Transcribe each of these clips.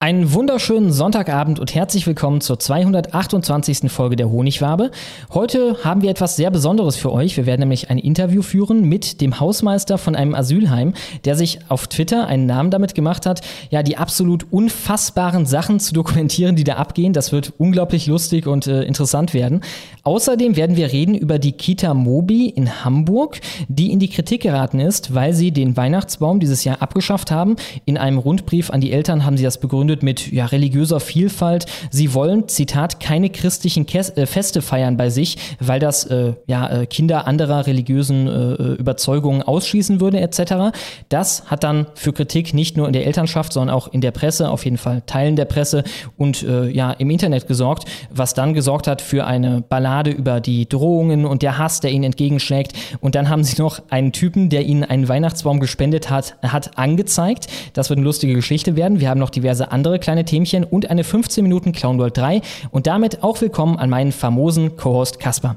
Einen wunderschönen Sonntagabend und herzlich willkommen zur 228. Folge der Honigwabe. Heute haben wir etwas sehr Besonderes für euch. Wir werden nämlich ein Interview führen mit dem Hausmeister von einem Asylheim, der sich auf Twitter einen Namen damit gemacht hat, ja, die absolut unfassbaren Sachen zu dokumentieren, die da abgehen. Das wird unglaublich lustig und äh, interessant werden. Außerdem werden wir reden über die Kita Mobi in Hamburg, die in die Kritik geraten ist, weil sie den Weihnachtsbaum dieses Jahr abgeschafft haben. In einem Rundbrief an die Eltern haben sie das begründet begründet mit ja, religiöser Vielfalt. Sie wollen, Zitat, keine christlichen Kes äh, Feste feiern bei sich, weil das äh, ja, äh, Kinder anderer religiösen äh, äh, Überzeugungen ausschließen würde, etc. Das hat dann für Kritik nicht nur in der Elternschaft, sondern auch in der Presse, auf jeden Fall Teilen der Presse und ja, im Internet gesorgt, was dann gesorgt hat für eine Ballade über die Drohungen und der Hass, der ihnen entgegenschlägt. Und dann haben sie noch einen Typen, der ihnen einen Weihnachtsbaum gespendet hat, hat angezeigt. Das wird eine lustige Geschichte werden. Wir haben noch diverse andere kleine Themchen und eine 15 Minuten Clown World 3 und damit auch willkommen an meinen famosen Co-Host Kasper.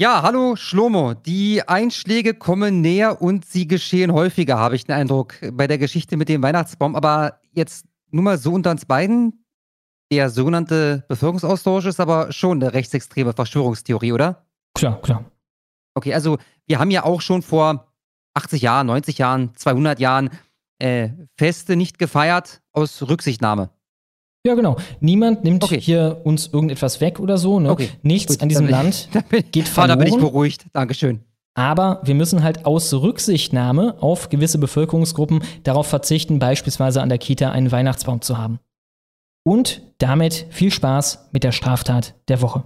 Ja, hallo Schlomo. Die Einschläge kommen näher und sie geschehen häufiger, habe ich den Eindruck, bei der Geschichte mit dem Weihnachtsbaum. Aber jetzt nur mal so unter uns beiden. Der sogenannte Bevölkerungsaustausch ist aber schon eine rechtsextreme Verschwörungstheorie, oder? Klar, klar. Okay, also wir haben ja auch schon vor 80 Jahren, 90 Jahren, 200 Jahren äh, Feste nicht gefeiert aus Rücksichtnahme. Ja, genau. Niemand nimmt Okay. hier uns irgendetwas weg oder so. Ne? Okay, Nichts gut, an diesem Land bin, geht Ah, verloren. da bin ich beruhigt. Dankeschön. Aber wir müssen halt aus Rücksichtnahme auf gewisse Bevölkerungsgruppen darauf verzichten, beispielsweise an der Kita einen Weihnachtsbaum zu haben. Und damit viel Spaß mit der Straftat der Woche.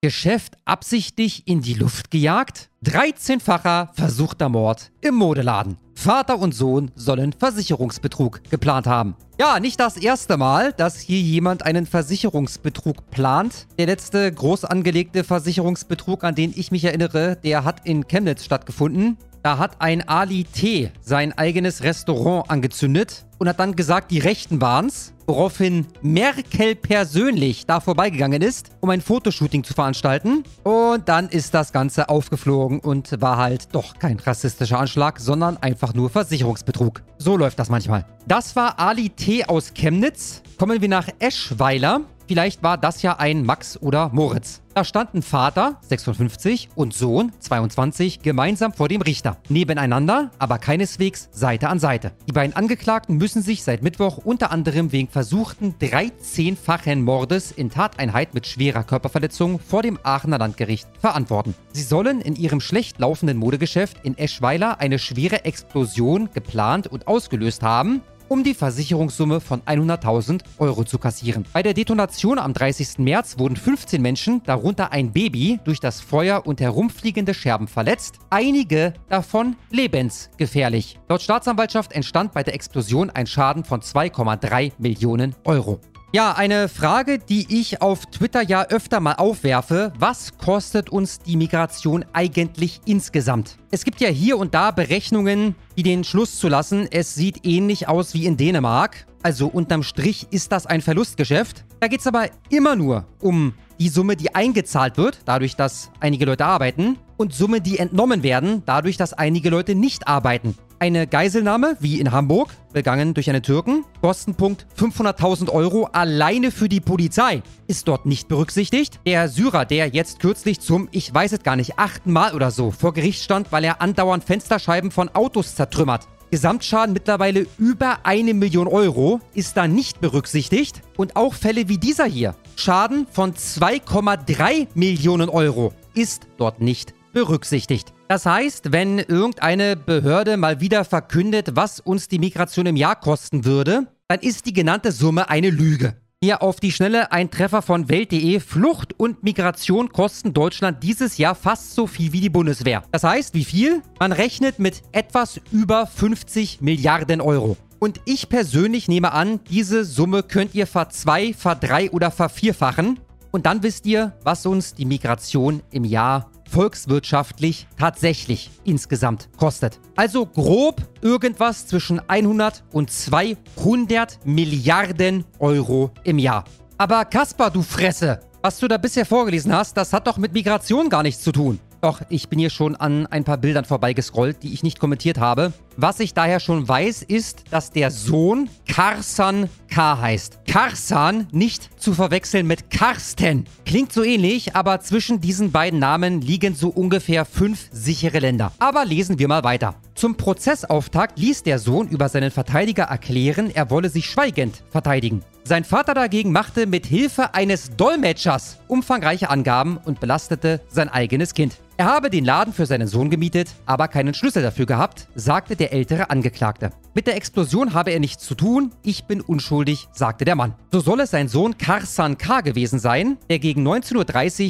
Geschäft absichtlich in die Luft gejagt? 13-facher versuchter Mord im Modeladen. Vater und Sohn sollen Versicherungsbetrug geplant haben. Ja, nicht das erste Mal, dass hier jemand einen Versicherungsbetrug plant. Der letzte groß angelegte Versicherungsbetrug, an den ich mich erinnere, der hat in Chemnitz stattgefunden. Da hat ein Ali T. sein eigenes Restaurant angezündet und hat dann gesagt, die Rechten waren's. Woraufhin Merkel persönlich da vorbeigegangen ist, um ein Fotoshooting zu veranstalten. Und dann ist das Ganze aufgeflogen und war halt doch kein rassistischer Anschlag, sondern einfach nur Versicherungsbetrug. So läuft das manchmal. Das war Ali T. aus Chemnitz. Kommen wir nach Eschweiler. Vielleicht war das ja ein Max oder Moritz. Da standen Vater, 56, und Sohn, 22, gemeinsam vor dem Richter. Nebeneinander, aber keineswegs Seite an Seite. Die beiden Angeklagten müssen sich seit Mittwoch unter anderem wegen versuchten 13-fachen Mordes in Tateinheit mit schwerer Körperverletzung vor dem Aachener Landgericht verantworten. Sie sollen in ihrem schlecht laufenden Modegeschäft in Eschweiler eine schwere Explosion geplant und ausgelöst haben, um die Versicherungssumme von 100.000 Euro zu kassieren. Bei der Detonation am 30. März wurden 15 Menschen, darunter ein Baby, durch das Feuer und herumfliegende Scherben verletzt, einige davon lebensgefährlich. Laut Staatsanwaltschaft entstand bei der Explosion ein Schaden von 2,3 Millionen Euro. Ja, eine Frage, die ich auf Twitter ja öfter mal aufwerfe. Was kostet uns die Migration eigentlich insgesamt? Es gibt ja hier und da Berechnungen, die den Schluss zu lassen, es sieht ähnlich aus wie in Dänemark. Also unterm Strich ist das ein Verlustgeschäft. Da geht es aber immer nur um die Summe, die eingezahlt wird, dadurch, dass einige Leute arbeiten, und Summe, die entnommen werden, dadurch, dass einige Leute nicht arbeiten. Eine Geiselnahme, wie in Hamburg, begangen durch einen Türken, Kostenpunkt 500.000 Euro alleine für die Polizei, ist dort nicht berücksichtigt. Der Syrer, der jetzt kürzlich zum, ich weiß es gar nicht, achten Mal oder so vor Gericht stand, weil er andauernd Fensterscheiben von Autos zertrümmert. Gesamtschaden mittlerweile über eine Million Euro ist da nicht berücksichtigt. Und auch Fälle wie dieser hier, Schaden von 2,3 Millionen Euro, ist dort nicht berücksichtigt. Das heißt, wenn irgendeine Behörde mal wieder verkündet, was uns die Migration im Jahr kosten würde, dann ist die genannte Summe eine Lüge. Hier auf die Schnelle ein Treffer von Welt.de. Flucht und Migration kosten Deutschland dieses Jahr fast so viel wie die Bundeswehr. Das heißt, wie viel? Man rechnet mit etwas über 50 Milliarden Euro. Und ich persönlich nehme an, diese Summe könnt ihr verzwei, verdrei oder vervierfachen. Und dann wisst ihr, was uns die Migration im Jahr volkswirtschaftlich tatsächlich insgesamt kostet. Also grob irgendwas zwischen 100 und 200 Milliarden Euro im Jahr. Aber Kaspar, du Fresse, was du da bisher vorgelesen hast, das hat doch mit Migration gar nichts zu tun. Doch, ich bin hier schon an ein paar Bildern vorbeigescrollt, die ich nicht kommentiert habe. Was ich daher schon weiß, ist, dass der Sohn Karsan K heißt. Karsan nicht zu verwechseln mit Karsten. Klingt so ähnlich, aber zwischen diesen beiden Namen liegen so ungefähr fünf sichere Länder. Aber lesen wir mal weiter. Zum Prozessauftakt ließ der Sohn über seinen Verteidiger erklären, er wolle sich schweigend verteidigen. Sein Vater dagegen machte mit Hilfe eines Dolmetschers umfangreiche Angaben und belastete sein eigenes Kind. Er habe den Laden für seinen Sohn gemietet, aber keinen Schlüssel dafür gehabt, sagte der ältere Angeklagte. Mit der Explosion habe er nichts zu tun, ich bin unschuldig, sagte der Mann. So soll es sein Sohn Karsan K. gewesen sein, der gegen 19.30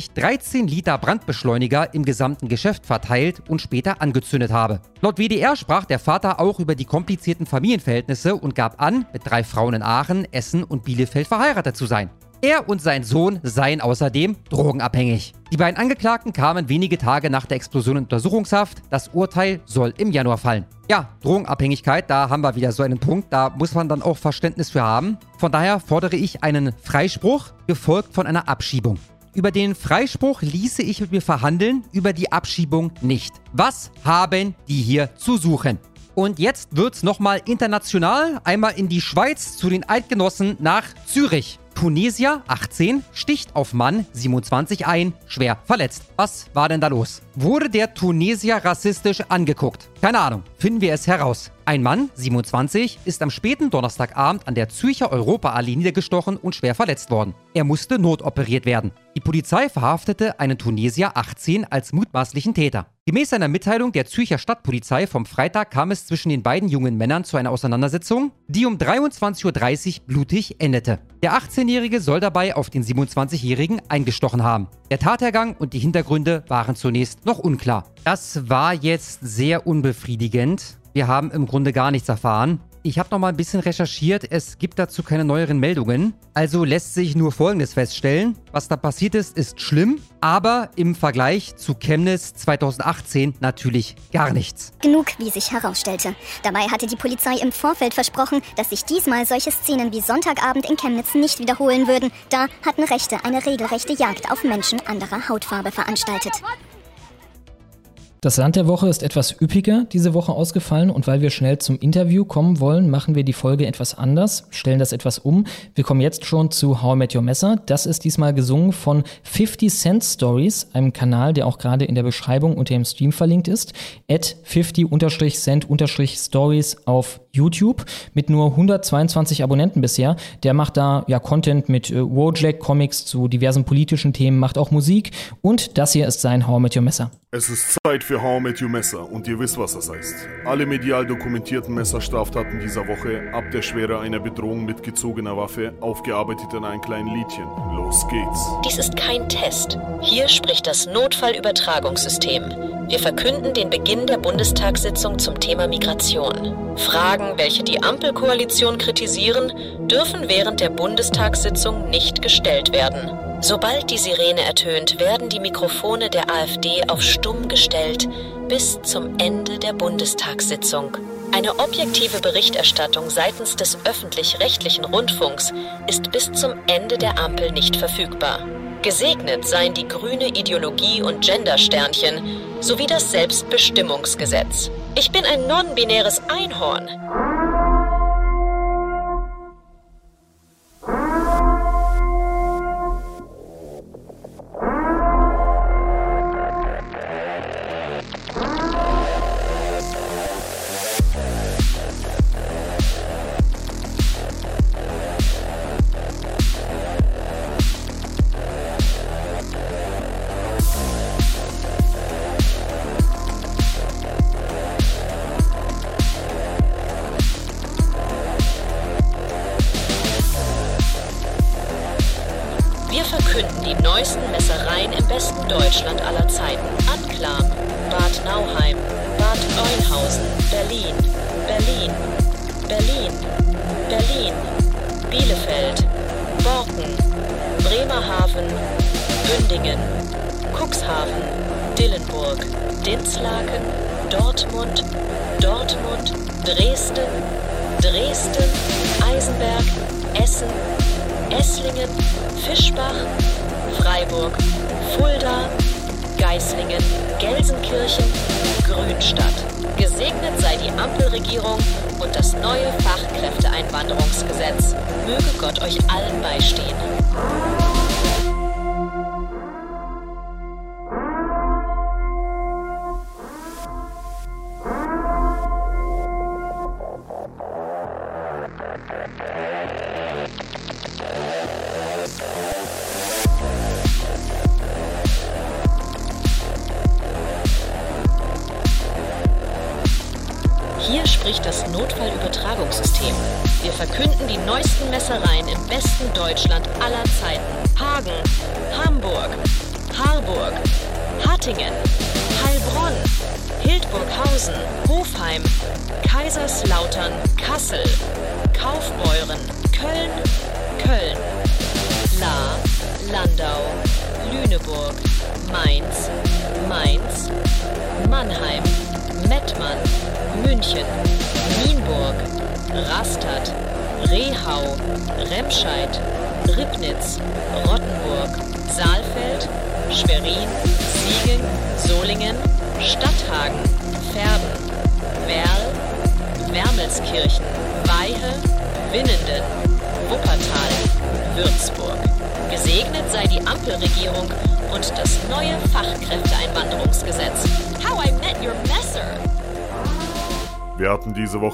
Uhr 13 Liter Brandbeschleuniger im gesamten Geschäft verteilt und später angezündet habe. Laut WDR sprach der Vater auch über die komplizierten Familienverhältnisse und gab an, mit drei Frauen in Aachen, Essen und Bielefeld verheiratet zu sein. Er und sein Sohn seien außerdem drogenabhängig. Die beiden Angeklagten kamen wenige Tage nach der Explosion in Untersuchungshaft. Das Urteil soll im Januar fallen. Ja, Drogenabhängigkeit, da haben wir wieder so einen Punkt, da muss man dann auch Verständnis für haben. Von daher fordere ich einen Freispruch, gefolgt von einer Abschiebung. Über den Freispruch ließe ich mit mir verhandeln, über die Abschiebung nicht. Was haben die hier zu suchen? Und jetzt wird's nochmal international, einmal in die Schweiz zu den Eidgenossen nach Zürich. Tunesier, 18, sticht auf Mann, 27 ein, schwer verletzt. Was war denn da los? Wurde der Tunesier rassistisch angeguckt? Keine Ahnung, finden wir es heraus. Ein Mann, 27, ist am späten Donnerstagabend an der Zürcher Europaallee niedergestochen und schwer verletzt worden. Er musste notoperiert werden. Die Polizei verhaftete einen Tunesier, 18, als mutmaßlichen Täter. Gemäß einer Mitteilung der Zürcher Stadtpolizei vom Freitag kam es zwischen den beiden jungen Männern zu einer Auseinandersetzung, die um 23.30 Uhr blutig endete. Der 18-Jährige soll dabei auf den 27-Jährigen eingestochen haben. Der Tathergang und die Hintergründe waren zunächst noch unklar. Das war jetzt sehr unbefriedigend. Wir haben im Grunde gar nichts erfahren. Ich habe noch mal ein bisschen recherchiert. Es gibt dazu keine neueren Meldungen. Also lässt sich nur Folgendes feststellen. Was da passiert ist, ist schlimm, aber im Vergleich zu Chemnitz 2018 natürlich gar nichts. Genug, wie sich herausstellte. Dabei hatte die Polizei im Vorfeld versprochen, dass sich diesmal solche Szenen wie Sonntagabend in Chemnitz nicht wiederholen würden. Da hatten Rechte eine regelrechte Jagd auf Menschen anderer Hautfarbe veranstaltet. Das Land der Woche ist etwas üppiger diese Woche ausgefallen und weil wir schnell zum Interview kommen wollen, machen wir die Folge etwas anders, stellen das etwas um. Wir kommen jetzt schon zu How I Met Your Messer. Das ist diesmal gesungen von 50 Cent Stories, einem Kanal, der auch gerade in der Beschreibung unter dem Stream verlinkt ist. At 50-Cent-Stories auf YouTube mit nur 122 Abonnenten bisher. Der macht da ja Content mit äh, Wojak Comics zu diversen politischen Themen, macht auch Musik und das hier ist sein How I Met Your Messer. Es ist Zeit für How I Met Your Messer und ihr wisst, was das heißt. Alle medial dokumentierten Messerstraftaten dieser Woche, ab der Schwere einer Bedrohung mit gezogener Waffe, aufgearbeitet in einem kleinen Liedchen. Los geht's. Dies ist kein Test. Hier spricht das Notfallübertragungssystem. Wir verkünden den Beginn der Bundestagssitzung zum Thema Migration. Fragen, welche die Ampelkoalition kritisieren, dürfen während der Bundestagssitzung nicht gestellt werden. Sobald die Sirene ertönt, werden die Mikrofone der AfD auf stumm gestellt bis zum Ende der Bundestagssitzung. Eine objektive Berichterstattung seitens des öffentlich-rechtlichen Rundfunks ist bis zum Ende der Ampel nicht verfügbar. Gesegnet seien die grüne Ideologie und Gendersternchen sowie das Selbstbestimmungsgesetz. Ich bin ein non-binäres Einhorn.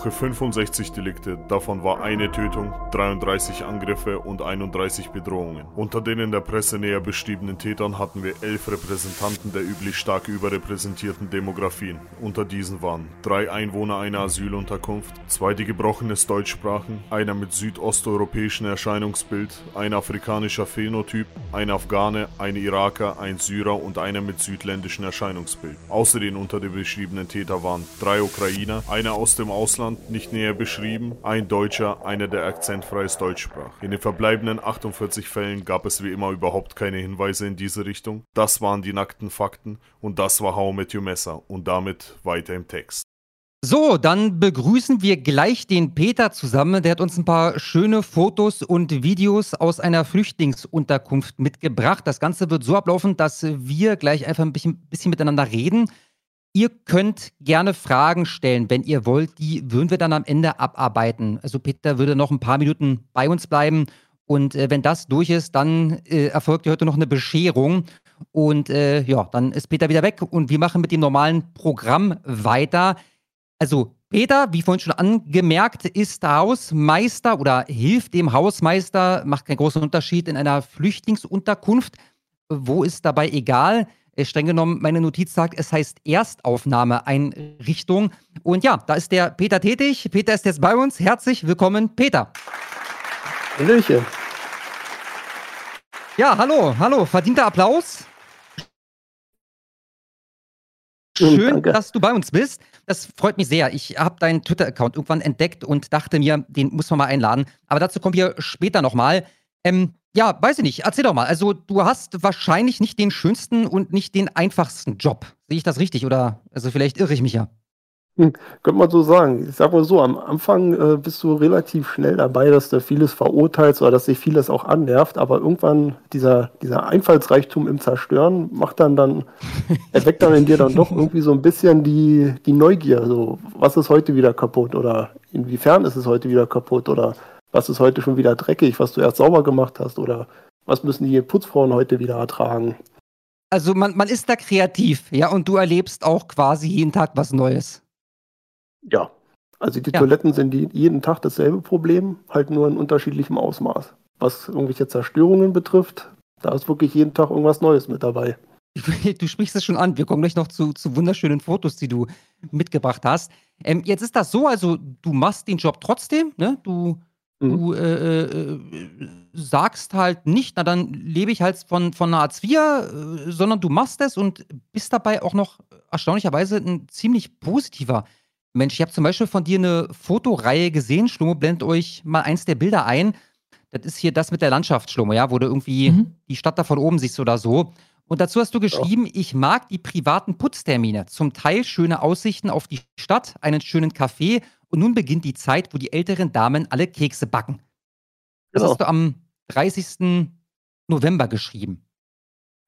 Woche 65 Delikte, davon war eine Tötung, 33 Angriffe und 31 Bedrohungen. Unter den in der Presse näher beschriebenen Tätern hatten wir elf Repräsentanten der üblich stark überrepräsentierten Demografien. Unter diesen waren drei Einwohner einer Asylunterkunft, zwei die gebrochenes Deutsch sprachen, einer mit südosteuropäischem Erscheinungsbild, ein afrikanischer Phänotyp, ein Afghane, ein Iraker, ein Syrer und einer mit südländischem Erscheinungsbild. Außerdem unter den beschriebenen Täter waren drei Ukrainer, einer aus dem Ausland, nicht näher beschrieben, ein Deutscher, einer der akzentfreies Deutsch sprach. In den verbleibenden 48 Fällen gab es wie immer überhaupt keine Hinweise in diese Richtung. Das waren die nackten Fakten und das war How Met Your Messer und damit weiter im Text. So, dann begrüßen wir gleich den Peter zusammen. Der hat uns ein paar schöne Fotos und Videos aus einer Flüchtlingsunterkunft mitgebracht. Das Ganze wird so ablaufen, dass wir gleich einfach ein bisschen, bisschen miteinander reden. Ihr könnt gerne Fragen stellen, wenn ihr wollt. Die würden wir dann am Ende abarbeiten. Also Peter würde noch ein paar Minuten bei uns bleiben. Und äh, wenn das durch ist, dann äh, erfolgt heute noch eine Bescherung. Und äh, ja, dann ist Peter wieder weg und wir machen mit dem normalen Programm weiter. Also Peter, wie vorhin schon angemerkt, ist Hausmeister oder hilft dem Hausmeister, macht keinen großen Unterschied in einer Flüchtlingsunterkunft. Wo ist dabei egal? Äh, streng genommen, meine Notiz sagt, es heißt Erstaufnahmeeinrichtung. Und ja, da ist der Peter tätig. Peter ist jetzt bei uns. Herzlich willkommen, Peter. Hallöchen. Ja, hallo, hallo. Verdienter Applaus. Schön, Danke. dass du bei uns bist. Das freut mich sehr. Ich habe deinen Twitter-Account irgendwann entdeckt und dachte mir, den muss man mal einladen. Aber dazu kommen wir später nochmal. Ähm, ja, weiß ich nicht. Erzähl doch mal. Also, du hast wahrscheinlich nicht den schönsten und nicht den einfachsten Job. Sehe ich das richtig? Oder, also vielleicht irre ich mich ja. Könnte man so sagen. Ich sag mal so, am Anfang äh, bist du relativ schnell dabei, dass du vieles verurteilst oder dass sich vieles auch annervt, aber irgendwann dieser, dieser Einfallsreichtum im Zerstören macht dann dann, erweckt dann in dir dann doch irgendwie so ein bisschen die, die Neugier. So, was ist heute wieder kaputt oder inwiefern ist es heute wieder kaputt oder was ist heute schon wieder dreckig, was du erst sauber gemacht hast oder was müssen die Putzfrauen heute wieder ertragen. Also, man, man ist da kreativ, ja, und du erlebst auch quasi jeden Tag was Neues. Ja. Also die Ja. Toiletten sind die, jeden Tag dasselbe Problem, halt nur in unterschiedlichem Ausmaß. Was irgendwelche Zerstörungen betrifft, da ist wirklich jeden Tag irgendwas Neues mit dabei. Du sprichst es schon an. Wir kommen gleich noch zu, zu wunderschönen Fotos, die du mitgebracht hast. Ähm, jetzt ist das so, also du machst den Job trotzdem, ne? Du, Mhm. du äh, äh, sagst halt nicht, na dann lebe ich halt von, von einer Hartz IV, äh, sondern du machst es und bist dabei auch noch erstaunlicherweise ein ziemlich positiver Mensch. Ich habe zum Beispiel von dir eine Fotoreihe gesehen. Schlomo, blendet euch mal eins der Bilder ein. Das ist hier das mit der Landschaft, Schlomo, ja, wo du irgendwie Mhm. die Stadt da von oben siehst oder so. Und dazu hast du geschrieben, ich mag die privaten Putztermine. Zum Teil schöne Aussichten auf die Stadt, einen schönen Kaffee und nun beginnt die Zeit, wo die älteren Damen alle Kekse backen. Das Genau. hast du am 30. November geschrieben.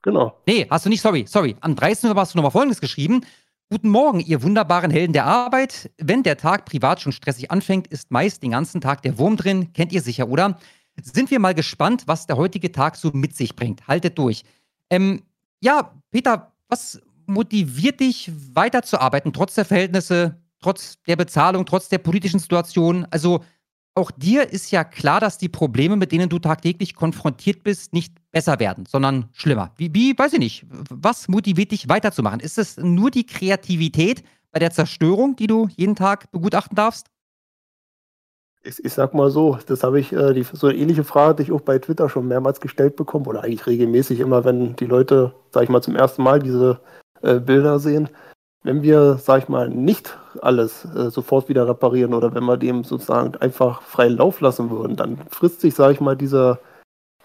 Genau. Nee, hast du nicht, sorry, sorry. Am 30. November hast du nochmal Folgendes geschrieben. Guten Morgen, ihr wunderbaren Helden der Arbeit. Wenn der Tag privat schon stressig anfängt, ist meist den ganzen Tag der Wurm drin. Kennt ihr sicher, oder? Sind wir mal gespannt, was der heutige Tag so mit sich bringt. Haltet durch. Ähm, ja, Peter, was motiviert dich weiterzuarbeiten, trotz der Verhältnisse, trotz der Bezahlung, trotz der politischen Situation? Also, auch dir ist ja klar, dass die Probleme, mit denen du tagtäglich konfrontiert bist, nicht besser werden, sondern schlimmer. Wie, wie, weiß ich nicht, was motiviert dich weiterzumachen? Ist es nur die Kreativität bei der Zerstörung, die du jeden Tag begutachten darfst? Ich, ich sag mal so, das habe ich, äh, die, so eine ähnliche Frage hatte ich auch bei Twitter schon mehrmals gestellt bekommen, oder eigentlich regelmäßig immer, wenn die Leute, sag ich mal, zum ersten Mal diese äh, Bilder sehen wenn wir, sag ich mal, nicht alles äh, sofort wieder reparieren oder wenn wir dem sozusagen einfach freien Lauf lassen würden, dann frisst sich, sag ich mal, diese,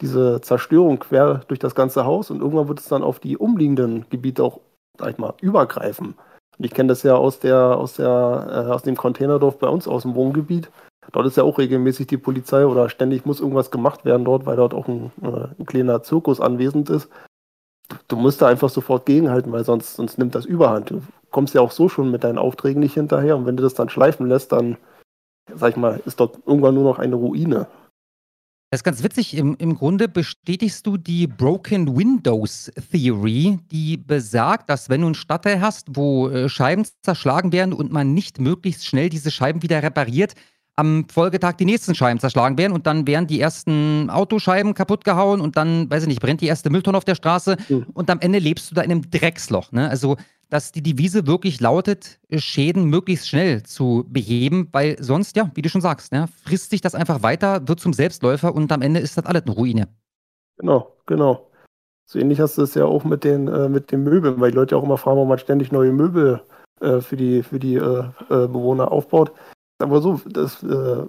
diese Zerstörung quer durch das ganze Haus und irgendwann wird es dann auf die umliegenden Gebiete auch, sag ich mal, übergreifen. Und ich kenne das ja aus der, aus der, äh, aus dem Containerdorf bei uns aus dem Wohngebiet. Dort ist ja auch regelmäßig die Polizei oder ständig muss irgendwas gemacht werden dort, weil dort auch ein, äh, ein kleiner Zirkus anwesend ist du musst da einfach sofort gegenhalten, weil sonst, sonst nimmt das überhand. Du kommst ja auch so schon mit deinen Aufträgen nicht hinterher und wenn du das dann schleifen lässt, dann, sag ich mal, ist dort irgendwann nur noch eine Ruine. Das ist ganz witzig. Im, Im Grunde bestätigst du die Broken Windows Theory, die besagt, dass wenn du einen Stadtteil hast, wo äh, Scheiben zerschlagen werden und man nicht möglichst schnell diese Scheiben wieder repariert, am Folgetag die nächsten Scheiben zerschlagen werden und dann werden die ersten Autoscheiben kaputt gehauen und dann, weiß ich nicht, brennt die erste Mülltonne auf der Straße mhm. und am Ende lebst du da in einem Drecksloch. Ne? Also, dass die Devise wirklich lautet, Schäden möglichst schnell zu beheben, weil sonst, ja, wie du schon sagst, ne, frisst sich das einfach weiter, wird zum Selbstläufer und am Ende ist das alles eine Ruine. Genau, genau. So ähnlich hast du es ja auch mit den, äh, mit den Möbeln, weil die Leute auch immer fragen, warum man ständig neue Möbel äh, für die, für die äh, äh Bewohner aufbaut aber so, das, äh,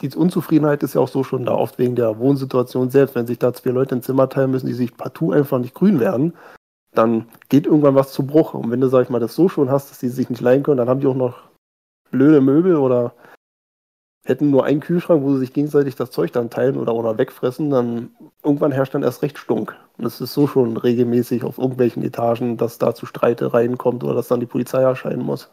die Unzufriedenheit ist ja auch so schon da, oft wegen der Wohnsituation selbst. Wenn sich da zwei Leute ein Zimmer teilen müssen, die sich partout einfach nicht grün werden, dann geht irgendwann was zu Bruch. Und wenn du, sag ich mal, das so schon hast, dass die sich nicht leihen können, dann haben die auch noch blöde Möbel oder hätten nur einen Kühlschrank, wo sie sich gegenseitig das Zeug dann teilen oder, oder wegfressen, dann irgendwann herrscht dann erst recht Stunk. Und es ist so schon regelmäßig auf irgendwelchen Etagen, dass da zu Streitereien kommt oder dass dann die Polizei erscheinen muss.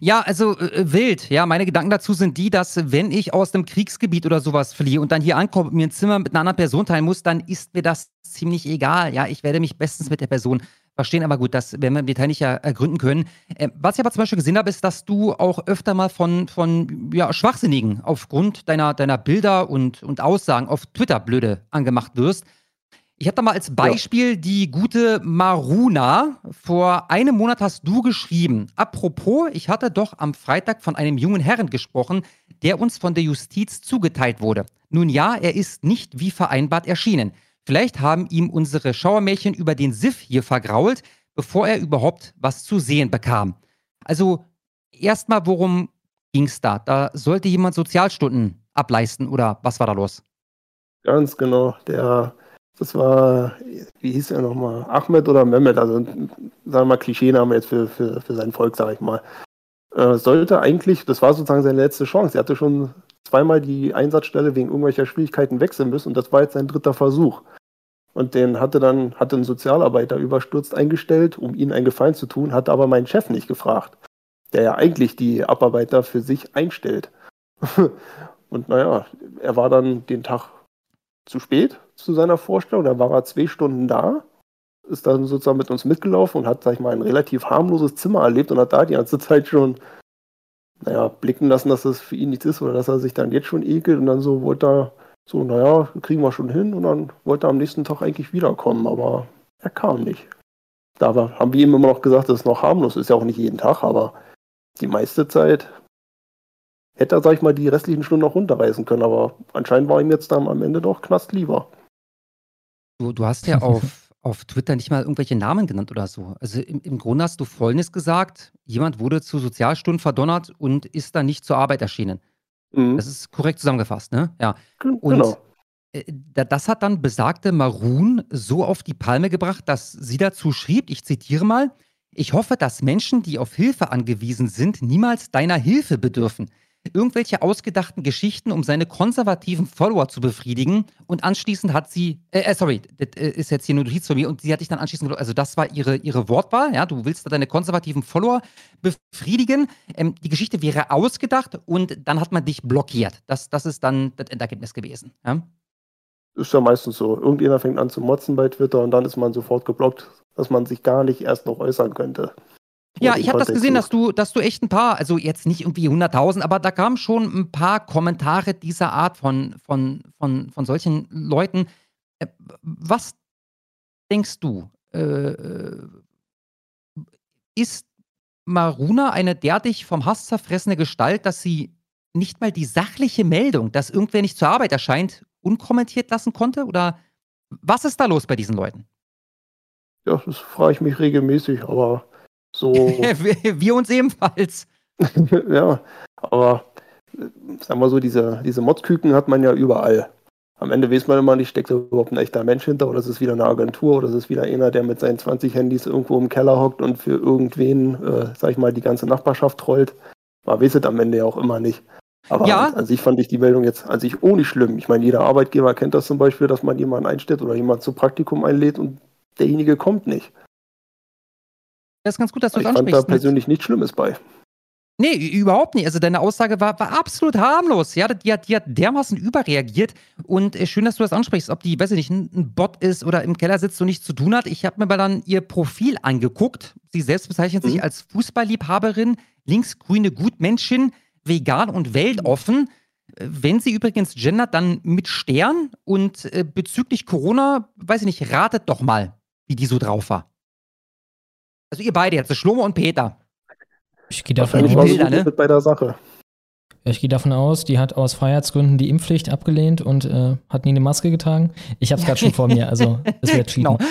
Ja, also äh, wild. Ja, meine Gedanken dazu sind die, dass wenn ich aus dem Kriegsgebiet oder sowas fliehe und dann hier ankomme und mir ein Zimmer mit einer anderen Person teilen muss, dann ist mir das ziemlich egal. Ja, ich werde mich bestens mit der Person verstehen, aber gut, das werden wir im Detail nicht ergründen können. Äh, was ich aber zum Beispiel gesehen habe, ist, dass du auch öfter mal von, von ja, Schwachsinnigen aufgrund deiner, deiner Bilder und, und Aussagen auf Twitter blöde angemacht wirst. Ich habe da mal als Beispiel ja. die gute Maruna. Vor einem Monat hast du geschrieben. Apropos, ich hatte doch am Freitag von einem jungen Herrn gesprochen, der uns von der Justiz zugeteilt wurde. Nun ja, er ist nicht wie vereinbart erschienen. Vielleicht haben ihm unsere Schauermärchen über den Siff hier vergrault, bevor er überhaupt was zu sehen bekam. Also, erstmal, worum ging's da? Da sollte jemand Sozialstunden ableisten oder was war da los? Ganz genau. Der das war, wie hieß er nochmal? Ahmed oder Mehmet, also sagen wir mal Klischeename jetzt für, für, für sein Volk, sag ich mal. Äh, sollte eigentlich, das war sozusagen seine letzte Chance. Er hatte schon zweimal die Einsatzstelle wegen irgendwelcher Schwierigkeiten wechseln müssen und das war jetzt sein dritter Versuch. Und den hatte dann, hatte ein Sozialarbeiter überstürzt eingestellt, um ihnen einen Gefallen zu tun, hatte aber meinen Chef nicht gefragt, der ja eigentlich die Abarbeiter für sich einstellt. und naja, er war dann den Tag zu spät zu seiner Vorstellung. Da war er zwei Stunden da, ist dann sozusagen mit uns mitgelaufen und hat, sag ich mal, ein relativ harmloses Zimmer erlebt und hat da die ganze Zeit schon, naja, blicken lassen, dass das für ihn nichts ist oder dass er sich dann jetzt schon ekelt und dann so wollte er so, naja, kriegen wir schon hin und dann wollte er am nächsten Tag eigentlich wiederkommen, aber er kam nicht. Da haben wir ihm immer noch gesagt, das ist noch harmlos, ist ja auch nicht jeden Tag, aber die meiste Zeit hätte er, sag ich mal, die restlichen Stunden noch runterreißen können, aber anscheinend war ihm jetzt dann am Ende doch Knast lieber. Du, du hast ja auf, auf Twitter nicht mal irgendwelche Namen genannt oder so. Also im, im Grunde hast du Folgendes gesagt: Jemand wurde zu Sozialstunden verdonnert und ist dann nicht zur Arbeit erschienen. Mhm. Das ist korrekt zusammengefasst, ne? Ja. Und genau. Äh, das hat dann besagte Maroon so auf die Palme gebracht, dass sie dazu schrieb, ich zitiere mal, ich hoffe, dass Menschen, die auf Hilfe angewiesen sind, niemals deiner Hilfe bedürfen. Irgendwelche ausgedachten Geschichten, um seine konservativen Follower zu befriedigen. Und anschließend hat sie, äh, äh sorry, das äh, ist jetzt hier nur Notiz von mir, und sie hat dich dann anschließend, also das war ihre, ihre Wortwahl, ja, du willst da deine konservativen Follower befriedigen. Ähm, die Geschichte wäre ausgedacht und dann hat man dich blockiert. Das, das ist dann das Endergebnis gewesen. Ja? Ist ja meistens so. Irgendjemand fängt an zu motzen bei Twitter und dann ist man sofort geblockt, dass man sich gar nicht erst noch äußern könnte. Ja, ich habe das gesehen, dass du, dass du echt ein paar, also jetzt nicht irgendwie 100.000, aber da kamen schon ein paar Kommentare dieser Art von, von, von, von solchen Leuten. Äh, was denkst du? Äh, äh, ist Maruna eine derartig vom Hass zerfressene Gestalt, dass sie nicht mal die sachliche Meldung, dass irgendwer nicht zur Arbeit erscheint, unkommentiert lassen konnte? Oder was ist da los bei diesen Leuten? Ja, das frage ich mich regelmäßig, aber so. wir, uns ebenfalls. ja, aber sagen wir so, diese, diese Motzküken hat man ja überall. Am Ende weiß man immer nicht, steckt da überhaupt ein echter Mensch hinter oder ist es wieder eine Agentur oder ist es wieder einer, der mit seinen 20 Handys irgendwo im Keller hockt und für irgendwen, äh, sag ich mal, die ganze Nachbarschaft trollt. Man weiß es am Ende ja auch immer nicht. Aber ja. an, sich fand ich die Meldung jetzt an sich nicht schlimm. Ich meine, jeder Arbeitgeber kennt das zum Beispiel, dass man jemanden einstellt oder jemanden zum Praktikum einlädt und derjenige kommt nicht. Das ist ganz gut, dass du das ansprichst. Ich fand da persönlich nichts Schlimmes bei. Nee, überhaupt nicht. Also deine Aussage war, war absolut harmlos. Ja, die hat, die hat dermaßen überreagiert. Und äh, schön, dass du das ansprichst, ob die, weiß ich nicht, ein Bot ist oder im Keller sitzt und nichts zu tun hat. Ich habe mir mal dann ihr Profil angeguckt. Sie selbst bezeichnet mhm. sich als Fußballliebhaberin, linksgrüne Gutmenschin, vegan und weltoffen. Wenn sie übrigens gendert, dann mit Stern. Und äh, bezüglich Corona, weiß ich nicht, ratet doch mal, wie die so drauf war. Also ihr beide jetzt, Schlomo und Peter. Ich gehe davon aus, Bilder, ne? bei der Sache. Ich gehe davon aus, die hat aus Freiheitsgründen die Impfpflicht abgelehnt und äh, hat nie eine Maske getragen. Ich habe es gerade schon vor mir, also es wird cheaten. Genau.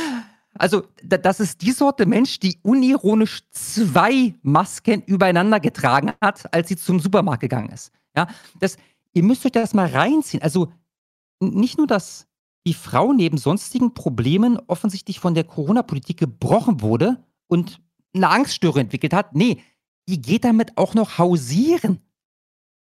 Also, das ist die Sorte Mensch, die unironisch zwei Masken übereinander getragen hat, als sie zum Supermarkt gegangen ist. Ja, das, ihr müsst euch das mal reinziehen. Also, nicht nur, dass die Frau neben sonstigen Problemen offensichtlich von der Corona-Politik gebrochen wurde und eine Angststörung entwickelt hat. Nee, die geht damit auch noch hausieren.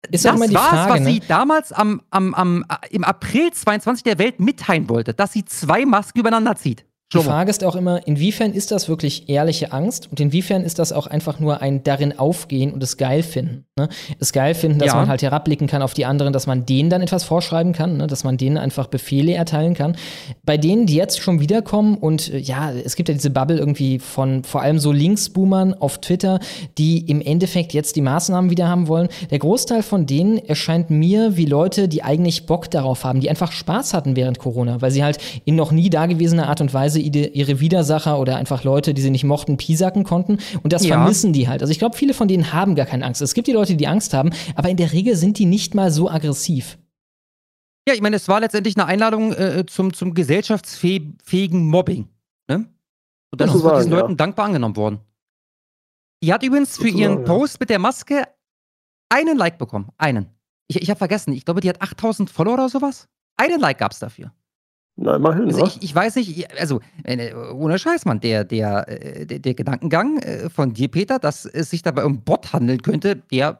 Ist das war was ne? sie damals am, am, am, im April 22 der Welt mitteilen wollte, dass sie zwei Masken übereinander zieht. Die Frage ist auch immer, inwiefern ist das wirklich ehrliche Angst und inwiefern ist das auch einfach nur ein darin aufgehen und es geil finden. Ne? Es geil finden, dass ja. man halt herabblicken kann auf die anderen, dass man denen dann etwas vorschreiben kann, ne? dass man denen einfach Befehle erteilen kann. Bei denen, die jetzt schon wiederkommen und äh, ja, es gibt ja diese Bubble irgendwie von vor allem so Linksboomern auf Twitter, die im Endeffekt jetzt die Maßnahmen wieder haben wollen. Der Großteil von denen erscheint mir wie Leute, die eigentlich Bock darauf haben, die einfach Spaß hatten während Corona, weil sie halt in noch nie dagewesener Art und Weise ihre Widersacher oder einfach Leute, die sie nicht mochten, piesacken konnten. Und das ja. vermissen die halt. Also ich glaube, viele von denen haben gar keine Angst. Es gibt die Leute, die Angst haben, aber in der Regel sind die nicht mal so aggressiv. Ja, ich meine, es war letztendlich eine Einladung äh, zum, zum gesellschaftsfähigen Mobbing. Ne? Und das ist von diesen ja. Leuten dankbar angenommen worden. Die hat übrigens für ihren sagen, Post mit der Maske einen Like bekommen. Einen. Ich, ich habe vergessen, ich glaube, die hat 8000 Follower oder sowas. Einen Like gab es dafür. Na, immerhin, also ich, ich, weiß nicht, also äh, ohne Scheiß, Mann, der, der, äh, der, der Gedankengang äh, von dir, Peter, dass es sich dabei um Bot handeln könnte, der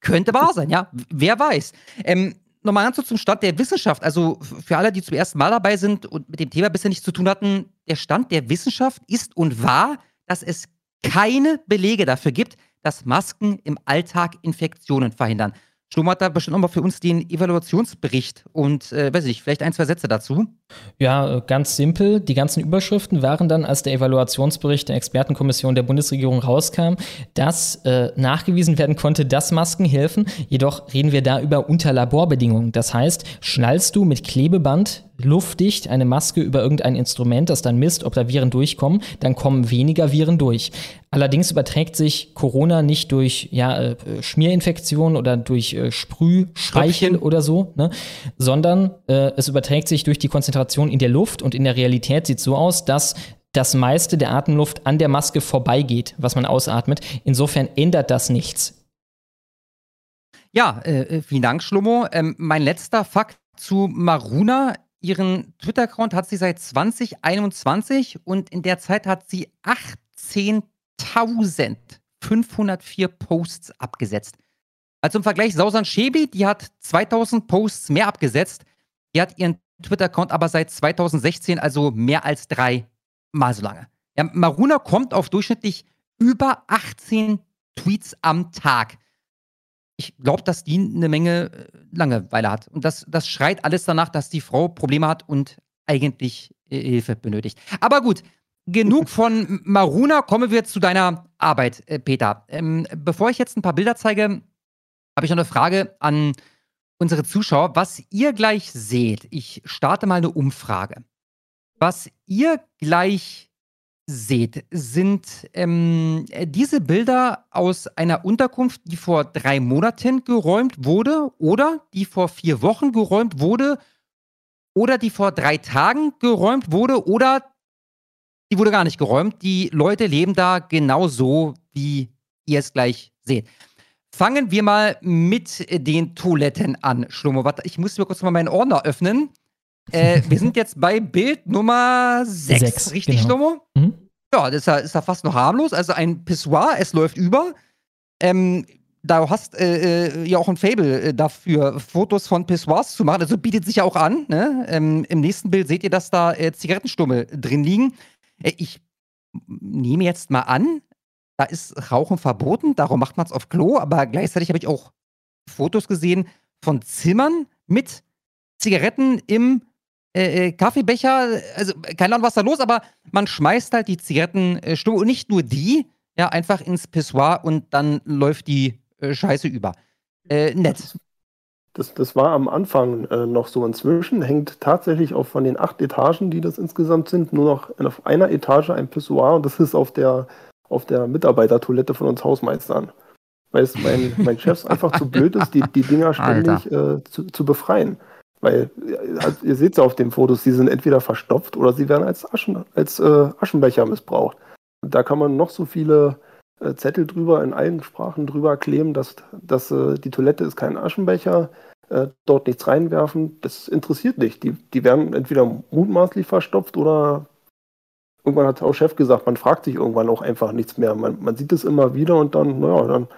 könnte wahr sein, ja. Wer weiß. Ähm, Nochmal ganz so zum Stand der Wissenschaft. Also für alle, die zum ersten Mal dabei sind und mit dem Thema bisher nichts zu tun hatten, der Stand der Wissenschaft ist und war, dass es keine Belege dafür gibt, dass Masken im Alltag Infektionen verhindern. Sturm hat da bestimmt nochmal für uns den Evaluationsbericht und, äh, weiß ich, vielleicht ein, zwei Sätze dazu. Ja, äh, ganz simpel. Die ganzen Überschriften waren dann, als der Evaluationsbericht der Expertenkommission der Bundesregierung rauskam, dass äh, nachgewiesen werden konnte, dass Masken helfen. Jedoch reden wir da über unter Laborbedingungen. Das heißt, schnallst du mit Klebeband luftdicht eine Maske über irgendein Instrument, das dann misst, ob da Viren durchkommen, dann kommen weniger Viren durch. Allerdings überträgt sich Corona nicht durch ja, äh, Schmierinfektionen oder durch äh, Sprühspeichel oder so, ne? sondern äh, es überträgt sich durch die Konzentration in der Luft und in der Realität sieht es so aus, dass das meiste der Atemluft an der Maske vorbeigeht, was man ausatmet. Insofern ändert das nichts. Ja, äh, äh vielen Dank, Schlummo. Ähm, mein letzter Fakt zu Maruna Ihren Twitter-Account hat sie seit 2021 und in der Zeit hat sie 18.504 Posts abgesetzt. Also im Vergleich, Sausan Shebi, die hat 2000 Posts mehr abgesetzt. Die hat ihren Twitter-Account aber seit 2016, also mehr als dreimal so lange. Ja, Maruna kommt auf durchschnittlich über 18 Tweets am Tag. Ich glaube, dass die eine Menge äh, Langeweile hat. Und das, das schreit alles danach, dass die Frau Probleme hat und eigentlich äh, Hilfe benötigt. Aber gut, genug von Maruna. Kommen wir zu deiner Arbeit, äh, Peter. Ähm, bevor ich jetzt ein paar Bilder zeige, habe ich noch eine Frage an unsere Zuschauer. Was ihr gleich seht, ich starte mal eine Umfrage. Was ihr gleich seht, sind ähm, diese Bilder aus einer Unterkunft, die vor drei Monaten geräumt wurde oder die vor vier Wochen geräumt wurde oder die vor drei Tagen geräumt wurde oder die wurde gar nicht geräumt. Die Leute leben da genauso, wie ihr es gleich seht. Fangen wir mal mit den Toiletten an, Schlomo. Warte, ich muss mir kurz mal meinen Ordner öffnen. Äh, wir sind jetzt bei Bild Nummer 6, Sechs, richtig, genau. Schlomo? Mhm. Ja, das ist ja, ist ja fast noch harmlos. Also ein Pissoir, es läuft über. Ähm, da hast äh, äh, ja auch ein Fable äh, dafür, Fotos von Pissoirs zu machen. Also bietet sich ja auch an. Ne? Ähm, Im nächsten Bild seht ihr, dass da äh, Zigarettenstummel drin liegen. Äh, ich nehme jetzt mal an, da ist Rauchen verboten, darum macht man es auf Klo, aber gleichzeitig habe ich auch Fotos gesehen von Zimmern mit Zigaretten im äh, äh, Kaffeebecher, also keine Ahnung, was da los, aber man schmeißt halt die Zigarettenstummel äh, und nicht nur die, ja, einfach ins Pissoir und dann läuft die äh, Scheiße über. Äh, nett. Das, das war am Anfang äh, noch so. Inzwischen hängt tatsächlich auch von den acht Etagen, die das insgesamt sind, nur noch auf einer Etage ein Pissoir und das ist auf der, auf der Mitarbeitertoilette von uns Hausmeistern. Weil es mein, mein Chef einfach zu blöd ist, die, die Dinger ständig äh, zu, zu befreien. Weil, also ihr seht es ja auf den Fotos, die sind entweder verstopft oder sie werden als, Aschen, als äh, Aschenbecher missbraucht. Und da kann man noch so viele äh, Zettel drüber, in allen Sprachen drüber kleben, dass, dass äh, die Toilette ist kein Aschenbecher, äh, dort nichts reinwerfen. Das interessiert nicht. Die, die werden entweder mutmaßlich verstopft oder irgendwann hat auch Chef gesagt, man fragt sich irgendwann auch einfach nichts mehr. Man, man sieht es immer wieder und dann, naja, dann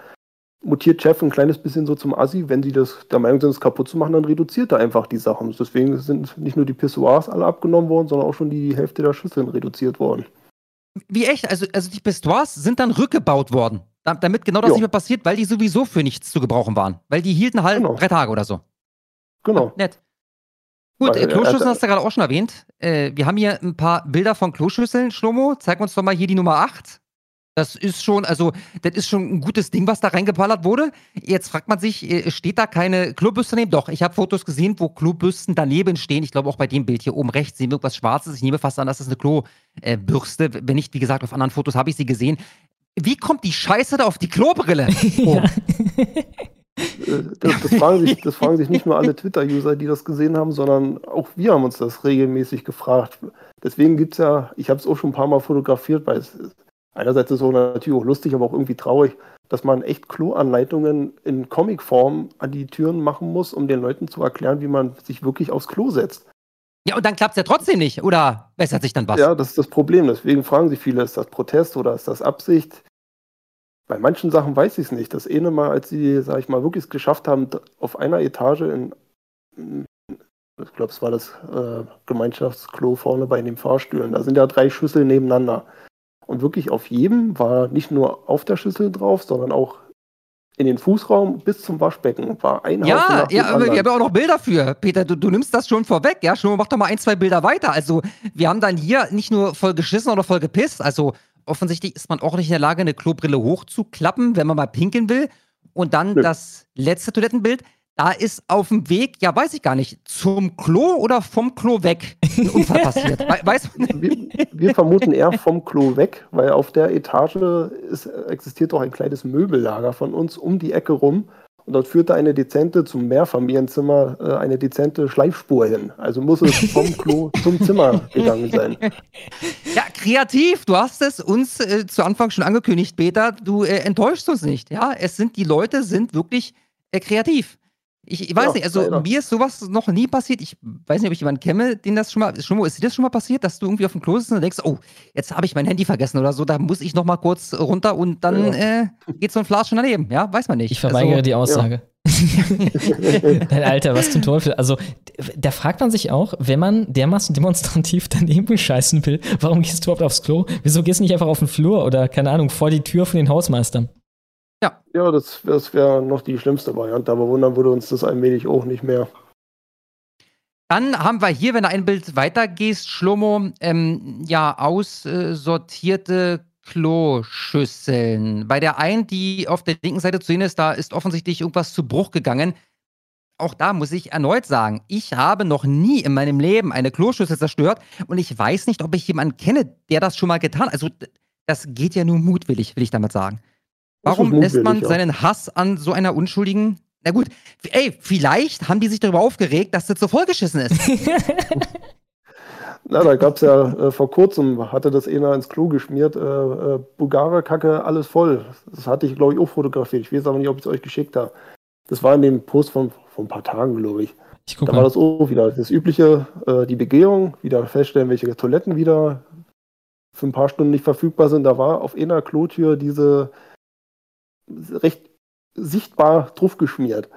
mutiert Chef ein kleines bisschen so zum Assi. Wenn sie das der Meinung sind, es kaputt zu machen, dann reduziert er einfach die Sachen. Deswegen sind nicht nur die Pissoirs alle abgenommen worden, sondern auch schon die Hälfte der Schüsseln reduziert worden. Wie echt? Also, also die Pissoirs sind dann rückgebaut worden, damit genau das jo. nicht mehr passiert, weil die sowieso für nichts zu gebrauchen waren. Weil die hielten halt genau. drei Tage oder so. Genau. Ja, nett. Gut, äh, Kloschüsseln hast du gerade auch schon erwähnt. Äh, wir haben hier ein paar Bilder von Kloschüsseln, Schlomo. Zeig uns doch mal hier die Nummer 8. Das ist schon, also, das ist schon ein gutes Ding, was da reingeballert wurde. Jetzt fragt man sich, äh, steht da keine Klobürste daneben? Doch, ich habe Fotos gesehen, wo Klobürsten daneben stehen. Ich glaube, auch bei dem Bild hier oben rechts sehen wir irgendwas Schwarzes. Ich nehme fast an, das ist eine Klobürste. Wenn nicht, wie gesagt, auf anderen Fotos habe ich sie gesehen. Wie kommt die Scheiße da auf die Klobrille? Oh. Äh, das, das, fragen sich, das fragen sich nicht nur alle Twitter-User, die das gesehen haben, sondern auch wir haben uns das regelmäßig gefragt. Deswegen gibt es ja, ich habe es auch schon ein paar Mal fotografiert, weil es einerseits ist es natürlich auch lustig, aber auch irgendwie traurig, dass man echt Klo-Anleitungen in Comicform an die Türen machen muss, um den Leuten zu erklären, wie man sich wirklich aufs Klo setzt. Ja, und dann klappt es ja trotzdem nicht, oder bessert sich dann was? Ja, das ist das Problem. Deswegen fragen sich viele, ist das Protest oder ist das Absicht? Bei manchen Sachen weiß ich es nicht. Das eine Mal, als sie, sag ich mal, wirklich es geschafft haben, auf einer Etage in, ich glaube, es war das äh, Gemeinschaftsklo vorne bei den Fahrstühlen, da sind ja drei Schüsseln nebeneinander. Und wirklich auf jedem war nicht nur auf der Schüssel drauf, sondern auch in den Fußraum bis zum Waschbecken war ein Ja, Haufen nach ja, aber wir haben auch noch Bilder für. Peter, du, du nimmst das schon vorweg, ja? Schon mach doch mal ein, zwei Bilder weiter. Also, wir haben dann hier nicht nur voll geschissen oder voll gepisst. Also, offensichtlich ist man auch nicht in der Lage, eine Klobrille hochzuklappen, wenn man mal pinkeln will. Und dann Nö. das letzte Toilettenbild da ist auf dem Weg, ja, weiß ich gar nicht, zum Klo oder vom Klo weg ein Unfall passiert. Weiß wir, wir, vermuten eher vom Klo weg, weil auf der Etage ist, existiert auch ein kleines Möbellager von uns um die Ecke rum. Und dort führte eine dezente zum Mehrfamilienzimmer äh, eine dezente Schleifspur hin. Also muss es vom Klo zum Zimmer gegangen sein. Ja, kreativ. Du hast es uns äh, zu Anfang schon angekündigt, Peter. Du äh, enttäuschst uns nicht. Ja, es sind die Leute sind wirklich äh, kreativ. Ich, ich weiß Ja, nicht, also leider. mir ist sowas noch nie passiert. Ich weiß nicht, ob ich jemanden kenne, den das schon mal. Schon mal ist dir das schon mal passiert, dass du irgendwie auf dem Klo sitzt und denkst, oh, jetzt habe ich mein Handy vergessen oder so, da muss ich noch mal kurz runter und dann äh, geht so ein Flas schon daneben. Ja, weiß man nicht. Ich verweigere also, die Aussage. Nein, Alter, was zum Teufel. Also, da fragt man sich auch, wenn man dermaßen demonstrativ daneben scheißen will, warum gehst du überhaupt aufs Klo? Wieso gehst du nicht einfach auf den Flur oder, keine Ahnung, vor die Tür von den Hausmeistern? Ja, das, das wäre noch die schlimmste Variante, aber wundern würde uns das allmählich auch nicht mehr. Dann haben wir hier, wenn du ein Bild weitergehst, Schlomo, ähm, ja, aussortierte Kloschüsseln. Bei der einen, die auf der linken Seite zu sehen ist, da ist offensichtlich irgendwas zu Bruch gegangen. Auch da muss ich erneut sagen, ich habe noch nie in meinem Leben eine Kloschüssel zerstört und ich weiß nicht, ob ich jemanden kenne, der das schon mal getan hat. Also, das geht ja nur mutwillig, will ich damit sagen. Warum lässt man ja. seinen Hass an so einer unschuldigen. Na gut, ey, vielleicht haben die sich darüber aufgeregt, dass das so vollgeschissen ist. Na, da gab es ja äh, vor kurzem, hatte das einer ins Klo geschmiert, äh, äh, Bulgarer-Kacke, alles voll. Das hatte ich, glaube ich, auch fotografiert. Ich weiß aber nicht, ob ich es euch geschickt habe. Das war in dem Post von, von ein paar Tagen, glaube ich. Ich guck Da war mal. das auch wieder das übliche, äh, die Begehung, wieder feststellen, welche Toiletten wieder für ein paar Stunden nicht verfügbar sind. Da war auf einer Klotür diese recht sichtbar drauf geschmiert.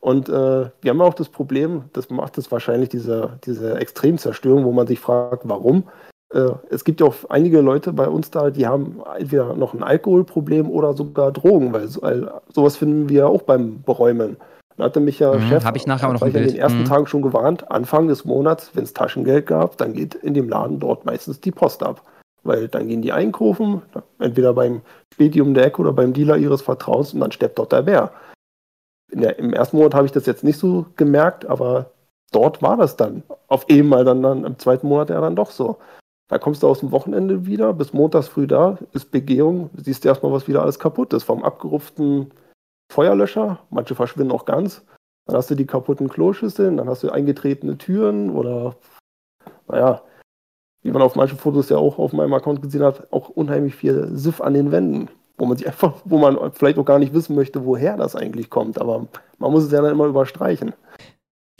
Und äh, wir haben auch das Problem, das macht es wahrscheinlich diese, diese Extremzerstörung, wo man sich fragt, warum. Äh, es gibt ja auch einige Leute bei uns da, die haben entweder noch ein Alkoholproblem oder sogar Drogen, weil, so- weil sowas finden wir auch beim Beräumen. Da hatte mich ja Mhm, Chef hab ich nachher noch ein ich in Bild. den ersten Mhm. Tagen schon gewarnt, Anfang des Monats, wenn es Taschengeld gab, dann geht in dem Laden dort meistens die Post ab. Weil dann gehen die einkaufen, entweder beim Späti um der Ecke oder beim Dealer ihres Vertrauens und dann steppt dort der Bär. Der, Im ersten Monat habe ich das jetzt nicht so gemerkt, aber dort war das dann. Auf einmal dann, dann im zweiten Monat ja dann doch so. Da kommst du aus dem Wochenende wieder, bis montags früh da, ist Begehung, siehst du erstmal, was wieder alles kaputt ist. Vom abgerupften Feuerlöscher, manche verschwinden auch ganz. Dann hast du die kaputten Kloschüsseln, dann hast du eingetretene Türen oder, naja, wie man auf manchen Fotos ja auch auf meinem Account gesehen hat, auch unheimlich viel Siff an den Wänden, wo man sich einfach, wo man vielleicht auch gar nicht wissen möchte, woher das eigentlich kommt, aber man muss es ja dann immer überstreichen.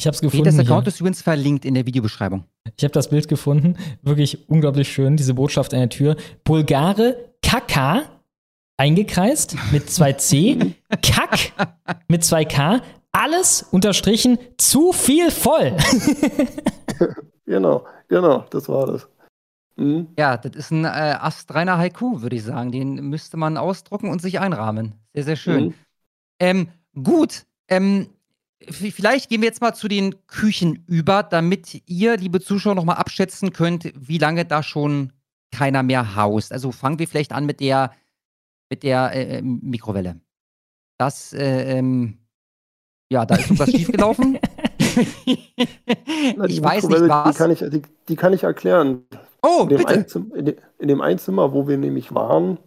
Ich habe es gefunden. das hier. Account ist übrigens verlinkt in der Videobeschreibung. Ich habe das Bild gefunden. Wirklich unglaublich schön, diese Botschaft an der Tür. Bulgare Kaka eingekreist mit zwei C, Kack mit zwei K, alles unterstrichen zu viel voll. Genau, genau, das war das. Mhm. Ja, das ist ein äh, astreiner Haiku, würde ich sagen. Den müsste man ausdrucken und sich einrahmen. Sehr, sehr schön. Mhm. Ähm, gut, ähm, vielleicht gehen wir jetzt mal zu den Küchen über, damit ihr, liebe Zuschauer, nochmal abschätzen könnt, wie lange da schon keiner mehr haust. Also fangen wir vielleicht an mit der, mit der äh, Mikrowelle. Das, äh, ähm, ja, da ist irgendwas schiefgelaufen. Na, die ich weiß Mikrowelle, nicht was. Die kann ich, die, die kann ich erklären. oh, In dem, bitte. Einzim in, de in dem Einzimmer, wo wir nämlich waren,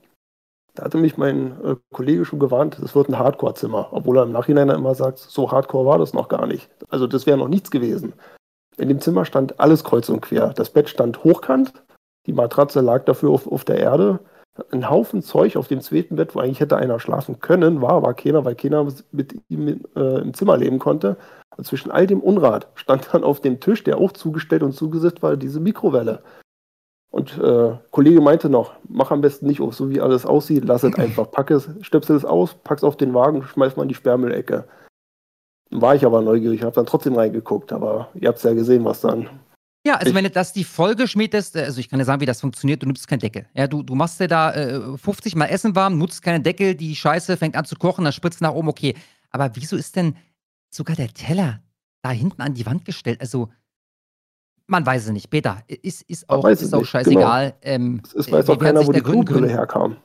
da hatte mich mein äh, Kollege schon gewarnt, das wird ein Hardcore-Zimmer. Obwohl er im Nachhinein immer sagt, so hardcore war das noch gar nicht. Also das wäre noch nichts gewesen. In dem Zimmer stand alles kreuz und quer. Das Bett stand hochkant, die Matratze lag dafür auf, auf der Erde. Ein Haufen Zeug auf dem zweiten Bett, wo eigentlich hätte einer schlafen können, war aber keiner, weil keiner mit ihm äh, im Zimmer leben konnte. Und zwischen all dem Unrat stand dann auf dem Tisch, der auch zugestellt und zugesetzt war, diese Mikrowelle. Und äh, Kollege meinte noch, mach am besten nicht auf, so wie alles aussieht, lass es einfach, pack es, stöpsel es aus, pack's auf den Wagen, schmeiß mal in die Sperrmüllecke. War ich aber neugierig, habe dann trotzdem reingeguckt, aber ihr habt ja gesehen, was dann. Ja, also wenn du das die Folge schmiedest, äh, also ich kann dir sagen, wie das funktioniert, du nimmst keinen Deckel. Ja, du, du machst dir da äh, 50 Mal Essen warm, nutzt keinen Deckel, die Scheiße fängt an zu kochen, dann spritzt nach oben, okay. Aber wieso ist denn sogar der Teller da hinten an die Wand gestellt? Also, man weiß es nicht. Peter, ist, ist auch, weiß es ist auch nicht, scheißegal. Ähm, Es weiß wir auch keiner, wo der die Klobrille herkam.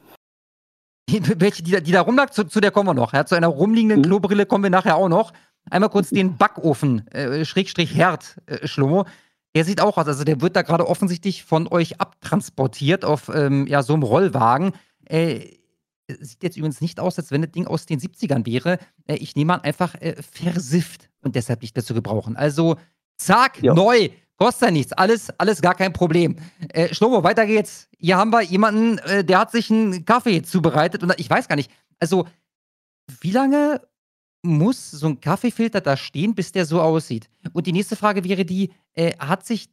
Welche, die, da- die da rumlag, zu, zu der kommen wir noch. Ja, zu einer rumliegenden Mhm. Klobrille kommen wir nachher auch noch. Einmal kurz den Backofen, äh, Schrägstrich Herd, äh, Schlomo. Der sieht auch aus, also der wird da gerade offensichtlich von euch abtransportiert auf ähm, ja, so einem Rollwagen. Äh, sieht jetzt übrigens nicht aus, als wenn das Ding aus den 70ern wäre. Äh, ich nehme an, einfach äh, versifft und deshalb nicht mehr zu gebrauchen. Also, zack, Ja. neu, kostet ja nichts, alles, alles gar kein Problem. Äh, Schlomo, weiter geht's. Hier haben wir jemanden, äh, der hat sich einen Kaffee zubereitet und ich weiß gar nicht, also wie lange muss so ein Kaffeefilter da stehen, bis der so aussieht? Und die nächste Frage wäre die, äh, hat sich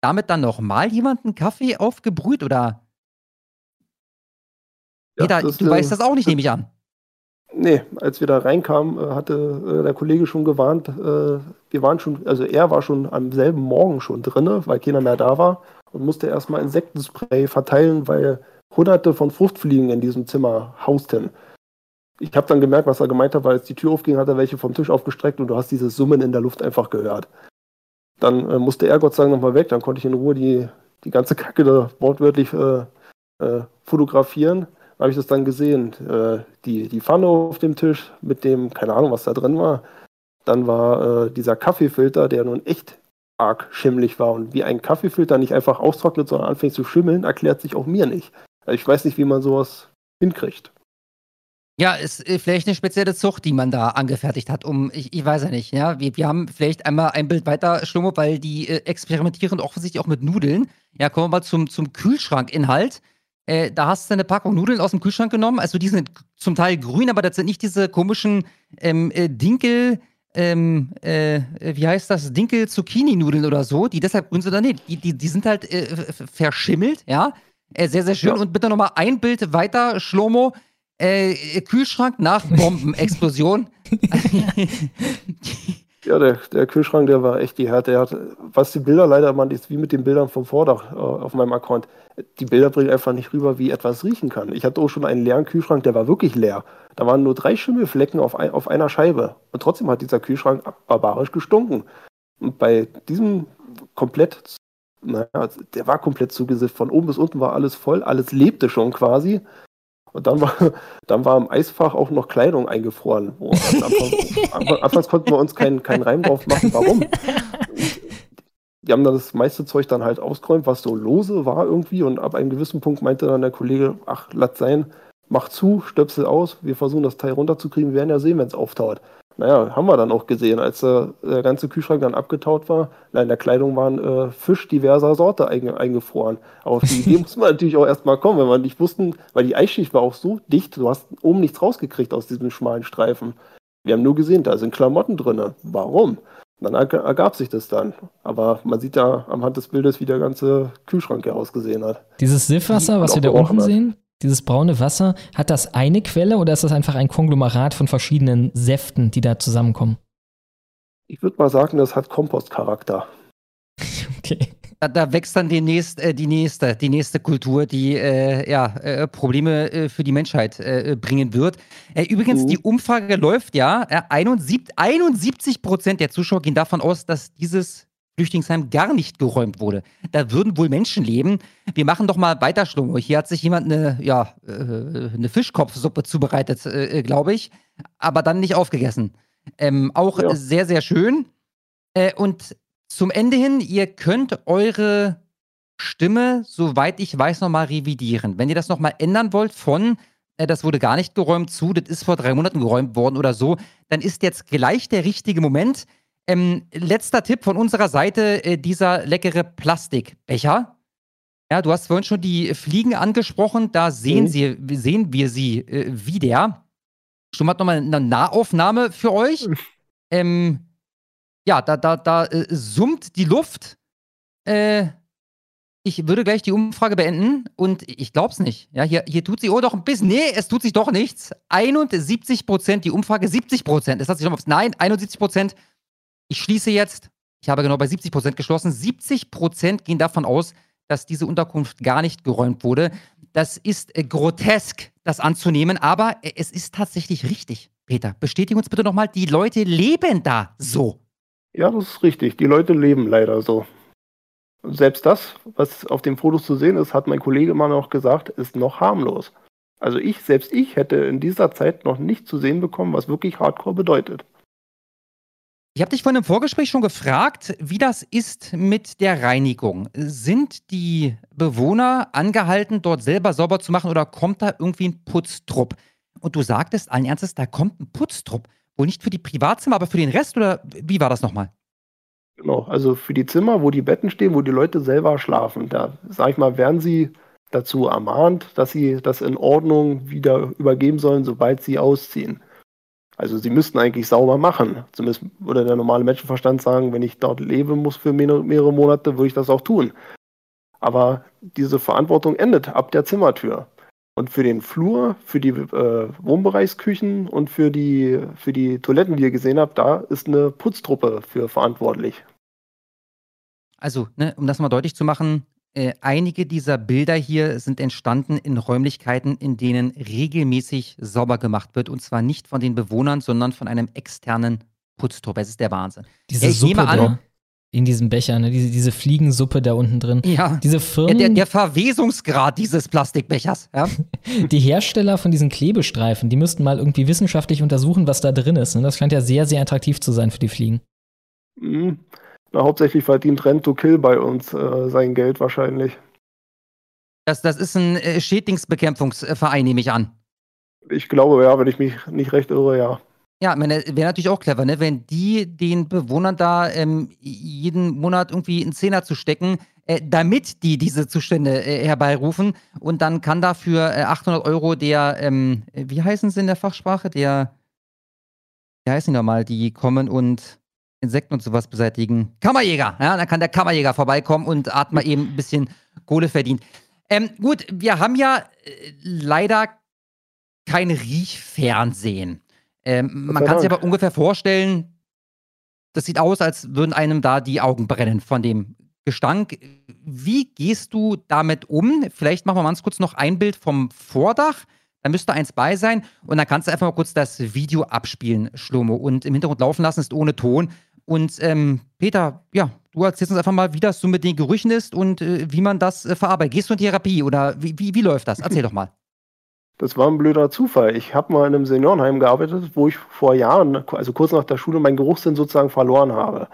damit dann nochmal jemand einen Kaffee aufgebrüht oder? Ja, Peter, du äh, weißt das auch nicht, nehme ich an. Nee, als wir da reinkamen, äh, hatte äh, der Kollege schon gewarnt, äh, wir waren schon, also er war schon am selben Morgen schon drinne, weil keiner mehr da war und musste erstmal Insektenspray verteilen, weil hunderte von Fruchtfliegen in diesem Zimmer hausten. Ich habe dann gemerkt, was er gemeint hat, weil als die Tür aufging, hat er welche vom Tisch aufgestreckt und du hast dieses Summen in der Luft einfach gehört. Dann äh, musste er Gott sei Dank nochmal weg, dann konnte ich in Ruhe die, die ganze Kacke da wortwörtlich äh, äh, fotografieren. Da habe ich das dann gesehen. Äh, die, die Pfanne auf dem Tisch mit dem, keine Ahnung, was da drin war. Dann war äh, dieser Kaffeefilter, der nun echt arg schimmlig war. Und wie ein Kaffeefilter nicht einfach austrocknet, sondern anfängt zu schimmeln, erklärt sich auch mir nicht. Also ich weiß nicht, wie man sowas hinkriegt. Ja, ist äh, vielleicht eine spezielle Zucht, die man da angefertigt hat, um, ich, ich weiß ja nicht, ja. Wir, wir haben vielleicht einmal ein Bild weiter, Schlummer, weil die äh, experimentieren offensichtlich auch mit Nudeln. Ja, kommen wir mal zum, zum Kühlschrankinhalt. Äh, da hast du eine Packung Nudeln aus dem Kühlschrank genommen. Also die sind zum Teil grün, aber das sind nicht diese komischen ähm, äh, Dinkel, ähm, äh, wie heißt das, Dinkel-Zucchini-Nudeln oder so, die deshalb grün sind. Nee, die, die, die sind halt äh, verschimmelt, ja. Äh, sehr, sehr schön. Ja. Und bitte nochmal ein Bild weiter, Schlomo. Äh, Kühlschrank nach Bombenexplosion. Ja, der, der Kühlschrank, der war echt die Härte. Hat, was die Bilder leider, man ist wie mit den Bildern vom Vordach äh, auf meinem Account. Die Bilder bringen einfach nicht rüber, wie etwas riechen kann. Ich hatte auch schon einen leeren Kühlschrank, der war wirklich leer. Da waren nur drei Schimmelflecken auf, ein, auf einer Scheibe. Und trotzdem hat dieser Kühlschrank barbarisch gestunken. Und bei diesem komplett, naja, der war komplett zugesifft. Von oben bis unten war alles voll, alles lebte schon quasi. Und dann war, dann war im Eisfach auch noch Kleidung eingefroren. Wo Anfangs, Anfangs, konnten wir uns keinen keinen Reim drauf machen, warum. Die haben dann das meiste Zeug dann halt ausgeräumt, was so lose war irgendwie. Und ab einem gewissen Punkt meinte dann der Kollege, ach, lass sein, mach zu, Stöpsel aus, wir versuchen das Teil runterzukriegen, wir werden ja sehen, wenn es auftaut. Naja, haben wir dann auch gesehen, als der, der ganze Kühlschrank dann abgetaut war. In der Kleidung waren äh, Fisch diverser Sorte einge eingefroren. Aber auf die Idee muss man natürlich auch erstmal kommen, wenn wir nicht wussten, weil die Eisschicht war auch so dicht, du hast oben nichts rausgekriegt aus diesem schmalen Streifen. Wir haben nur gesehen, da sind Klamotten drin. Warum? Dann erg ergab sich das dann. Aber man sieht ja am Hand des Bildes, wie der ganze Kühlschrank hier ausgesehen hat. Dieses Siffwasser, was wir da unten sehen, dieses braune Wasser, hat das eine Quelle oder ist das einfach ein Konglomerat von verschiedenen Säften, die da zusammenkommen? Ich würde mal sagen, das hat Kompostcharakter. Okay. Da, da wächst dann die nächste, äh, die nächste, die nächste Kultur, die äh, ja, äh, Probleme äh, für die Menschheit äh, bringen wird. Äh, übrigens, Mhm. die Umfrage läuft ja. Äh, 71, 71 Prozent der Zuschauer gehen davon aus, dass dieses Flüchtlingsheim gar nicht geräumt wurde. Da würden wohl Menschen leben. Wir machen doch mal weiter, Schlummo. Hier hat sich jemand eine, ja, äh, eine Fischkopfsuppe zubereitet, äh, glaube ich, aber dann nicht aufgegessen. Ähm, auch Ja. sehr, sehr schön. Äh, und zum Ende hin, ihr könnt eure Stimme, soweit ich weiß, nochmal revidieren. Wenn ihr das nochmal ändern wollt von, äh, das wurde gar nicht geräumt zu, das ist vor drei Monaten geräumt worden oder so, dann ist jetzt gleich der richtige Moment. Ähm, letzter Tipp von unserer Seite, äh, dieser leckere Plastikbecher. Ja, du hast vorhin schon die Fliegen angesprochen, da sehen, Mhm. sie, sehen wir sie äh, wieder. Stumm hat nochmal eine Nahaufnahme für euch. Ähm, ja, da, da, da äh, summt die Luft. Äh, ich würde gleich die Umfrage beenden und ich glaub's nicht. Ja, hier, hier tut sich oh doch ein bisschen. Nee, es tut sich doch nichts. 71 Prozent, die Umfrage 70 Prozent. Es hat sich noch aufs Nein, 71 Prozent. Ich schließe jetzt. Ich habe genau bei 70 Prozent geschlossen. 70 Prozent gehen davon aus, dass diese Unterkunft gar nicht geräumt wurde. Das ist äh, grotesk, das anzunehmen, aber äh, es ist tatsächlich richtig. Peter, bestätige uns bitte nochmal, die Leute leben da so. Ja, das ist richtig. Die Leute leben leider so. Selbst das, was auf den Fotos zu sehen ist, hat mein Kollege immer noch gesagt, ist noch harmlos. Also ich, selbst ich hätte in dieser Zeit noch nicht zu sehen bekommen, was wirklich Hardcore bedeutet. Ich habe dich vorhin im Vorgespräch schon gefragt, wie das ist mit der Reinigung. Sind die Bewohner angehalten, dort selber sauber zu machen oder kommt da irgendwie ein Putztrupp? Und du sagtest allen Ernstes, da kommt ein Putztrupp. Wohl nicht für die Privatzimmer, aber für den Rest oder wie war das nochmal? Genau, also für die Zimmer, wo die Betten stehen, wo die Leute selber schlafen, da, sag ich mal, werden sie dazu ermahnt, dass sie das in Ordnung wieder übergeben sollen, sobald sie ausziehen. Also sie müssten eigentlich sauber machen. Zumindest würde der normale Menschenverstand sagen, wenn ich dort leben muss für mehrere, Monate, würde ich das auch tun. Aber diese Verantwortung endet ab der Zimmertür. Und für den Flur, für die äh, Wohnbereichsküchen und für die, für die Toiletten, die ihr gesehen habt, da ist eine Putztruppe für verantwortlich. Also, ne, um das mal deutlich zu machen, äh, einige dieser Bilder hier sind entstanden in Räumlichkeiten, in denen regelmäßig sauber gemacht wird. Und zwar nicht von den Bewohnern, sondern von einem externen Putztrupp. Es ist der Wahnsinn. Diese Ja, ich Suppe nehme an- da in diesem Becher, ne? diese, diese Fliegensuppe da unten drin. Ja. Diese Ja, Firmen, der, der Verwesungsgrad dieses Plastikbechers. Ja? die Hersteller von diesen Klebestreifen, die müssten mal irgendwie wissenschaftlich untersuchen, was da drin ist. Ne? Das scheint ja sehr, sehr attraktiv zu sein für die Fliegen. Mhm. Na, hauptsächlich verdient Rent to Kill bei uns äh, sein Geld wahrscheinlich. Das, das ist ein äh, Schädlingsbekämpfungsverein, nehme ich an. Ich glaube, ja, wenn ich mich nicht recht irre, ja. Ja, wäre natürlich auch clever, ne? wenn die den Bewohnern da ähm, jeden Monat irgendwie einen Zehner zu stecken, äh, damit die diese Zustände äh, herbeirufen und dann kann dafür äh, 800 Euro der, ähm, wie heißen sie in der Fachsprache, der, wie heißen die nochmal, die kommen und Insekten und sowas beseitigen. Kammerjäger, ja, dann kann der Kammerjäger vorbeikommen und hat mal eben ein bisschen Kohle verdient. Ähm, gut, wir haben ja äh, leider kein Riechfernsehen. Ähm, man kann sich aber ungefähr vorstellen, das sieht aus, als würden einem da die Augen brennen von dem Gestank. Wie gehst du damit um? Vielleicht machen wir mal ganz kurz noch ein Bild vom Vordach. Da müsste eins bei sein. Und dann kannst du einfach mal kurz das Video abspielen, Schlomo. Und im Hintergrund laufen lassen ist ohne Ton. Und ähm, Peter, ja, du erzählst uns einfach mal, wie das so mit den Gerüchen ist und äh, wie man das äh, verarbeitet. Gehst du in Therapie oder wie, wie, wie läuft das? Erzähl doch mal. Das war ein blöder Zufall. Ich habe mal in einem Seniorenheim gearbeitet, wo ich vor Jahren, also kurz nach der Schule, meinen Geruchssinn sozusagen verloren habe.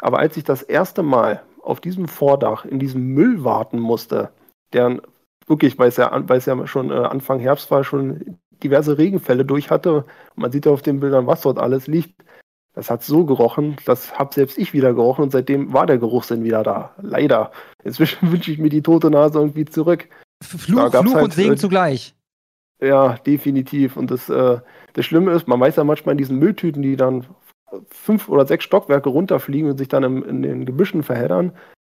Aber als ich das erste Mal auf diesem Vordach in diesem Müll warten musste, der wirklich, weil es ja, weil es ja schon äh, Anfang Herbst war, schon diverse Regenfälle durch hatte, man sieht ja auf den Bildern, was dort alles liegt, das hat so gerochen, das habe selbst ich wieder gerochen und seitdem war der Geruchssinn wieder da. Leider. Inzwischen wünsche ich mir die tote Nase irgendwie zurück. Fluch, Fluch halt, und Segen äh, zugleich. Ja, definitiv. Und das, äh, das Schlimme ist, man weiß ja manchmal in diesen Mülltüten, die dann fünf oder sechs Stockwerke runterfliegen und sich dann im, in den Gebüschen verheddern,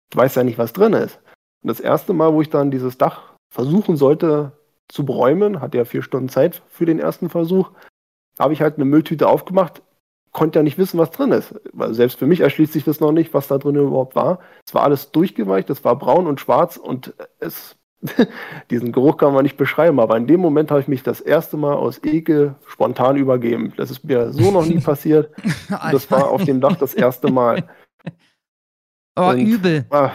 du weißt ja nicht, was drin ist. Und das erste Mal, wo ich dann dieses Dach versuchen sollte zu beräumen, hatte ja vier Stunden Zeit für den ersten Versuch, habe ich halt eine Mülltüte aufgemacht, konnte ja nicht wissen, was drin ist. Weil selbst für mich erschließt sich das noch nicht, was da drin überhaupt war. Es war alles durchgeweicht, es war braun und schwarz und es diesen Geruch kann man nicht beschreiben, aber in dem Moment habe ich mich das erste Mal aus Ekel spontan übergeben. Das ist mir so noch nie passiert. Und das war auf dem Dach das erste Mal. Oh, und- übel. Ah,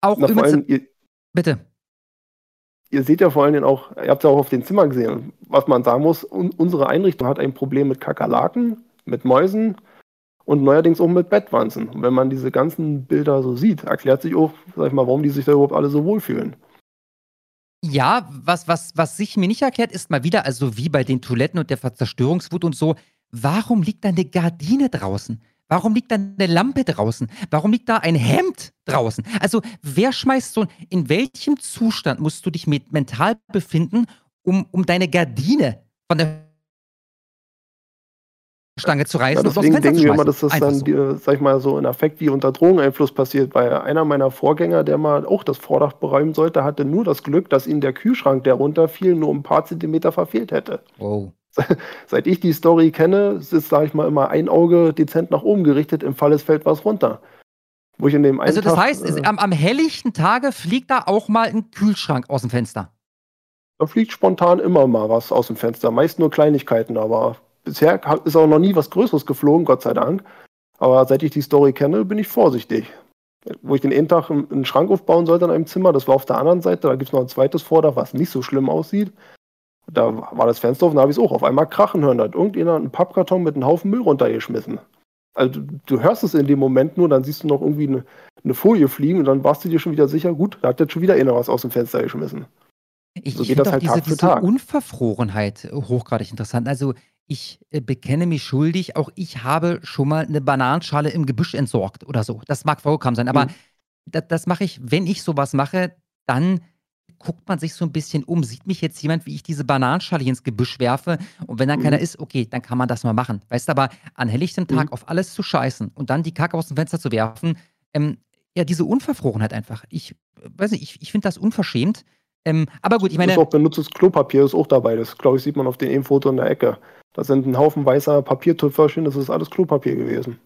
Auch na, übelst. allem, ihr, Bitte. ihr seht ja vor allen Dingen auch, ihr habt ja auch auf den Zimmern gesehen, was man sagen muss, un unsere Einrichtung hat ein Problem mit Kakerlaken, mit Mäusen und neuerdings auch mit Bettwanzen. Und wenn man diese ganzen Bilder so sieht, erklärt sich auch, sag ich mal, warum die sich da überhaupt alle so wohlfühlen. Ja, was, was, was sich mir nicht erklärt, ist mal wieder, also wie bei den Toiletten und der Zerstörungswut und so, warum liegt da eine Gardine draußen? Warum liegt da eine Lampe draußen? Warum liegt da ein Hemd draußen? Also, wer schmeißt so, in welchem Zustand musst du dich mental befinden, um, um deine Gardine von der Stange zu reißen Ja, und deswegen Fenster denken zu wir immer, dass das Einfach dann, so. äh, sag ich mal, so in Effekt wie unter Drogeneinfluss passiert. Weil einer meiner Vorgänger, der mal auch das Vordach beräumen sollte, hatte nur das Glück, dass ihn der Kühlschrank, der runterfiel, nur ein paar Zentimeter verfehlt hätte. Wow. Seit ich die Story kenne, ist, sag ich mal, immer ein Auge dezent nach oben gerichtet, im Fall es fällt was runter. Wo ich in dem Also, das Tag, heißt, äh, am, am helllichten Tage fliegt da auch mal ein Kühlschrank aus dem Fenster. da fliegt spontan immer mal was aus dem Fenster. Meist nur Kleinigkeiten, aber bisher ist auch noch nie was Größeres geflogen, Gott sei Dank. Aber seit ich die Story kenne, bin ich vorsichtig. Wo ich den einen Tag einen Schrank aufbauen sollte in einem Zimmer, das war auf der anderen Seite, da gibt es noch ein zweites Vordach, was nicht so schlimm aussieht. Da war das Fenster offen, da habe ich es auch auf einmal krachen hören. Da hat irgendjemand einen Pappkarton mit einem Haufen Müll runtergeschmissen. Also du, hörst es in dem Moment nur, dann siehst du noch irgendwie eine, eine Folie fliegen und dann warst du dir schon wieder sicher, gut, da hat jetzt schon wieder einer was aus dem Fenster geschmissen. Ich, So ich finde auch halt diese, diese. Unverfrorenheit hochgradig interessant. Also ich äh, bekenne mich schuldig, auch ich habe schon mal eine Bananenschale im Gebüsch entsorgt oder so. Das mag vorgekommen sein, aber Mhm. das, das mache ich, wenn ich sowas mache, dann guckt man sich so ein bisschen um. Sieht mich jetzt jemand, wie ich diese Bananenschale ins Gebüsch werfe? Und wenn da mhm. keiner ist, okay, dann kann man das mal machen. Weißt du, aber an helllichtem Tag mhm. auf alles zu scheißen und dann die Kacke aus dem Fenster zu werfen, ähm, ja, diese Unverfrorenheit einfach. Ich weiß nicht, ich, ich finde das unverschämt. Ähm, aber gut, ich meine. Das ist auch benutztes Klopapier ist auch dabei. Das, glaube ich, sieht man auf dem Foto in der Ecke. Da sind ein Haufen weißer Papiertüpferchen, das ist alles Klopapier gewesen.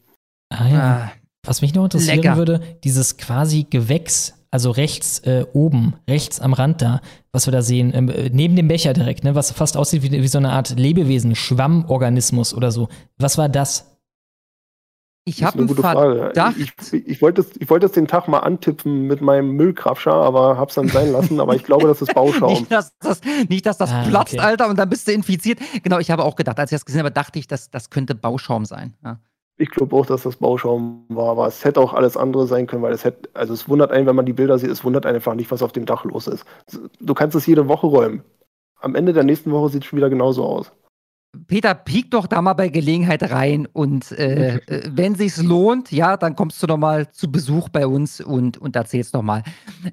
Ah ja. Ah, Was mich noch interessieren lecker. würde, dieses quasi Gewächs, also rechts äh, oben, rechts am Rand da, was wir da sehen, ähm, äh, neben dem Becher direkt, ne, was fast aussieht wie, wie so eine Art Lebewesen, Schwammorganismus oder so. Was war das? Ich habe einen Verdacht. Ich, ich, ich wollte es wollt den Tag mal antippen mit meinem Müllkraftscher, aber hab's dann sein lassen. aber ich glaube, das ist Bauschaum. nicht, dass das, nicht, dass das ah, platzt, okay. Alter, und dann bist du infiziert. Genau, ich habe auch gedacht, als ich das gesehen habe, dachte ich, dass das könnte Bauschaum sein. Ja. Ich glaube auch, dass das Bauschaum war, aber es hätte auch alles andere sein können, weil es hätte, also es wundert einen, wenn man die Bilder sieht, es wundert einen einfach nicht, was auf dem Dach los ist. Du kannst es jede Woche räumen. Am Ende der nächsten Woche sieht es schon wieder genauso aus. Peter, piek doch da mal bei Gelegenheit rein und äh, äh wenn sich's lohnt, ja, dann kommst du doch mal zu Besuch bei uns und, und erzählst doch mal.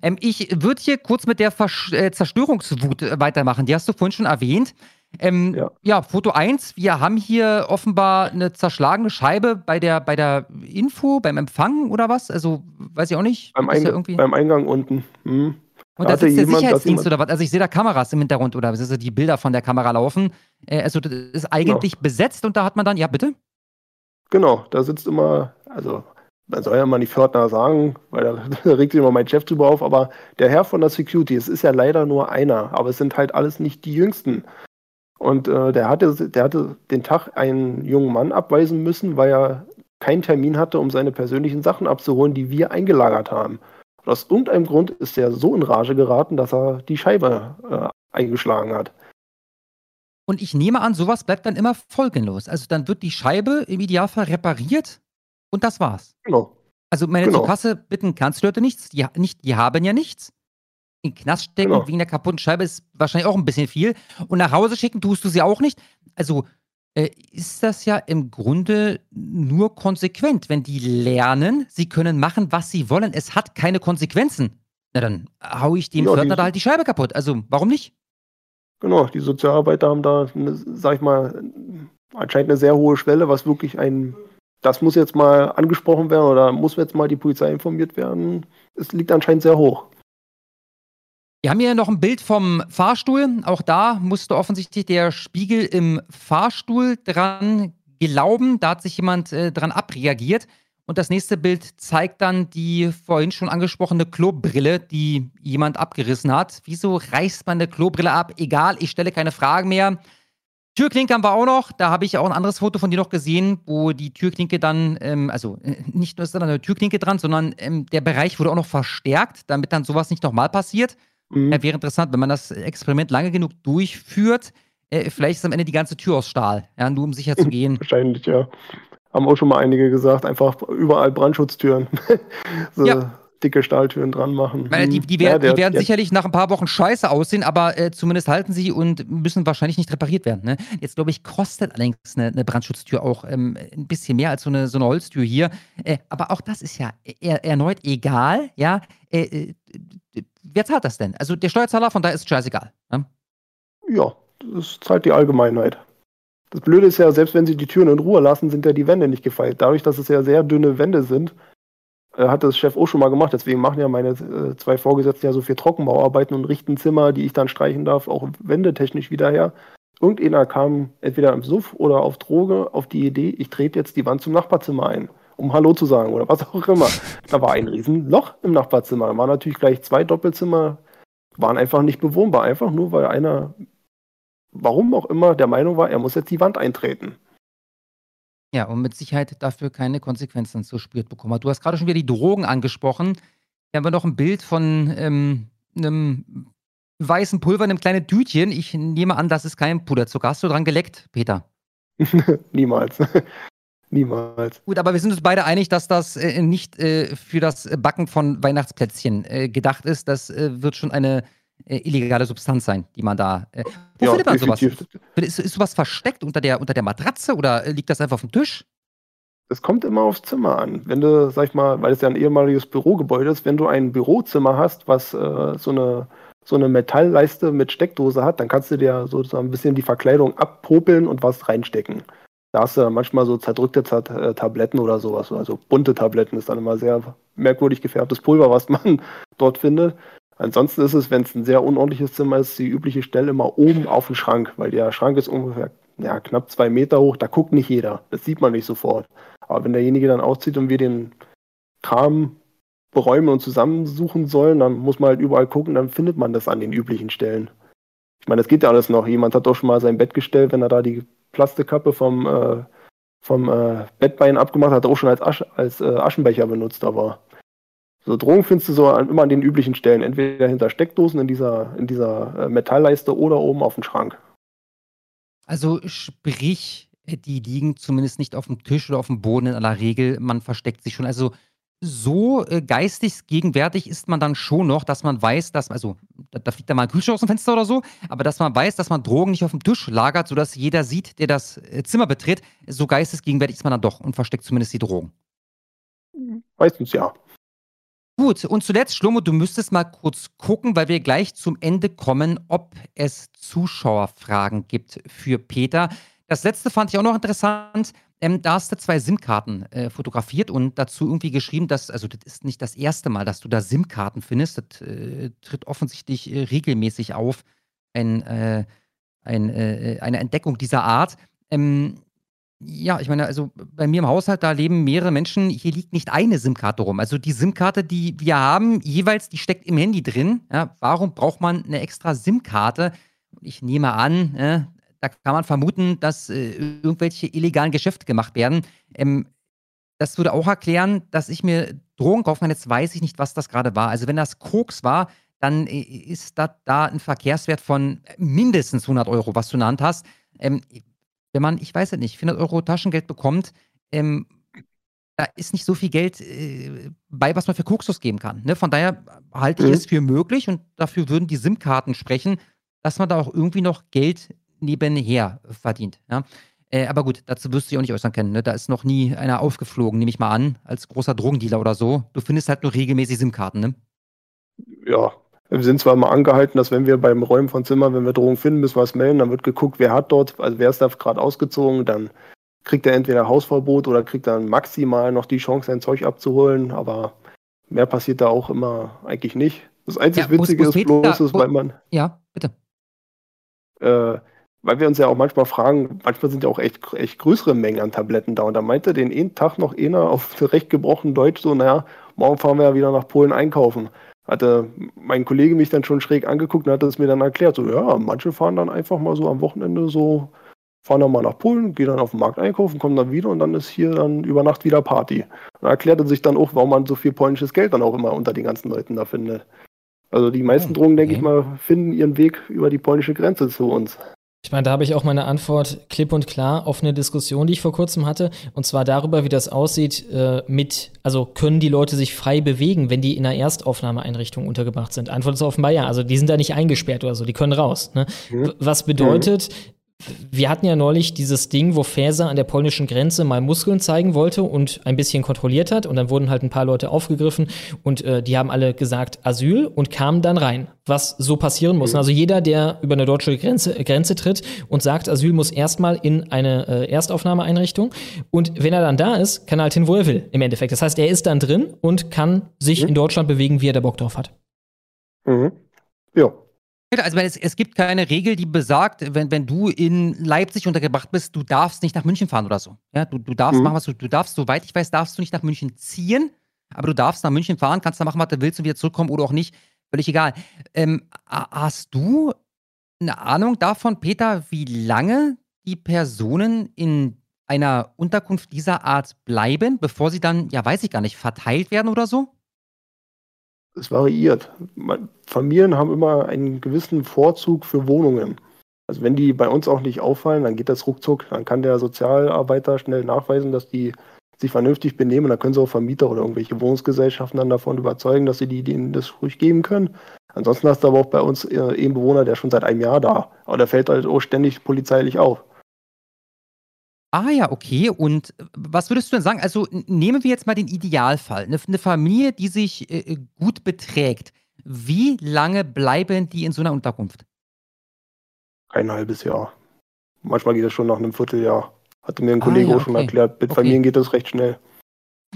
Ähm, ich würde hier kurz mit der Versch äh, Zerstörungswut äh, weitermachen. Die hast du vorhin schon erwähnt. Ähm, ja. ja. Foto 1. Wir haben hier offenbar eine zerschlagene Scheibe bei der, bei der Info, beim Empfang oder was? Also, weiß ich auch nicht. Beim, Eingang, ja beim Eingang unten. Hm. Und da, da sitzt der jemand, Sicherheitsdienst oder was? Also ich sehe da Kameras im Hintergrund oder also die Bilder von der Kamera laufen. Äh, also das ist eigentlich genau. besetzt und da hat man dann, ja bitte? Genau, da sitzt immer, also man soll ja mal nicht Pförtner sagen, weil da, da regt sich immer mein Chef drüber auf, aber der Herr von der Security, es ist ja leider nur einer, aber es sind halt alles nicht die Jüngsten. Und äh, der, hatte, der hatte den Tag einen jungen Mann abweisen müssen, weil er keinen Termin hatte, um seine persönlichen Sachen abzuholen, die wir eingelagert haben. Und aus irgendeinem Grund ist er so in Rage geraten, dass er die Scheibe äh, eingeschlagen hat. Und ich nehme an, sowas bleibt dann immer folgenlos. Also dann wird die Scheibe im Idealfall repariert und das war's. Genau. Also meine genau. zur Kasse bitten kannst du heute nichts. Die, nicht, die haben ja nichts. In den Knast stecken genau. wegen der kaputten Scheibe ist wahrscheinlich auch ein bisschen viel. Und nach Hause schicken tust du sie auch nicht. Also ist das ja im Grunde nur konsequent. Wenn die lernen, sie können machen, was sie wollen, es hat keine Konsequenzen. Na dann hau ich dem ja, da halt die Scheibe kaputt. Also warum nicht? Genau, die Sozialarbeiter haben da, eine, sag ich mal, anscheinend eine sehr hohe Schwelle, was wirklich ein, das muss jetzt mal angesprochen werden oder muss jetzt mal die Polizei informiert werden. Es liegt anscheinend sehr hoch. Wir haben hier noch ein Bild vom Fahrstuhl. Auch da musste offensichtlich der Spiegel im Fahrstuhl dran glauben. Da hat sich jemand äh, dran abreagiert. Und das nächste Bild zeigt dann die vorhin schon angesprochene Klobrille, die jemand abgerissen hat. Wieso reißt man eine Klobrille ab? Egal, ich stelle keine Fragen mehr. Türklinke haben wir auch noch. Da habe ich auch ein anderes Foto von dir noch gesehen, wo die Türklinke dann, ähm, also äh, nicht nur ist da eine Türklinke dran, sondern ähm, der Bereich wurde auch noch verstärkt, damit dann sowas nicht nochmal passiert. Mhm. Ja, wäre interessant, wenn man das Experiment lange genug durchführt, äh, vielleicht ist am Ende die ganze Tür aus Stahl, ja, nur um sicher zu gehen. Wahrscheinlich, ja. Haben auch schon mal einige gesagt, einfach überall Brandschutztüren. so ja. dicke Stahltüren dran machen. Meine, die, die, wär, ja, der, die, werden der, sicherlich nach ein paar Wochen scheiße aussehen, aber äh, zumindest halten sie und müssen wahrscheinlich nicht repariert werden. Ne? Jetzt glaube ich, kostet allerdings eine, eine Brandschutztür auch ähm, ein bisschen mehr als so eine, so eine Holztür hier. Äh, aber auch das ist ja er, erneut egal. Ja, äh, äh wer zahlt das denn? Also der Steuerzahler, von da ist es scheißegal. Ne? Ja, das zahlt die Allgemeinheit. Das Blöde ist ja, selbst wenn sie die Türen in Ruhe lassen, sind ja die Wände nicht gefeilt. Dadurch, dass es ja sehr dünne Wände sind, äh, hat das Chef auch schon mal gemacht. Deswegen machen ja meine äh, zwei Vorgesetzten ja so viel Trockenbauarbeiten und richten Zimmer, die ich dann streichen darf, auch wendetechnisch wieder her. Irgendeiner kam entweder im Suff oder auf Droge auf die Idee, ich trete jetzt die Wand zum Nachbarzimmer ein um Hallo zu sagen oder was auch immer. Da war ein Riesenloch im Nachbarzimmer. Da waren natürlich gleich zwei Doppelzimmer, waren einfach nicht bewohnbar, einfach nur weil einer, warum auch immer, der Meinung war, er muss jetzt die Wand eintreten. Ja, und mit Sicherheit dafür keine Konsequenzen zu spürt bekommen Du hast gerade schon wieder die Drogen angesprochen. Hier haben wir noch ein Bild von ähm, einem weißen Pulver in einem kleinen Tütchen. Ich nehme an, das ist kein Puderzucker. Hast du dran geleckt, Peter? Niemals. Niemals. Gut, aber wir sind uns beide einig, dass das äh, nicht äh, für das Backen von Weihnachtsplätzchen äh, gedacht ist. Das äh, wird schon eine äh, illegale Substanz sein, die man da. Äh, wo ja, findet man sowas? Ist, ist sowas versteckt unter der, unter der Matratze oder liegt das einfach auf dem Tisch? Es kommt immer aufs Zimmer an. Wenn du, sag ich mal, weil es ja ein ehemaliges Bürogebäude ist, wenn du ein Bürozimmer hast, was so eine so eine Metallleiste mit Steckdose hat, dann kannst du dir sozusagen ein bisschen die Verkleidung abpopeln und was reinstecken. Da hast du manchmal so zerdrückte äh, Tabletten oder sowas, also bunte Tabletten ist dann immer sehr merkwürdig gefärbtes Pulver, was man dort findet. Ansonsten ist es, wenn es ein sehr unordentliches Zimmer ist, die übliche Stelle immer oben auf dem Schrank, weil der Schrank ist ungefähr ja, knapp zwei Meter hoch, da guckt nicht jeder. Das sieht man nicht sofort. Aber wenn derjenige dann auszieht und wir den Kram beräumen und zusammensuchen sollen, dann muss man halt überall gucken, dann findet man das an den üblichen Stellen. Ich meine, das geht ja alles noch. Jemand hat doch schon mal sein Bett gestellt, wenn er da die Plastikkappe vom, äh, vom äh, Bettbein abgemacht hat, auch schon als, Asch als äh, Aschenbecher benutzt, aber so Drogen findest du so an, immer an den üblichen Stellen, entweder hinter Steckdosen in dieser, in dieser äh, Metallleiste oder oben auf dem Schrank. Also sprich, die liegen zumindest nicht auf dem Tisch oder auf dem Boden in aller Regel, man versteckt sich schon. Also so äh, geistig gegenwärtig ist man dann schon noch, dass man weiß, dass, also da, da fliegt da mal ein Kühlschrank aus dem Fenster oder so, aber dass man weiß, dass man Drogen nicht auf dem Tisch lagert, sodass jeder sieht, der das äh, Zimmer betritt, so geistesgegenwärtig ist man dann doch und versteckt zumindest die Drogen. Meistens ja. Gut, und zuletzt, Schlomo, du müsstest mal kurz gucken, weil wir gleich zum Ende kommen, ob es Zuschauerfragen gibt für Peter. Das letzte fand ich auch noch interessant. Ähm, da hast du zwei SIM-Karten äh, fotografiert und dazu irgendwie geschrieben, dass, also das ist nicht das erste Mal, dass du da SIM-Karten findest. Das äh, tritt offensichtlich äh, regelmäßig auf, ein, äh, ein, äh, eine Entdeckung dieser Art. Ähm, ja, ich meine, also bei mir im Haushalt, da leben mehrere Menschen, hier liegt nicht eine SIM-Karte rum. Also die SIM-Karte, die wir haben, jeweils, die steckt im Handy drin. Ja, warum braucht man eine extra SIM-Karte? Ich nehme an, äh, da kann man vermuten, dass äh, irgendwelche illegalen Geschäfte gemacht werden. Ähm, das würde auch erklären, dass ich mir Drogen kaufen kann. Jetzt weiß ich nicht, was das gerade war. Also wenn das Koks war, dann äh, ist das da ein Verkehrswert von mindestens 100 Euro, was du in der Hand hast. Ähm, wenn man, ich weiß es nicht, 400 Euro Taschengeld bekommt, ähm, da ist nicht so viel Geld äh, bei, was man für Koks ausgeben kann. Ne? Von daher halte ich mhm. es für möglich und dafür würden die SIM-Karten sprechen, dass man da auch irgendwie noch Geld nebenher verdient. Ja? Äh, aber gut, dazu wirst du dich auch nicht äußern können. Ne? Da ist noch nie einer aufgeflogen, nehme ich mal an, als großer Drogendealer oder so. Du findest halt nur regelmäßig SIM-Karten, ne? Ja, wir sind zwar mal angehalten, dass wenn wir beim Räumen von Zimmern, wenn wir Drogen finden, müssen wir es melden. Dann wird geguckt, wer hat dort, also wer ist da gerade ausgezogen. Dann kriegt er entweder Hausverbot oder kriegt dann maximal noch die Chance, sein Zeug abzuholen. Aber mehr passiert da auch immer eigentlich nicht. Das einzige ja, Witzige ist bloß, ist, weil man. Ja, bitte. Äh, weil wir uns ja auch manchmal fragen, manchmal sind ja auch echt, echt größere Mengen an Tabletten da. Und da meinte den einen Tag noch einer auf recht gebrochen Deutsch so, naja, morgen fahren wir ja wieder nach Polen einkaufen. Hatte mein Kollege mich dann schon schräg angeguckt und hat es mir dann erklärt, so, ja, manche fahren dann einfach mal so am Wochenende so, fahren dann mal nach Polen, gehen dann auf den Markt einkaufen, kommen dann wieder und dann ist hier dann über Nacht wieder Party. Und erklärte sich dann auch, warum man so viel polnisches Geld dann auch immer unter den ganzen Leuten da findet. Also die meisten oh, Drogen, denke ich mal, finden ihren Weg über die polnische Grenze zu uns. Ich meine, da habe ich auch meine Antwort klipp und klar auf eine Diskussion, die ich vor kurzem hatte, und zwar darüber, wie das aussieht äh, mit, also können die Leute sich frei bewegen, wenn die in einer Erstaufnahmeeinrichtung untergebracht sind? Antwort ist offenbar ja, also die sind da nicht eingesperrt oder so, die können raus. Ne? Mhm. Was bedeutet, mhm wir hatten ja neulich dieses Ding, wo Faeser an der polnischen Grenze mal Muskeln zeigen wollte und ein bisschen kontrolliert hat. Und dann wurden halt ein paar Leute aufgegriffen und äh, die haben alle gesagt Asyl und kamen dann rein. Was so passieren muss. Mhm. Also jeder, der über eine deutsche Grenze, Grenze tritt und sagt, Asyl muss erstmal in eine äh, Erstaufnahmeeinrichtung. Und wenn er dann da ist, kann er halt hin, wo er will, im Endeffekt. Das heißt, er ist dann drin und kann sich mhm. in Deutschland bewegen, wie er da Bock drauf hat. Mhm. Ja, also es, es, gibt keine Regel, die besagt, wenn, wenn du in Leipzig untergebracht bist, du darfst nicht nach München fahren oder so. Ja, du, du darfst mhm. machen, was du, du darfst, soweit ich weiß, darfst du nicht nach München ziehen, aber du darfst nach München fahren, kannst da machen, was du willst und wieder zurückkommen oder auch nicht. Völlig egal. Ähm, hast du eine Ahnung davon, Peter, wie lange die Personen in einer Unterkunft dieser Art bleiben, bevor sie dann, ja, weiß ich gar nicht, verteilt werden oder so? Es variiert. Familien haben immer einen gewissen Vorzug für Wohnungen. Also wenn die bei uns auch nicht auffallen, dann geht das ruckzuck. Dann kann der Sozialarbeiter schnell nachweisen, dass die sich vernünftig benehmen. Dann können sie auch Vermieter oder irgendwelche Wohnungsgesellschaften dann davon überzeugen, dass sie die, denen das ruhig geben können. Ansonsten hast du aber auch bei uns äh, einen Bewohner, der schon seit einem Jahr da. Aber der fällt halt auch ständig polizeilich auf. Ah ja, okay. Und äh, was würdest du denn sagen? Also nehmen wir jetzt mal den Idealfall. Eine, eine Familie, die sich äh, äh, gut beträgt. Wie lange bleiben die in so einer Unterkunft? Ein halbes Jahr. Manchmal geht das schon nach einem Vierteljahr. Hatte mir ein ah, Kollege ja, auch schon erklärt. Mit okay. Familien geht das recht schnell.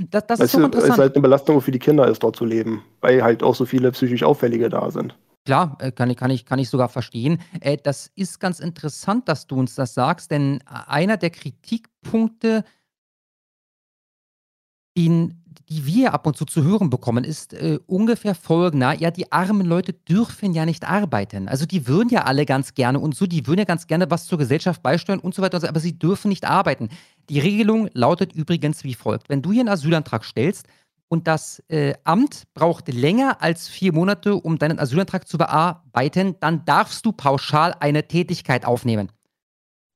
Das, das ist doch interessant. Es ist halt eine Belastung für die Kinder, ist dort zu leben, weil halt auch so viele psychisch Auffällige da sind. Klar, äh, kann ich, kann, ich, kann ich sogar verstehen. Äh, das ist ganz interessant, dass du uns das sagst, denn einer der Kritikpunkte, den die wir ab und zu zu hören bekommen, ist äh, ungefähr folgender. Ja, die armen Leute dürfen ja nicht arbeiten. Also die würden ja alle ganz gerne und so, die würden ja ganz gerne was zur Gesellschaft beisteuern und so weiter, und so, aber sie dürfen nicht arbeiten. Die Regelung lautet übrigens wie folgt. Wenn du hier einen Asylantrag stellst und das äh, Amt braucht länger als vier Monate, um deinen Asylantrag zu bearbeiten, dann darfst du pauschal eine Tätigkeit aufnehmen.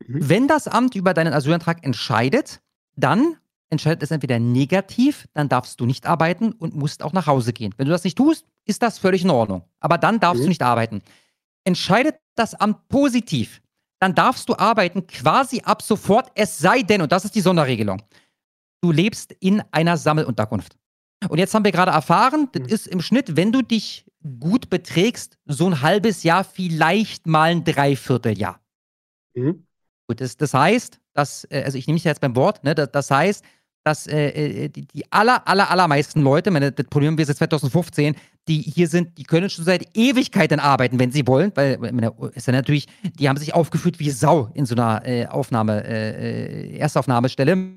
Mhm. Wenn das Amt über deinen Asylantrag entscheidet, dann entscheidet es entweder negativ, dann darfst du nicht arbeiten und musst auch nach Hause gehen. Wenn du das nicht tust, ist das völlig in Ordnung. Aber dann darfst mhm. du nicht arbeiten. Entscheidet das Amt positiv, dann darfst du arbeiten quasi ab sofort, es sei denn, und das ist die Sonderregelung, du lebst in einer Sammelunterkunft. Und jetzt haben wir gerade erfahren, das mhm. ist im Schnitt, wenn du dich gut beträgst, so ein halbes Jahr, vielleicht mal ein Dreivierteljahr. Mhm. Gut, das, das heißt, dass, äh, also ich nehme mich jetzt beim Wort, ne, das, das heißt, dass äh, äh, die, die aller, aller, allermeisten Leute, meine, das Problem wir seit 2015, die hier sind, die können schon seit Ewigkeiten arbeiten, wenn sie wollen, weil meine, ist ja natürlich, die haben sich aufgeführt wie Sau in so einer äh, Aufnahme, äh, äh Erstaufnahmestelle.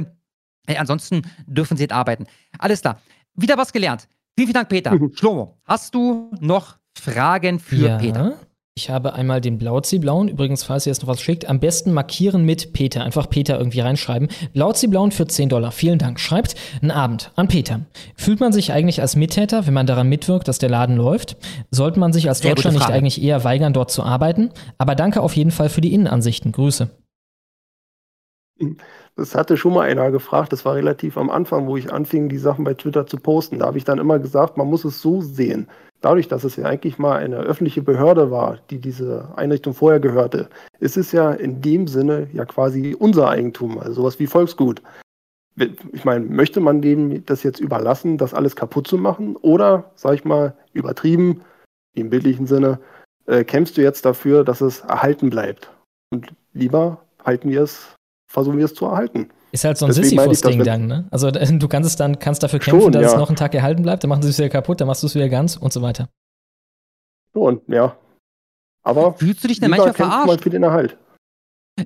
Äh, ansonsten dürfen sie nicht arbeiten. Alles klar. Wieder was gelernt. Vielen, vielen Dank, Peter. Mhm. Schlomo, hast du noch Fragen für ja. Peter? Ich habe einmal den Blauzi-Blauen. Übrigens, falls ihr jetzt noch was schickt, am besten markieren mit Peter. Einfach Peter irgendwie reinschreiben. Blauzi-Blauen für 10 Dollar. Vielen Dank. Schreibt einen Abend an Peter. Fühlt man sich eigentlich als Mittäter, wenn man daran mitwirkt, dass der Laden läuft? Sollte man sich als Sehr Deutscher nicht eigentlich eher weigern, dort zu arbeiten? Aber danke auf jeden Fall für die Innenansichten. Grüße. Das hatte schon mal einer gefragt, das war relativ am Anfang, wo ich anfing, die Sachen bei Twitter zu posten. Da habe ich dann immer gesagt, man muss es so sehen dadurch, dass es ja eigentlich mal eine öffentliche Behörde war, die diese Einrichtung vorher gehörte, ist es ja in dem Sinne ja quasi unser Eigentum, also sowas wie Volksgut. Ich meine, möchte man dem das jetzt überlassen, das alles kaputt zu machen? Oder, sag ich mal, übertrieben, im bildlichen Sinne, äh, kämpfst du jetzt dafür, dass es erhalten bleibt? Und lieber halten wir es, versuchen wir es zu erhalten. Ist halt so ein Sisyphus-Ding dann, ne? Also du kannst es dann, kannst dafür kämpfen, schon, dass ja. es noch einen Tag erhalten bleibt, dann machen sie es wieder kaputt, dann machst du es wieder ganz und so weiter. Schon, ja. Aber fühlst du dich denn manchmal verarscht? Für den Erhalt.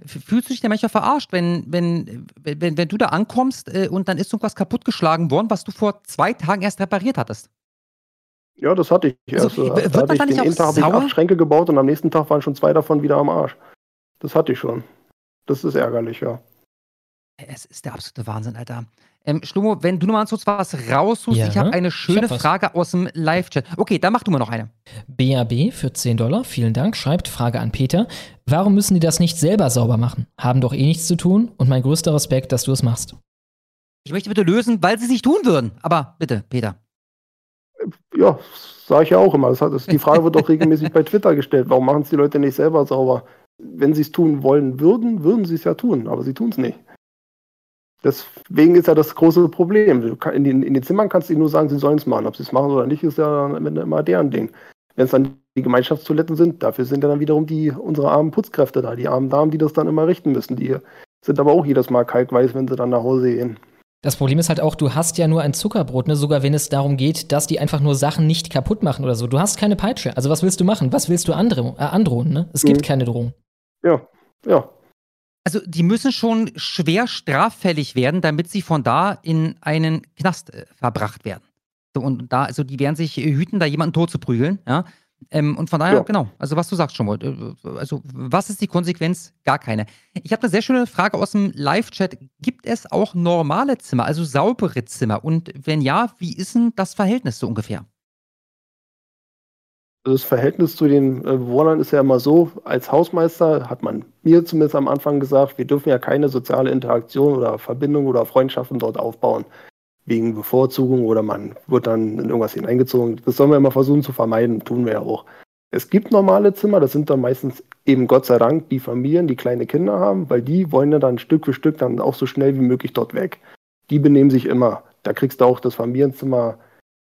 Fühlst du dich denn manchmal verarscht, wenn, wenn, wenn, wenn du da ankommst äh, und dann ist irgendwas kaputtgeschlagen worden, was du vor zwei Tagen erst repariert hattest? Ja, das hatte ich erst. Also, wird da man hatte ich, den einen Tag habe ich acht Schränke gebaut und am nächsten Tag waren schon zwei davon wieder am Arsch. Das hatte ich schon. Das ist ärgerlich, ja. Es ist der absolute Wahnsinn, Alter. Ähm, Schlomo, wenn du nochmal so was raussuchst, ja, ich habe eine schöne hab Frage aus dem Live-Chat. Okay, dann mach du mal noch eine. BAB für 10 Dollar, vielen Dank, schreibt Frage an Peter. Warum müssen die das nicht selber sauber machen? Haben doch eh nichts zu tun und mein größter Respekt, dass du es machst. Ich möchte bitte lösen, weil sie es nicht tun würden. Aber bitte, Peter. Ja, sage ich ja auch immer. Das hat, die Frage wird doch regelmäßig bei Twitter gestellt. Warum machen es die Leute nicht selber sauber? Wenn sie es tun wollen würden, würden sie es ja tun, aber sie tun es nicht. Deswegen ist ja das große Problem. In den, in den Zimmern kannst du ihnen nur sagen, sie sollen es machen. Ob sie es machen oder nicht, ist ja dann immer deren Ding. Wenn es dann die Gemeinschaftstoiletten sind, dafür sind ja dann wiederum die unsere armen Putzkräfte da, die armen Damen, die das dann immer richten müssen. Die sind aber auch jedes Mal kalkweiß, wenn sie dann nach Hause gehen. Das Problem ist halt auch, du hast ja nur ein Zuckerbrot, ne? sogar wenn es darum geht, dass die einfach nur Sachen nicht kaputt machen oder so. Du hast keine Peitsche. Also was willst du machen? Was willst du andere, äh, androhen? Ne? Es gibt mhm. keine Drohung. Ja, ja. Also die müssen schon schwer straffällig werden, damit sie von da in einen Knast äh, verbracht werden. So, und da, also die werden sich hüten, da jemanden tot zu prügeln, ja. Ähm, und von daher, ja. genau, also was du sagst schon mal, äh, also was ist die Konsequenz? Gar keine. Ich habe eine sehr schöne Frage aus dem Live-Chat. Gibt es auch normale Zimmer, also saubere Zimmer? Und wenn ja, wie ist denn das Verhältnis so ungefähr? Also das Verhältnis zu den äh, Bewohnern ist ja immer so, als Hausmeister hat man mir zumindest am Anfang gesagt, wir dürfen ja keine soziale Interaktion oder Verbindung oder Freundschaften dort aufbauen. Wegen Bevorzugung oder man wird dann in irgendwas hineingezogen. Das sollen wir immer versuchen zu vermeiden, tun wir ja auch. Es gibt normale Zimmer, das sind dann meistens eben Gott sei Dank die Familien, die kleine Kinder haben, weil die wollen ja dann Stück für Stück dann auch so schnell wie möglich dort weg. Die benehmen sich immer. Da kriegst du auch das Familienzimmer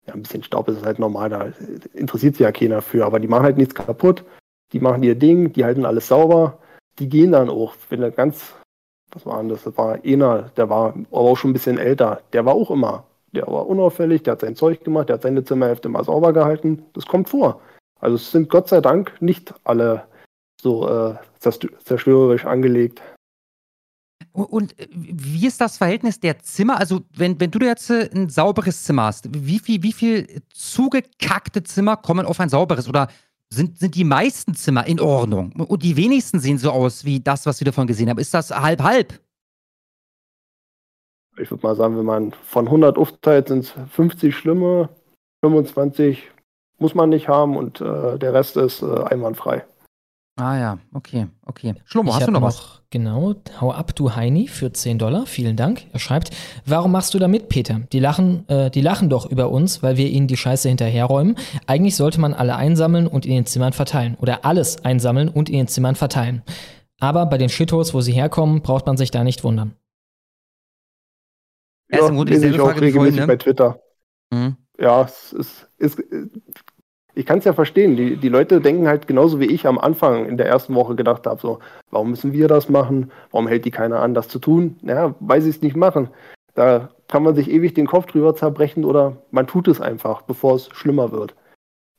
ja, ein bisschen Staub ist halt normal, da interessiert sich ja keiner für, aber die machen halt nichts kaputt, die machen ihr Ding, die halten alles sauber, die gehen dann auch, wenn er ganz, was war denn das, das war einer, der war aber auch schon ein bisschen älter, der war auch immer, der war unauffällig, der hat sein Zeug gemacht, der hat seine Zimmerhälfte mal sauber gehalten, das kommt vor. Also es sind Gott sei Dank nicht alle so äh, zerstörerisch angelegt. Und wie ist das Verhältnis der Zimmer? Also, wenn, wenn du jetzt äh, ein sauberes Zimmer hast, wie viel, wie viel zugekackte Zimmer kommen auf ein sauberes? Oder sind, sind die meisten Zimmer in Ordnung? Und die wenigsten sehen so aus wie das, was wir davon gesehen haben. Ist das halb-halb? Ich würde mal sagen, wenn man von 100 aufteilt, sind es 50 schlimme, 25 muss man nicht haben und äh, der Rest ist äh, einwandfrei. Ah ja, okay, okay. Schlomo, hast du noch, noch was? Genau, hau ab, du Heini, für 10 Dollar. Vielen Dank. Er schreibt, warum machst du da mit, Peter? Die lachen, äh, die lachen doch über uns, weil wir ihnen die Scheiße hinterherräumen. Eigentlich sollte man alle einsammeln und in den Zimmern verteilen. Oder alles einsammeln und in den Zimmern verteilen. Aber bei den Shitholes, wo sie herkommen, braucht man sich da nicht wundern. Ja, ja ist lese ich auch regelmäßig vorhin, ne? bei Twitter. Mhm. Ja, es ist, ist, ich kann es ja verstehen. Die, die Leute denken halt genauso wie ich am Anfang in der ersten Woche gedacht habe: so, warum müssen wir das machen? Warum hält die keiner an, das zu tun? Naja, weil sie es nicht machen. Da kann man sich ewig den Kopf drüber zerbrechen oder man tut es einfach, bevor es schlimmer wird.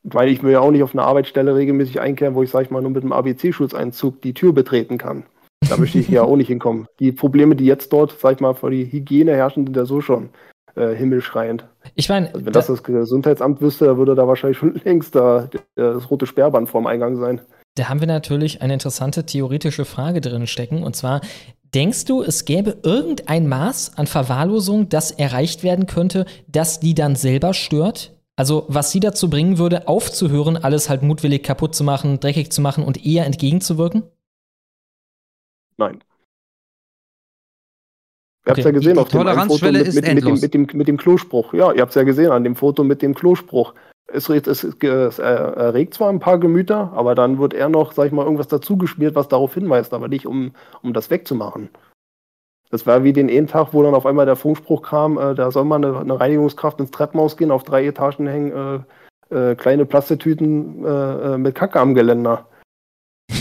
Weil ich will ja auch nicht auf eine Arbeitsstelle regelmäßig einkehren, wo ich, sag ich mal, nur mit einem ABC-Schutzeinzug die Tür betreten kann. Da möchte ich ja auch nicht hinkommen. Die Probleme, die jetzt dort, sag ich mal, vor die Hygiene herrschen, sind ja so schon äh, himmelschreiend. Ich meine, also wenn da, das das Gesundheitsamt wüsste, würde da wahrscheinlich schon längst da das rote Sperrband vorm Eingang sein. Da haben wir natürlich eine interessante theoretische Frage drin stecken. Und zwar, denkst du, es gäbe irgendein Maß an Verwahrlosung, das erreicht werden könnte, das die dann selber stört? Also, was sie dazu bringen würde, aufzuhören, alles halt mutwillig kaputt zu machen, dreckig zu machen und eher entgegenzuwirken? Nein. Ihr habt es ja gesehen die, auf dem Foto mit, mit, mit, dem, mit, dem, mit dem Klospruch. Ja, ihr habt es ja gesehen an dem Foto mit dem Klospruch. Es, es, es, es, erregt zwar ein paar Gemüter, aber dann wird er noch, sag ich mal, irgendwas dazugeschmiert, was darauf hinweist, aber nicht, um, um das wegzumachen. Das war wie den einen Tag, wo dann auf einmal der Funkspruch kam, äh, da soll man eine, eine, Reinigungskraft ins Treppenhaus gehen, auf drei Etagen hängen äh, äh, kleine Plastetüten äh, äh, mit Kacke am Geländer.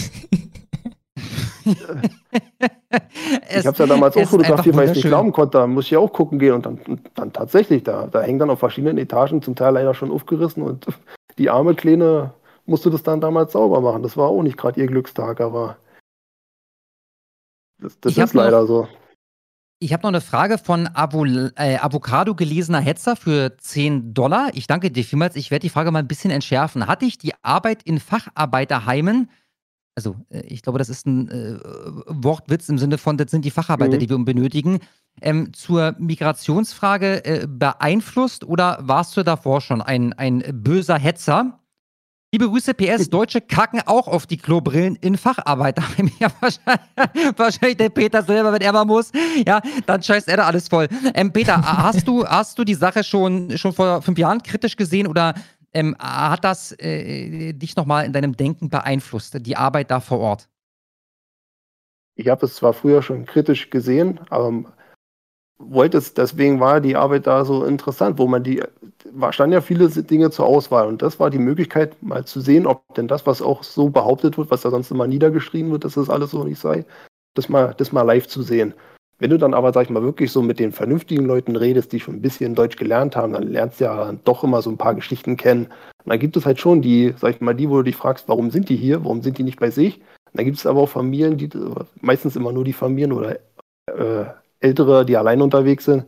ich habe es ja damals auch fotografiert, weil ich es nicht glauben konnte. Da muss ich ja auch gucken gehen und dann, dann tatsächlich, da, da hängen dann auf verschiedenen Etagen, zum Teil leider schon aufgerissen und die arme Kleine musste das dann damals sauber machen. Das war auch nicht gerade ihr Glückstag, aber das, das ist leider noch, so. Ich habe noch eine Frage von Avo, äh, Avocado gelesener Hetzer für 10 Dollar. Ich danke dir vielmals. Ich werde die Frage mal ein bisschen entschärfen. Hatte ich die Arbeit in Facharbeiterheimen also äh, ich glaube, das ist ein äh, Wortwitz im Sinne von, das sind die Facharbeiter, mhm. die wir benötigen, ähm, zur Migrationsfrage äh, beeinflusst oder warst du davor schon ein, ein böser Hetzer? Liebe Grüße, PS, Deutsche kacken auch auf die Klobrillen in Facharbeiter. ja, wahrscheinlich, wahrscheinlich, der Peter selber, wenn er mal muss. Ja, dann scheißt er da alles voll. Ähm, Peter, hast du, hast du die Sache schon, schon vor fünf Jahren kritisch gesehen oder ähm, hat das äh, dich nochmal in deinem Denken beeinflusst, die Arbeit da vor Ort? Ich habe es zwar früher schon kritisch gesehen, aber wollte es, deswegen war die Arbeit da so interessant, wo man die, standen ja viele Dinge zur Auswahl und das war die Möglichkeit, mal zu sehen, ob denn das, was auch so behauptet wird, was ja sonst immer niedergeschrieben wird, dass das alles so nicht sei, das mal, das mal live zu sehen. Wenn du dann aber, sag ich mal, wirklich so mit den vernünftigen Leuten redest, die schon ein bisschen Deutsch gelernt haben, dann lernst du ja doch immer so ein paar Geschichten kennen. Und dann gibt es halt schon die, sag ich mal, die, wo du dich fragst, warum sind die hier, warum sind die nicht bei sich? Und dann gibt es aber auch Familien, die, meistens immer nur die Familien oder äh, Ältere, die allein unterwegs sind.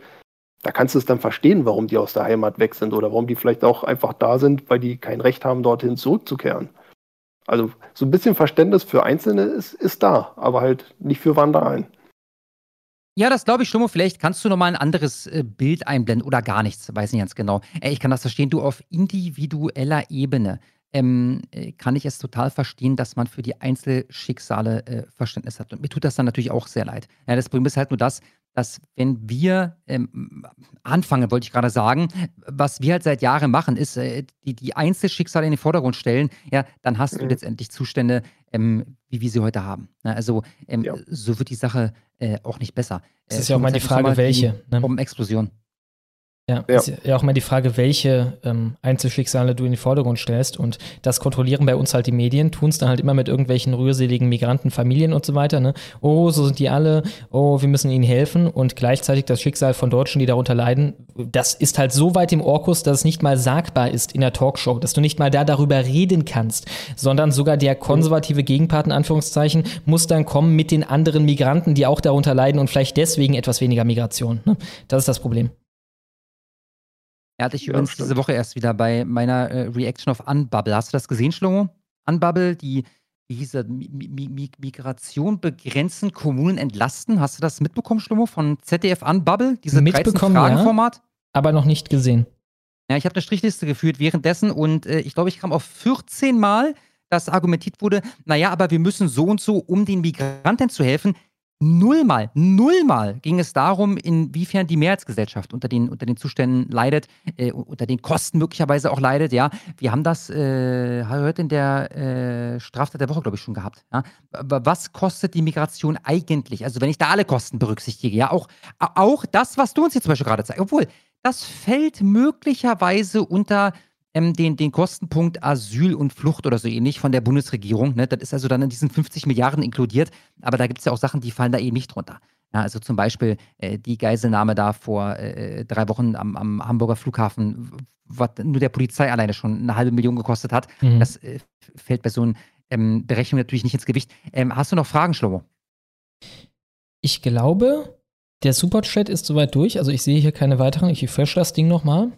Da kannst du es dann verstehen, warum die aus der Heimat weg sind oder warum die vielleicht auch einfach da sind, weil die kein Recht haben, dorthin zurückzukehren. Also so ein bisschen Verständnis für Einzelne ist, ist da, aber halt nicht für Wandereien. Ja, das glaube ich, Schlummo. Vielleicht kannst du nochmal ein anderes äh, Bild einblenden oder gar nichts, weiß nicht ganz genau. Äh, ich kann das verstehen, du auf individueller Ebene. Ähm, äh, kann ich es total verstehen, dass man für die Einzelschicksale Verständnis hat. Und mir tut das dann natürlich auch sehr leid. Ja, das Problem ist halt nur das, dass wenn wir ähm, anfangen, wollte ich gerade sagen, was wir halt seit Jahren machen, ist äh, die, die Einzelschicksale in den Vordergrund stellen, ja, dann hast mhm. du letztendlich Zustände, ähm, wie wir sie heute haben. Na, ne, also ähm, ja. so wird die Sache äh, auch nicht besser. Es ist ja auch mal die Frage, welche. Ne? Um Explosion. Ja, ja. ist ja auch mal die Frage, welche ähm, Einzelschicksale du in den Vordergrund stellst. Und das kontrollieren bei uns halt die Medien, tun es dann halt immer mit irgendwelchen rührseligen Migrantenfamilien und so weiter. Ne? Oh, so sind die alle, oh, wir müssen ihnen helfen. Und gleichzeitig das Schicksal von Deutschen, die darunter leiden, das ist halt so weit im Orkus, dass es nicht mal sagbar ist in der Talkshow, dass du nicht mal da darüber reden kannst, sondern sogar der konservative Gegenpart, in Anführungszeichen, muss dann kommen mit den anderen Migranten, die auch darunter leiden und vielleicht deswegen etwas weniger Migration. Ne? Das ist das Problem. Er hatte ich ja, übrigens stimmt. diese Woche erst wieder bei meiner äh, Reaction auf Unbubble. Hast du das gesehen, Schlomo? Unbubble, die, wie hieß das, Migration begrenzen, Kommunen entlasten. Hast du das mitbekommen, Schlomo, von ZDF Unbubble? Diese Fragen-Format? Ja, aber noch nicht gesehen. Ja, ich habe eine Strichliste geführt währenddessen und äh, ich glaube, ich kam auf 14 Mal, dass argumentiert wurde, naja, aber wir müssen so und so, um den Migranten zu helfen, Nullmal, nullmal ging es darum, inwiefern die Mehrheitsgesellschaft unter den, unter den Zuständen leidet, äh, unter den Kosten möglicherweise auch leidet. Ja, wir haben das äh, heute in der äh, Straftat der Woche, glaube ich, schon gehabt. Ja? Was kostet die Migration eigentlich? Also, wenn ich da alle Kosten berücksichtige, ja, auch, auch das, was du uns hier zum Beispiel gerade zeigst, obwohl das fällt möglicherweise unter ähm, den, den Kostenpunkt Asyl und Flucht oder so ähnlich von der Bundesregierung. Ne? Das ist also dann in diesen 50 Milliarden inkludiert. Aber da gibt es ja auch Sachen, die fallen da eben nicht drunter. Ja, also zum Beispiel äh, die Geiselnahme da vor äh, drei Wochen am, am, Hamburger Flughafen, was nur der Polizei alleine schon eine halbe Million gekostet hat. Mhm. Das äh, fällt bei so einer ähm, Berechnung natürlich nicht ins Gewicht. Ähm, hast du noch Fragen, Schlomo? Ich glaube, der Superchat ist soweit durch. Also ich sehe hier keine weiteren. Ich refresh das Ding nochmal.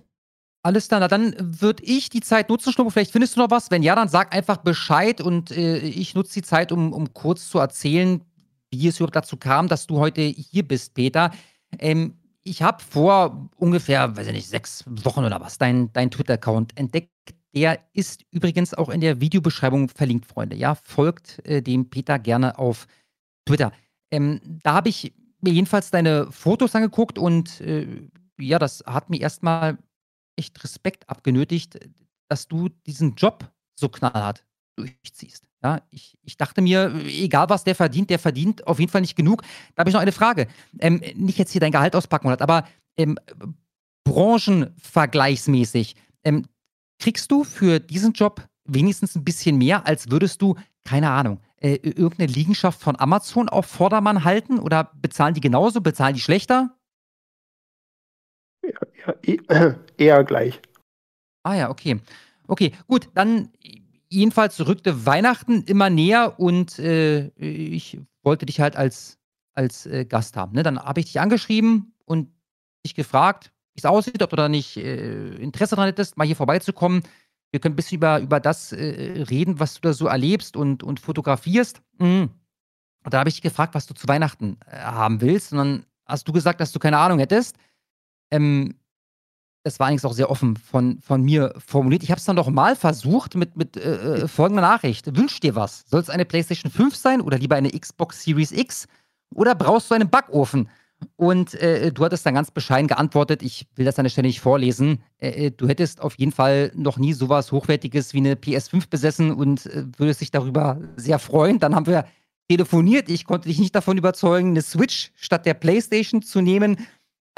Alles klar, na dann würde ich die Zeit nutzen, Schnurr. Vielleicht findest du noch was. Wenn ja, dann sag einfach Bescheid und äh, ich nutze die Zeit, um, um kurz zu erzählen, wie es überhaupt dazu kam, dass du heute hier bist, Peter. Ähm, ich habe vor ungefähr, weiß ich nicht, sechs Wochen oder was, deinen dein Twitter-Account entdeckt. Der ist übrigens auch in der Videobeschreibung verlinkt, Freunde. Ja, folgt äh, dem Peter gerne auf Twitter. Ähm, da habe ich mir jedenfalls deine Fotos angeguckt und äh, ja, das hat mir erstmal echt Respekt abgenötigt, dass du diesen Job so knallhart durchziehst. Ja, ich, ich dachte mir, egal was der verdient, der verdient auf jeden Fall nicht genug. Da habe ich noch eine Frage. Ähm, nicht jetzt hier dein Gehalt auspacken, aber ähm, branchenvergleichsmäßig, ähm, kriegst du für diesen Job wenigstens ein bisschen mehr, als würdest du, keine Ahnung, äh, irgendeine Liegenschaft von Amazon auf Vordermann halten? Oder bezahlen die genauso, bezahlen die schlechter? Ja, eher gleich. Ah ja, okay. Okay, gut, dann jedenfalls rückte Weihnachten immer näher und äh, ich wollte dich halt als, als äh, Gast haben. Ne? Dann habe ich dich angeschrieben und dich gefragt, wie es aussieht, ob du da nicht äh, Interesse daran hättest, mal hier vorbeizukommen. Wir können ein bisschen über, über das äh, reden, was du da so erlebst und, und fotografierst. Mhm. Und da habe ich dich gefragt, was du zu Weihnachten äh, haben willst. Und dann hast du gesagt, dass du keine Ahnung hättest. Ähm, das war eigentlich auch sehr offen von, von mir formuliert. Ich habe es dann doch mal versucht mit, mit äh, äh folgender Nachricht. Wünsch dir was? Soll es eine PlayStation 5 sein oder lieber eine Xbox Series X? Oder brauchst du einen Backofen? Und äh, du hattest dann ganz bescheiden geantwortet, ich will das an der Stelle nicht vorlesen, äh, äh du hättest auf jeden Fall noch nie sowas Hochwertiges wie eine PS5 besessen und äh, würdest dich darüber sehr freuen. Dann haben wir telefoniert, ich konnte dich nicht davon überzeugen, eine Switch statt der PlayStation zu nehmen.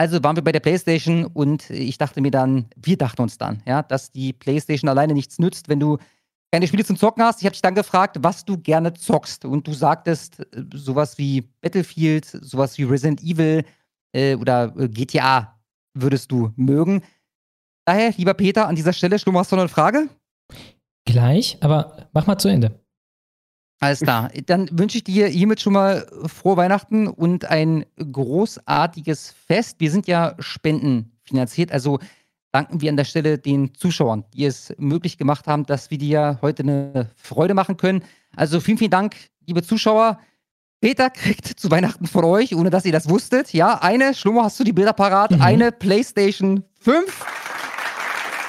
Also waren wir bei der PlayStation und ich dachte mir dann, wir dachten uns dann, ja, dass die PlayStation alleine nichts nützt, wenn du keine Spiele zum Zocken hast. Ich habe dich dann gefragt, was du gerne zockst. Und du sagtest äh, sowas wie Battlefield, sowas wie Resident Evil äh, oder äh, GTA würdest du mögen. Daher, lieber Peter, an dieser Stelle, Schlummer, hast du noch eine Frage? Gleich, aber mach mal zu Ende. Alles klar. Dann wünsche ich dir hiermit schon mal frohe Weihnachten und ein großartiges Fest. Wir sind ja spendenfinanziert, also danken wir an der Stelle den Zuschauern, die es möglich gemacht haben, dass wir dir heute eine Freude machen können. Also vielen, vielen Dank, liebe Zuschauer. Peter kriegt zu Weihnachten von euch, ohne dass ihr das wusstet, ja, eine, Schlummer, hast du die Bilder parat, mhm. eine PlayStation 5.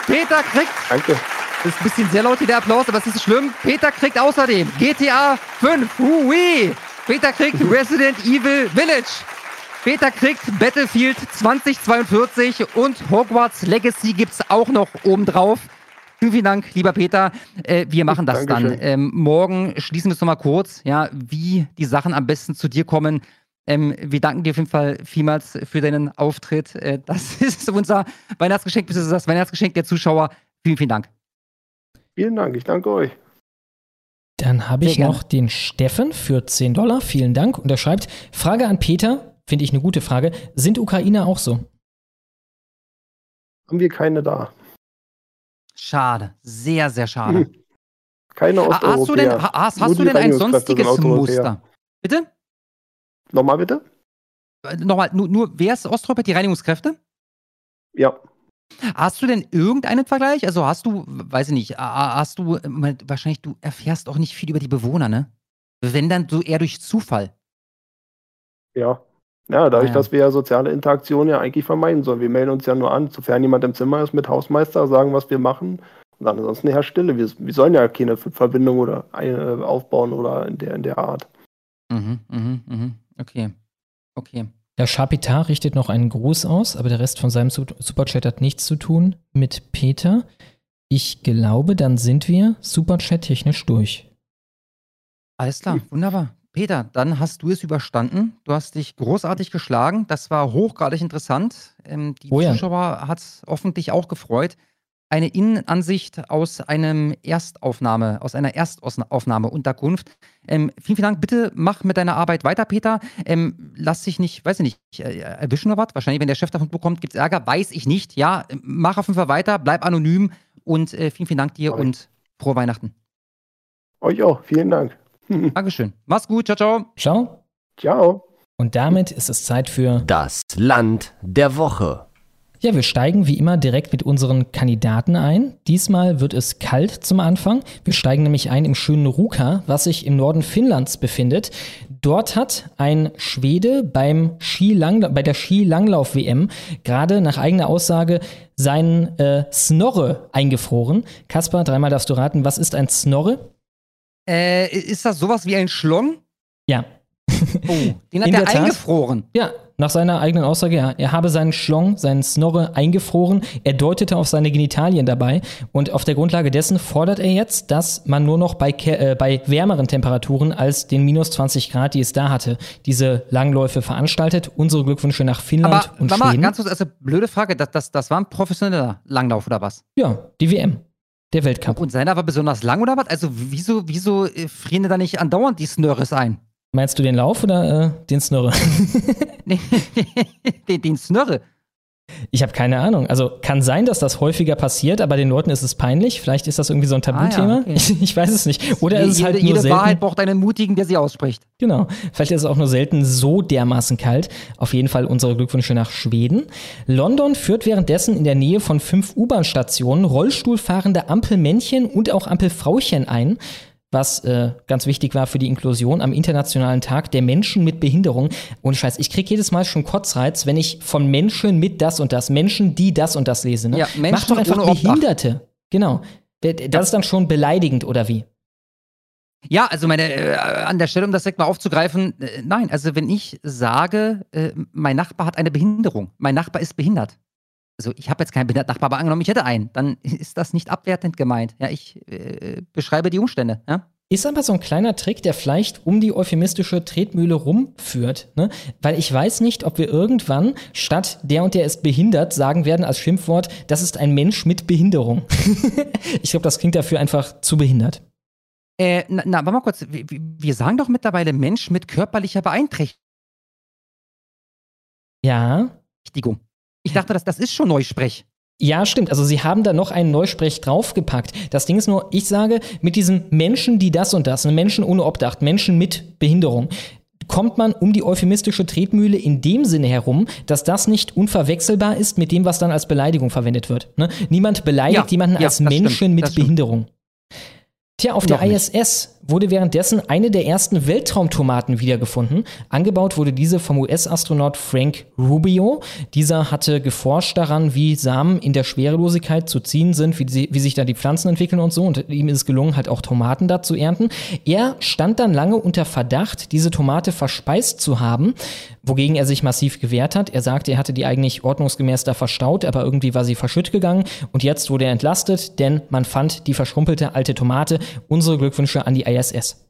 Peter kriegt Danke. Das ist ein bisschen sehr laut hier der Applaus, aber es ist nicht schlimm. Peter kriegt außerdem GTA 5. Hui. Peter kriegt Resident Evil Village. Peter kriegt Battlefield 2042 und Hogwarts Legacy gibt es auch noch obendrauf. Vielen, vielen Dank, lieber Peter. Äh, wir machen das Dankeschön. dann. Ähm, morgen schließen wir es nochmal kurz, ja, wie die Sachen am besten zu dir kommen. Ähm, wir danken dir auf jeden Fall vielmals für deinen Auftritt. Äh, das ist unser Weihnachtsgeschenk, das ist das Weihnachtsgeschenk der Zuschauer. Vielen, vielen Dank. Vielen Dank, ich danke euch. Dann habe ich noch den Steffen für 10 Dollar. Vielen Dank. Und er schreibt: Frage an Peter, finde ich eine gute Frage. Sind Ukrainer auch so? Haben wir keine da. Schade, sehr, sehr schade. Keine Ah, hast du denn, Osteuropäer. ha- hast, hast du denn ein sonstiges Osteuropäer. Muster? Bitte? Nochmal bitte? Äh, Nochmal, nur, nur wer ist Osteuropa? Die Reinigungskräfte? Ja. Hast du denn irgendeinen Vergleich? Also hast du, weiß ich nicht, hast du, äh, wahrscheinlich, du erfährst auch nicht viel über die Bewohner, ne? Wenn dann so eher durch Zufall. Ja. Ja, dadurch, Ah, ja. dass wir ja soziale Interaktion ja eigentlich vermeiden sollen. Wir melden uns ja nur an, sofern jemand im Zimmer ist mit Hausmeister, sagen, was wir machen. Und dann ansonsten herrscht Stille. Wir, wir sollen ja keine Verbindung oder eine aufbauen oder in der, in der Art. Mhm, mhm, mhm. Okay. Okay. Der Chapitar richtet noch einen Gruß aus, aber der Rest von seinem Su- Superchat hat nichts zu tun mit Peter. Ich glaube, dann sind wir Superchat-technisch durch. Alles klar, wunderbar. Peter, dann hast du es überstanden. Du hast dich großartig geschlagen. Das war hochgradig interessant. Ähm, die Oh ja. Zuschauer hat es hoffentlich auch gefreut. Eine Innenansicht aus einem Erstaufnahme, aus einer Erstaufnahmeunterkunft. Ähm, vielen, vielen Dank. Bitte mach mit deiner Arbeit weiter, Peter. Ähm, lass dich nicht, weiß ich nicht, äh, erwischen oder was? Wahrscheinlich, wenn der Chef davon bekommt, gibt es Ärger. Weiß ich nicht. Ja, mach auf jeden Fall weiter, bleib anonym und äh, vielen, vielen Dank dir ich. und frohe Weihnachten. Euch auch. Vielen Dank. Dankeschön. Mach's gut. Ciao, ciao. Ciao. Ciao. Und damit ist es Zeit für Das Land der Woche. Ja, wir steigen wie immer direkt mit unseren Kandidaten ein. Diesmal wird es kalt zum Anfang. Wir steigen nämlich ein im schönen Ruka, was sich im Norden Finnlands befindet. Dort hat ein Schwede beim Skilangla bei der Skilanglauf-WM gerade nach eigener Aussage seinen äh, Snorre eingefroren. Kaspar, dreimal darfst du raten, was ist ein Snorre? Äh, ist das sowas wie ein Schlong? Ja. Oh, den hat In er eingefroren. Ja, nach seiner eigenen Aussage, ja. Er habe seinen Schlong, seinen Snorre eingefroren. Er deutete auf seine Genitalien dabei. Und auf der Grundlage dessen fordert er jetzt, dass man nur noch bei, äh, bei wärmeren Temperaturen als den minus 20 Grad, die es da hatte, diese Langläufe veranstaltet. Unsere Glückwünsche nach Finnland Aber und warte mal, Schweden. ganz kurz, also blöde Frage, das, das, das war ein professioneller Langlauf oder was? ja, die WM. Der Weltcup. Und seiner war besonders lang oder was? Also wieso, wieso äh, frieren da nicht andauernd die Snurres ein? Meinst du den Lauf oder äh, den Snorre? den, den Snurre. Ich habe keine Ahnung. Also kann sein, dass das häufiger passiert, aber den Leuten ist es peinlich. Vielleicht ist das irgendwie so ein Tabuthema. Ah, ja, okay. ich, ich weiß es nicht. Oder ist es jede halt nur jede selten. Wahrheit braucht einen Mutigen, der sie ausspricht. Genau. Vielleicht ist es auch nur selten so dermaßen kalt. Auf jeden Fall unsere Glückwünsche nach Schweden. London führt währenddessen in der Nähe von fünf U-Bahn-Stationen Rollstuhlfahrende Ampelmännchen und auch Ampelfrauchen ein. Was äh, ganz wichtig war für die Inklusion am Internationalen Tag der Menschen mit Behinderung. Und Scheiß, ich krieg jedes Mal schon Kotzreiz, wenn ich von Menschen mit das und das, Menschen, die das und das lese. Ne? Ja, Menschen Mach doch einfach Obdach. Behinderte. Genau. Das ist dann schon beleidigend, oder wie? Ja, also meine, äh, an der Stelle, um das direkt mal aufzugreifen, äh, nein, also wenn ich sage, äh, mein Nachbar hat eine Behinderung, mein Nachbar ist behindert. Also ich habe jetzt keinen Nachbar, aber angenommen, ich hätte einen, dann ist das nicht abwertend gemeint. Ja, ich äh, beschreibe die Umstände. Ja? Ist aber so ein kleiner Trick, der vielleicht um die euphemistische Tretmühle rumführt. Ne? Weil ich weiß nicht, ob wir irgendwann statt der und der ist behindert sagen werden als Schimpfwort, das ist ein Mensch mit Behinderung. ich glaube, das klingt dafür einfach zu behindert. Äh, na, na, warte mal kurz, wir, wir sagen doch mittlerweile Mensch mit körperlicher Beeinträchtigung. Ja. Ich dachte, das, das ist schon Neusprech. Ja, stimmt. Also sie haben da noch einen Neusprech draufgepackt. Das Ding ist nur, ich sage, mit diesen Menschen, die das und das, Menschen ohne Obdach, Menschen mit Behinderung, kommt man um die euphemistische Tretmühle in dem Sinne herum, dass das nicht unverwechselbar ist mit dem, was dann als Beleidigung verwendet wird. Ne? Niemand beleidigt Ja, jemanden ja, als Menschen stimmt, mit stimmt. Behinderung. Tja, auf der Noch nicht. Wurde währenddessen eine der ersten Weltraumtomaten wiedergefunden. Angebaut wurde diese vom US-Astronaut Frank Rubio. Dieser hatte geforscht daran, wie Samen in der Schwerelosigkeit zu ziehen sind, wie, sie, wie sich da die Pflanzen entwickeln und so. Und ihm ist es gelungen, halt auch Tomaten da zu ernten. Er stand dann lange unter Verdacht, diese Tomate verspeist zu haben, wogegen er sich massiv gewehrt hat. Er sagte, er hatte die eigentlich ordnungsgemäß da verstaut, aber irgendwie war sie verschütt gegangen. Und jetzt wurde er entlastet, denn man fand die verschrumpelte alte Tomate. Unsere Glückwünsche an die ISS.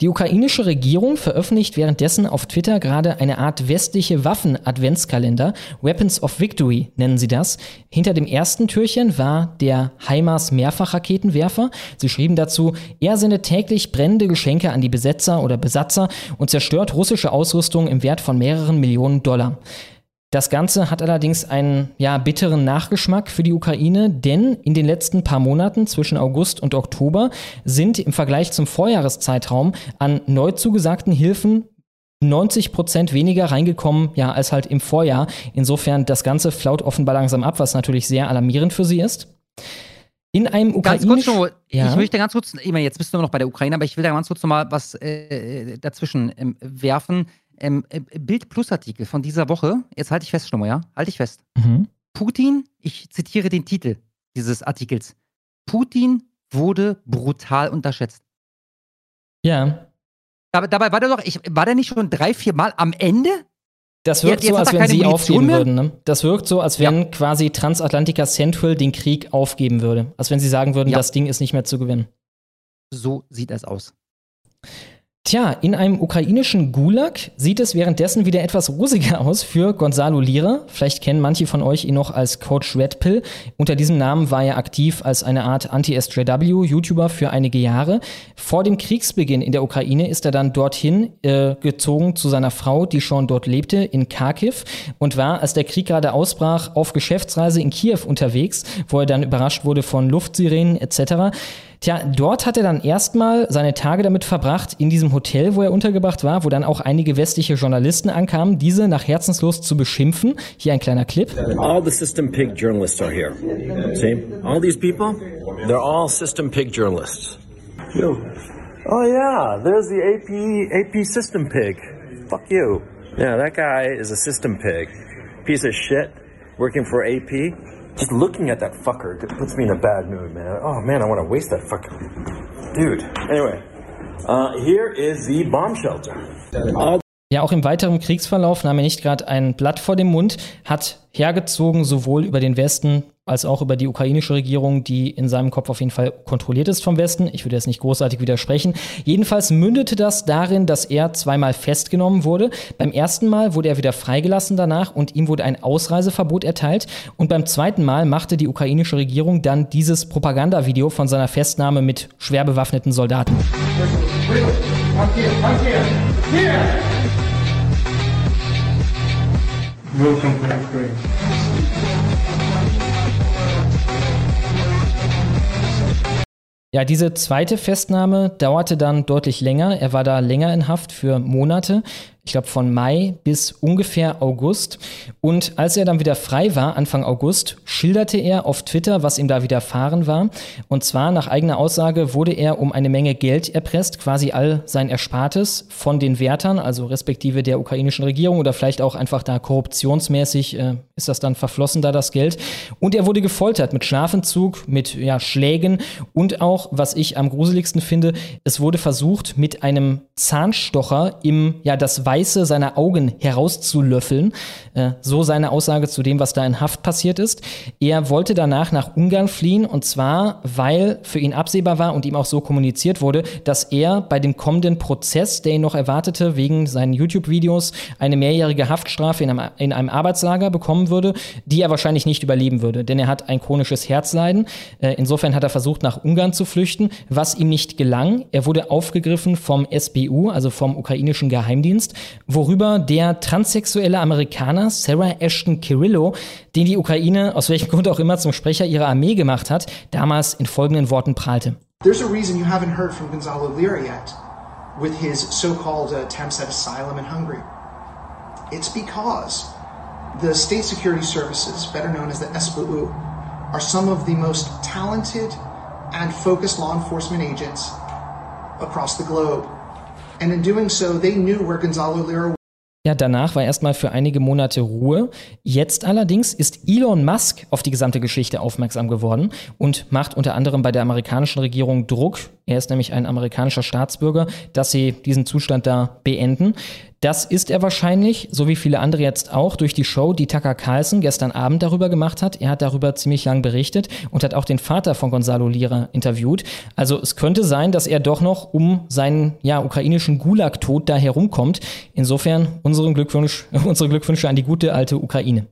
Die ukrainische Regierung veröffentlicht währenddessen auf Twitter gerade eine Art westliche Waffen-Adventskalender. Weapons of Victory nennen sie das. Hinter dem ersten Türchen war der HIMARS Mehrfachraketenwerfer. Sie schrieben dazu, er sendet täglich brennende Geschenke an die Besetzer oder Besatzer und zerstört russische Ausrüstung im Wert von mehreren Millionen Dollar. Das Ganze hat allerdings einen ja, bitteren Nachgeschmack für die Ukraine, denn in den letzten paar Monaten zwischen August und Oktober sind im Vergleich zum Vorjahreszeitraum an neu zugesagten Hilfen 90 Prozent weniger reingekommen, ja, als halt im Vorjahr. Insofern das Ganze flaut offenbar langsam ab, was natürlich sehr alarmierend für sie ist. In einem ukrainischen... Nur, ja. ich möchte ganz kurz, ich meine, jetzt bist du noch bei der Ukraine, aber ich will da ganz kurz noch mal was äh, dazwischen ähm, werfen ähm, äh, Bild Plus Artikel von dieser Woche. Jetzt halte ich fest, Schnummer, ja? Halte ich fest. Mhm. Putin, ich zitiere den Titel dieses Artikels. Putin wurde brutal unterschätzt. Ja. Aber dabei war der doch, ich, war der nicht schon drei, vier Mal am Ende? Das wirkt jetzt so, als wenn sie Munition aufgeben mehr? würden. Ne? Das wirkt so, als wenn ja. quasi Transatlantica Central den Krieg aufgeben würde. Als wenn sie sagen würden, ja. das Ding ist nicht mehr zu gewinnen. So sieht es aus. Tja, in einem ukrainischen Gulag sieht es währenddessen wieder etwas rosiger aus für Gonzalo Lira. Vielleicht kennen manche von euch ihn noch als Coach Red Pill. Unter diesem Namen war er aktiv als eine Art Anti-SJW-YouTuber für einige Jahre. Vor dem Kriegsbeginn in der Ukraine ist er dann dorthin äh, gezogen zu seiner Frau, die schon dort lebte, in Kharkiv und war, als der Krieg gerade ausbrach, auf Geschäftsreise in Kiew unterwegs, wo er dann überrascht wurde von Luftsirenen etc. Tja, dort hat er dann erstmal seine Tage damit verbracht, in diesem Hotel, wo er untergebracht war, wo dann auch einige westliche Journalisten ankamen, diese nach Herzenslos zu beschimpfen. Hier ein kleiner Clip. All the System Pig journalists are here. See? All these people, they're all System Pig journalists. Oh yeah, there's the AP AP System Pig. Fuck you. Yeah, that guy is a System Pig. Piece of shit working for AP. Just looking at that fucker puts me in a bad mood, man. Oh man, I want to waste that fucker. Dude. Anyway, uh, here is the bomb shelter. All ja, auch im weiteren Kriegsverlauf nahm er nicht gerade ein Blatt vor dem Mund, hat hergezogen sowohl über den Westen als auch über die ukrainische Regierung, die in seinem Kopf auf jeden Fall kontrolliert ist vom Westen. Ich würde jetzt nicht großartig widersprechen. Jedenfalls mündete das darin, dass er zweimal festgenommen wurde. Beim ersten Mal wurde er wieder freigelassen danach und ihm wurde ein Ausreiseverbot erteilt. Und beim zweiten Mal machte die ukrainische Regierung dann dieses Propagandavideo von seiner Festnahme mit schwer bewaffneten Soldaten. Welcome to Ukraine. Ja, diese zweite Festnahme dauerte dann deutlich länger. Er war da länger in Haft für Monate ich glaube, von Mai bis ungefähr August. Und als er dann wieder frei war, Anfang August, schilderte er auf Twitter, was ihm da widerfahren war. Und zwar nach eigener Aussage wurde er um eine Menge Geld erpresst, quasi all sein Erspartes von den Wärtern, also respektive der ukrainischen Regierung oder vielleicht auch einfach da korruptionsmäßig äh, ist das dann verflossen da das Geld. Und er wurde gefoltert mit Schlafentzug, mit ja, Schlägen und auch, was ich am gruseligsten finde, es wurde versucht, mit einem Zahnstocher im, ja, das Weiß Weiße seiner Augen herauszulöffeln. Äh, so seine Aussage zu dem, was da in Haft passiert ist. Er wollte danach nach Ungarn fliehen und zwar, weil für ihn absehbar war und ihm auch so kommuniziert wurde, dass er bei dem kommenden Prozess, der ihn noch erwartete, wegen seinen YouTube-Videos eine mehrjährige Haftstrafe in einem, in einem, Arbeitslager bekommen würde, die er wahrscheinlich nicht überleben würde, denn er hat ein chronisches Herzleiden. Äh, insofern hat er versucht, nach Ungarn zu flüchten, was ihm nicht gelang. Er wurde aufgegriffen vom SBU, also vom ukrainischen Geheimdienst, worüber der transsexuelle Amerikaner Sarah Ashton Kirillo, den die Ukraine aus welchem Grund auch immer zum Sprecher ihrer Armee gemacht hat, damals in folgenden Worten prahlte. There's a reason you haven't heard from Gonzalo Lira yet with his so-called attempts at asylum in Hungary. It's because the state security services, better known as the SBU, are some of the most talented and focused law enforcement agents across the globe. And in doing so, they knew where Gonzalo Lira ja, danach war erstmal für einige Monate Ruhe. Jetzt allerdings ist Elon Musk auf die gesamte Geschichte aufmerksam geworden und macht unter anderem bei der amerikanischen Regierung Druck. Er ist nämlich ein amerikanischer Staatsbürger, dass sie diesen Zustand da beenden. Das ist er wahrscheinlich, so wie viele andere jetzt auch, durch die Show, die Tucker Carlson gestern Abend darüber gemacht hat. Er hat darüber ziemlich lang berichtet und hat auch den Vater von Gonzalo Lira interviewt. Also es könnte sein, dass er doch noch um seinen ja, ukrainischen Gulag-Tod da herumkommt. Insofern unseren Glückwunsch, unsere Glückwünsche an die gute alte Ukraine.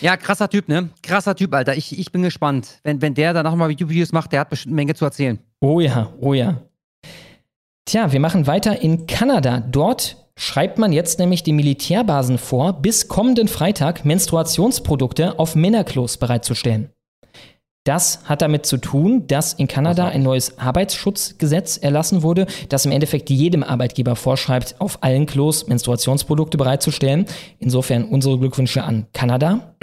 Ja, krasser Typ, ne? Krasser Typ, Alter. Ich, ich bin gespannt. Wenn, wenn der danach mal YouTube-Videos macht, der hat bestimmt eine Menge zu erzählen. Oh ja, oh ja. Tja, wir machen weiter in Kanada. Dort schreibt man jetzt nämlich den Militärbasen vor, bis kommenden Freitag Menstruationsprodukte auf Männerklos bereitzustellen. Das hat damit zu tun, dass in Kanada ein neues Arbeitsschutzgesetz erlassen wurde, das im Endeffekt jedem Arbeitgeber vorschreibt, auf allen Klos Menstruationsprodukte bereitzustellen. Insofern unsere Glückwünsche an Kanada.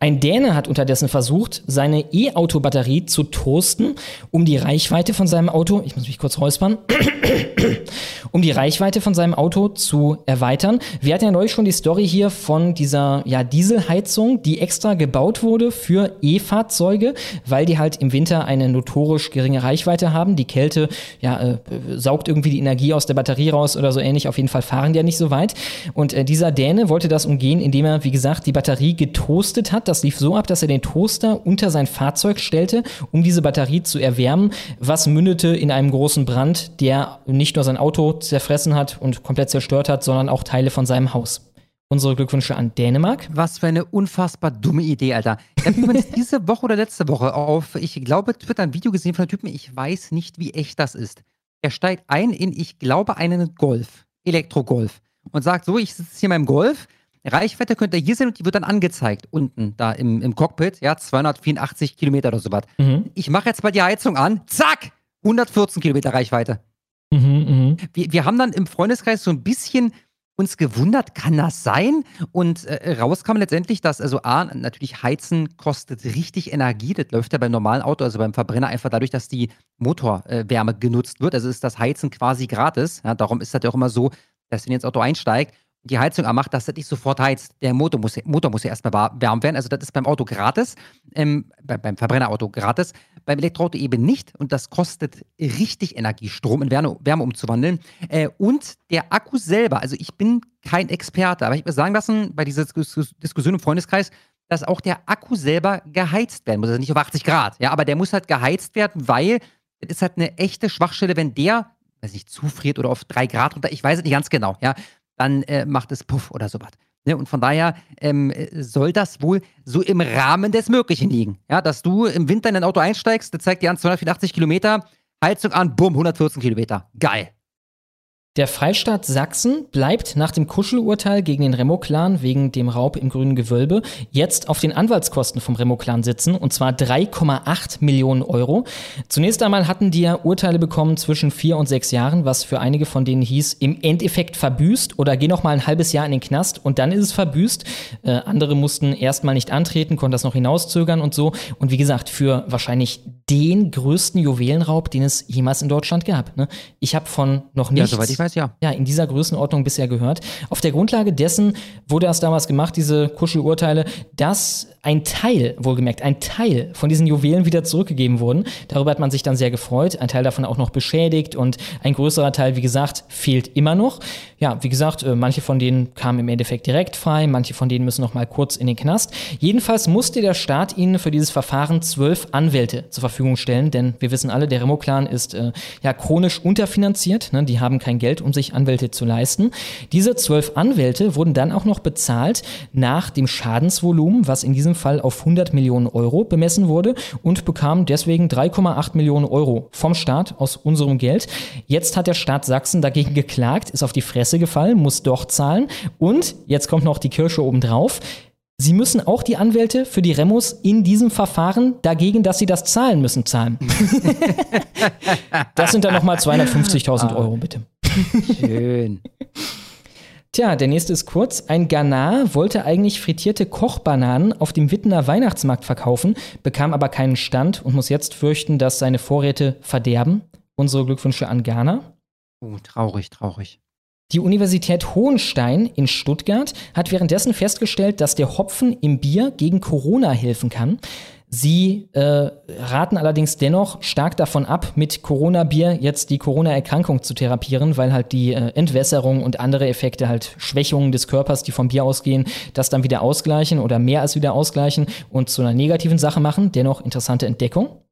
Ein Däne hat unterdessen versucht, seine E-Auto-Batterie zu toasten, um die Reichweite von seinem Auto, ich muss mich kurz räuspern, um die Reichweite von seinem Auto zu erweitern. Wir hatten ja neulich schon die Story hier von dieser ja, Dieselheizung, die extra gebaut wurde für E-Fahrzeuge, weil die halt im Winter eine notorisch geringe Reichweite haben. Die Kälte ja, äh, saugt irgendwie die Energie aus der Batterie raus oder so ähnlich. Auf jeden Fall fahren die ja nicht so weit. Und äh, dieser Däne wollte das umgehen, indem er, wie gesagt, die Batterie getoastet hat das lief so ab, dass er den Toaster unter sein Fahrzeug stellte, um diese Batterie zu erwärmen, was mündete in einem großen Brand, der nicht nur sein Auto zerfressen hat und komplett zerstört hat, sondern auch Teile von seinem Haus. Unsere Glückwünsche an Dänemark. Was für eine unfassbar dumme Idee, Alter. Ich habe übrigens diese Woche oder letzte Woche auf, ich glaube, Twitter ein Video gesehen von einem Typen, ich weiß nicht, wie echt das ist. Er steigt ein in, ich glaube, einen Golf, Elektro-Golf und sagt so, ich sitze hier in meinem Golf, Reichweite könnte hier sein und die wird dann angezeigt, unten da im, im Cockpit, ja, 284 Kilometer oder sowas. Mhm. Ich mache jetzt mal die Heizung an, zack, 114 Kilometer Reichweite. Mhm, mh. wir, wir haben dann im Freundeskreis so ein bisschen uns gewundert, kann das sein? Und äh, rauskam letztendlich, dass also A, natürlich Heizen kostet richtig Energie. Das läuft ja beim normalen Auto, also beim Verbrenner, einfach dadurch, dass die Motorwärme äh, genutzt wird. Also ist das Heizen quasi gratis. Ja, darum ist das ja auch immer so, dass wenn ihr ins Auto einsteigt, die Heizung anmacht, dass das nicht sofort heizt. Der Motor muss, Motor muss ja erstmal warm werden. Also das ist beim Auto gratis, ähm, beim Verbrennerauto gratis, beim Elektroauto eben nicht. Und das kostet richtig Energie, Strom in Wärme, Wärme umzuwandeln. Äh, und der Akku selber, also ich bin kein Experte, aber ich habe sagen lassen, bei dieser Diskussion im Freundeskreis, dass auch der Akku selber geheizt werden muss. Also nicht auf 80 Grad, ja, aber der muss halt geheizt werden, weil es ist halt eine echte Schwachstelle, wenn der weiß nicht, zufriert oder auf 3 Grad runter, ich weiß es nicht ganz genau, ja dann äh, macht es Puff oder sowas. Ne? Und von daher ähm, soll das wohl so im Rahmen des Möglichen liegen. Ja, dass du im Winter in dein Auto einsteigst, das zeigt dir an 284 Kilometer, Heizung an, bumm, 114 Kilometer. Geil. Der Freistaat Sachsen bleibt nach dem Kuschelurteil gegen den Remo-Clan wegen dem Raub im grünen Gewölbe jetzt auf den Anwaltskosten vom Remo-Clan sitzen, und zwar 3,8 Millionen Euro. Zunächst einmal hatten die ja Urteile bekommen zwischen vier und sechs Jahren, was für einige von denen hieß, im Endeffekt verbüßt oder geh noch mal ein halbes Jahr in den Knast und dann ist es verbüßt. Äh, andere mussten erstmal nicht antreten, konnten das noch hinauszögern und so. Und wie gesagt, für wahrscheinlich den größten Juwelenraub, den es jemals in Deutschland gab. Ne? Ich habe von noch nichts... Ja, weiß, ja. Ja, in dieser Größenordnung bisher gehört. Auf der Grundlage dessen wurde das damals gemacht, diese Kuschelurteile, dass ein Teil, wohlgemerkt, ein Teil von diesen Juwelen wieder zurückgegeben wurden. Darüber hat man sich dann sehr gefreut. Ein Teil davon auch noch beschädigt und ein größerer Teil, wie gesagt, fehlt immer noch. Ja, wie gesagt, äh, manche von denen kamen im Endeffekt direkt frei, manche von denen müssen noch mal kurz in den Knast. Jedenfalls musste der Staat ihnen für dieses Verfahren zwölf Anwälte zur Verfügung stellen, denn wir wissen alle, der Remo-Clan ist äh, ja chronisch unterfinanziert. Ne? Die haben kein Geld, um sich Anwälte zu leisten. Diese zwölf Anwälte wurden dann auch noch bezahlt nach dem Schadensvolumen, was in diesem Fall auf 100 Millionen Euro bemessen wurde und bekam deswegen 3,8 Millionen Euro vom Staat aus unserem Geld. Jetzt hat der Staat Sachsen dagegen geklagt, ist auf die Fresse gefallen, muss doch zahlen und jetzt kommt noch die Kirsche obendrauf. Sie müssen auch die Anwälte für die Remos in diesem Verfahren dagegen, dass sie das zahlen müssen, zahlen. das sind dann nochmal 250.000 Euro, bitte. Schön. Tja, der nächste ist kurz. Ein Ghana wollte eigentlich frittierte Kochbananen auf dem Wittener Weihnachtsmarkt verkaufen, bekam aber keinen Stand und muss jetzt fürchten, dass seine Vorräte verderben. Unsere Glückwünsche an Ghana. Oh, traurig, traurig. Die Universität Hohenstein in Stuttgart hat währenddessen festgestellt, dass der Hopfen im Bier gegen Corona helfen kann. Sie äh, raten allerdings dennoch stark davon ab, mit Corona-Bier jetzt die Corona-Erkrankung zu therapieren, weil halt die äh, Entwässerung und andere Effekte, halt Schwächungen des Körpers, die vom Bier ausgehen, das dann wieder ausgleichen oder mehr als wieder ausgleichen und zu einer negativen Sache machen. Dennoch interessante Entdeckung.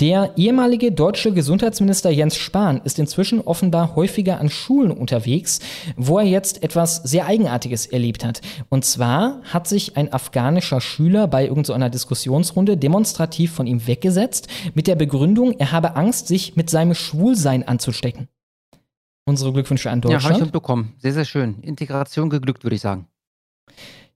Der ehemalige deutsche Gesundheitsminister Jens Spahn ist inzwischen offenbar häufiger an Schulen unterwegs, wo er jetzt etwas sehr Eigenartiges erlebt hat. Und zwar hat sich ein afghanischer Schüler bei irgendeiner so Diskussionsrunde demonstrativ von ihm weggesetzt, mit der Begründung, er habe Angst, sich mit seinem Schwulsein anzustecken. Unsere Glückwünsche an Deutschland. Ja, habe ich mitbekommen. Sehr, sehr schön. Integration geglückt, würde ich sagen.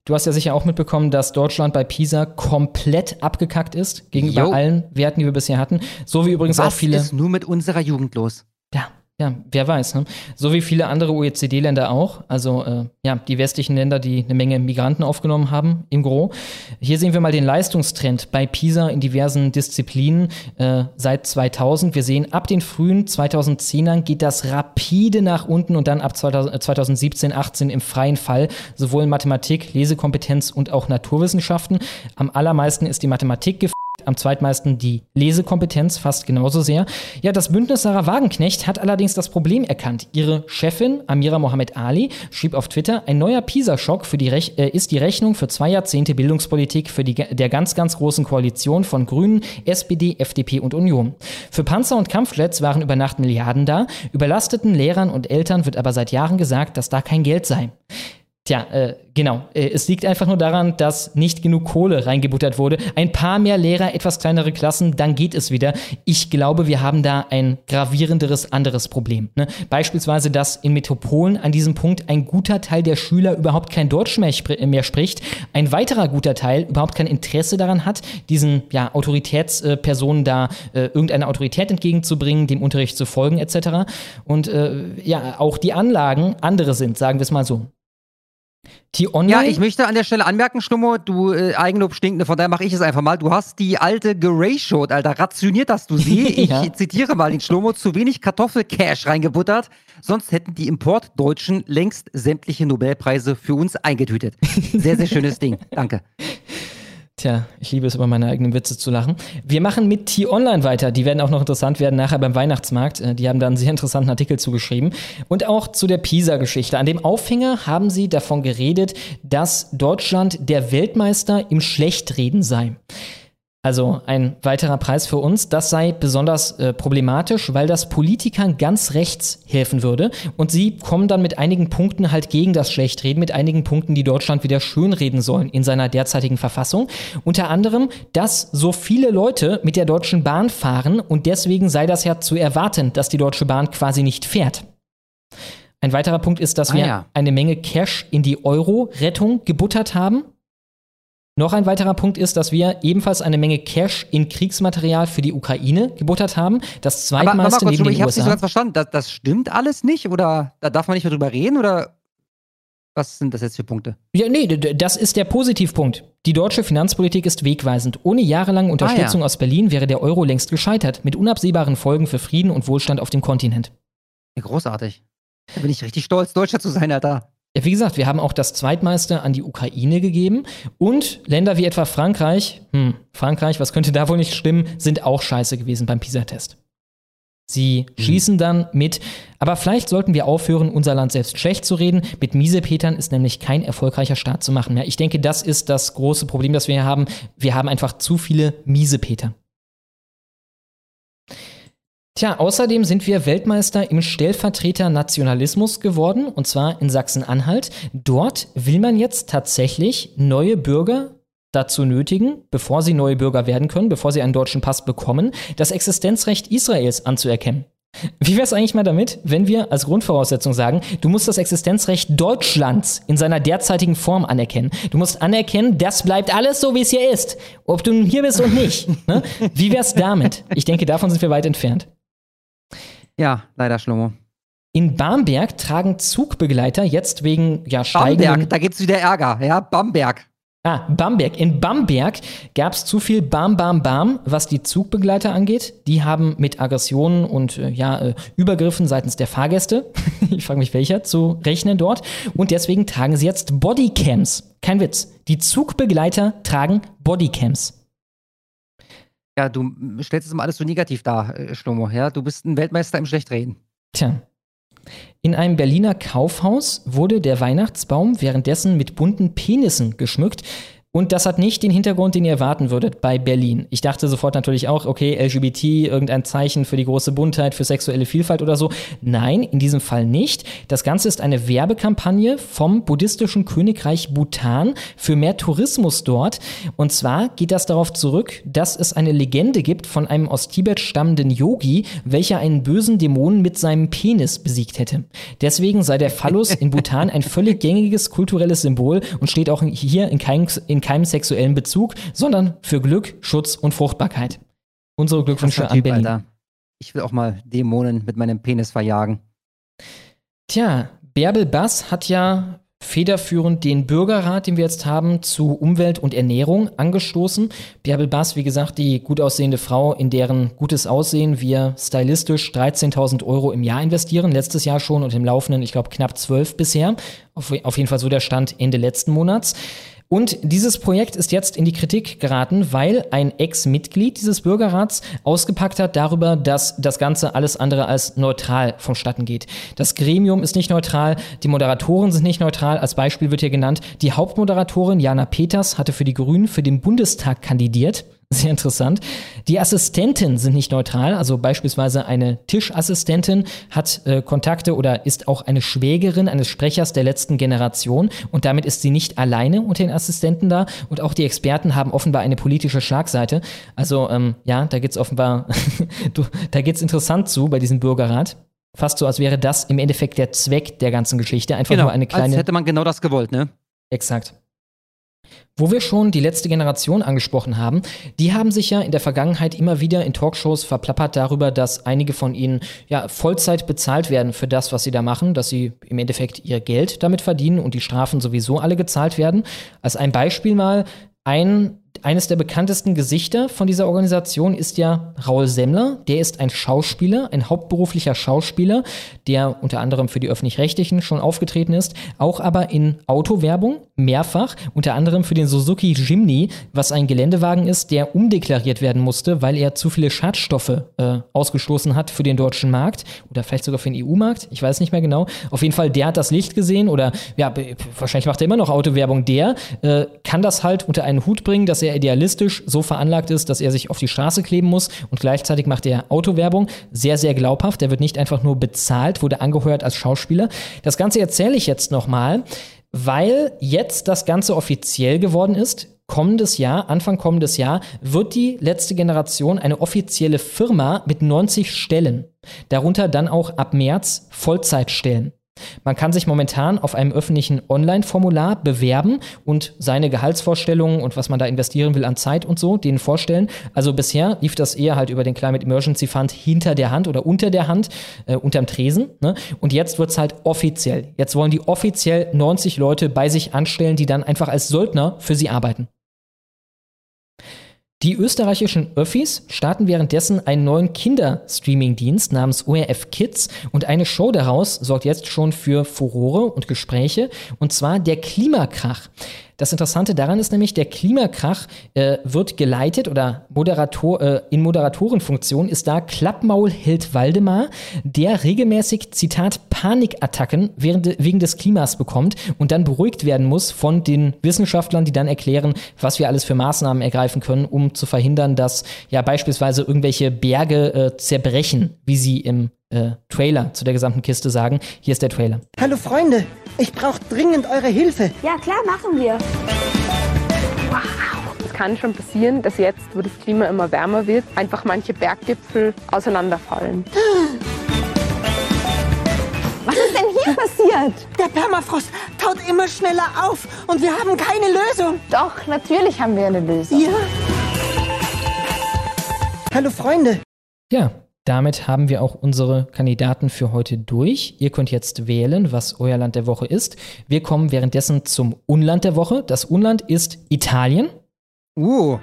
Du hast ja sicher auch mitbekommen, dass Deutschland bei PISA komplett abgekackt ist gegenüber jo. allen Werten, die wir bisher hatten. So wie übrigens Was auch viele. Was ist nur mit unserer Jugend los? Ja, ja, wer weiß. Ne? So wie viele andere OECD-Länder auch. Also äh, ja, die westlichen Länder, die eine Menge Migranten aufgenommen haben im Gro. Hier sehen wir mal den Leistungstrend bei PISA in diversen Disziplinen äh, seit 2000. Wir sehen, ab den frühen 2010ern geht das rapide nach unten und dann ab 2000, 2017, 18 im freien Fall, sowohl in Mathematik, Lesekompetenz und auch Naturwissenschaften. Am allermeisten ist die Mathematik gefallen am zweitmeisten die Lesekompetenz, fast genauso sehr. Ja, das Bündnis Sarah Wagenknecht hat allerdings das Problem erkannt. Ihre Chefin, Amira Mohamed Ali, schrieb auf Twitter, ein neuer PISA-Schock äh, ist die Rechnung für zwei Jahrzehnte Bildungspolitik für die, der ganz, ganz großen Koalition von Grünen, SPD, FDP und Union. Für Panzer und Kampfjets waren über Nacht Milliarden da, überlasteten Lehrern und Eltern wird aber seit Jahren gesagt, dass da kein Geld sei. Tja, äh, genau. Äh, es liegt einfach nur daran, dass nicht genug Kohle reingebuttert wurde. Ein paar mehr Lehrer, etwas kleinere Klassen, dann geht es wieder. Ich glaube, wir haben da ein gravierenderes anderes Problem. Ne? Beispielsweise, dass in Metropolen an diesem Punkt ein guter Teil der Schüler überhaupt kein Deutsch mehr, spr mehr spricht. Ein weiterer guter Teil überhaupt kein Interesse daran hat, diesen ja, Autoritätspersonen da äh, irgendeine Autorität entgegenzubringen, dem Unterricht zu folgen etc. Und äh, ja, auch die Anlagen andere sind, sagen wir es mal so. T-Online? Ja, ich möchte an der Stelle anmerken, Stummo, du äh, Eigenlob stinkende, von daher mache ich es einfach mal. Du hast die alte Geratioed, Alter, rationiert hast du sie. Ich ja. zitiere mal den Stummo, zu wenig Kartoffelcash reingebuttert, sonst hätten die Importdeutschen längst sämtliche Nobelpreise für uns eingetütet. Sehr, sehr schönes Ding. Danke. Tja, ich liebe es, über meine eigenen Witze zu lachen. Wir machen mit T-Online weiter. Die werden auch noch interessant werden nachher beim Weihnachtsmarkt. Äh, die haben da einen sehr interessanten Artikel zugeschrieben. Und auch zu der PISA-Geschichte. An dem Aufhänger haben sie davon geredet, dass Deutschland der Weltmeister im Schlechtreden sei. Also ein weiterer Preis für uns. Das sei besonders äh, problematisch, weil das Politikern ganz rechts helfen würde. Und sie kommen dann mit einigen Punkten halt gegen das Schlechtreden, mit einigen Punkten, die Deutschland wieder schönreden sollen in seiner derzeitigen Verfassung. Unter anderem, dass so viele Leute mit der Deutschen Bahn fahren und deswegen sei das ja zu erwarten, dass die Deutsche Bahn quasi nicht fährt. Ein weiterer Punkt ist, dass ah, wir ja. eine Menge Cash in die Euro-Rettung gebuttert haben. Noch ein weiterer Punkt ist, dass wir ebenfalls eine Menge Cash in Kriegsmaterial für die Ukraine gebuttert haben. Das zweitmeiste aber, aber neben den Ich habe nicht so ganz verstanden. Das, das, stimmt alles nicht? Oder da darf man nicht mehr drüber reden? Oder was sind das jetzt für Punkte? Ja, nee, das ist der Positivpunkt. Die deutsche Finanzpolitik ist wegweisend. Ohne jahrelange Unterstützung ah, ja. aus Berlin wäre der Euro längst gescheitert, mit unabsehbaren Folgen für Frieden und Wohlstand auf dem Kontinent. Ja, großartig. Da bin ich richtig stolz, Deutscher zu sein, Alter. Ja, wie gesagt, wir haben auch das Zweitmeiste an die Ukraine gegeben und Länder wie etwa Frankreich, hm, Frankreich, was könnte da wohl nicht stimmen, sind auch scheiße gewesen beim PISA-Test. Sie mhm. schießen dann mit, aber vielleicht sollten wir aufhören, unser Land selbst schlecht zu reden. Mit Miesepetern ist nämlich kein erfolgreicher Staat zu machen mehr. Ich denke, das ist das große Problem, das wir hier haben. Wir haben einfach zu viele Miesepeter. Tja, außerdem sind wir Weltmeister im Stellvertreter-Nationalismus geworden, und zwar in Sachsen-Anhalt. Dort will man jetzt tatsächlich neue Bürger dazu nötigen, bevor sie neue Bürger werden können, bevor sie einen deutschen Pass bekommen, das Existenzrecht Israels anzuerkennen. Wie wäre es eigentlich mal damit, wenn wir als Grundvoraussetzung sagen, du musst das Existenzrecht Deutschlands in seiner derzeitigen Form anerkennen. Du musst anerkennen, das bleibt alles so, wie es hier ist. Ob du hier bist und nicht. Ne? Wie wäre es damit? Ich denke, davon sind wir weit entfernt. Ja, leider Schlomo. In Bamberg tragen Zugbegleiter jetzt wegen ja, steigenden... Bamberg, da gibt's wieder Ärger, ja, Bamberg. Ah, Bamberg. In Bamberg gab es zu viel Bam, Bam, Bam, was die Zugbegleiter angeht. Die haben mit Aggressionen und äh, ja, äh, Übergriffen seitens der Fahrgäste, ich frage mich welcher, zu rechnen dort. Und deswegen tragen sie jetzt Bodycams. Kein Witz. Die Zugbegleiter tragen Bodycams. Ja, du stellst es immer alles so negativ dar, äh, Schlomo. Ja, du bist ein Weltmeister im Schlechtreden. Tja. In einem Berliner Kaufhaus wurde der Weihnachtsbaum währenddessen mit bunten Penissen geschmückt. Und das hat nicht den Hintergrund, den ihr erwarten würdet bei Berlin. Ich dachte sofort natürlich auch, okay, LGBT, irgendein Zeichen für die große Buntheit, für sexuelle Vielfalt oder so. Nein, in diesem Fall nicht. Das Ganze ist eine Werbekampagne vom buddhistischen Königreich Bhutan für mehr Tourismus dort. Und zwar geht das darauf zurück, dass es eine Legende gibt von einem aus Tibet stammenden Yogi, welcher einen bösen Dämonen mit seinem Penis besiegt hätte. Deswegen sei der Phallus in Bhutan ein völlig gängiges kulturelles Symbol und steht auch hier in keinem, in keinem sexuellen Bezug, sondern für Glück, Schutz und Fruchtbarkeit. Unsere Glückwünsche an Berlin. Alter. Ich will auch mal Dämonen mit meinem Penis verjagen. Tja, Bärbel Bass hat ja federführend den Bürgerrat, den wir jetzt haben, zu Umwelt und Ernährung angestoßen. Bärbel Bass, wie gesagt, die gut aussehende Frau, in deren gutes Aussehen wir stylistisch 13.000 Euro im Jahr investieren. Letztes Jahr schon und im laufenden, ich glaube, knapp 12 bisher. Auf, auf jeden Fall so der Stand Ende letzten Monats. Und dieses Projekt ist jetzt in die Kritik geraten, weil ein Ex-Mitglied dieses Bürgerrats ausgepackt hat darüber, dass das Ganze alles andere als neutral vonstatten geht. Das Gremium ist nicht neutral, die Moderatoren sind nicht neutral. Als Beispiel wird hier genannt, die Hauptmoderatorin Jana Peters hatte für die Grünen für den Bundestag kandidiert. Sehr interessant. Die Assistenten sind nicht neutral, also beispielsweise eine Tischassistentin hat äh, Kontakte oder ist auch eine Schwägerin eines Sprechers der letzten Generation und damit ist sie nicht alleine unter den Assistenten da und auch die Experten haben offenbar eine politische Schlagseite. Also ähm, ja, da geht's offenbar, da geht's interessant zu bei diesem Bürgerrat. Fast so, als wäre das im Endeffekt der Zweck der ganzen Geschichte. Einfach genau, nur eine kleine. Als hätte man genau das gewollt, ne? Exakt. Wo wir schon die letzte Generation angesprochen haben, die haben sich ja in der Vergangenheit immer wieder in Talkshows verplappert darüber, dass einige von ihnen ja Vollzeit bezahlt werden für das, was sie da machen, dass sie im Endeffekt ihr Geld damit verdienen und die Strafen sowieso alle gezahlt werden. Als ein Beispiel mal, ein eines der bekanntesten Gesichter von dieser Organisation ist ja Raul Semmler. Der ist ein Schauspieler, ein hauptberuflicher Schauspieler, der unter anderem für die Öffentlich-Rechtlichen schon aufgetreten ist, auch aber in Autowerbung mehrfach, unter anderem für den Suzuki Jimny, was ein Geländewagen ist, der umdeklariert werden musste, weil er zu viele Schadstoffe äh, ausgestoßen hat für den deutschen Markt oder vielleicht sogar für den EU-Markt. Ich weiß nicht mehr genau. Auf jeden Fall, der hat das Licht gesehen oder ja, wahrscheinlich macht er immer noch Autowerbung. Der äh, kann das halt unter einen Hut bringen, dass er idealistisch so veranlagt ist, dass er sich auf die Straße kleben muss und gleichzeitig macht er Autowerbung. Sehr, sehr glaubhaft. Der wird nicht einfach nur bezahlt, wurde angeheuert als Schauspieler. Das Ganze erzähle ich jetzt nochmal, weil jetzt das Ganze offiziell geworden ist. Kommendes Jahr, Anfang kommendes Jahr, wird die letzte Generation eine offizielle Firma mit 90 Stellen. Darunter dann auch ab März Vollzeitstellen. Man kann sich momentan auf einem öffentlichen Online-Formular bewerben und seine Gehaltsvorstellungen und was man da investieren will an Zeit und so, denen vorstellen. Also bisher lief das eher halt über den Climate Emergency Fund hinter der Hand oder unter der Hand, äh, unterm Tresen. Ne? Und jetzt wird es halt offiziell. Jetzt wollen die offiziell 90 Leute bei sich anstellen, die dann einfach als Söldner für sie arbeiten. Die österreichischen Öffis starten währenddessen einen neuen Kinderstreaming-Dienst namens ORF Kids und eine Show daraus sorgt jetzt schon für Furore und Gespräche und zwar der Klimakrach. Das Interessante daran ist nämlich, der Klimakrach äh, wird geleitet oder Moderator, äh, in Moderatorenfunktion ist da Klappmaulheld Waldemar, der regelmäßig, Zitat, Panikattacken während, wegen des Klimas bekommt und dann beruhigt werden muss von den Wissenschaftlern, die dann erklären, was wir alles für Maßnahmen ergreifen können, um zu verhindern, dass ja beispielsweise irgendwelche Berge äh, zerbrechen, wie sie im äh, Trailer zu der gesamten Kiste sagen. Hier ist der Trailer. Hallo Freunde, ich brauche dringend eure Hilfe. Ja klar, machen wir. Wow. Es kann schon passieren, dass jetzt, wo das Klima immer wärmer wird, einfach manche Berggipfel auseinanderfallen. Was ist denn hier passiert? Der Permafrost taut immer schneller auf und wir haben keine Lösung. Doch, natürlich haben wir eine Lösung. Ja. Hallo Freunde. Ja, Damit haben wir auch unsere Kandidaten für heute durch. Ihr könnt jetzt wählen, was euer Land der Woche ist. Wir kommen währenddessen zum Unland der Woche. Das Unland ist Italien. Uh,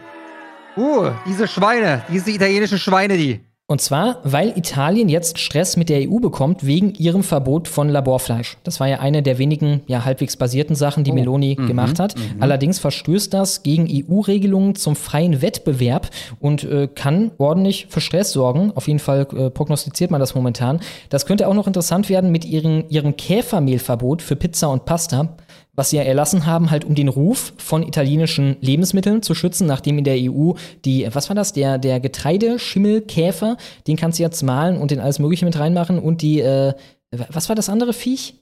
uh, diese Schweine, diese italienischen Schweine, die. Und zwar, weil Italien jetzt Stress mit der EU bekommt wegen ihrem Verbot von Laborfleisch. Das war ja eine der wenigen ja, halbwegs basierten Sachen, die Oh. Meloni Mhm, gemacht hat. mhm. Allerdings verstößt das gegen EU-Regelungen zum freien Wettbewerb und äh, kann ordentlich für Stress sorgen. Auf jeden Fall äh, prognostiziert man das momentan. Das könnte auch noch interessant werden mit ihren, ihrem Käfermehlverbot für Pizza und Pasta was sie ja erlassen haben, halt um den Ruf von italienischen Lebensmitteln zu schützen, nachdem in der EU die, was war das, der, der Getreideschimmelkäfer, den kannst du jetzt malen und den alles Mögliche mit reinmachen und die, äh, was war das andere Viech?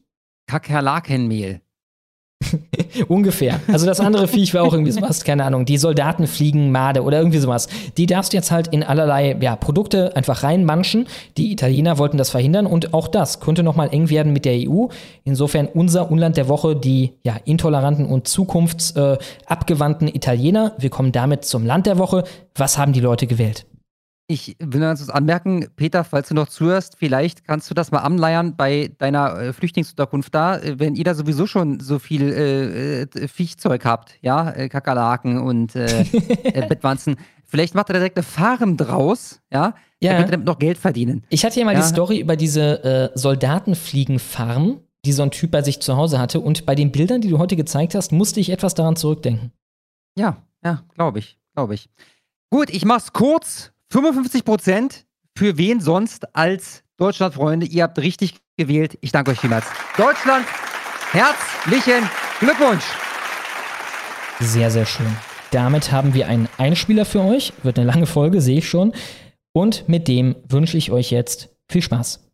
Kakerlakenmehl. Ungefähr. Also das andere Viech war auch irgendwie sowas, keine Ahnung, die Soldatenfliegen, Made oder irgendwie sowas. Die darfst du jetzt halt in allerlei ja, Produkte einfach reinmanschen. Die Italiener wollten das verhindern und auch das könnte nochmal eng werden mit der EU. Insofern unser Unland der Woche, die ja intoleranten und zukunftsabgewandten Italiener. Wir kommen damit zum Land der Woche. Was haben die Leute gewählt? Ich will nur kurz anmerken, Peter, falls du noch zuhörst, vielleicht kannst du das mal anleiern bei deiner äh, Flüchtlingsunterkunft da, äh, wenn ihr da sowieso schon so viel äh, äh, Viechzeug habt, ja, äh, Kakerlaken und äh, Bettwanzen. Vielleicht macht er direkt eine Farm draus, ja, Ja. damit noch Geld verdienen. Ich hatte ja mal Ja. die Story über diese äh, Soldatenfliegenfarm, die so ein Typ bei sich zu Hause hatte. Und bei den Bildern, die du heute gezeigt hast, musste ich etwas daran zurückdenken. Ja, ja, glaube ich, glaube ich. Gut, ich mach's kurz. 55 Prozent für wen sonst als Deutschland, Freunde? Ihr habt richtig gewählt. Ich danke euch vielmals. Deutschland, herzlichen Glückwunsch. Sehr, sehr schön. Damit haben wir einen Einspieler für euch. Wird eine lange Folge, sehe ich schon. Und mit dem wünsche ich euch jetzt viel Spaß.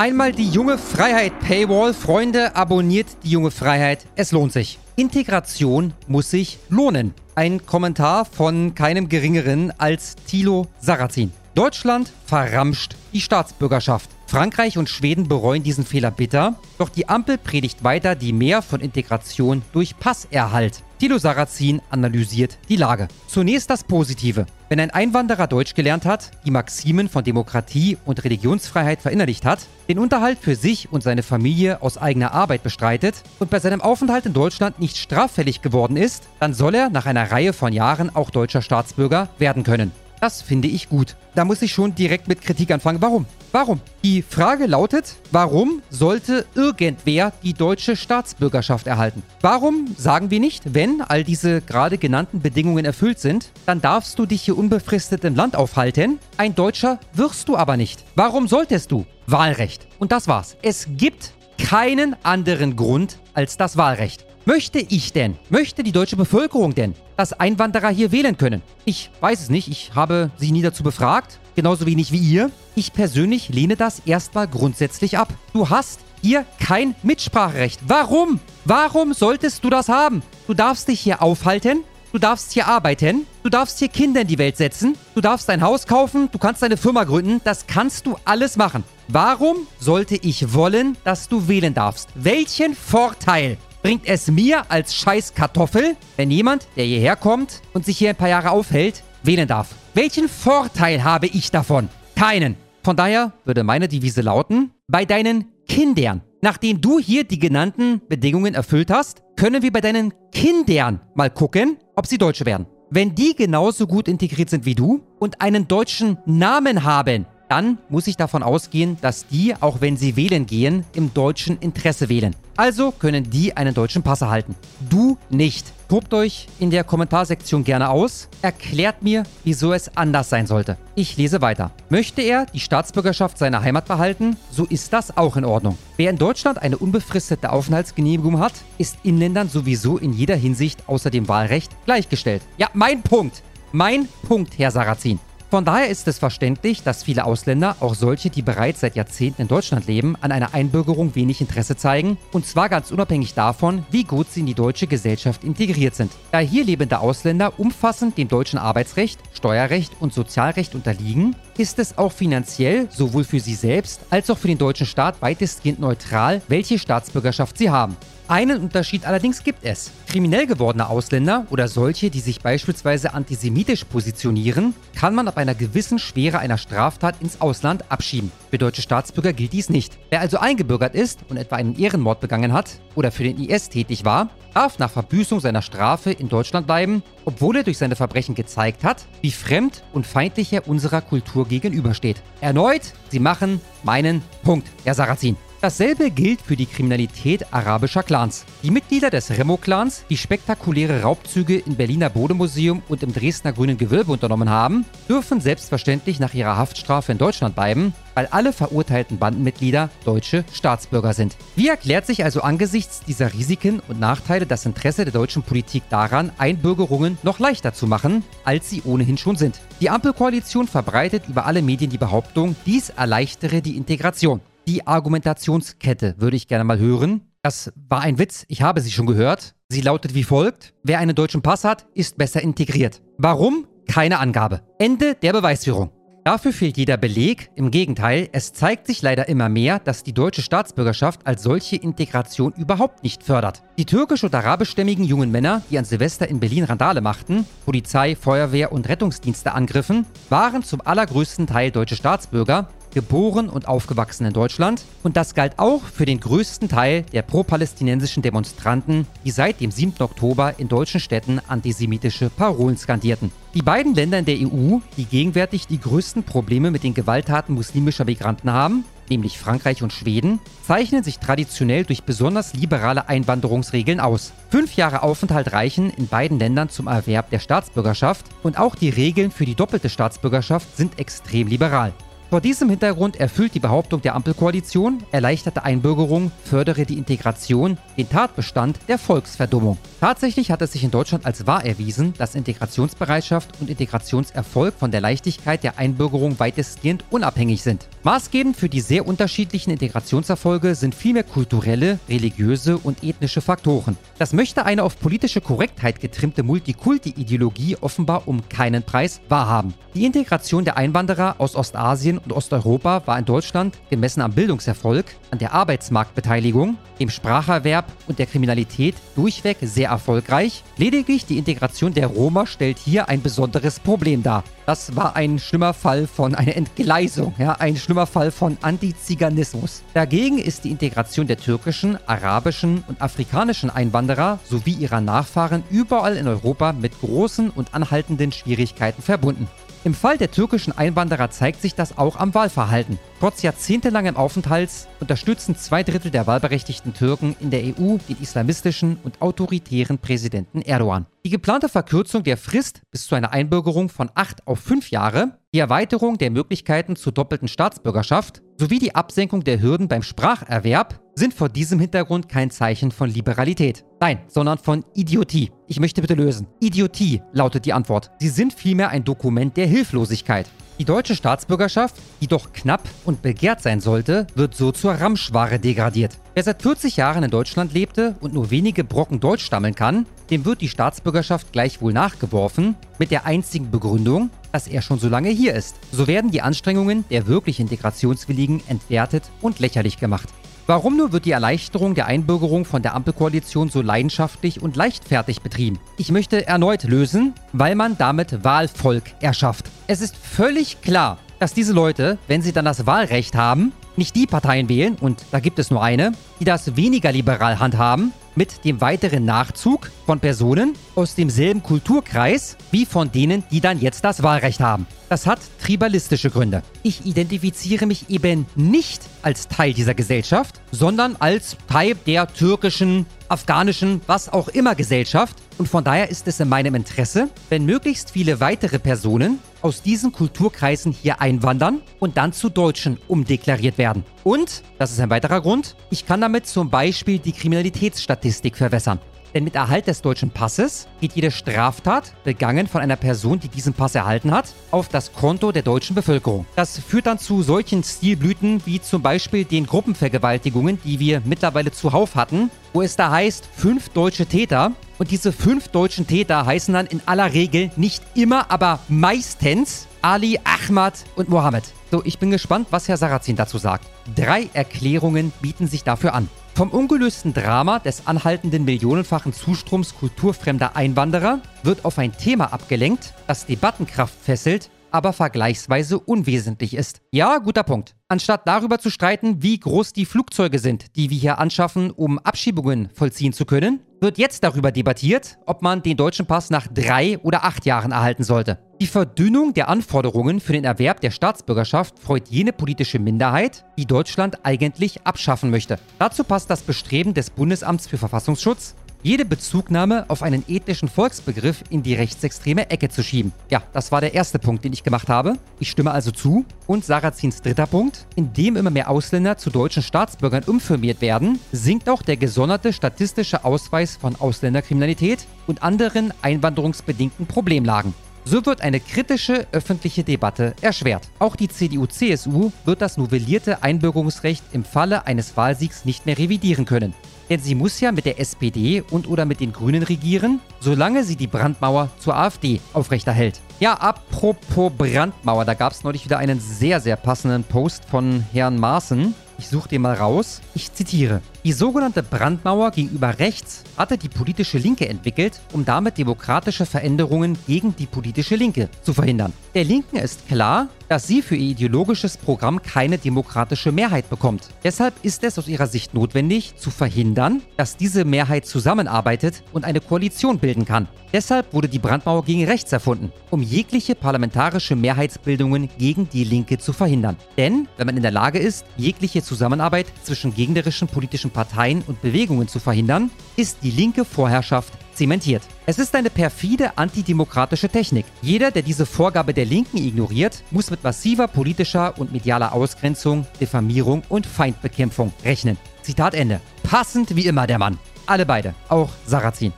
Einmal die junge Freiheit Paywall. Freunde, abonniert die junge Freiheit. Es lohnt sich. Integration muss sich lohnen. Ein Kommentar von keinem geringeren als Thilo Sarrazin. Deutschland verramscht die Staatsbürgerschaft. Frankreich und Schweden bereuen diesen Fehler bitter, doch die Ampel predigt weiter die Mehr von Integration durch Passerhalt. Thilo Sarrazin analysiert die Lage. Zunächst das Positive. Wenn ein Einwanderer Deutsch gelernt hat, die Maximen von Demokratie und Religionsfreiheit verinnerlicht hat, den Unterhalt für sich und seine Familie aus eigener Arbeit bestreitet und bei seinem Aufenthalt in Deutschland nicht straffällig geworden ist, dann soll er nach einer Reihe von Jahren auch deutscher Staatsbürger werden können. Das finde ich gut. Da muss ich schon direkt mit Kritik anfangen. Warum? Warum? Die Frage lautet, warum sollte irgendwer die deutsche Staatsbürgerschaft erhalten? Warum sagen wir nicht, wenn all diese gerade genannten Bedingungen erfüllt sind, dann darfst du dich hier unbefristet im Land aufhalten? Ein Deutscher wirst du aber nicht. Warum solltest du? Wahlrecht. Und das war's. Es gibt keinen anderen Grund als das Wahlrecht. Möchte ich denn, möchte die deutsche Bevölkerung denn, dass Einwanderer hier wählen können? Ich weiß es nicht, ich habe sie nie dazu befragt, genauso wenig wie ihr. Ich persönlich lehne das erstmal grundsätzlich ab. Du hast hier kein Mitspracherecht. Warum? Warum solltest du das haben? Du darfst dich hier aufhalten, du darfst hier arbeiten, du darfst hier Kinder in die Welt setzen, du darfst ein Haus kaufen, du kannst eine Firma gründen, das kannst du alles machen. Warum sollte ich wollen, dass du wählen darfst? Welchen Vorteil bringt es mir als scheiß Kartoffel, wenn jemand, der hierher kommt und sich hier ein paar Jahre aufhält, wählen darf? Welchen Vorteil habe ich davon? Keinen. Von daher würde meine Devise lauten, bei deinen Kindern, nachdem du hier die genannten Bedingungen erfüllt hast, können wir bei deinen Kindern mal gucken, ob sie Deutsche werden. Wenn die genauso gut integriert sind wie du und einen deutschen Namen haben, dann muss ich davon ausgehen, dass die, auch wenn sie wählen gehen, im deutschen Interesse wählen. Also können die einen deutschen Pass erhalten. Du nicht. Tobt euch in der Kommentarsektion gerne aus. Erklärt mir, wieso es anders sein sollte. Ich lese weiter. Möchte er die Staatsbürgerschaft seiner Heimat behalten, so ist das auch in Ordnung. Wer in Deutschland eine unbefristete Aufenthaltsgenehmigung hat, ist Inländern sowieso in jeder Hinsicht außer dem Wahlrecht gleichgestellt. Ja, mein Punkt. Mein Punkt, Herr Sarrazin. Von daher ist es verständlich, dass viele Ausländer, auch solche, die bereits seit Jahrzehnten in Deutschland leben, an einer Einbürgerung wenig Interesse zeigen, und zwar ganz unabhängig davon, wie gut sie in die deutsche Gesellschaft integriert sind. Da hier lebende Ausländer umfassend dem deutschen Arbeitsrecht, Steuerrecht und Sozialrecht unterliegen, ist es auch finanziell sowohl für sie selbst als auch für den deutschen Staat weitestgehend neutral, welche Staatsbürgerschaft sie haben. Einen Unterschied allerdings gibt es. Kriminell gewordene Ausländer oder solche, die sich beispielsweise antisemitisch positionieren, kann man ab einer gewissen Schwere einer Straftat ins Ausland abschieben. Für deutsche Staatsbürger gilt dies nicht. Wer also eingebürgert ist und etwa einen Ehrenmord begangen hat oder für den IS tätig war, darf nach Verbüßung seiner Strafe in Deutschland bleiben, obwohl er durch seine Verbrechen gezeigt hat, wie fremd und feindlich er unserer Kultur gegenübersteht. Erneut, sie machen meinen Punkt, Herr Sarrazin. Dasselbe gilt für die Kriminalität arabischer Clans. Die Mitglieder des Remo-Clans, die spektakuläre Raubzüge im Berliner Bodemuseum und im Dresdner Grünen Gewölbe unternommen haben, dürfen selbstverständlich nach ihrer Haftstrafe in Deutschland bleiben, weil alle verurteilten Bandenmitglieder deutsche Staatsbürger sind. Wie erklärt sich also angesichts dieser Risiken und Nachteile das Interesse der deutschen Politik daran, Einbürgerungen noch leichter zu machen, als sie ohnehin schon sind? Die Ampelkoalition verbreitet über alle Medien die Behauptung, dies erleichtere die Integration. Die Argumentationskette würde ich gerne mal hören. Das war ein Witz, ich habe sie schon gehört. Sie lautet wie folgt. Wer einen deutschen Pass hat, ist besser integriert. Warum? Keine Angabe. Ende der Beweisführung. Dafür fehlt jeder Beleg. Im Gegenteil, es zeigt sich leider immer mehr, dass die deutsche Staatsbürgerschaft als solche Integration überhaupt nicht fördert. Die türkisch- und arabischstämmigen jungen Männer, die an Silvester in Berlin Randale machten, Polizei, Feuerwehr und Rettungsdienste angriffen, waren zum allergrößten Teil deutsche Staatsbürger, geboren und aufgewachsen in Deutschland. Und das galt auch für den größten Teil der pro-palästinensischen Demonstranten, die seit dem 7. Oktober in deutschen Städten antisemitische Parolen skandierten. Die beiden Länder in der EU, die gegenwärtig die größten Probleme mit den Gewalttaten muslimischer Migranten haben, nämlich Frankreich und Schweden, zeichnen sich traditionell durch besonders liberale Einwanderungsregeln aus. Fünf Jahre Aufenthalt reichen in beiden Ländern zum Erwerb der Staatsbürgerschaft und auch die Regeln für die doppelte Staatsbürgerschaft sind extrem liberal. Vor diesem Hintergrund erfüllt die Behauptung der Ampelkoalition, erleichterte Einbürgerung fördere die Integration, den Tatbestand der Volksverdummung. Tatsächlich hat es sich in Deutschland als wahr erwiesen, dass Integrationsbereitschaft und Integrationserfolg von der Leichtigkeit der Einbürgerung weitestgehend unabhängig sind. Maßgebend für die sehr unterschiedlichen Integrationserfolge sind vielmehr kulturelle, religiöse und ethnische Faktoren. Das möchte eine auf politische Korrektheit getrimmte Multikulti-Ideologie offenbar um keinen Preis wahrhaben. Die Integration der Einwanderer aus Ostasien und Osteuropa war in Deutschland, gemessen am Bildungserfolg, an der Arbeitsmarktbeteiligung, dem Spracherwerb und der Kriminalität durchweg sehr erfolgreich. Lediglich die Integration der Roma stellt hier ein besonderes Problem dar. Das war ein schlimmer Fall von einer Entgleisung, ja, ein schlimmer Fall von Antiziganismus. Dagegen ist die Integration der türkischen, arabischen und afrikanischen Einwanderer sowie ihrer Nachfahren überall in Europa mit großen und anhaltenden Schwierigkeiten verbunden. Im Fall der türkischen Einwanderer zeigt sich das auch am Wahlverhalten. Trotz jahrzehntelangem Aufenthalts unterstützen zwei Drittel der wahlberechtigten Türken in der EU den islamistischen und autoritären Präsidenten Erdogan. Die geplante Verkürzung der Frist bis zu einer Einbürgerung von acht auf fünf Jahre, die Erweiterung der Möglichkeiten zur doppelten Staatsbürgerschaft sowie die Absenkung der Hürden beim Spracherwerb sind vor diesem Hintergrund kein Zeichen von Liberalität. Nein, sondern von Idiotie. Ich möchte bitte lösen. Idiotie lautet die Antwort. Sie sind vielmehr ein Dokument der Hilflosigkeit. Die deutsche Staatsbürgerschaft, die doch knapp und begehrt sein sollte, wird so zur Ramschware degradiert. Wer seit 40 Jahren in Deutschland lebte und nur wenige Brocken Deutsch stammeln kann, dem wird die Staatsbürgerschaft gleichwohl nachgeworfen, mit der einzigen Begründung, dass er schon so lange hier ist. So werden die Anstrengungen der wirklich Integrationswilligen entwertet und lächerlich gemacht. Warum nur wird die Erleichterung der Einbürgerung von der Ampelkoalition so leidenschaftlich und leichtfertig betrieben? Ich möchte erneut lösen, weil man damit Wahlvolk erschafft. Es ist völlig klar, dass diese Leute, wenn sie dann das Wahlrecht haben, nicht die Parteien wählen, und da gibt es nur eine, die das weniger liberal handhaben, mit dem weiteren Nachzug von Personen aus demselben Kulturkreis wie von denen, die dann jetzt das Wahlrecht haben. Das hat tribalistische Gründe. Ich identifiziere mich eben nicht als Teil dieser Gesellschaft, sondern als Teil der türkischen, afghanischen, was auch immer Gesellschaft. Und von daher ist es in meinem Interesse, wenn möglichst viele weitere Personen aus diesen Kulturkreisen hier einwandern und dann zu Deutschen umdeklariert werden. Und, das ist ein weiterer Grund, ich kann damit zum Beispiel die Kriminalitätsstatistik verwässern. Denn mit Erhalt des deutschen Passes geht jede Straftat, begangen von einer Person, die diesen Pass erhalten hat, auf das Konto der deutschen Bevölkerung. Das führt dann zu solchen Stilblüten wie zum Beispiel den Gruppenvergewaltigungen, die wir mittlerweile zuhauf hatten, wo es da heißt, fünf deutsche Täter. Und diese fünf deutschen Täter heißen dann in aller Regel nicht immer, aber meistens Ali, Ahmad und Mohammed. So, ich bin gespannt, was Herr Sarrazin dazu sagt. Drei Erklärungen bieten sich dafür an. Vom ungelösten Drama des anhaltenden millionenfachen Zustroms kulturfremder Einwanderer wird auf ein Thema abgelenkt, das Debattenkraft fesselt, aber vergleichsweise unwesentlich ist. Ja, guter Punkt. Anstatt darüber zu streiten, wie groß die Flugzeuge sind, die wir hier anschaffen, um Abschiebungen vollziehen zu können, wird jetzt darüber debattiert, ob man den deutschen Pass nach drei oder acht Jahren erhalten sollte. Die Verdünnung der Anforderungen für den Erwerb der Staatsbürgerschaft freut jene politische Minderheit, die Deutschland eigentlich abschaffen möchte. Dazu passt das Bestreben des Bundesamts für Verfassungsschutz, jede Bezugnahme auf einen ethnischen Volksbegriff in die rechtsextreme Ecke zu schieben. Ja, das war der erste Punkt, den ich gemacht habe. Ich stimme also zu. Und Sarrazins dritter Punkt, indem immer mehr Ausländer zu deutschen Staatsbürgern umfirmiert werden, sinkt auch der gesonderte statistische Ausweis von Ausländerkriminalität und anderen einwanderungsbedingten Problemlagen. So wird eine kritische öffentliche Debatte erschwert. Auch die CDU-CSU wird das novellierte Einbürgerungsrecht im Falle eines Wahlsiegs nicht mehr revidieren können. Denn sie muss ja mit der SPD und oder mit den Grünen regieren, solange sie die Brandmauer zur AfD aufrechterhält. Ja, apropos Brandmauer, da gab es neulich wieder einen sehr, sehr passenden Post von Herrn Maaßen. Ich suche den mal raus. Ich zitiere. Die sogenannte Brandmauer gegenüber rechts hatte die politische Linke entwickelt, um damit demokratische Veränderungen gegen die politische Linke zu verhindern. Der Linken ist klar, dass sie für ihr ideologisches Programm keine demokratische Mehrheit bekommt. Deshalb ist es aus ihrer Sicht notwendig, zu verhindern, dass diese Mehrheit zusammenarbeitet und eine Koalition bilden kann. Deshalb wurde die Brandmauer gegen rechts erfunden, um jegliche parlamentarische Mehrheitsbildungen gegen die Linke zu verhindern. Denn wenn man in der Lage ist, jegliche Zusammenarbeit zwischen gegnerischen politischen Parteien und Bewegungen zu verhindern, ist die linke Vorherrschaft zementiert. Es ist eine perfide antidemokratische Technik. Jeder, der diese Vorgabe der Linken ignoriert, muss mit massiver politischer und medialer Ausgrenzung, Diffamierung und Feindbekämpfung rechnen. Zitat Ende. Passend wie immer der Mann. Alle beide, auch Sarrazin.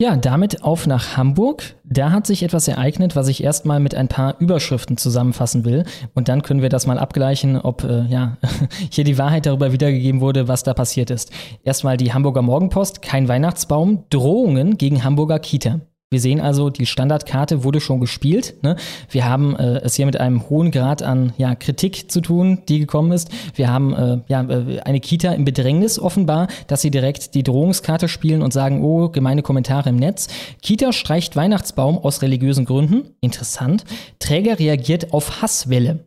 Ja, damit auf nach Hamburg. Da hat sich etwas ereignet, was ich erstmal mit ein paar Überschriften zusammenfassen will. Und dann können wir das mal abgleichen, ob äh, ja, hier die Wahrheit darüber wiedergegeben wurde, was da passiert ist. Erstmal die Hamburger Morgenpost, kein Weihnachtsbaum, Drohungen gegen Hamburger Kita. Wir sehen also, die Standardkarte wurde schon gespielt. Ne? Wir haben äh, es hier mit einem hohen Grad an ja, Kritik zu tun, die gekommen ist. Wir haben äh, ja, äh, eine Kita im Bedrängnis offenbar, dass sie direkt die Drohungskarte spielen und sagen, oh, gemeine Kommentare im Netz. Kita streicht Weihnachtsbaum aus religiösen Gründen. Interessant. Träger reagiert auf Hasswelle.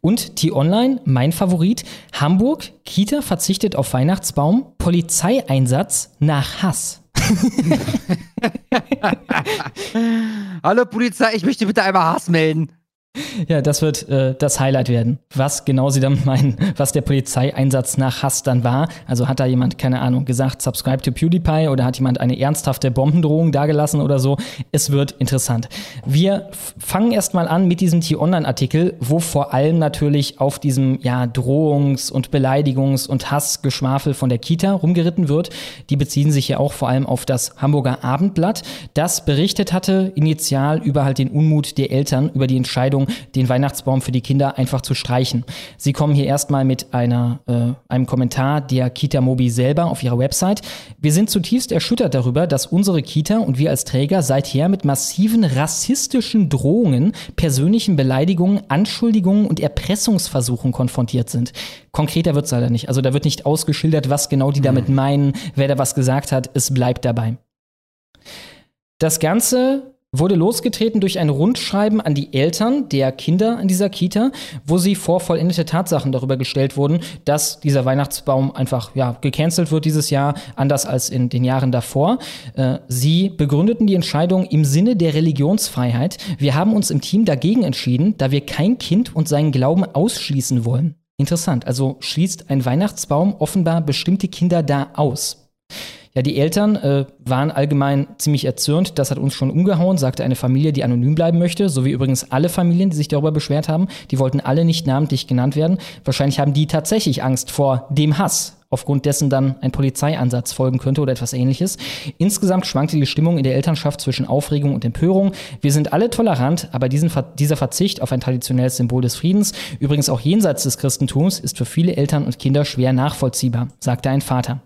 Und T-Online, mein Favorit, Hamburg, Kita verzichtet auf Weihnachtsbaum, Polizeieinsatz nach Hass. Hallo Polizei, ich möchte bitte einmal Hass melden. Ja, das wird äh, das Highlight werden. Was genau sie damit meinen, was der Polizeieinsatz nach Hass dann war. Also hat da jemand, keine Ahnung, gesagt, subscribe to PewDiePie oder hat jemand eine ernsthafte Bombendrohung dagelassen oder so. Es wird interessant. Wir fangen erstmal an mit diesem T-Online-Artikel, wo vor allem natürlich auf diesem ja, Drohungs- und Beleidigungs- und Hassgeschwafel von der Kita rumgeritten wird. Die beziehen sich ja auch vor allem auf das Hamburger Abendblatt, das berichtet hatte initial über halt den Unmut der Eltern über die Entscheidung, den Weihnachtsbaum für die Kinder einfach zu streichen. Sie kommen hier erstmal mit einer, äh, einem Kommentar der Kita Mobi selber auf ihrer Website. Wir sind zutiefst erschüttert darüber, dass unsere Kita und wir als Träger seither mit massiven rassistischen Drohungen, persönlichen Beleidigungen, Anschuldigungen und Erpressungsversuchen konfrontiert sind. Konkreter wird es leider nicht. Also da wird nicht ausgeschildert, was genau die damit meinen, wer da was gesagt hat. Es bleibt dabei. Das Ganze wurde losgetreten durch ein Rundschreiben an die Eltern der Kinder in dieser Kita, wo sie vor vollendete Tatsachen darüber gestellt wurden, dass dieser Weihnachtsbaum einfach ja, gecancelt wird dieses Jahr, anders als in den Jahren davor. Äh, sie begründeten die Entscheidung im Sinne der Religionsfreiheit. Wir haben uns im Team dagegen entschieden, da wir kein Kind und seinen Glauben ausschließen wollen. Interessant, also schließt ein Weihnachtsbaum offenbar bestimmte Kinder da aus. Ja, die Eltern äh, waren allgemein ziemlich erzürnt. Das hat uns schon umgehauen, sagte eine Familie, die anonym bleiben möchte, so wie übrigens alle Familien, die sich darüber beschwert haben. Die wollten alle nicht namentlich genannt werden. Wahrscheinlich haben die tatsächlich Angst vor dem Hass aufgrund dessen dann ein Polizeieinsatz folgen könnte oder etwas ähnliches. Insgesamt schwankte die Stimmung in der Elternschaft zwischen Aufregung und Empörung. Wir sind alle tolerant, aber diesen, dieser Verzicht auf ein traditionelles Symbol des Friedens, übrigens auch jenseits des Christentums, ist für viele Eltern und Kinder schwer nachvollziehbar, sagte ein Vater.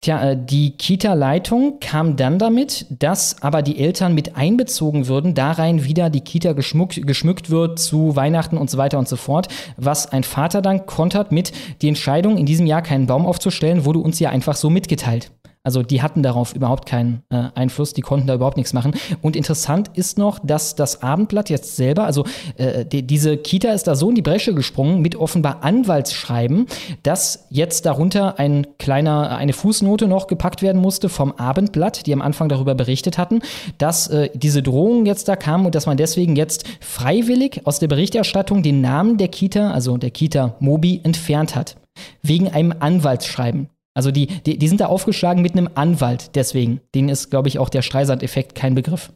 Tja, äh, die Kita-Leitung kam dann damit, dass aber die Eltern mit einbezogen würden, da rein wieder die Kita geschmückt, geschmückt wird zu Weihnachten und so weiter und so fort. Was ein Vater dann kontert mit, die Entscheidung, in diesem Jahr keinen Baum aufzustellen, wurde uns ja einfach so mitgeteilt. Also die hatten darauf überhaupt keinen äh, Einfluss, die konnten da überhaupt nichts machen. Und interessant ist noch, dass das Abendblatt jetzt selber, also äh, die, diese Kita ist da so in die Bresche gesprungen mit offenbar Anwaltsschreiben, dass jetzt darunter ein kleiner, eine Fußnote noch gepackt werden musste vom Abendblatt, die am Anfang darüber berichtet hatten, dass äh, diese Drohungen jetzt da kamen und dass man deswegen jetzt freiwillig aus der Berichterstattung den Namen der Kita, also der Kita Mobi, entfernt hat. Wegen einem Anwaltsschreiben. Also die, die, die sind da aufgeschlagen mit einem Anwalt, deswegen. Denen ist, glaube ich, auch der Streisand-Effekt kein Begriff.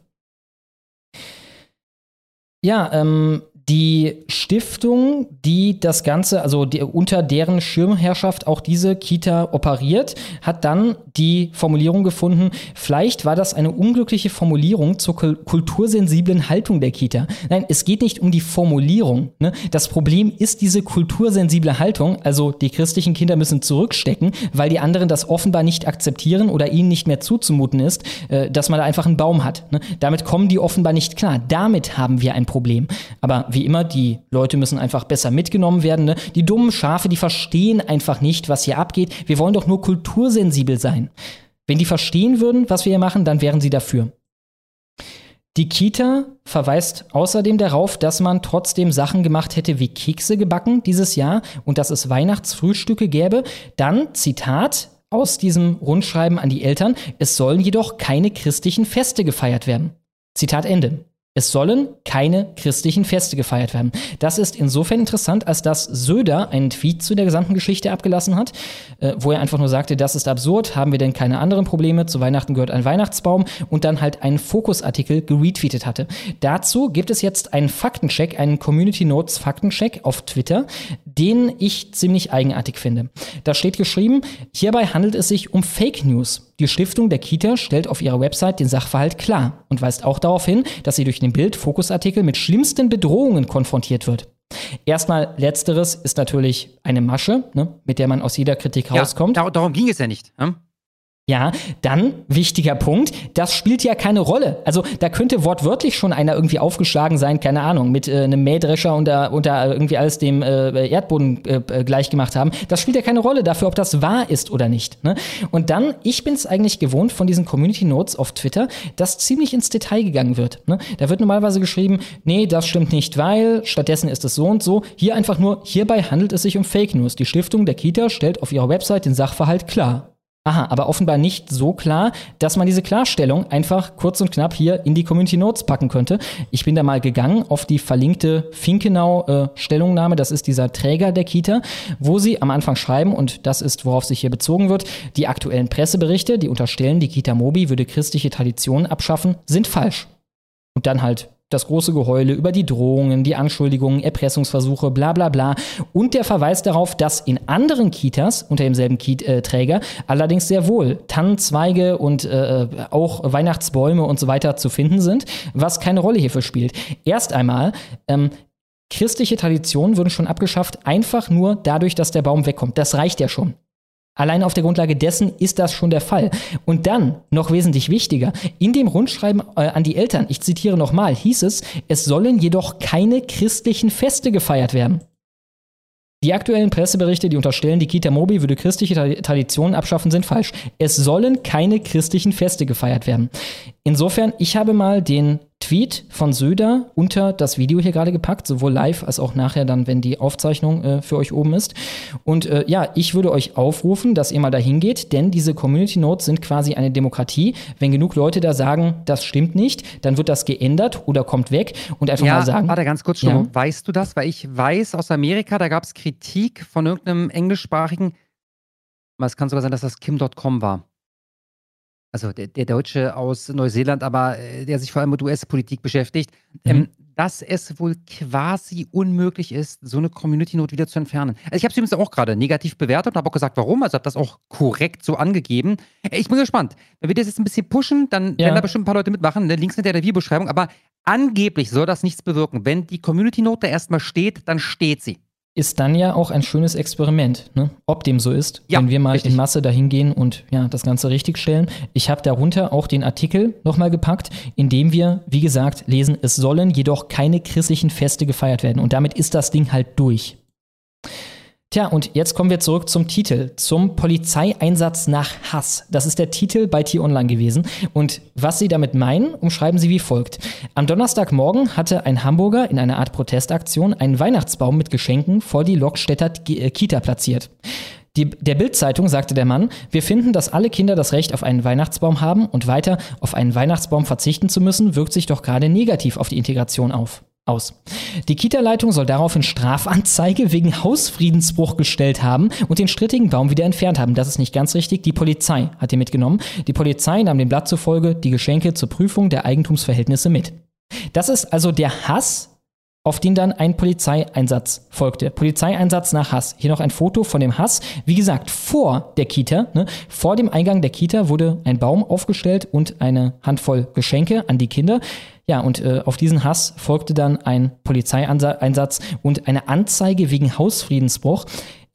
Ja, ähm, die Stiftung, die das Ganze, also die, unter deren Schirmherrschaft auch diese Kita operiert, hat dann die Formulierung gefunden, vielleicht war das eine unglückliche Formulierung zur kultursensiblen Haltung der Kita. Nein, es geht nicht um die Formulierung. Ne? Das Problem ist diese kultursensible Haltung, also die christlichen Kinder müssen zurückstecken, weil die anderen das offenbar nicht akzeptieren oder ihnen nicht mehr zuzumuten ist, äh, dass man da einfach einen Baum hat. Ne? Damit kommen die offenbar nicht klar. Damit haben wir ein Problem. Aber wie immer, die Leute müssen einfach besser mitgenommen werden. Ne? Die dummen Schafe, die verstehen einfach nicht, was hier abgeht. Wir wollen doch nur kultursensibel sein. Wenn die verstehen würden, was wir hier machen, dann wären sie dafür. Die Kita verweist außerdem darauf, dass man trotzdem Sachen gemacht hätte wie Kekse gebacken dieses Jahr und dass es Weihnachtsfrühstücke gäbe. Dann, Zitat, aus diesem Rundschreiben an die Eltern, es sollen jedoch keine christlichen Feste gefeiert werden. Zitat Ende. Es sollen keine christlichen Feste gefeiert werden. Das ist insofern interessant, als dass Söder einen Tweet zu der gesamten Geschichte abgelassen hat, äh, wo er einfach nur sagte, das ist absurd, haben wir denn keine anderen Probleme? Zu Weihnachten gehört ein Weihnachtsbaum und dann halt einen Fokusartikel geretweetet hatte. Dazu gibt es jetzt einen Faktencheck, einen Community Notes Faktencheck auf Twitter, den ich ziemlich eigenartig finde. Da steht geschrieben, hierbei handelt es sich um Fake News. Die Stiftung der Kita stellt auf ihrer Website den Sachverhalt klar und weist auch darauf hin, dass sie durch den Bild-Fokusartikel mit schlimmsten Bedrohungen konfrontiert wird. Erstmal, letzteres ist natürlich eine Masche, ne, mit der man aus jeder Kritik ja, rauskommt. darum ging es ja nicht. Hm? Ja, dann wichtiger Punkt, das spielt ja keine Rolle. Also da könnte wortwörtlich schon einer irgendwie aufgeschlagen sein, keine Ahnung, mit äh, einem Mähdrescher und da, und da irgendwie alles dem äh, Erdboden äh gleich gemacht haben. Das spielt ja keine Rolle dafür, ob das wahr ist oder nicht. Ne? Und dann, ich bin es eigentlich gewohnt von diesen Community Notes auf Twitter, dass ziemlich ins Detail gegangen wird. Ne? Da wird normalerweise geschrieben, nee, das stimmt nicht, weil stattdessen ist es so und so. Hier einfach nur, hierbei handelt es sich um Fake News. Die Stiftung der Kita stellt auf ihrer Website den Sachverhalt klar. Aha, aber offenbar nicht so klar, dass man diese Klarstellung einfach kurz und knapp hier in die Community Notes packen könnte. Ich bin da mal gegangen auf die verlinkte Finkenau-Stellungnahme, äh, das ist dieser Träger der Kita, wo sie am Anfang schreiben, und das ist, worauf sich hier bezogen wird, die aktuellen Presseberichte, die unterstellen, die Kita Mobi würde christliche Traditionen abschaffen, sind falsch. Und dann halt das große Geheule über die Drohungen, die Anschuldigungen, Erpressungsversuche, bla bla bla. Und der Verweis darauf, dass in anderen Kitas unter demselben Träger allerdings sehr wohl Tannenzweige und äh, auch Weihnachtsbäume und so weiter zu finden sind, was keine Rolle hierfür spielt. Erst einmal, ähm, christliche Traditionen würden schon abgeschafft, einfach nur dadurch, dass der Baum wegkommt. Das reicht ja schon. Allein auf der Grundlage dessen ist das schon der Fall. Und dann, noch wesentlich wichtiger, in dem Rundschreiben äh, an die Eltern, ich zitiere nochmal, hieß es, es sollen jedoch keine christlichen Feste gefeiert werden. Die aktuellen Presseberichte, die unterstellen, die Kita Mobi würde christliche Traditionen abschaffen, sind falsch. Es sollen keine christlichen Feste gefeiert werden. Insofern, ich habe mal den Tweet von Söder unter das Video hier gerade gepackt, sowohl live als auch nachher dann, wenn die Aufzeichnung äh, für euch oben ist. Und äh, ja, ich würde euch aufrufen, dass ihr mal dahin geht, denn diese Community Notes sind quasi eine Demokratie. Wenn genug Leute da sagen, das stimmt nicht, dann wird das geändert oder kommt weg und einfach ja, mal sagen. Warte ganz kurz, schon. Ja. Weißt du das? Weil ich weiß aus Amerika, da gab es Kritik von irgendeinem englischsprachigen, es kann sogar sein, dass das Kim.com war also der, der, Deutsche aus Neuseeland, aber äh, der sich vor allem mit US-Politik beschäftigt, mhm. ähm, dass es wohl quasi unmöglich ist, so eine Community-Note wieder zu entfernen. Also ich habe es übrigens auch gerade negativ bewertet und habe auch gesagt, warum. Also habe das auch korrekt so angegeben. Ich bin gespannt. Wenn wir das jetzt ein bisschen pushen, dann Ja. werden da bestimmt ein paar Leute mitmachen. Ne? Links hinter der Videobeschreibung. Aber angeblich soll das nichts bewirken. Wenn die Community-Note erstmal steht, dann steht sie. Ist dann ja auch ein schönes Experiment, ne? ob dem so ist, Ja, wenn wir mal richtig. in Masse dahin gehen und ja, das Ganze richtig stellen. Ich habe darunter auch den Artikel nochmal gepackt, in dem wir, wie gesagt, lesen, es sollen jedoch keine christlichen Feste gefeiert werden. Und damit ist das Ding halt durch. Tja, und jetzt kommen wir zurück zum Titel, zum Polizeieinsatz nach Hass. Das ist der Titel bei T-Online gewesen. Und was Sie damit meinen, umschreiben Sie wie folgt. Am Donnerstagmorgen hatte ein Hamburger in einer Art Protestaktion einen Weihnachtsbaum mit Geschenken vor die Lokstädter äh, Kita platziert. Die, der Bild-Zeitung sagte der Mann, wir finden, dass alle Kinder das Recht auf einen Weihnachtsbaum haben und weiter auf einen Weihnachtsbaum verzichten zu müssen, wirkt sich doch gerade negativ auf die Integration auf. Aus. Die Kita-Leitung soll daraufhin Strafanzeige wegen Hausfriedensbruch gestellt haben und den strittigen Baum wieder entfernt haben. Das ist nicht ganz richtig. Die Polizei hat ihn mitgenommen. Die Polizei nahm dem Blatt zufolge die Geschenke zur Prüfung der Eigentumsverhältnisse mit. Das ist also der Hass, auf den dann ein Polizeieinsatz folgte. Polizeieinsatz nach Hass. Hier noch ein Foto von dem Hass. Wie gesagt, vor der Kita, ne, vor dem Eingang der Kita wurde ein Baum aufgestellt und eine Handvoll Geschenke an die Kinder. Ja, und äh, auf diesen Hass folgte dann ein Polizeieinsatz und eine Anzeige wegen Hausfriedensbruch.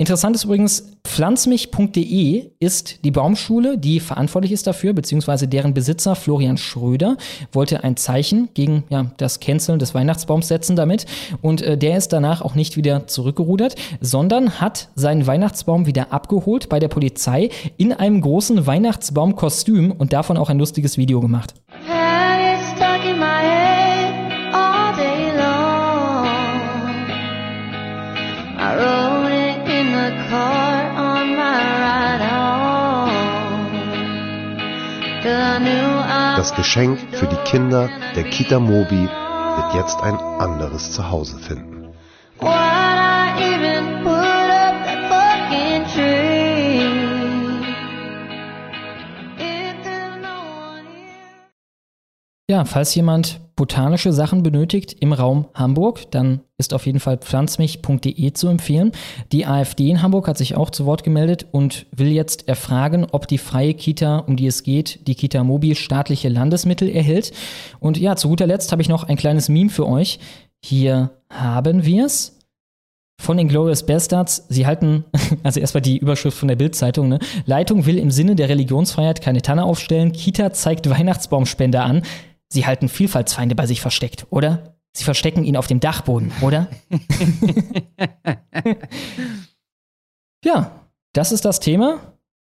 Interessant ist übrigens, pflanzmich.de ist die Baumschule, die verantwortlich ist dafür, beziehungsweise deren Besitzer Florian Schröder wollte ein Zeichen gegen ja, das Canceln des Weihnachtsbaums setzen damit. Und äh, der ist danach auch nicht wieder zurückgerudert, sondern hat seinen Weihnachtsbaum wieder abgeholt bei der Polizei in einem großen Weihnachtsbaumkostüm und davon auch ein lustiges Video gemacht. Geschenk für die Kinder der Kita Mobi wird jetzt ein anderes Zuhause finden. Ja, falls jemand botanische Sachen benötigt im Raum Hamburg, dann ist auf jeden Fall pflanzmich.de zu empfehlen. Die AfD in Hamburg hat sich auch zu Wort gemeldet und will jetzt erfragen, ob die freie Kita, um die es geht, die Kita Mobi staatliche Landesmittel erhält. Und ja, zu guter Letzt habe ich noch ein kleines Meme für euch. Hier haben wir es von den Glorious Bastards. Sie halten, also erstmal die Überschrift von der Bild-Zeitung, ne? Leitung will im Sinne der Religionsfreiheit keine Tanne aufstellen. Kita zeigt Weihnachtsbaumspender an. Sie halten Vielfaltsfeinde bei sich versteckt, oder? Sie verstecken ihn auf dem Dachboden, oder? ja, das ist das Thema.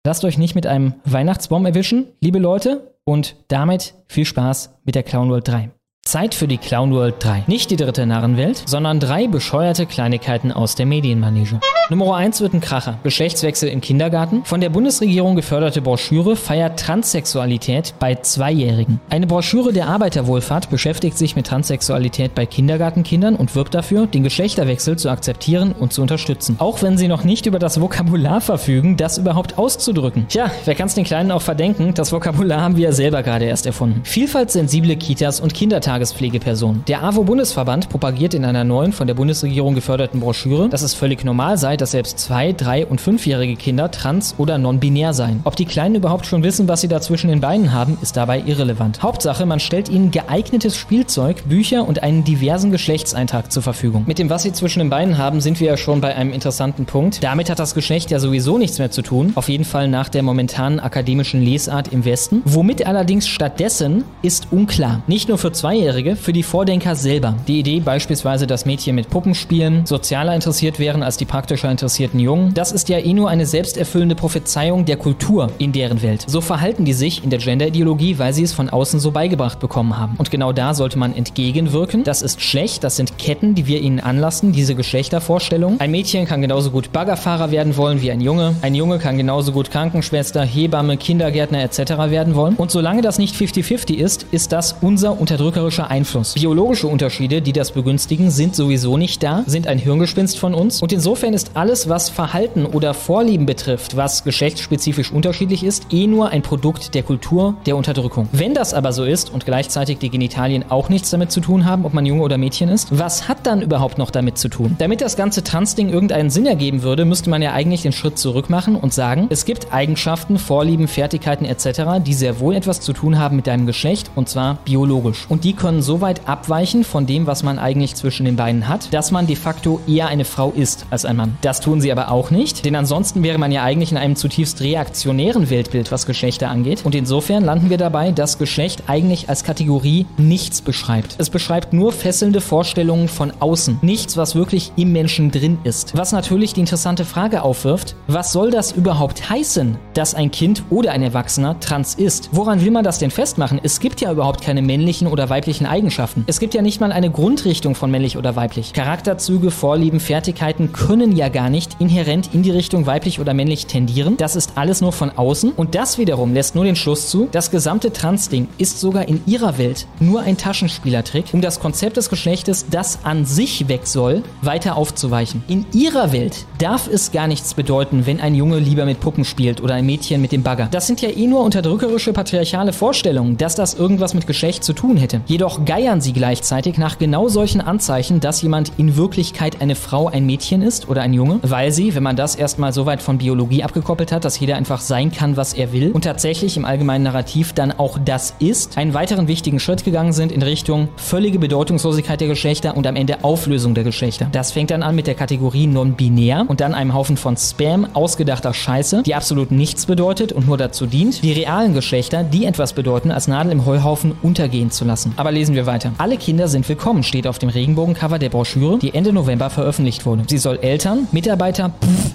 Lasst euch nicht mit einem Weihnachtsbaum erwischen, liebe Leute. Und damit viel Spaß mit der Clown World 3. Zeit für die Clown World 3. Nicht die dritte Narrenwelt, sondern drei bescheuerte Kleinigkeiten aus der Medienmanege. Nummer 1 wird ein Kracher. Geschlechtswechsel im Kindergarten. Von der Bundesregierung geförderte Broschüre feiert Transsexualität bei Zweijährigen. Eine Broschüre der Arbeiterwohlfahrt beschäftigt sich mit Transsexualität bei Kindergartenkindern und wirbt dafür, den Geschlechterwechsel zu akzeptieren und zu unterstützen. Auch wenn sie noch nicht über das Vokabular verfügen, das überhaupt auszudrücken. Tja, wer kann es den Kleinen auch verdenken? Das Vokabular haben wir ja selber gerade erst erfunden. Vielfaltsensible Kitas und Kindertagespflegepersonen. Der AWO-Bundesverband propagiert in einer neuen, von der Bundesregierung geförderten Broschüre, dass es völlig normal sei, dass selbst zwei, drei und fünfjährige Kinder trans- oder non-binär seien. Ob die Kleinen überhaupt schon wissen, was sie da zwischen den Beinen haben, ist dabei irrelevant. Hauptsache, man stellt ihnen geeignetes Spielzeug, Bücher und einen diversen Geschlechtseintrag zur Verfügung. Mit dem, was sie zwischen den Beinen haben, sind wir ja schon bei einem interessanten Punkt. Damit hat das Geschlecht ja sowieso nichts mehr zu tun. Auf jeden Fall nach der momentanen akademischen Lesart im Westen. Womit allerdings stattdessen ist unklar. Nicht nur für Zweijährige, für die Vordenker selber. Die Idee beispielsweise, dass Mädchen mit Puppen spielen, sozialer interessiert wären als die praktischer interessierten Jungen, das ist ja eh nur eine selbsterfüllende Prophezeiung der Kultur in deren Welt. So verhalten die sich in der Genderideologie, weil sie es von außen so beigebracht bekommen haben. Und genau da sollte man entgegenwirken. Das ist schlecht, das sind Ketten, die wir ihnen anlassen, diese Geschlechtervorstellung. Ein Mädchen kann genauso gut Baggerfahrer werden wollen wie ein Junge. Ein Junge kann genauso gut Krankenschwester, Hebamme, Kindergärtner etc. werden wollen. Und solange das nicht 50-50 ist, ist das unser unterdrückerisches unterdrückerischer Einfluss. Biologische Unterschiede, die das begünstigen, sind sowieso nicht da, sind ein Hirngespinst von uns und insofern ist alles, was Verhalten oder Vorlieben betrifft, was geschlechtsspezifisch unterschiedlich ist, eh nur ein Produkt der Kultur der Unterdrückung. Wenn das aber so ist und gleichzeitig die Genitalien auch nichts damit zu tun haben, ob man Junge oder Mädchen ist, was hat dann überhaupt noch damit zu tun? Damit das ganze Trans-Ding irgendeinen Sinn ergeben würde, müsste man ja eigentlich den Schritt zurück machen und sagen, es gibt Eigenschaften, Vorlieben, Fertigkeiten etc., die sehr wohl etwas zu tun haben mit deinem Geschlecht und zwar biologisch. Und die können so weit abweichen von dem, was man eigentlich zwischen den Beinen hat, dass man de facto eher eine Frau ist als ein Mann. Das tun sie aber auch nicht, denn ansonsten wäre man ja eigentlich in einem zutiefst reaktionären Weltbild, was Geschlechter angeht. Und insofern landen wir dabei, dass Geschlecht eigentlich als Kategorie nichts beschreibt. Es beschreibt nur fesselnde Vorstellungen von außen, nichts, was wirklich im Menschen drin ist. Was natürlich die interessante Frage aufwirft, was soll das überhaupt heißen, dass ein Kind oder ein Erwachsener trans ist? Woran will man das denn festmachen? Es gibt ja überhaupt keine männlichen oder weiblichen Eigenschaften. Es gibt ja nicht mal eine Grundrichtung von männlich oder weiblich. Charakterzüge, Vorlieben, Fertigkeiten können ja gar nicht inhärent in die Richtung weiblich oder männlich tendieren. Das ist alles nur von außen und das wiederum lässt nur den Schluss zu, das gesamte Trans-Ding ist sogar in ihrer Welt nur ein Taschenspielertrick, um das Konzept des Geschlechtes, das an sich weg soll, weiter aufzuweichen. In ihrer Welt darf es gar nichts bedeuten, wenn ein Junge lieber mit Puppen spielt oder ein Mädchen mit dem Bagger. Das sind ja eh nur unterdrückerische patriarchale Vorstellungen, dass das irgendwas mit Geschlecht zu tun hätte. Jedoch geiern sie gleichzeitig nach genau solchen Anzeichen, dass jemand in Wirklichkeit eine Frau, ein Mädchen ist oder ein Junge, weil sie, wenn man das erstmal so weit von Biologie abgekoppelt hat, dass jeder einfach sein kann, was er will und tatsächlich im allgemeinen Narrativ dann auch das ist, einen weiteren wichtigen Schritt gegangen sind in Richtung völlige Bedeutungslosigkeit der Geschlechter und am Ende Auflösung der Geschlechter. Das fängt dann an mit der Kategorie non-binär und dann einem Haufen von Spam, ausgedachter Scheiße, die absolut nichts bedeutet und nur dazu dient, die realen Geschlechter, die etwas bedeuten, als Nadel im Heuhaufen untergehen zu lassen. Aber lesen wir weiter. Alle Kinder sind willkommen, steht auf dem Regenbogencover der Broschüre, die Ende November veröffentlicht wurde. Sie soll Eltern, Mitarbeiter,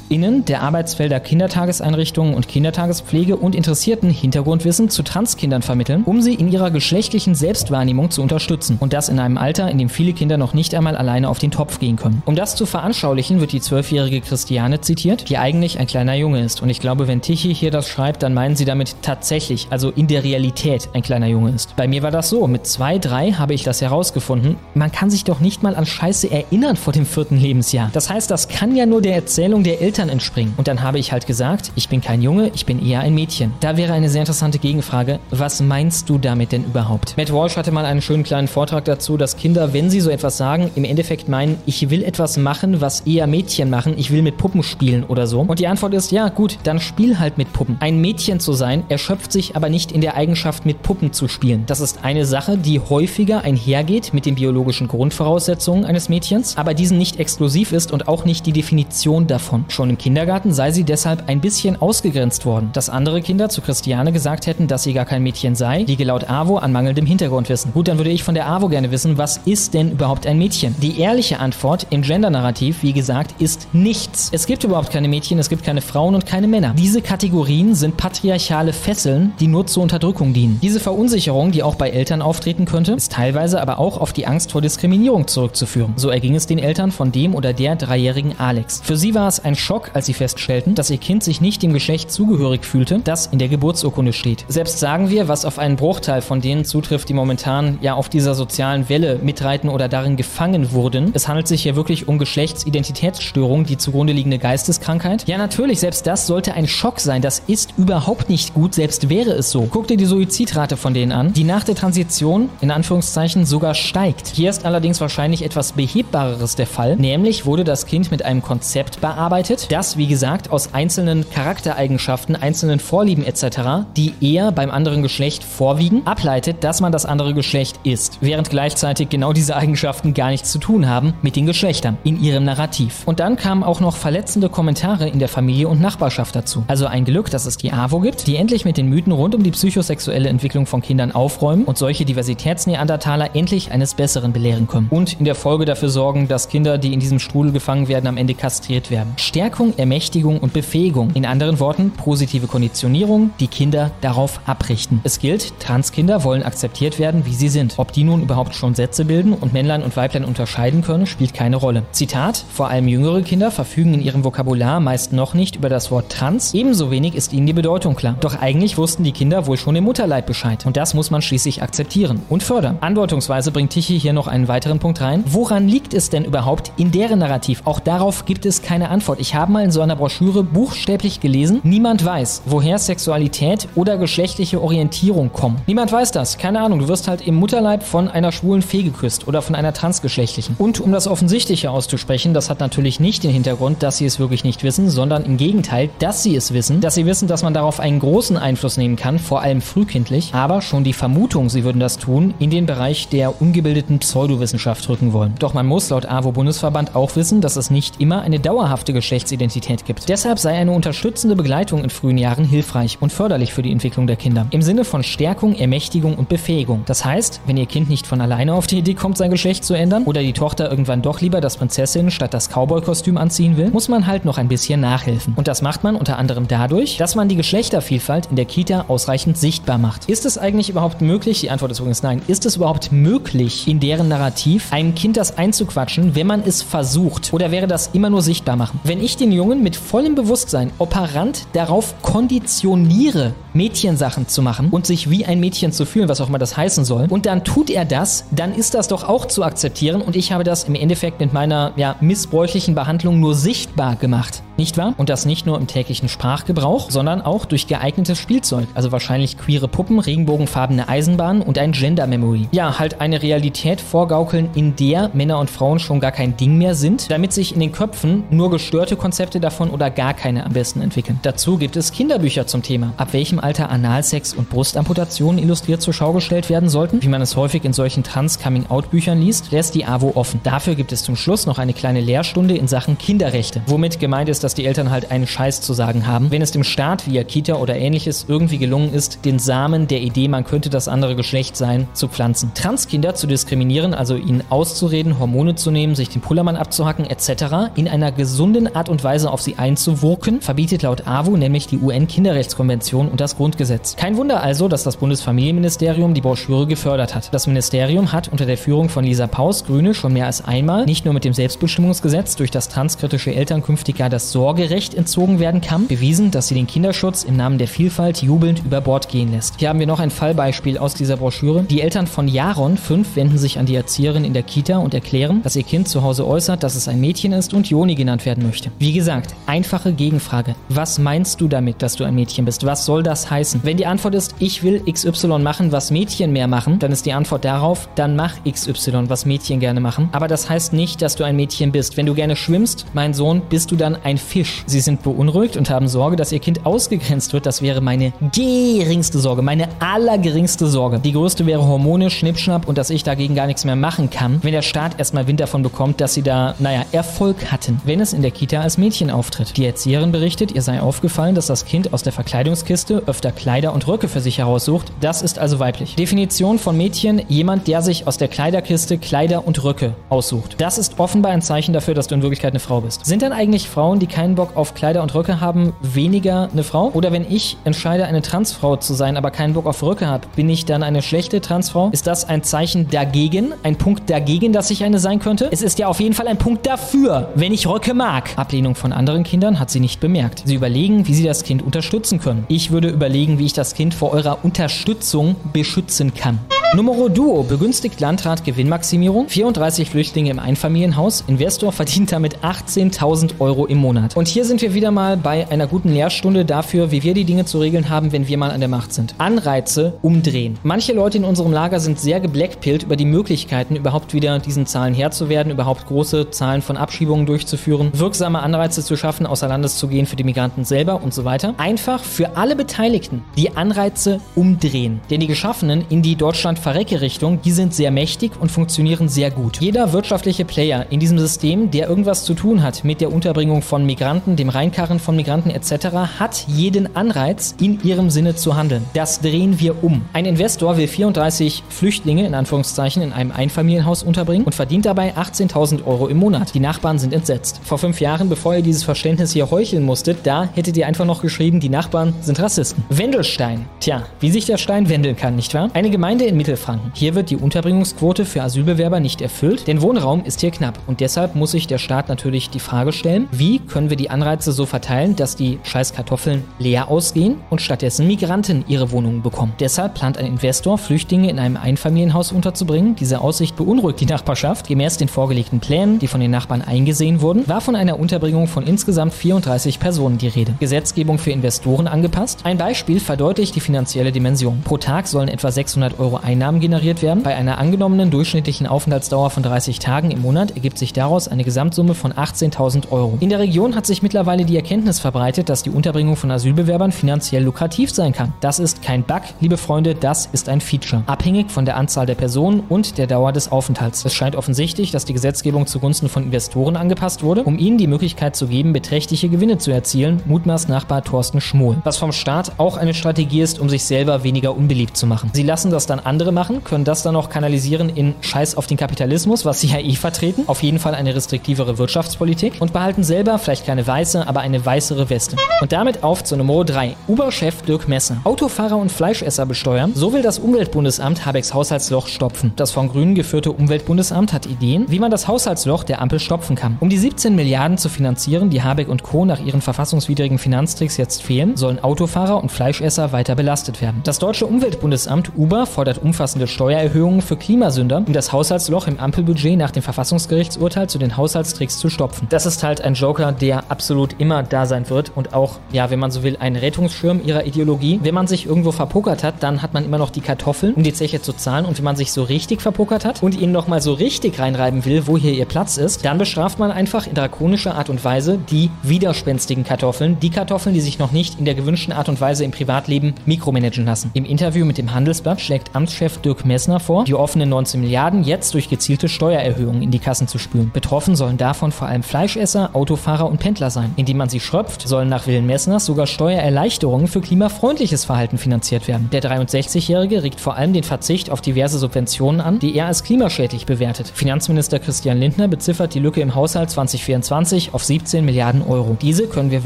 innen der Arbeitsfelder Kindertageseinrichtungen und Kindertagespflege und Interessierten Hintergrundwissen zu Transkindern vermitteln, um sie in ihrer geschlechtlichen Selbstwahrnehmung zu unterstützen. Und das in einem Alter, in dem viele Kinder noch nicht einmal alleine auf den Topf gehen können. Um das zu veranschaulichen, wird die zwölfjährige Christiane zitiert, die eigentlich ein kleiner Junge ist. Und ich glaube, wenn Tichy hier das schreibt, dann meinen sie damit tatsächlich, also in der Realität, ein kleiner Junge ist. Bei mir war das so. Mit zwei, drei habe ich das herausgefunden. Man kann sich doch nicht mal an Scheiße erinnern vor dem vierten Lebensjahr. Das heißt, das kann ja nur der Erzählung der Eltern entspringen. Und dann habe ich halt gesagt, ich bin kein Junge, ich bin eher ein Mädchen. Da wäre eine sehr interessante Gegenfrage. Was meinst du damit denn überhaupt? Matt Walsh hatte mal einen schönen kleinen Vortrag dazu, dass Kinder, wenn sie so etwas sagen, im Endeffekt meinen, ich will etwas machen, was eher Mädchen machen, ich will mit Puppen spielen oder so. Und die Antwort ist, ja gut, dann spiel halt mit Puppen. Ein Mädchen zu sein, erschöpft sich aber nicht in der Eigenschaft, mit Puppen zu spielen. Das ist eine Sache, die häufiger einhergeht mit den biologischen Grundvoraussetzungen eines Mädchens, aber diesen nicht exklusiv ist und auch nicht die Definition davon. Schon im Kindergarten sei sie deshalb ein bisschen ausgegrenzt worden. Dass andere Kinder zu Christiane gesagt hätten, dass sie gar kein Mädchen sei, liege laut AWO an mangelndem Hintergrundwissen. Gut, dann würde ich von der AWO gerne wissen, was ist denn überhaupt ein Mädchen? Die ehrliche Antwort im Gender-Narrativ, wie gesagt, ist nichts. Es gibt überhaupt keine Mädchen, es gibt keine Frauen und keine Männer. Diese Kategorien sind patriarchale Fesseln, die nur zur Unterdrückung dienen. Diese Verunsicherung, die auch bei Eltern auftreten könnte, ist teilweise aber auch auf die Angst vor Diskriminierung zurückzuführen. So erging es den Eltern von dem oder der dreijährigen Alex. Für sie war es ein Schock, als sie feststellten, dass ihr Kind sich nicht dem Geschlecht zugehörig fühlte, das in der Geburtsurkunde steht. Selbst sagen wir, was auf einen Bruchteil von denen zutrifft, die momentan ja auf dieser sozialen Welle mitreiten oder darin gefangen wurden. Es handelt sich hier wirklich um Geschlechtsidentitätsstörung, die zugrunde liegende Geisteskrankheit. Ja, natürlich, selbst das sollte ein Schock sein. Das ist überhaupt nicht gut, selbst wäre es so. Guck dir die Suizidrate von denen an, die nach der Transition in Anführungszeichen sogar steigt. Hier ist allerdings wahrscheinlich etwas Behebbareres der Fall, nämlich wurde das Kind mit einem Konzept bearbeitet, das, wie gesagt, aus einzelnen Charaktereigenschaften, einzelnen Vorlieben etc., die eher beim anderen Geschlecht vorwiegen, ableitet, dass man das andere Geschlecht ist, während gleichzeitig genau diese Eigenschaften gar nichts zu tun haben mit den Geschlechtern in ihrem Narrativ. Und dann kamen auch noch verletzende Kommentare in der Familie und Nachbarschaft dazu. Also ein Glück, dass es die AWO gibt, die endlich mit den Mythen rund um die psychosexuelle Entwicklung von Kindern aufräumen und solche Diversitätsneandertaler endlich eines Besseren belehren können. Und in der Folge dafür sorgen, dass Kinder, die in diesem Strudel gefangen werden, am Ende kastriert werden. Stärkung, Ermächtigung und Befähigung. In anderen Worten, positive Konditionierung, die Kinder darauf abrichten. Es gilt, Transkinder wollen akzeptiert werden, wie sie sind. Ob die nun überhaupt schon Sätze bilden und Männlein und Weiblein unterscheiden können, spielt keine Rolle. Zitat, vor allem jüngere Kinder verfügen in ihrem Vokabular meist noch nicht über das Wort trans, ebenso wenig ist ihnen die Bedeutung klar. Doch eigentlich wussten die Kinder wohl schon im Mutterleib Bescheid. Und das muss man schließlich akzeptieren und fördern. Andeutungsweise bringt Tichy hier noch einen weiteren Punkt rein. Woran liegt es denn überhaupt in deren Narrativ? Auch darauf gibt es keine Antwort. Ich habe mal in so einer Broschüre buchstäblich gelesen, niemand weiß, woher Sexualität oder geschlechtliche Orientierung kommen. Niemand weiß das. Keine Ahnung, du wirst halt im Mutterleib von einer schwulen Fee geküsst oder von einer transgeschlechtlichen. Und um das Offensichtliche auszusprechen, das hat natürlich nicht den Hintergrund, dass sie es wirklich nicht wissen, sondern im Gegenteil, dass sie es wissen, dass sie wissen, dass man darauf einen großen Einfluss nehmen kann, vor allem frühkindlich, aber schon die Vermutung, sie würden das tun, in den Bereich der ungebildeten Pseudowissenschaft rücken wollen. Doch man muss laut AWO-Bundesverband auch wissen, dass es nicht immer eine dauerhafte Geschlechtsidentität gibt. Deshalb sei eine unterstützende Begleitung in frühen Jahren hilfreich und förderlich für die Entwicklung der Kinder. Im Sinne von Stärkung, Ermächtigung und Befähigung. Das heißt, wenn ihr Kind nicht von alleine auf die Idee kommt, sein Geschlecht zu ändern oder die Tochter irgendwann doch lieber das Prinzessin statt das Cowboy-Kostüm anziehen will, muss man halt noch ein bisschen nachhelfen. Und das macht man unter anderem dadurch, dass man die Geschlechtervielfalt in der Kita ausreichend sichtbar macht. Ist es eigentlich überhaupt möglich? Die Antwort ist übrigens nein. Ist es überhaupt möglich, in deren Narrativ einem Kind das einzuquatschen, wenn man es versucht? Oder wäre das immer nur sichtbar machen? Wenn ich den Jungen mit vollem Bewusstsein operant darauf konditioniere, Mädchensachen zu machen und sich wie ein Mädchen zu fühlen, was auch immer das heißen soll, und dann tut er das, dann ist das doch auch zu akzeptieren und ich habe das im Endeffekt mit meiner ja, missbräuchlichen Behandlung nur sichtbar gemacht. Nicht wahr? Und das nicht nur im täglichen Sprachgebrauch, sondern auch durch geeignetes Spielzeug. Also wahrscheinlich queere Puppen, regenbogenfarbene Eisenbahnen und ein Gender Memory. Ja, halt eine Realität vorgaukeln, in der Männer und Frauen schon gar kein Ding mehr sind, damit sich in den Köpfen nur gestörte Konzepte davon oder gar keine am besten entwickeln. Dazu gibt es Kinderbücher zum Thema. Ab welchem Alter Analsex und Brustamputationen illustriert zur Schau gestellt werden sollten, wie man es häufig in solchen Trans-Coming-out-Büchern liest, lässt die AWO offen. Dafür gibt es zum Schluss noch eine kleine Lehrstunde in Sachen Kinderrechte, womit gemeint ist, dass die Eltern halt einen Scheiß zu sagen haben, wenn es dem Staat via Kita oder ähnliches irgendwie gelungen ist, den Samen der Idee, man könnte das andere Geschlecht sein, zu pflanzen. Transkinder zu diskriminieren, also ihnen auszureden, Hormone zu nehmen, sich den Pullermann abzuhacken etc., in einer gesunden Art und Weise auf sie einzuwirken, verbietet laut AWO nämlich die UN-Kinderrechtskonvention und das Grundgesetz. Kein Wunder also, dass das Bundesfamilienministerium die Broschüre gefördert hat. Das Ministerium hat unter der Führung von Lisa Paus, Grüne, schon mehr als einmal, nicht nur mit dem Selbstbestimmungsgesetz, durch das transkritische Eltern künftig das Sorgerecht entzogen werden kann, bewiesen, dass sie den Kinderschutz im Namen der Vielfalt jubelnd über Bord gehen lässt. Hier haben wir noch ein Fallbeispiel aus dieser Broschüre. Die Eltern von Jaron, 5, wenden sich an die Erzieherin in der Kita und erklären, dass ihr Kind zu Hause äußert, dass es ein Mädchen ist und Joni genannt werden möchte. Wie gesagt, einfache Gegenfrage. Was meinst du damit, dass du ein Mädchen bist? Was soll das heißen? Wenn die Antwort ist, ich will XY machen, was Mädchen mehr machen, dann ist die Antwort darauf, dann mach XY, was Mädchen gerne machen. Aber das heißt nicht, dass du ein Mädchen bist. Wenn du gerne schwimmst, mein Sohn, bist du dann ein Fisch. Sie sind beunruhigt und haben Sorge, dass ihr Kind ausgegrenzt wird. Das wäre meine geringste Sorge, meine allergeringste Sorge. Die größte wäre Hormone, Schnippschnapp und dass ich dagegen gar nichts mehr machen kann, wenn der Staat erstmal Wind davon bekommt, dass sie da, naja, Erfolg hatten, wenn es in der Kita als Mädchen auftritt. Die Erzieherin berichtet, ihr sei aufgefallen, dass das Kind aus der Verkleidungskiste öfter Kleider und Röcke für sich heraussucht. Das ist also weiblich. Definition von Mädchen, jemand, der sich aus der Kleiderkiste Kleider und Röcke aussucht. Das ist offenbar ein Zeichen dafür, dass du in Wirklichkeit eine Frau bist. Sind dann eigentlich Frauen, die keinen Bock auf Kleider und Röcke haben, weniger eine Frau? Oder wenn ich entscheide, eine Transfrau zu sein, aber keinen Bock auf Röcke habe, bin ich dann eine schlechte Transfrau? Ist das ein Zeichen dagegen? Ein Punkt dagegen, dass ich eine sein könnte? Es ist ja auf jeden Fall ein Punkt dafür, wenn ich Röcke mag. Ablehnung von anderen Kindern hat sie nicht bemerkt. Sie überlegen, wie sie das Kind unterstützen können. Ich würde überlegen, wie ich das Kind vor eurer Unterstützung beschützen kann. Numero Duo begünstigt Landrat Gewinnmaximierung, 34 Flüchtlinge im Einfamilienhaus, Investor verdient damit 18.000 Euro im Monat. Und hier sind wir wieder mal bei einer guten Lehrstunde dafür, wie wir die Dinge zu regeln haben, wenn wir mal an der Macht sind. Anreize umdrehen. Manche Leute in unserem Lager sind sehr geblackpillt über die Möglichkeiten, überhaupt wieder diesen Zahlen Herr zu werden, überhaupt große Zahlen von Abschiebungen durchzuführen, wirksame Anreize zu schaffen, außer Landes zu gehen für die Migranten selber und so weiter. Einfach für alle Beteiligten die Anreize umdrehen. Denn die Geschaffenen in die Deutschland Verrecke-Richtung, die sind sehr mächtig und funktionieren sehr gut. Jeder wirtschaftliche Player in diesem System, der irgendwas zu tun hat mit der Unterbringung von Migranten, dem Reinkarren von Migranten etc., hat jeden Anreiz, in ihrem Sinne zu handeln. Das drehen wir um. Ein Investor will 34 Flüchtlinge in Anführungszeichen in einem Einfamilienhaus unterbringen und verdient dabei 18.000 Euro im Monat. Die Nachbarn sind entsetzt. Vor fünf Jahren, bevor ihr dieses Verständnis hier heucheln musstet, da hättet ihr einfach noch geschrieben, die Nachbarn sind Rassisten. Wendelstein. Tja, wie sich der Stein wendeln kann, nicht wahr? Eine Gemeinde in Mittelfranken. Hier wird die Unterbringungsquote für Asylbewerber nicht erfüllt, denn Wohnraum ist hier knapp. Und deshalb muss sich der Staat natürlich die Frage stellen, wie können wir die Anreize so verteilen, dass die scheiß Kartoffeln leer ausgehen und stattdessen Migranten ihre Wohnungen bekommen. Deshalb plant ein Investor, Flüchtlinge in einem Einfamilienhaus unterzubringen. Diese Aussicht beunruhigt die Nachbarschaft. Gemäß den vorgelegten Plänen, die von den Nachbarn eingesehen wurden, war von einer Unterbringung von insgesamt 34 Personen die Rede. Gesetzgebung für Investoren angepasst. Ein Beispiel verdeutlicht die finanzielle Dimension. Pro Tag sollen etwa 600 Euro Einnahmen generiert werden. Bei einer angenommenen durchschnittlichen Aufenthaltsdauer von 30 Tagen im Monat ergibt sich daraus eine Gesamtsumme von 18.000 Euro. In der Region hat sich mittlerweile die Erkenntnis verbreitet, dass die Unterbringung von Asylbewerbern finanziell lukrativ sein kann. Das ist kein Bug, liebe Freunde, das ist ein Feature. Abhängig von der Anzahl der Personen und der Dauer des Aufenthalts. Es scheint offensichtlich, dass die Gesetzgebung zugunsten von Investoren angepasst wurde, um ihnen die Möglichkeit zu geben, beträchtliche Gewinne zu erzielen, mutmaßt Nachbar Thorsten Schmohl. Was vom Staat auch eine Strategie ist, um sich selber weniger unbeliebt zu machen. Sie lassen das dann andere machen, können das dann auch kanalisieren in Scheiß auf den Kapitalismus, was sie ja eh vertreten, auf jeden Fall eine restriktivere Wirtschaftspolitik und behalten selber vielleicht keine weiße, aber eine weißere Weste. Und damit auf zu Nummer 3. Uber-Chef Dirk Messer. Autofahrer und Fleischesser besteuern, so will das Umweltbundesamt Habecks Haushaltsloch stopfen. Das von Grünen geführte Umweltbundesamt hat Ideen, wie man das Haushaltsloch der Ampel stopfen kann. Um die 17 Milliarden zu finanzieren, die Habeck und Co. nach ihren verfassungswidrigen Finanztricks jetzt fehlen, sollen Autofahrer und Fleischesser weiter belastet werden. Das deutsche Umweltbundesamt Uber fordert umfassende Steuererhöhungen für Klimasünder, um das Haushaltsloch im Ampelbudget nach dem Verfassungsgerichtsurteil zu den Haushaltstricks zu stopfen. Das ist halt ein Joker, der absolut immer da sein wird und auch, ja, wenn man so will, ein Rettungsschirm ihrer Ideologie. Wenn man sich irgendwo verpokert hat, dann hat man immer noch die Kartoffeln, um die Zeche zu zahlen. Und wenn man sich so richtig verpokert hat und ihnen nochmal so richtig reinreiben will, wo hier ihr Platz ist, dann bestraft man einfach in drakonischer Art und Weise die widerspenstigen Kartoffeln, die Kartoffeln, die sich noch nicht in der gewünschten Art und Weise im Privatleben mikromanagen lassen. Im Interview mit dem Handelsblatt schlägt Amtschef Dirk Messner vor, die offenen 19 Milliarden jetzt durch gezielte Steuererhöhungen in die Kassen zu spülen. Betroffen sollen davon vor allem Fleischesser, Autofahrer und Pendler sein. Indem man sie schröpft, sollen nach Willen Messners sogar Steuererleichterungen für klimafreundliches Verhalten finanziert werden. Der 63-Jährige regt vor allem den Verzicht auf diverse Subventionen an, die er als klimaschädlich bewertet. Finanzminister Christian Lindner beziffert die Lücke im Haushalt 2024 auf 17 Milliarden Euro. Diese können wir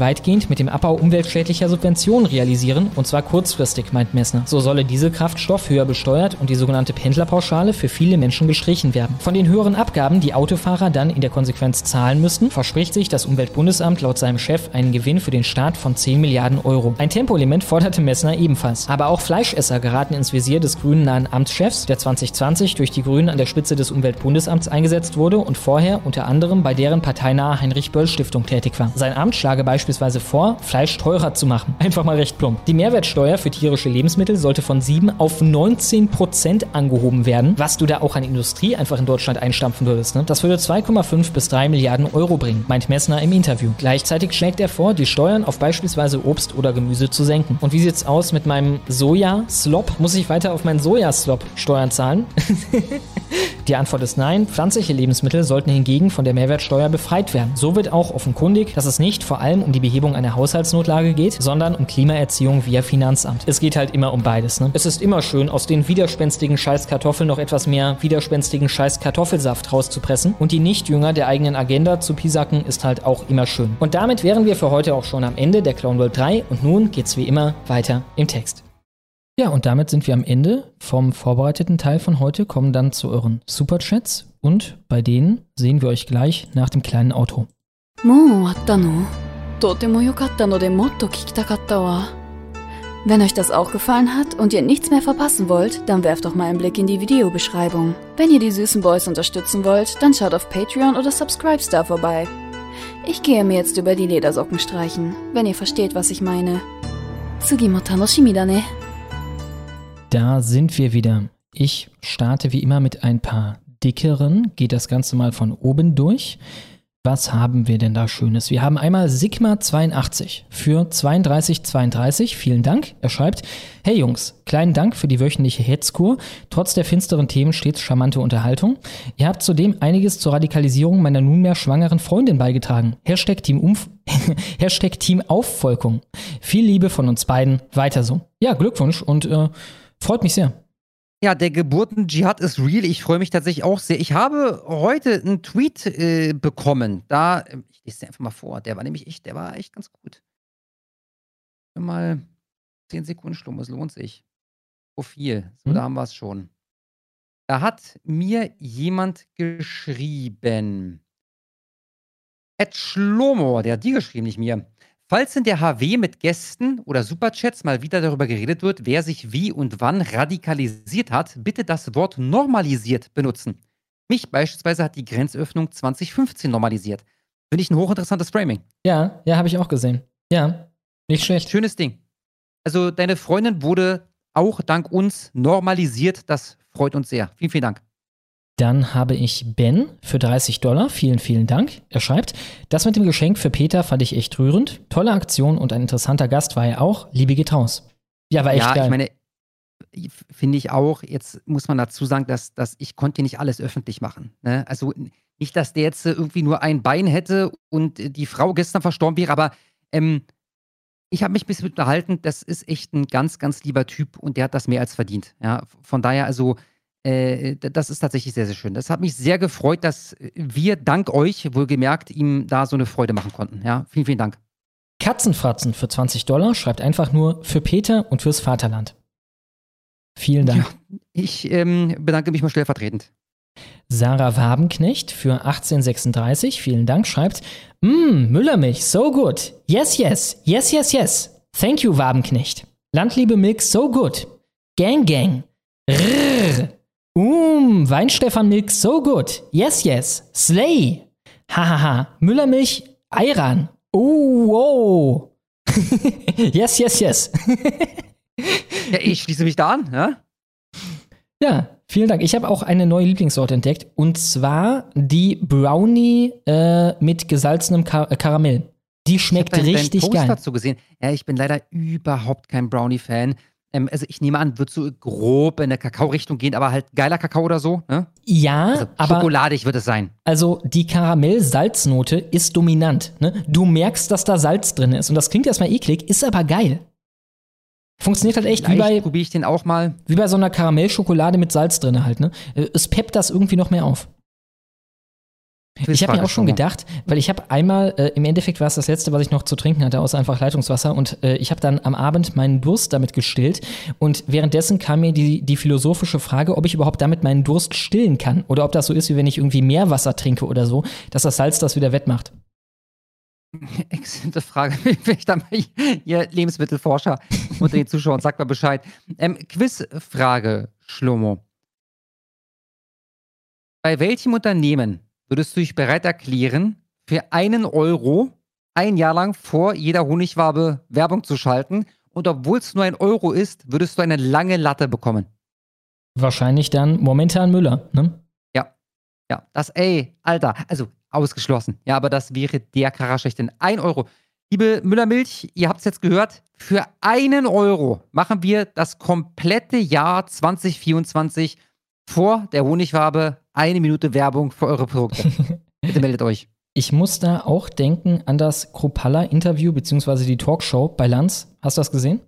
weitgehend mit dem Abbau umweltschädlicher Subventionen realisieren, und zwar kurzfristig, meint Messner. So solle Dieselkraftstoff höher besteuert und die sogenannte Pendlerpauschale für viele Menschen gestrichen werden. Von den höheren Abgaben, die Autofahrer dann in der Konsequenz zahlen müssten, verspricht sich das Umweltbundesamt laut seinem Chef einen Gewinn für den Staat von 10 Milliarden Euro. Ein Tempolimit forderte Messner ebenfalls. Aber auch Fleischesser geraten ins Visier des grünen nahen Amtschefs, der 2020 durch die Grünen an der Spitze des Umweltbundesamts eingesetzt wurde und vorher unter anderem bei deren parteinahe Heinrich-Böll-Stiftung tätig war. Sein Amt schlage beispielsweise vor, Fleisch teurer zu machen. Einfach mal recht plump. Die Mehrwertsteuer für tierische Lebensmittel sollte von 7 auf 19 Prozent angehoben werden, was du da auch an Industrie einfach in Deutschland einstampfen würdest. Ne? Das würde 2,5 bis 3 Milliarden Euro bringen, meint Messner im Interview. Gleichzeitig schlägt er vor, die Steuern auf beispielsweise Obst oder Gemüse zu senken. Und wie sieht's aus mit meinem Soja-Slop? Muss ich weiter auf meinen Sojaslop Steuern zahlen? Die Antwort ist nein. Pflanzliche Lebensmittel sollten hingegen von der Mehrwertsteuer befreit werden. So wird auch offenkundig, dass es nicht vor allem um die Behebung einer Haushaltsnotlage geht, sondern um Klimaerziehung via Finanzamt. Es geht halt immer um beides. Ne? Es ist immer schön, aus den widerspenstigen Scheißkartoffeln noch etwas mehr widerspenstigen Scheißkartoffelsaft rauszupressen und die Nichtjünger der eigenen Agenda zu pisacken ist halt auch immer schön. Und damit wären wir für heute auch schon am Ende der Clone World 3 und nun geht's wie immer weiter im Text. Ja, und damit sind wir am Ende vom vorbereiteten Teil von heute, kommen dann zu euren Superchats und bei denen sehen wir euch gleich nach dem kleinen Auto. もう終わったのとても良かったのでもっと聞きたかったわ。Wenn euch das auch gefallen hat und ihr nichts mehr verpassen wollt, dann werft doch mal einen Blick in die Videobeschreibung. Wenn ihr die süßen Boys unterstützen wollt, dann schaut auf Patreon oder Subscribestar vorbei. Ich gehe mir jetzt über die Ledersocken streichen, wenn ihr versteht, was ich meine. Tsugimo Tanoshimi da. Da sind wir wieder. Ich starte wie immer mit ein paar dickeren, geht das Ganze mal von oben durch. Was haben wir denn da Schönes? Wir haben einmal Sigma82 für 3232. Vielen Dank. Er schreibt: Hey Jungs, kleinen Dank für die wöchentliche Hetzkur. Trotz der finsteren Themen stets charmante Unterhaltung. Ihr habt zudem einiges zur Radikalisierung meiner nunmehr schwangeren Freundin beigetragen. Hashtag Team, Umf Hashtag Team Aufvolkung. Viel Liebe von uns beiden. Weiter so. Ja, Glückwunsch und äh, freut mich sehr. Ja, der Geburten-Dschihad ist real. Ich freue mich tatsächlich auch sehr. Ich habe heute einen Tweet äh, bekommen. Da, äh, ich lese den einfach mal vor. Der war nämlich echt, der war echt ganz gut. Mal 10 Sekunden Schlumm, es lohnt sich. Profil. So, Hm? da haben wir es schon. Da hat mir jemand geschrieben. Ed Schlomo, der hat die geschrieben, nicht mir. Falls in der HW mit Gästen oder Superchats mal wieder darüber geredet wird, wer sich wie und wann radikalisiert hat, bitte das Wort normalisiert benutzen. Mich beispielsweise hat die Grenzöffnung 2015 normalisiert. Finde ich ein hochinteressantes Framing. Ja, ja, habe ich auch gesehen. Ja, nicht schlecht. Schönes Ding. Also deine Freundin wurde auch dank uns normalisiert. Das freut uns sehr. Vielen, vielen Dank. Dann habe ich Ben für 30 Dollar. Vielen, vielen Dank. Er schreibt, das mit dem Geschenk für Peter fand ich echt rührend. Tolle Aktion und ein interessanter Gast war er auch. Liebe geht raus. Ja, war echt ja, geil. ich meine, finde ich auch, jetzt muss man dazu sagen, dass, dass ich konnte nicht alles öffentlich machen. Ne? Also nicht, dass der jetzt irgendwie nur ein Bein hätte und die Frau gestern verstorben wäre, aber ähm, ich habe mich ein bisschen unterhalten, das ist echt ein ganz, ganz lieber Typ und der hat das mehr als verdient. Ja? Von daher, also, äh, das ist tatsächlich sehr, sehr schön. Das hat mich sehr gefreut, dass wir dank euch, wohlgemerkt, ihm da so eine Freude machen konnten. Ja, vielen, vielen Dank. Katzenfratzen für 20 Dollar schreibt einfach nur für Peter und fürs Vaterland. Vielen Dank. Ich ähm, bedanke mich mal stellvertretend. Sarah Wabenknecht für 1836, vielen Dank, schreibt, Mmm, Müllermilch, so good. Yes, yes, yes, yes, yes. Thank you, Wabenknecht. Landliebe Milk, so good. Gang, gang. Rrr. Um, Weinstefan Milk, so good. Yes, yes. Slay. Hahaha. Müllermilch, Ayran. Oh, oh. yes, yes, yes. Ja, ich schließe mich da an. Ja? Ja, vielen Dank. Ich habe auch eine neue Lieblingssorte entdeckt und zwar die Brownie äh, mit gesalzenem Kar äh, Karamell. Die schmeckt dein- dein richtig Post geil. dazu gesehen. Ja, ich bin leider überhaupt kein Brownie-Fan. Ähm, also ich nehme an, wird so grob in der Kakao-Richtung gehen, aber halt geiler Kakao oder so. Ne? Ja, Also aber schokoladig wird es sein. also die Karamell-Salznote ist dominant. Ne? Du merkst, dass da Salz drin ist und das klingt erstmal eklig, ist aber geil. Funktioniert halt echt wie Vielleicht bei, probiere ich den auch mal. wie bei so einer Karamellschokolade mit Salz drin halt. Ne? Äh, Es peppt das irgendwie noch mehr auf. Ich habe mir auch schon gedacht, weil ich habe einmal, äh, im Endeffekt war es das letzte, was ich noch zu trinken hatte, außer einfach Leitungswasser. Und äh, ich habe dann am Abend meinen Durst damit gestillt. Und währenddessen kam mir die, die philosophische Frage, ob ich überhaupt damit meinen Durst stillen kann. Oder ob das so ist, wie wenn ich irgendwie mehr Wasser trinke oder so, dass das Salz das wieder wettmacht. Exzellente Frage. Vielleicht ihr Lebensmittelforscher unter den Zuschauern, sagt mal Bescheid. Ähm, Quizfrage, Schlomo. Bei welchem Unternehmen würdest du dich bereit erklären, für einen Euro ein Jahr lang vor jeder Honigwabe Werbung zu schalten? Und obwohl es nur ein Euro ist, würdest du eine lange Latte bekommen. Wahrscheinlich dann momentan Müller. Ne? Ja. Ja, das, ey, Alter, also ausgeschlossen. Ja, aber das wäre der Kracher schlechthin. Ein Euro. Liebe Müllermilch, ihr habt es jetzt gehört, für einen Euro machen wir das komplette Jahr 2024 vor der Honigwabe eine Minute Werbung für eure Produkte. Bitte meldet euch. Ich muss da auch denken an das Kropalla-Interview beziehungsweise die Talkshow bei Lanz. Hast du das gesehen?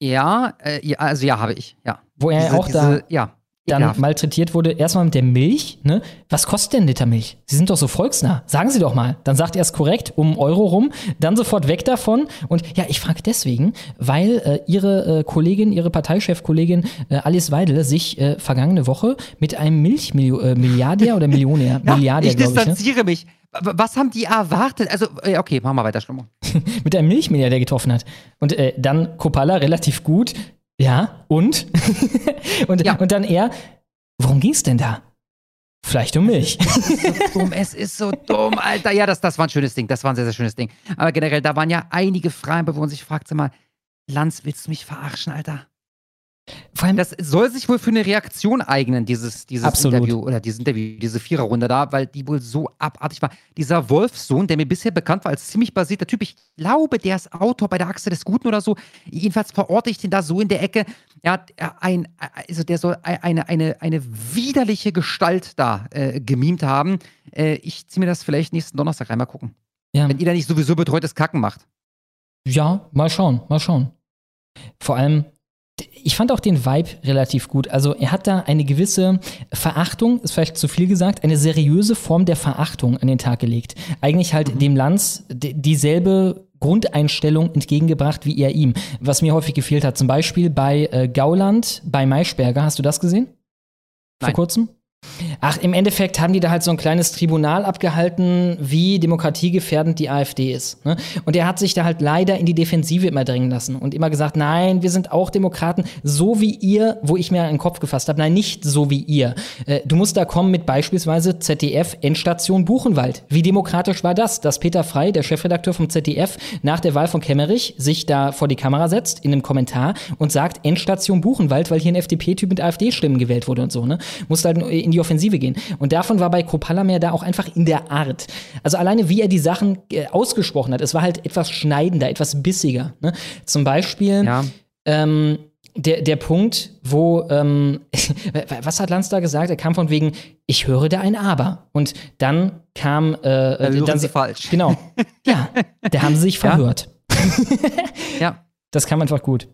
Ja, äh, ja also ja, habe ich, ja. Wo er Diese- auch da diese- ja, dann ekelhaft. malträtiert wurde. Erstmal mit der Milch. Ne? Was kostet denn Liter Milch? Sie sind doch so volksnah. Sagen Sie doch mal. Dann sagt er es korrekt, um Euro rum, dann sofort weg davon. Und ja, ich frage deswegen, weil äh, Ihre äh, Kollegin, Ihre Parteichefkollegin äh, Alice Weidel sich äh, vergangene Woche mit einem Milchmilliardär äh, oder Millionär, Ja, Milliardär, ich glaube ich, ne? distanziere mich. Was haben die erwartet? Also, äh, okay, machen wir weiter, Schlomo. mit einem Milchmilliardär getroffen hat. Und dann Kopala relativ gut. Ja, und? und, und dann er, worum ging's denn da? Vielleicht um Milch. dumm, es ist so dumm, Alter. Ja, das, das war ein schönes Ding. Das war ein sehr, sehr schönes Ding. Aber generell, da waren ja einige Fragen, wo man sich fragt, sag mal, Lanz, willst du mich verarschen, Alter? Vor allem, das soll sich wohl für eine Reaktion eignen, dieses, dieses Absolut. Interview oder dieses Interview, diese Viererrunde da, weil die wohl so abartig war. Dieser Wolfsohn, der mir bisher bekannt war als ziemlich basierter Typ, ich glaube, der ist Autor bei der Achse des Guten oder so. Jedenfalls verorte ich den da so in der Ecke. Er hat äh, ein, also der soll eine, eine, eine widerliche Gestalt da äh, gemimt haben. Äh, ich ziehe mir das vielleicht nächsten Donnerstag rein, mal gucken. Ja. Wenn ihr da nicht sowieso betreutes Kacken macht. Ja, mal schauen, mal schauen. Vor allem, ich fand auch den Vibe relativ gut. Also er hat da eine gewisse Verachtung, ist vielleicht zu viel gesagt, eine seriöse Form der Verachtung an den Tag gelegt. Eigentlich halt dem Lanz dieselbe Grundeinstellung entgegengebracht wie er ihm. Was mir häufig gefehlt hat, zum Beispiel bei äh, Gauland, bei Maischberger, hast du das gesehen? Vor Nein. kurzem? Ach, im Endeffekt haben die da halt so ein kleines Tribunal abgehalten, wie demokratiegefährdend die AfD ist. Ne? Und er hat sich da halt leider in die Defensive immer drängen lassen und immer gesagt, nein, wir sind auch Demokraten, so wie ihr, wo ich mir einen Kopf gefasst habe, nein, nicht so wie ihr. Äh, du musst da kommen mit beispielsweise ZDF Endstation Buchenwald. Wie demokratisch war das, dass Peter Frey, der Chefredakteur vom ZDF, nach der Wahl von Kemmerich sich da vor die Kamera setzt in einem Kommentar und sagt Endstation Buchenwald, weil hier ein FDP-Typ mit AfD-Stimmen gewählt wurde und so. Ne? Musste halt in die Offensive gehen. Und davon war bei Kropalamer da auch einfach in der Art. Also alleine, wie er die Sachen äh, ausgesprochen hat, es war halt etwas schneidender, etwas bissiger. Ne? Zum Beispiel Ja. ähm, der, der Punkt, wo, ähm, was hat Lanz da gesagt? Er kam von wegen, ich höre da ein Aber. Und dann kam, äh, hören dann Sie falsch. Genau. Ja, da haben sie sich Ja. verhört. Ja. Das kam einfach gut.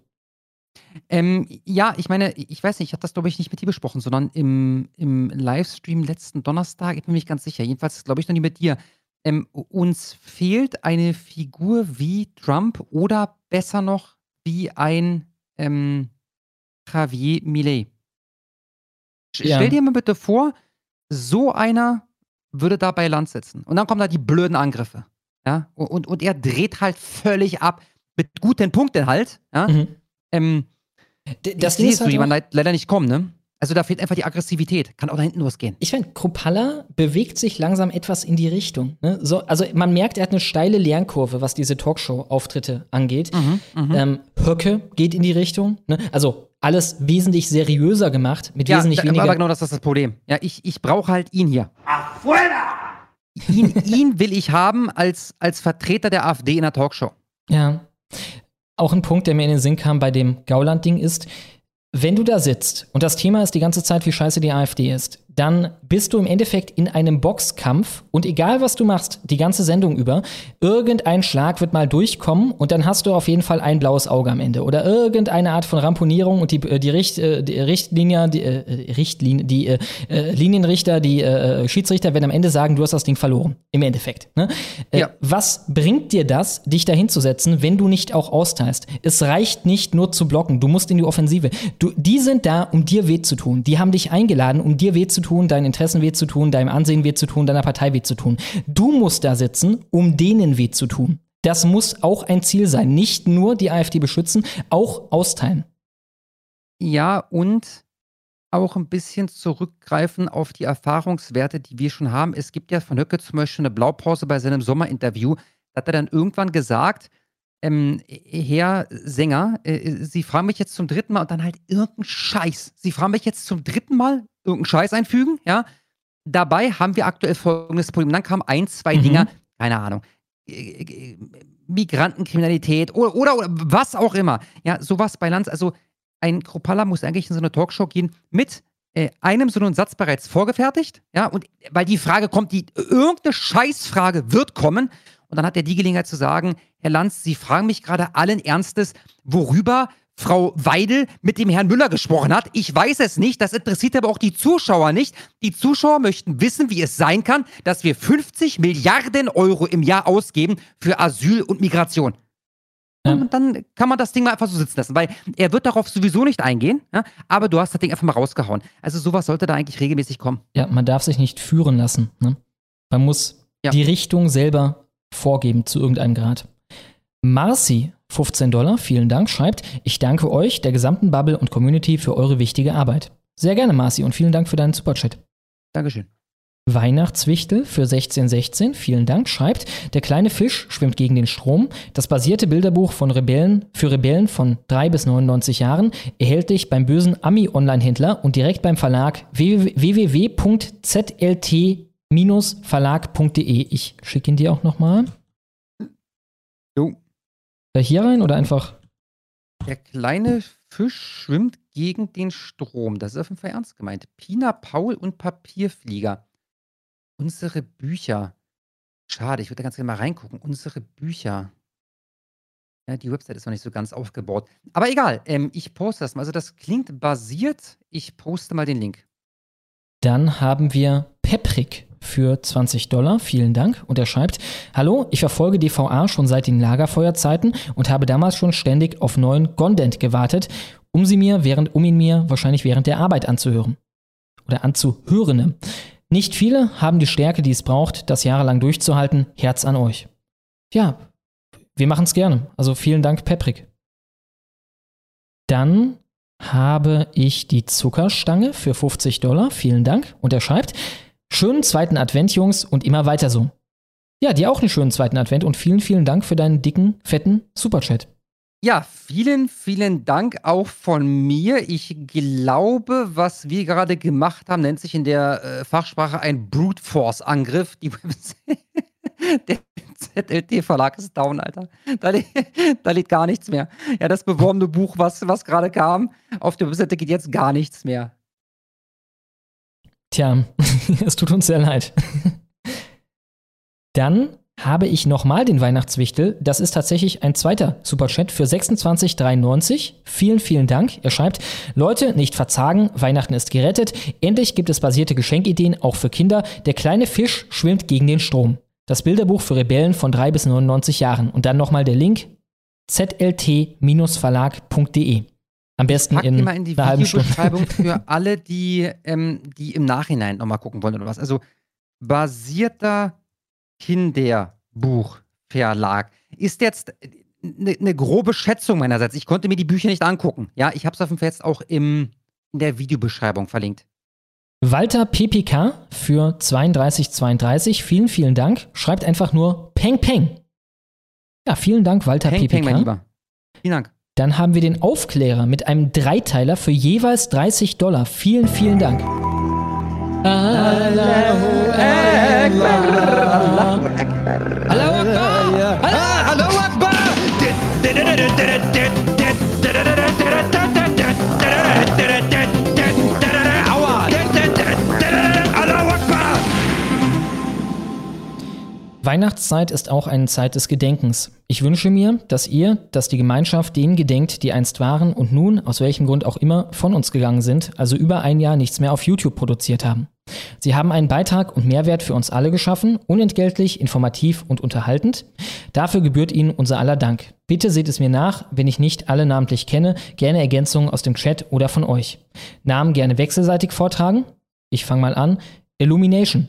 Ähm, ja, ich meine, ich weiß nicht, ich habe das, glaube ich, nicht mit dir besprochen, sondern im, im Livestream letzten Donnerstag, ich bin mir nicht ganz sicher, jedenfalls glaube ich noch nie mit dir. Ähm, uns fehlt eine Figur wie Trump oder besser noch wie ein ähm, Javier Millet. Ja. Stell dir mal bitte vor, so einer würde da bei Land sitzen. Und dann kommen da die blöden Angriffe. Ja? Und, und, und er dreht halt völlig ab. Mit guten Punkten halt. Ja? Mhm. Ähm, das ist so halt jemand auch- leid- leider nicht kommen, ne? Also da fehlt einfach die Aggressivität. Kann auch da hinten losgehen. Ich finde, Kropalla bewegt sich langsam etwas in die Richtung. Ne? So, also man merkt, er hat eine steile Lernkurve, was diese Talkshow-Auftritte angeht. Mhm, Ähm, Höcke geht in die Richtung. Ne? Also alles wesentlich seriöser gemacht, mit Ja, wesentlich da, weniger. aber genau das ist das Problem. Ja, ich, ich brauche halt ihn hier. Ihn, ihn will ich haben als, als Vertreter der AfD in der Talkshow. Ja. Auch ein Punkt, der mir in den Sinn kam bei dem Gauland-Ding ist, wenn du da sitzt und das Thema ist die ganze Zeit, wie scheiße die AfD ist, dann bist du im Endeffekt in einem Boxkampf und egal was du machst, die ganze Sendung über, irgendein Schlag wird mal durchkommen und dann hast du auf jeden Fall ein blaues Auge am Ende oder irgendeine Art von Ramponierung und die, äh, die, Richt, äh, die Richtlinie, die, äh, Richtlinie, die äh, Linienrichter, die äh, Schiedsrichter werden am Ende sagen, du hast das Ding verloren. Im Endeffekt. Ne? Äh, Ja. Was bringt dir das, dich da hinzusetzen, wenn du nicht auch austeilst? Es reicht nicht nur zu blocken, du musst in die Offensive. Du, die sind da, um dir weh zu tun. Die haben dich eingeladen, um dir weh zu tun, deinen Interessen weh zu tun, deinem Ansehen weh zu tun, deiner Partei weh zu tun. Du musst da sitzen, um denen weh zu tun. Das muss auch ein Ziel sein. Nicht nur die AfD beschützen, auch austeilen. Ja, und auch ein bisschen zurückgreifen auf die Erfahrungswerte, die wir schon haben. Es gibt ja von Höcke zum Beispiel eine Blaupause bei seinem Sommerinterview. Da hat er dann irgendwann gesagt, ähm, Herr Sänger, äh, Sie fragen mich jetzt zum dritten Mal und dann halt irgendeinen Scheiß. Sie fragen mich jetzt zum dritten Mal irgendeinen Scheiß einfügen, ja? Dabei haben wir aktuell folgendes Problem. Dann kamen ein, zwei Mhm. Dinger, keine Ahnung. äh, äh, Migrantenkriminalität oder, oder, oder was auch immer. Ja, sowas bei Lanz. Also ein Kropala muss eigentlich in so eine Talkshow gehen mit äh, einem so einen Satz bereits vorgefertigt, ja, und weil die Frage kommt, die irgendeine Scheißfrage wird kommen und dann hat er die Gelegenheit zu sagen, Herr Lanz, Sie fragen mich gerade allen Ernstes, worüber Frau Weidel mit dem Herrn Müller gesprochen hat. Ich weiß es nicht, das interessiert aber auch die Zuschauer nicht. Die Zuschauer möchten wissen, wie es sein kann, dass wir 50 Milliarden Euro im Jahr ausgeben für Asyl und Migration. Und dann kann man das Ding mal einfach so sitzen lassen, weil er wird darauf sowieso nicht eingehen, ja, aber du hast das Ding einfach mal rausgehauen. Also sowas sollte da eigentlich regelmäßig kommen. Ja, man darf sich nicht führen lassen. Ne? Man muss Ja. die Richtung selber vorgeben zu irgendeinem Grad. Marci, 15 Dollar, vielen Dank, schreibt, ich danke euch, der gesamten Bubble und Community für eure wichtige Arbeit. Sehr gerne, Marci, und vielen Dank für deinen Superchat. Dankeschön. Weihnachtswichtel für 1616, vielen Dank, schreibt, der kleine Fisch schwimmt gegen den Strom. Das basierte Bilderbuch von Rebellen für Rebellen von 3 bis 99 Jahren, erhältlich beim bösen Ami-Online-Händler und direkt beim Verlag www.zlt-verlag.de. Ich schicke ihn dir auch nochmal. Hier rein oder einfach? Der kleine Fisch schwimmt gegen den Strom. Das ist auf jeden Fall ernst gemeint. Pina, Paul und Papierflieger. Unsere Bücher. Schade, ich würde da ganz gerne mal reingucken. Unsere Bücher. Ja, die Website ist noch nicht so ganz aufgebaut. Aber egal, ähm, ich poste das mal. Also das klingt basiert. Ich poste mal den Link. Dann haben wir Peprik für 20 Dollar. Vielen Dank. Und er schreibt, Hallo, ich verfolge DVA schon seit den Lagerfeuerzeiten und habe damals schon ständig auf neuen Content gewartet, um sie mir während, um ihn mir wahrscheinlich während der Arbeit anzuhören. Oder anzuhören. Nicht viele haben die Stärke, die es braucht, das jahrelang durchzuhalten. Herz an euch. Ja, wir machen es gerne. Also vielen Dank, Peprik. Dann habe ich die Zuckerstange für 50 Dollar. Vielen Dank. Und er schreibt, schönen zweiten Advent, Jungs, und immer weiter so. Ja, dir auch einen schönen zweiten Advent und vielen, vielen Dank für deinen dicken, fetten Superchat. Ja, vielen, vielen Dank auch von mir. Ich glaube, was wir gerade gemacht haben, nennt sich in der äh, Fachsprache ein Brute Force Angriff. Die der ZLT-Verlag ist down, Alter. Da, da, liegt gar nichts mehr. Ja, das beworbene Buch, was, was gerade kam, auf der Webseite geht jetzt gar nichts mehr. Tja, es tut uns sehr leid. Dann habe ich nochmal den Weihnachtswichtel. Das ist tatsächlich ein zweiter Superchat für 26,93. Vielen, vielen Dank. Er schreibt, Leute, nicht verzagen, Weihnachten ist gerettet. Endlich gibt es basierte Geschenkideen, auch für Kinder. Der kleine Fisch schwimmt gegen den Strom. Das Bilderbuch für Rebellen von 3 bis 99 Jahren. Und dann nochmal der Link zlt-verlag.de. Am besten in, mal in die einer. Videobeschreibung für alle, die, ähm, die im Nachhinein nochmal gucken wollen oder was. Also basierter Kinderbuchverlag ist jetzt eine ne grobe Schätzung meinerseits. Ich konnte mir die Bücher nicht angucken. Ja, ich habe es auf jeden Fall jetzt auch im, in der Videobeschreibung verlinkt. Walter PPK für 3232, vielen, vielen Dank. Schreibt einfach nur Peng Peng. Ja, vielen Dank, Walter Peng, PPK. Peng, mein Lieber. Vielen Dank. Dann haben wir den Aufklärer mit einem Dreiteiler für jeweils 30 Dollar. Vielen, vielen Dank. Allahu Akbar. Allahu Akbar. Weihnachtszeit ist auch eine Zeit des Gedenkens. Ich wünsche mir, dass ihr, dass die Gemeinschaft denen gedenkt, die einst waren und nun, aus welchem Grund auch immer, von uns gegangen sind, also über ein Jahr nichts mehr auf YouTube produziert haben. Sie haben einen Beitrag und Mehrwert für uns alle geschaffen, unentgeltlich, informativ und unterhaltend. Dafür gebührt Ihnen unser aller Dank. Bitte seht es mir nach, wenn ich nicht alle namentlich kenne, gerne Ergänzungen aus dem Chat oder von euch. Namen gerne wechselseitig vortragen. Ich fange mal an. Illumination.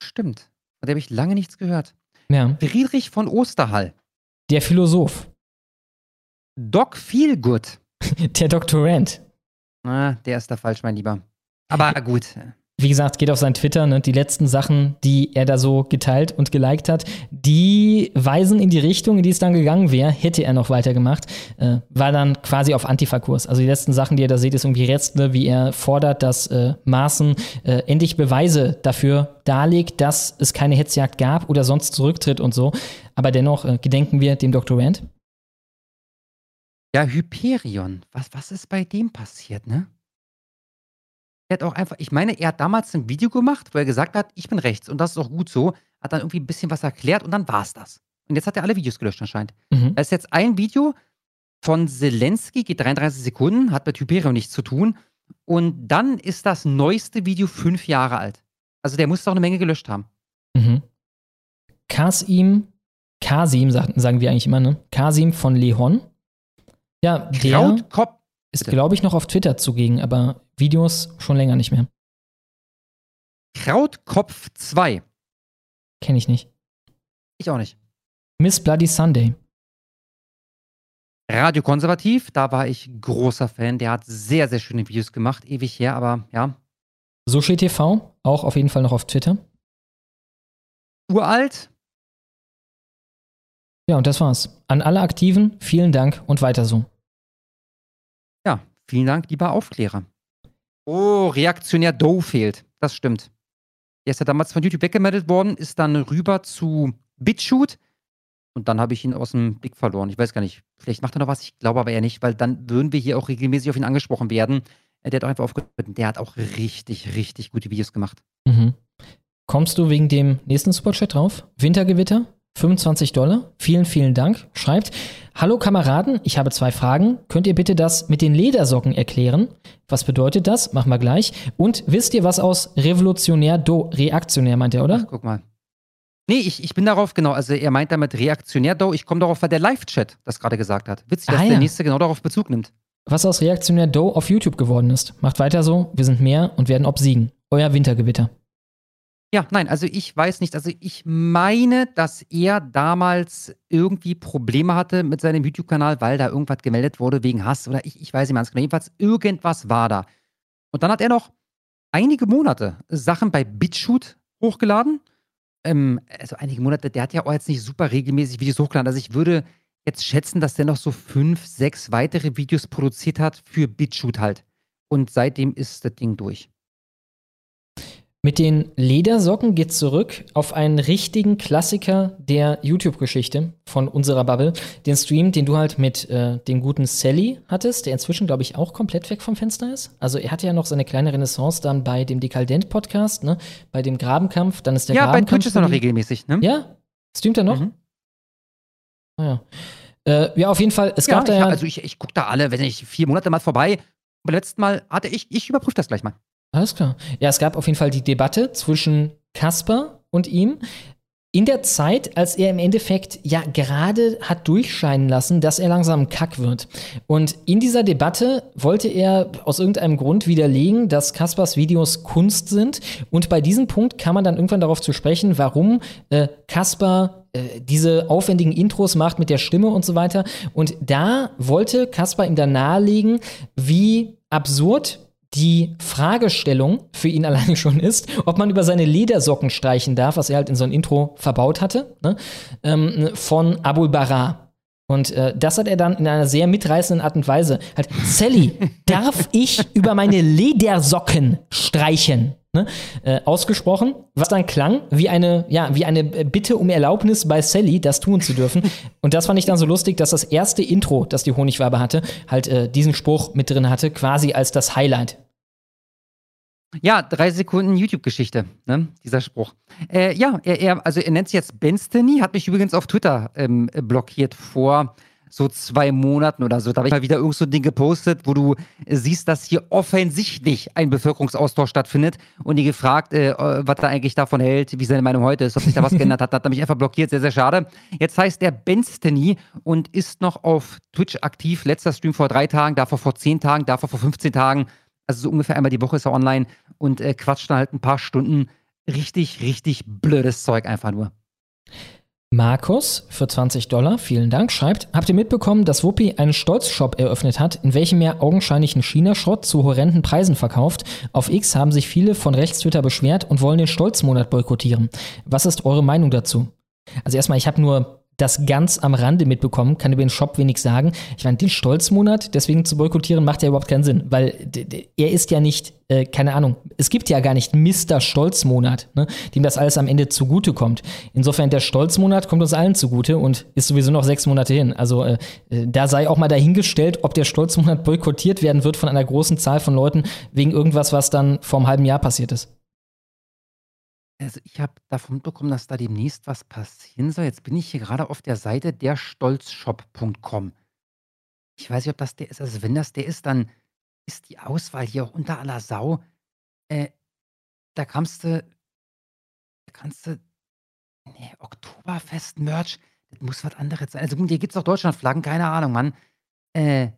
Stimmt. Von der habe ich lange nichts gehört. Ja. Friedrich von Osterhall. Der Philosoph. Doc Feelgood. Der Doktorand. Ah, der ist da falsch, mein Lieber. Aber gut. Wie gesagt, geht auf sein Twitter, ne? die letzten Sachen, die er da so geteilt und geliked hat, die weisen in die Richtung, in die es dann gegangen wäre, hätte er noch weitergemacht, äh, war dann quasi auf Antifa-Kurs. Also die letzten Sachen, die ihr da seht, ist irgendwie Restle, wie er fordert, dass äh, Maaßen äh, endlich Beweise dafür darlegt, dass es keine Hetzjagd gab oder sonst zurücktritt und so. Aber dennoch äh, gedenken wir dem Dr. Rand. Ja, Hyperion. Was, was ist bei dem passiert, ne? Er hat auch einfach, ich meine, er hat damals ein Video gemacht, wo er gesagt hat, ich bin rechts und das ist auch gut so. Hat dann irgendwie ein bisschen was erklärt und dann war es das. Und jetzt hat er alle Videos gelöscht anscheinend. Mhm. Da ist jetzt ein Video von Zelensky, geht 33 Sekunden, hat mit Hyperion nichts zu tun. Und dann ist das neueste Video fünf Jahre alt. Also der muss doch eine Menge gelöscht haben. Mhm. Kasim, Kasim sagen, sagen wir eigentlich immer, ne? Kasim von Lehon. Ja, der Krautkopf. Ist, glaube ich, noch auf Twitter zugegen, aber Videos schon länger nicht mehr. Krautkopf 2. Kenne ich nicht. Ich auch nicht. Miss Bloody Sunday. Radio Konservativ, da war ich großer Fan. Der hat sehr, sehr schöne Videos gemacht. Ewig her, aber ja. Sushi TV, auch auf jeden Fall noch auf Twitter. Uralt. Ja, und das war's. An alle Aktiven, vielen Dank und weiter so. Ja, vielen Dank, lieber Aufklärer. Oh, Reaktionär Doe fehlt. Das stimmt. Der ist ja damals von YouTube weggemeldet worden, ist dann rüber zu BitChute und dann habe ich ihn aus dem Blick verloren. Ich weiß gar nicht, vielleicht macht er noch was, ich glaube aber eher nicht, weil dann würden wir hier auch regelmäßig auf ihn angesprochen werden. Äh, Der hat auch einfach aufgehört. Der hat auch richtig, richtig gute Videos gemacht. Mhm. Kommst du wegen dem nächsten Superchat drauf? Wintergewitter? 25 Dollar. Vielen, vielen Dank. Schreibt, Hallo Kameraden, ich habe zwei Fragen. Könnt ihr bitte das mit den Ledersocken erklären? Was bedeutet das? Machen wir gleich. Und wisst ihr, was aus revolutionär do reaktionär meint er, oder? Ach, guck mal. Nee, ich, ich bin darauf, genau, also er meint damit reaktionär do. Ich komme darauf, weil der Live-Chat das gerade gesagt hat. Witzig, dass Ah, der ja. nächste genau darauf Bezug nimmt. Was aus reaktionär do auf YouTube geworden ist. Macht weiter so, wir sind mehr und werden obsiegen. Euer Wintergewitter. Ja, nein, also ich weiß nicht. Also ich meine, dass er damals irgendwie Probleme hatte mit seinem YouTube-Kanal, weil da irgendwas gemeldet wurde wegen Hass oder ich, ich weiß nicht mehr ganz genau. Jedenfalls irgendwas war da. Und dann hat er noch einige Monate Sachen bei BitChute hochgeladen. Ähm, also einige Monate, der hat ja auch jetzt nicht super regelmäßig Videos hochgeladen. Also ich würde jetzt schätzen, dass der noch so fünf, sechs weitere Videos produziert hat für BitChute halt. Und seitdem ist das Ding durch. Mit den Ledersocken geht's zurück auf einen richtigen Klassiker der YouTube-Geschichte von unserer Bubble. Den Stream, den du halt mit äh, dem guten Sally hattest, der inzwischen, glaube ich, auch komplett weg vom Fenster ist. Also er hatte ja noch seine kleine Renaissance dann bei dem Dekadent-Podcast, ne? Bei dem Grabenkampf, dann ist der ja, bei Grabenkampf. Twitch ist er noch regelmäßig, ne? Ja? Streamt er noch? Mhm. Ah, ja. Äh, ja, auf jeden Fall, es ja, gab da ja. also ich, ich gucke da alle, wenn ich vier Monate mal vorbei. Beim letzten Mal hatte ich, ich überprüfe das gleich mal. Alles klar. Ja, es gab auf jeden Fall die Debatte zwischen Kasper und ihm. In der Zeit, als er im Endeffekt ja gerade hat durchscheinen lassen, dass er langsam Kack wird. Und in dieser Debatte wollte er aus irgendeinem Grund widerlegen, dass Kaspers Videos Kunst sind. Und bei diesem Punkt kam man dann irgendwann darauf zu sprechen, warum äh, Kasper äh, diese aufwendigen Intros macht mit der Stimme und so weiter. Und da wollte Kasper ihm dann nahelegen, wie absurd die Fragestellung für ihn alleine schon ist, ob man über seine Ledersocken streichen darf, was er halt in so ein Intro verbaut hatte, ne? ähm, von Abul Bara. Und äh, das hat er dann in einer sehr mitreißenden Art und Weise halt, Sally, darf ich über meine Ledersocken streichen? Ne? Äh, ausgesprochen, was dann klang wie eine, ja, wie eine Bitte um Erlaubnis bei Sally, das tun zu dürfen. Und das fand ich dann so lustig, dass das erste Intro, das die Honigwabe hatte, halt äh, diesen Spruch mit drin hatte, quasi als das Highlight. Ja, drei Sekunden YouTube-Geschichte, ne? dieser Spruch. Äh, ja, er, er, also er nennt sich jetzt Bensteny, hat mich übrigens auf Twitter ähm, blockiert vor so zwei Monaten oder so. Da habe ich mal wieder irgend so ein Ding gepostet, wo du äh, siehst, dass hier offensichtlich ein Bevölkerungsaustausch stattfindet und die gefragt, äh, äh, was er eigentlich davon hält, wie seine Meinung heute ist, ob sich da was geändert hat. Da hat er mich einfach blockiert, sehr, sehr schade. Jetzt heißt er Bensteny und ist noch auf Twitch aktiv. Letzter Stream vor drei Tagen, davor vor zehn Tagen, davor vor 15 Tagen. Also so ungefähr einmal die Woche ist er online und äh, quatscht dann halt ein paar Stunden richtig, richtig blödes Zeug einfach nur. Markus für 20 Dollar, vielen Dank, schreibt, habt ihr mitbekommen, dass Wuppi einen Stolzshop eröffnet hat, in welchem er augenscheinlichen China-Schrott zu horrenden Preisen verkauft? Auf X haben sich viele von Rechtstwitter beschwert und wollen den Stolzmonat boykottieren. Was ist eure Meinung dazu? Also erstmal, ich habe nur das ganz am Rande mitbekommen, kann über den Shop wenig sagen. Ich meine, den Stolzmonat deswegen zu boykottieren, macht ja überhaupt keinen Sinn, weil er ist ja nicht, äh, keine Ahnung, es gibt ja gar nicht Mr. Stolzmonat, ne, dem das alles am Ende zugutekommt. Insofern, der Stolzmonat kommt uns allen zugute und ist sowieso noch sechs Monate hin. Also äh, äh, da sei auch mal dahingestellt, ob der Stolzmonat boykottiert werden wird von einer großen Zahl von Leuten wegen irgendwas, was dann vor einem halben Jahr passiert ist. Also ich habe davon mitbekommen, dass da demnächst was passieren soll. Jetzt bin ich hier gerade auf der Seite derstolzshop.com. Ich weiß nicht, ob das der ist. Also wenn das der ist, dann ist die Auswahl hier auch unter aller Sau. Äh, da kannst du, da kannst du, nee, Oktoberfest-Merch, das muss was anderes sein. Also hier gibt es auch Deutschlandflaggen, keine Ahnung, Mann. Äh,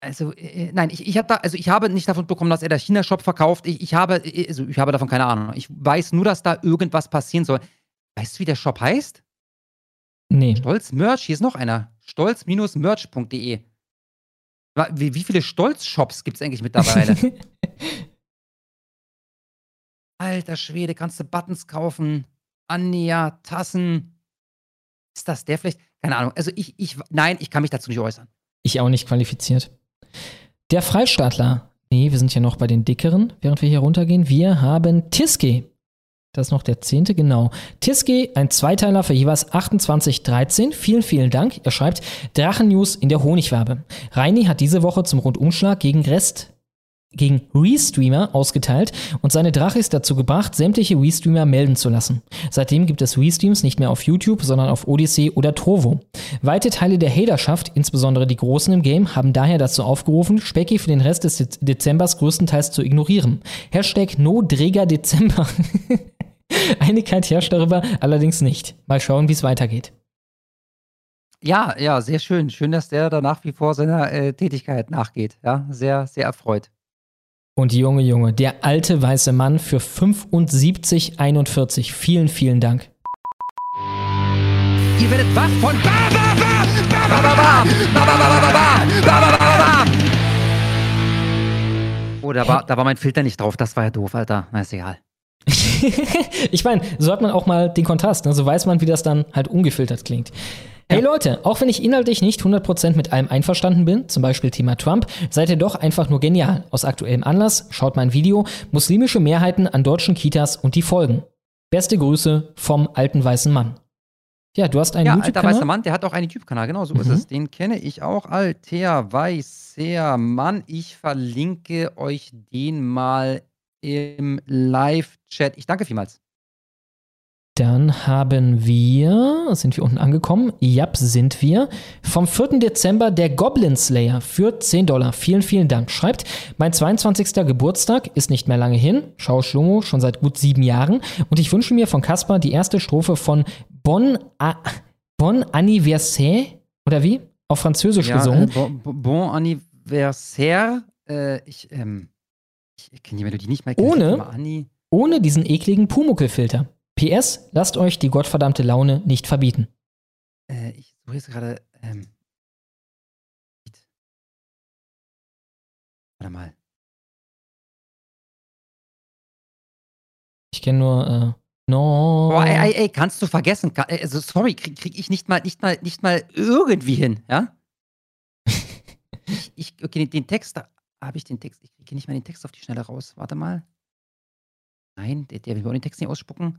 also, äh, nein, ich, ich habe da, also ich habe nicht davon bekommen, dass er der China-Shop verkauft. Ich, ich habe, äh, also ich habe davon keine Ahnung. Ich weiß nur, dass da irgendwas passieren soll. Weißt du, wie der Shop heißt? Nee. Stolz Merch, hier ist noch einer. Stolz-merch.de. Wie, wie viele Stolz-Shops gibt es eigentlich mittlerweile? Alter Schwede, kannst du Buttons kaufen? Anja, Tassen. Ist das der vielleicht? Keine Ahnung. Also ich, ich, nein, ich kann mich dazu nicht äußern. Ich auch nicht qualifiziert. Der Freistaatler. Nee, wir sind ja noch bei den dickeren, während wir hier runtergehen. Wir haben Tiske. Das ist noch der zehnte, genau. Tiske, ein Zweiteiler für jeweils 28,13. Vielen, vielen Dank. Er schreibt Drachen-News in der Honigwabe. Reini hat diese Woche zum Rundumschlag gegen Rest gegen Restreamer ausgeteilt und seine Drache ist dazu gebracht, sämtliche Restreamer melden zu lassen. Seitdem gibt es Restreams nicht mehr auf YouTube, sondern auf Odyssey oder Trovo. Weite Teile der Haterschaft, insbesondere die Großen im Game, haben daher dazu aufgerufen, Specky für den Rest des Dez Dezembers größtenteils zu ignorieren. Hashtag NoDregerDezember. Einigkeit herrscht darüber allerdings nicht. Mal schauen, wie es weitergeht. Ja, ja, sehr schön. Schön, dass der da nach wie vor seiner äh, Tätigkeit nachgeht. Ja, sehr, sehr erfreut. Und Junge, Junge, der alte weiße Mann für 7541. Vielen, vielen Dank. Ihr werdet wach von Oh, da war, da war mein Filter nicht drauf. Das war ja doof, Alter. Na, ist egal. ich meine, so hat man auch mal den Kontrast. Ne? So weiß man, wie das dann halt ungefiltert klingt. Hey Leute, auch wenn ich inhaltlich nicht 100% mit allem einverstanden bin, zum Beispiel Thema Trump, seid ihr doch einfach nur genial. Aus aktuellem Anlass schaut mein Video Muslimische Mehrheiten an deutschen Kitas und die Folgen. Beste Grüße vom alten weißen Mann. Ja, du hast einen Ja, YouTube-Kanal. alter weißer Mann, der hat auch einen YouTube-Kanal, genau so ist Mhm. es. Den kenne ich auch. Alter weißer Mann. Ich verlinke euch den mal im Live-Chat. Ich danke vielmals. Dann haben wir, sind wir unten angekommen? Jap, sind wir. Vom 4. Dezember der Goblin Slayer für 10 Dollar. Vielen, vielen Dank. Schreibt, mein 22. Geburtstag ist nicht mehr lange hin. Schau Schlomo schon seit gut sieben Jahren. Und ich wünsche mir von Caspar die erste Strophe von Bon, A bon Anniversaire oder wie? Auf Französisch Ja, gesungen. äh, bon, bon Anniversaire. Äh, ich, ähm, ich kenne die Melodie nicht mehr. Ohne? Ohne diesen ekligen Pumuckelfilter. PS, lasst euch die gottverdammte Laune nicht verbieten. Äh, ich suche jetzt gerade. Ähm, warte mal. Ich kenne nur äh, No. Boah, ey, ey, ey, kannst du vergessen. Ka- äh, Also, sorry, krieg, krieg ich nicht mal, nicht mal, nicht mal irgendwie hin, ja? ich, ich, okay, den, den Text, da habe ich den Text. Ich kriege nicht mal den Text auf die Schnelle raus. Warte mal. Nein, der, der will mir auch den Text nicht ausspucken.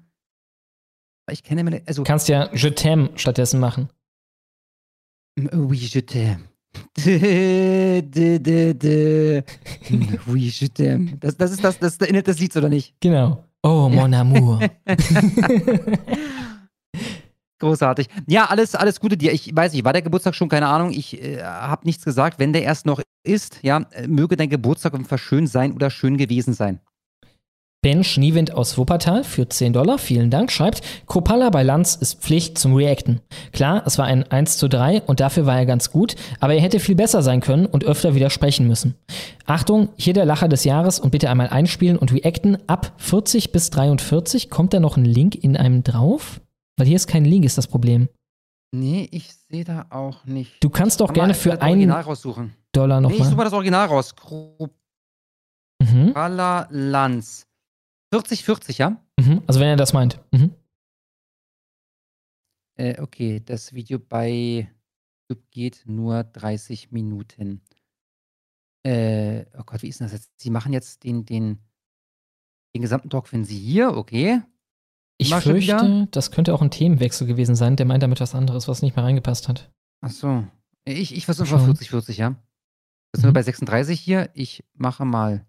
Ich kenne mir, also. Du kannst ja Je t'aime stattdessen machen. Oui, je t'aime. Oui, je t'aime. Das, das ist das, das Inhalt des Lieds, oder nicht? Genau. Oh, mon amour. Großartig. Ja, alles, alles Gute dir. Ich weiß nicht, war der Geburtstag schon? Keine Ahnung. Ich äh, habe nichts gesagt. Wenn der erst noch ist, ja, äh, möge dein Geburtstag einfach schön sein oder schön gewesen sein. Ben Schniewind aus Wuppertal für 10 Dollar, vielen Dank, schreibt, Kropala bei Lanz ist Pflicht zum Reacten. Klar, es war ein 1 zu 3 und dafür war er ganz gut, aber er hätte viel besser sein können und öfter widersprechen müssen. Achtung, hier der Lacher des Jahres und bitte einmal einspielen und reacten. Ab 40 bis 43 kommt da noch ein Link in einem drauf? Weil hier ist kein Link, ist das Problem. Nee, ich sehe da auch nicht. Du kannst doch gerne für einen Original raussuchen. Dollar Nee, ich suche nochmal. mal das Original raus. Mhm. Kropala Lanz. 40, 40, ja? Mhm. Also wenn er das meint. Mhm. Äh, okay, das Video bei YouTube geht nur 30 Minuten. Äh, oh Gott, wie ist denn das jetzt? Sie machen jetzt den, den, den gesamten Talk finden Sie hier, okay? Ich wieder? fürchte, das könnte auch ein Themenwechsel gewesen sein. Der meint damit was anderes, was nicht mehr reingepasst hat. Ach so. Ich, ich versuche mal 40, 40, ja? Das sind wir bei 36 hier. Ich mache mal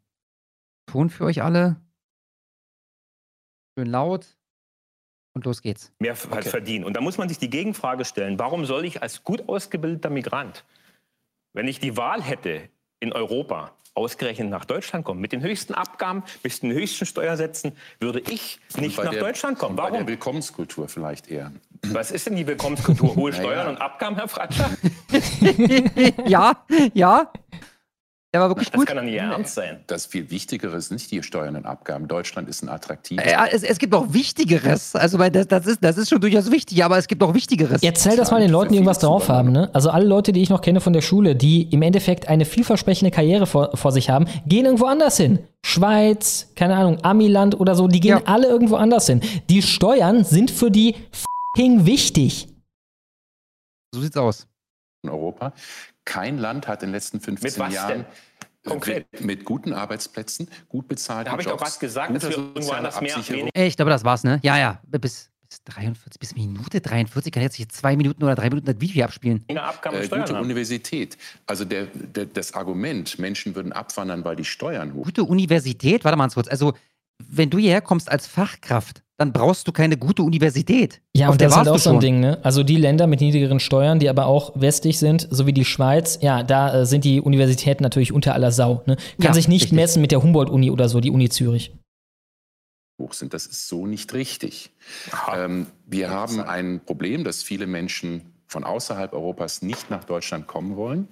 Ton für euch alle. Schön laut. Und los geht's. mehr halt verdienen. Und da muss man sich die Gegenfrage stellen, warum soll ich als gut ausgebildeter Migrant, wenn ich die Wahl hätte, in Europa ausgerechnet nach Deutschland kommen, mit den höchsten Abgaben, mit den höchsten Steuersätzen, würde ich nicht nach der- Deutschland kommen. Bei der Warum? Willkommenskultur vielleicht eher. Was ist denn die Willkommenskultur? Hohe. Steuern und Abgaben, Herr Fratscher? ja, ja. Der war wirklich Das kann doch nicht Ernst sein. Das viel Wichtigere ist nicht die Steuern und Abgaben. Deutschland ist ein attraktives. Ja, es, es gibt auch Wichtigeres. Also, weil das, das, ist, das ist schon durchaus wichtig, aber es gibt auch Wichtigeres. Erzähl das mal den Leuten, die irgendwas drauf haben. Ne? Also alle Leute, die ich noch kenne von der Schule, die im Endeffekt eine vielversprechende Karriere vor, vor sich haben, gehen irgendwo anders hin. Schweiz, keine Ahnung, Amiland oder so, die gehen alle irgendwo anders hin. Die Steuern sind für die fucking wichtig. So sieht's aus. In Europa. Kein Land hat in den letzten 15 Mit was Jahren denn? Konkret. Mit, mit guten Arbeitsplätzen, gut bezahlten Da habe ich doch Jobs, was gesagt, dass guter wir irgendwo anders mehr, Ey, ich glaube, das war's, ne? Ja, ja. Bis, bis 43, bis Minute 43 kann jetzt hier zwei Minuten oder drei Minuten das Video abspielen. Abgaben und Äh, Steuern gute haben. Universität. Also der, der, das Argument, Menschen würden abwandern, weil die Steuern hoch Gute Universität, warte mal ganz kurz. Also, wenn du hierher kommst als Fachkraft, dann brauchst du keine gute Universität. Ja, Auf und der das ist halt auch so ein. Ding, ne? Also die Länder mit niedrigeren Steuern, die aber auch westlich sind, so wie die Schweiz, ja, da äh, sind die Universitäten natürlich unter aller Sau. Ne? Kann Ja, sich nicht richtig. messen mit der Humboldt-Uni oder so, die Uni Zürich. hoch sind. Das ist so nicht richtig. Ähm, wir haben ein Problem, dass viele Menschen von außerhalb Europas nicht nach Deutschland kommen wollen.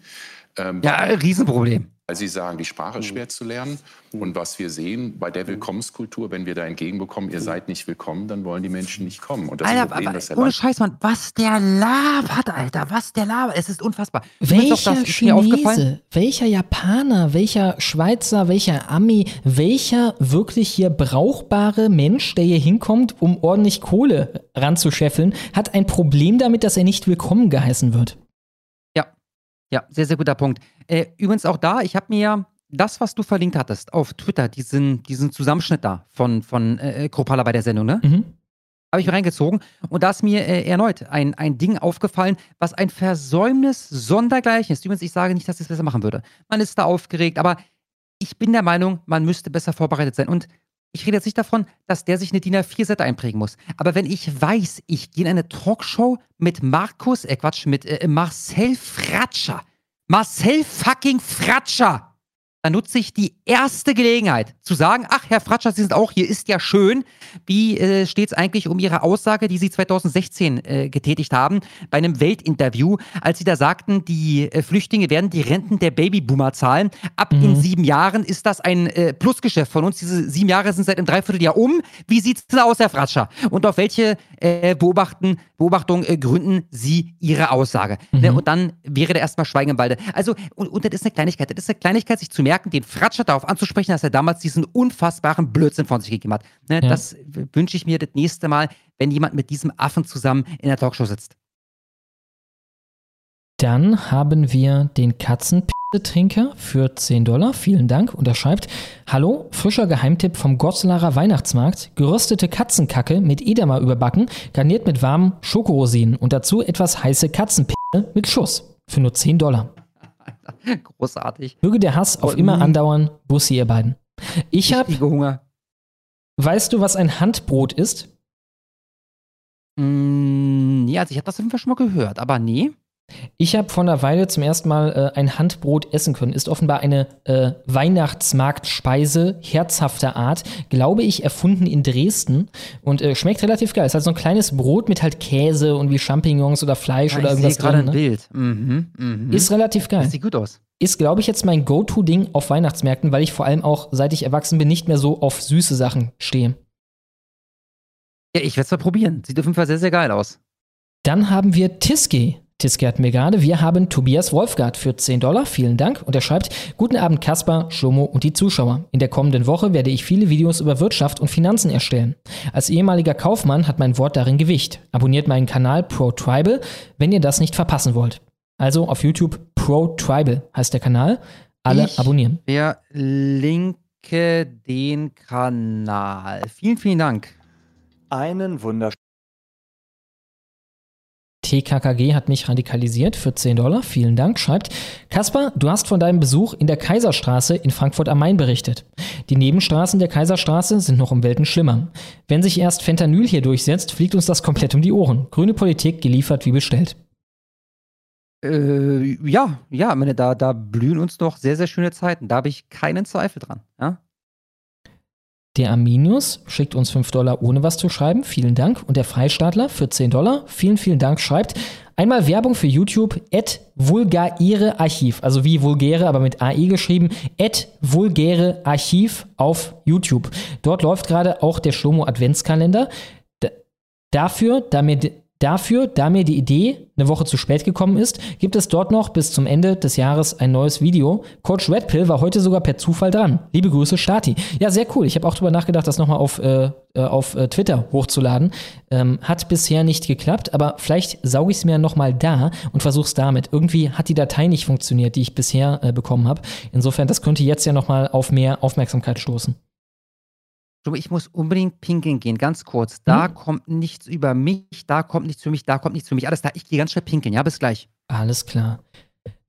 Ähm, Ja, Riesenproblem. Weil sie sagen, die Sprache ist schwer zu lernen. Und was wir sehen bei der Willkommenskultur, wenn wir da entgegenbekommen, ihr seid nicht willkommen, dann wollen die Menschen nicht kommen. Und das ist ein Alter, Problem, aber, das der ohne Scheiß, Mann, was der labert, Alter, was der labert. Es ist unfassbar. Welcher das. Chinese, welcher Japaner, welcher Schweizer, welcher Ami, welcher wirklich hier brauchbare Mensch, der hier hinkommt, um ordentlich Kohle ranzuscheffeln, hat ein Problem damit, dass er nicht willkommen geheißen wird. Ja, sehr, sehr guter Punkt. Äh, übrigens auch da, ich habe mir das, was du verlinkt hattest auf Twitter, diesen, diesen Zusammenschnitt da von, von äh, Kropala bei der Sendung, ne? Mhm. Habe ich mir reingezogen und da ist mir äh, erneut ein, ein Ding aufgefallen, was ein Versäumnis sondergleichen ist. Übrigens, ich sage nicht, dass ich es besser machen würde. Man ist da aufgeregt, aber ich bin der Meinung, man müsste besser vorbereitet sein. Und ich rede jetzt nicht davon, dass der sich eine DIN A4-Seite einprägen muss. Aber wenn ich weiß, ich gehe in eine Talkshow mit Markus, äh Quatsch, mit äh, Marcel Fratscher. Marcel fucking Fratscher! Dann nutze ich die erste Gelegenheit zu sagen, ach, Herr Fratscher, Sie sind auch hier, ist ja schön. Wie äh, steht es eigentlich um Ihre Aussage, die Sie 2016 äh, getätigt haben, bei einem Weltinterview, als Sie da sagten, die äh, Flüchtlinge werden die Renten der Babyboomer zahlen. Ab in sieben Jahren ist das ein äh, Plusgeschäft von uns. Diese sieben Jahre sind seit einem Dreivierteljahr um. Wie sieht es denn aus, Herr Fratscher? Und auf welche äh, Beobachten, Beobachtung äh, gründen Sie Ihre Aussage? Ne? Und dann wäre da erstmal Schweigen im Walde. Also, und, und das ist eine Kleinigkeit. Das ist eine Kleinigkeit, sich zu merken, den Fratscher darauf anzusprechen, dass er damals diesen unfassbaren Blödsinn von sich gegeben hat. Ne? Ja. Das wünsche ich mir das nächste Mal, wenn jemand mit diesem Affen zusammen in der Talkshow sitzt. Dann haben wir den Katzenpisse-Trinker für 10 Dollar. Vielen Dank. Und er schreibt: Hallo, frischer Geheimtipp vom Goslarer Weihnachtsmarkt. Geröstete Katzenkacke mit Edamer überbacken, garniert mit warmen Schokorosinen und dazu etwas heiße Katzenpisse mit Schuss. Für nur 10 Dollar. Großartig. Möge der Hass auf immer mm. andauern. Bussi, ihr beiden. Ich habe. Hunger. Weißt du, was ein Handbrot ist? Mm, nee, also ich habe das auf jeden Fall schon mal gehört, aber nee. Ich habe vor einer Weile zum ersten Mal äh, ein Handbrot essen können. Ist offenbar eine äh, Weihnachtsmarktspeise herzhafter Art, glaube ich, erfunden in Dresden und äh, schmeckt relativ geil. Ist halt so ein kleines Brot mit halt Käse und wie Champignons oder Fleisch Ja, oder ich sehe irgendwas gerade drin. ein Ne? Bild. Mhm, mhm. Ist relativ geil. Das sieht gut aus. Ist, glaube ich, jetzt mein Go-To-Ding auf Weihnachtsmärkten, weil ich vor allem auch, seit ich erwachsen bin, nicht mehr so auf süße Sachen stehe. Ja, ich werde es mal probieren. Sieht auf jeden Fall sehr, sehr geil aus. Dann haben wir Tiske. Tiske hat mir gerade. Wir haben Tobias Wolfgart für 10 Dollar. Vielen Dank. Und er schreibt: Guten Abend, Kaspar, Schlomo und die Zuschauer. In der kommenden Woche werde ich viele Videos über Wirtschaft und Finanzen erstellen. Als ehemaliger Kaufmann hat mein Wort darin Gewicht. Abonniert meinen Kanal Pro Tribal, wenn ihr das nicht verpassen wollt. Also auf YouTube Pro Tribal heißt der Kanal. Alle Ich abonnieren. Verlinke den Kanal. Vielen, vielen Dank. Einen wunderschönen TKKG hat mich radikalisiert für 10 Dollar. Vielen Dank. Schreibt, Kaspar, du hast von deinem Besuch in der Kaiserstraße in Frankfurt am Main berichtet. Die Nebenstraßen der Kaiserstraße sind noch um Welten schlimmer. Wenn sich erst Fentanyl hier durchsetzt, fliegt uns das komplett um die Ohren. Grüne Politik geliefert wie bestellt. Äh, ja, ja, meine, da, da blühen uns noch sehr, sehr schöne Zeiten. Da habe ich keinen Zweifel dran. Ja? Der Arminius schickt uns 5 Dollar ohne was zu schreiben. Vielen Dank. Und der Freistaatler für 10 Dollar. Vielen, vielen Dank. Schreibt einmal Werbung für YouTube. At vulgäre Archiv. Also wie vulgäre, aber mit AI geschrieben. At vulgäre Archiv auf YouTube. Dort läuft gerade auch der Schlomo Adventskalender. Dafür, da mir, Dafür, da mir die Idee eine Woche zu spät gekommen ist, gibt es dort noch bis zum Ende des Jahres ein neues Video. Coach Redpill war heute sogar per Zufall dran. Liebe Grüße, Stati. Ja, sehr cool. Ich habe auch drüber nachgedacht, das nochmal auf, äh, äh, auf äh, Twitter hochzuladen. Ähm, hat bisher nicht geklappt, aber vielleicht sauge ich es mir nochmal da und versuche es damit. Irgendwie hat die Datei nicht funktioniert, die ich bisher äh, bekommen habe. Insofern, das könnte jetzt ja nochmal auf mehr Aufmerksamkeit stoßen. Ich muss unbedingt pinkeln gehen, ganz kurz. Da Hm? kommt nichts über mich, da kommt nichts für mich, da kommt nichts für mich. Alles da, ich gehe ganz schnell pinkeln. Ja, bis gleich. Alles klar.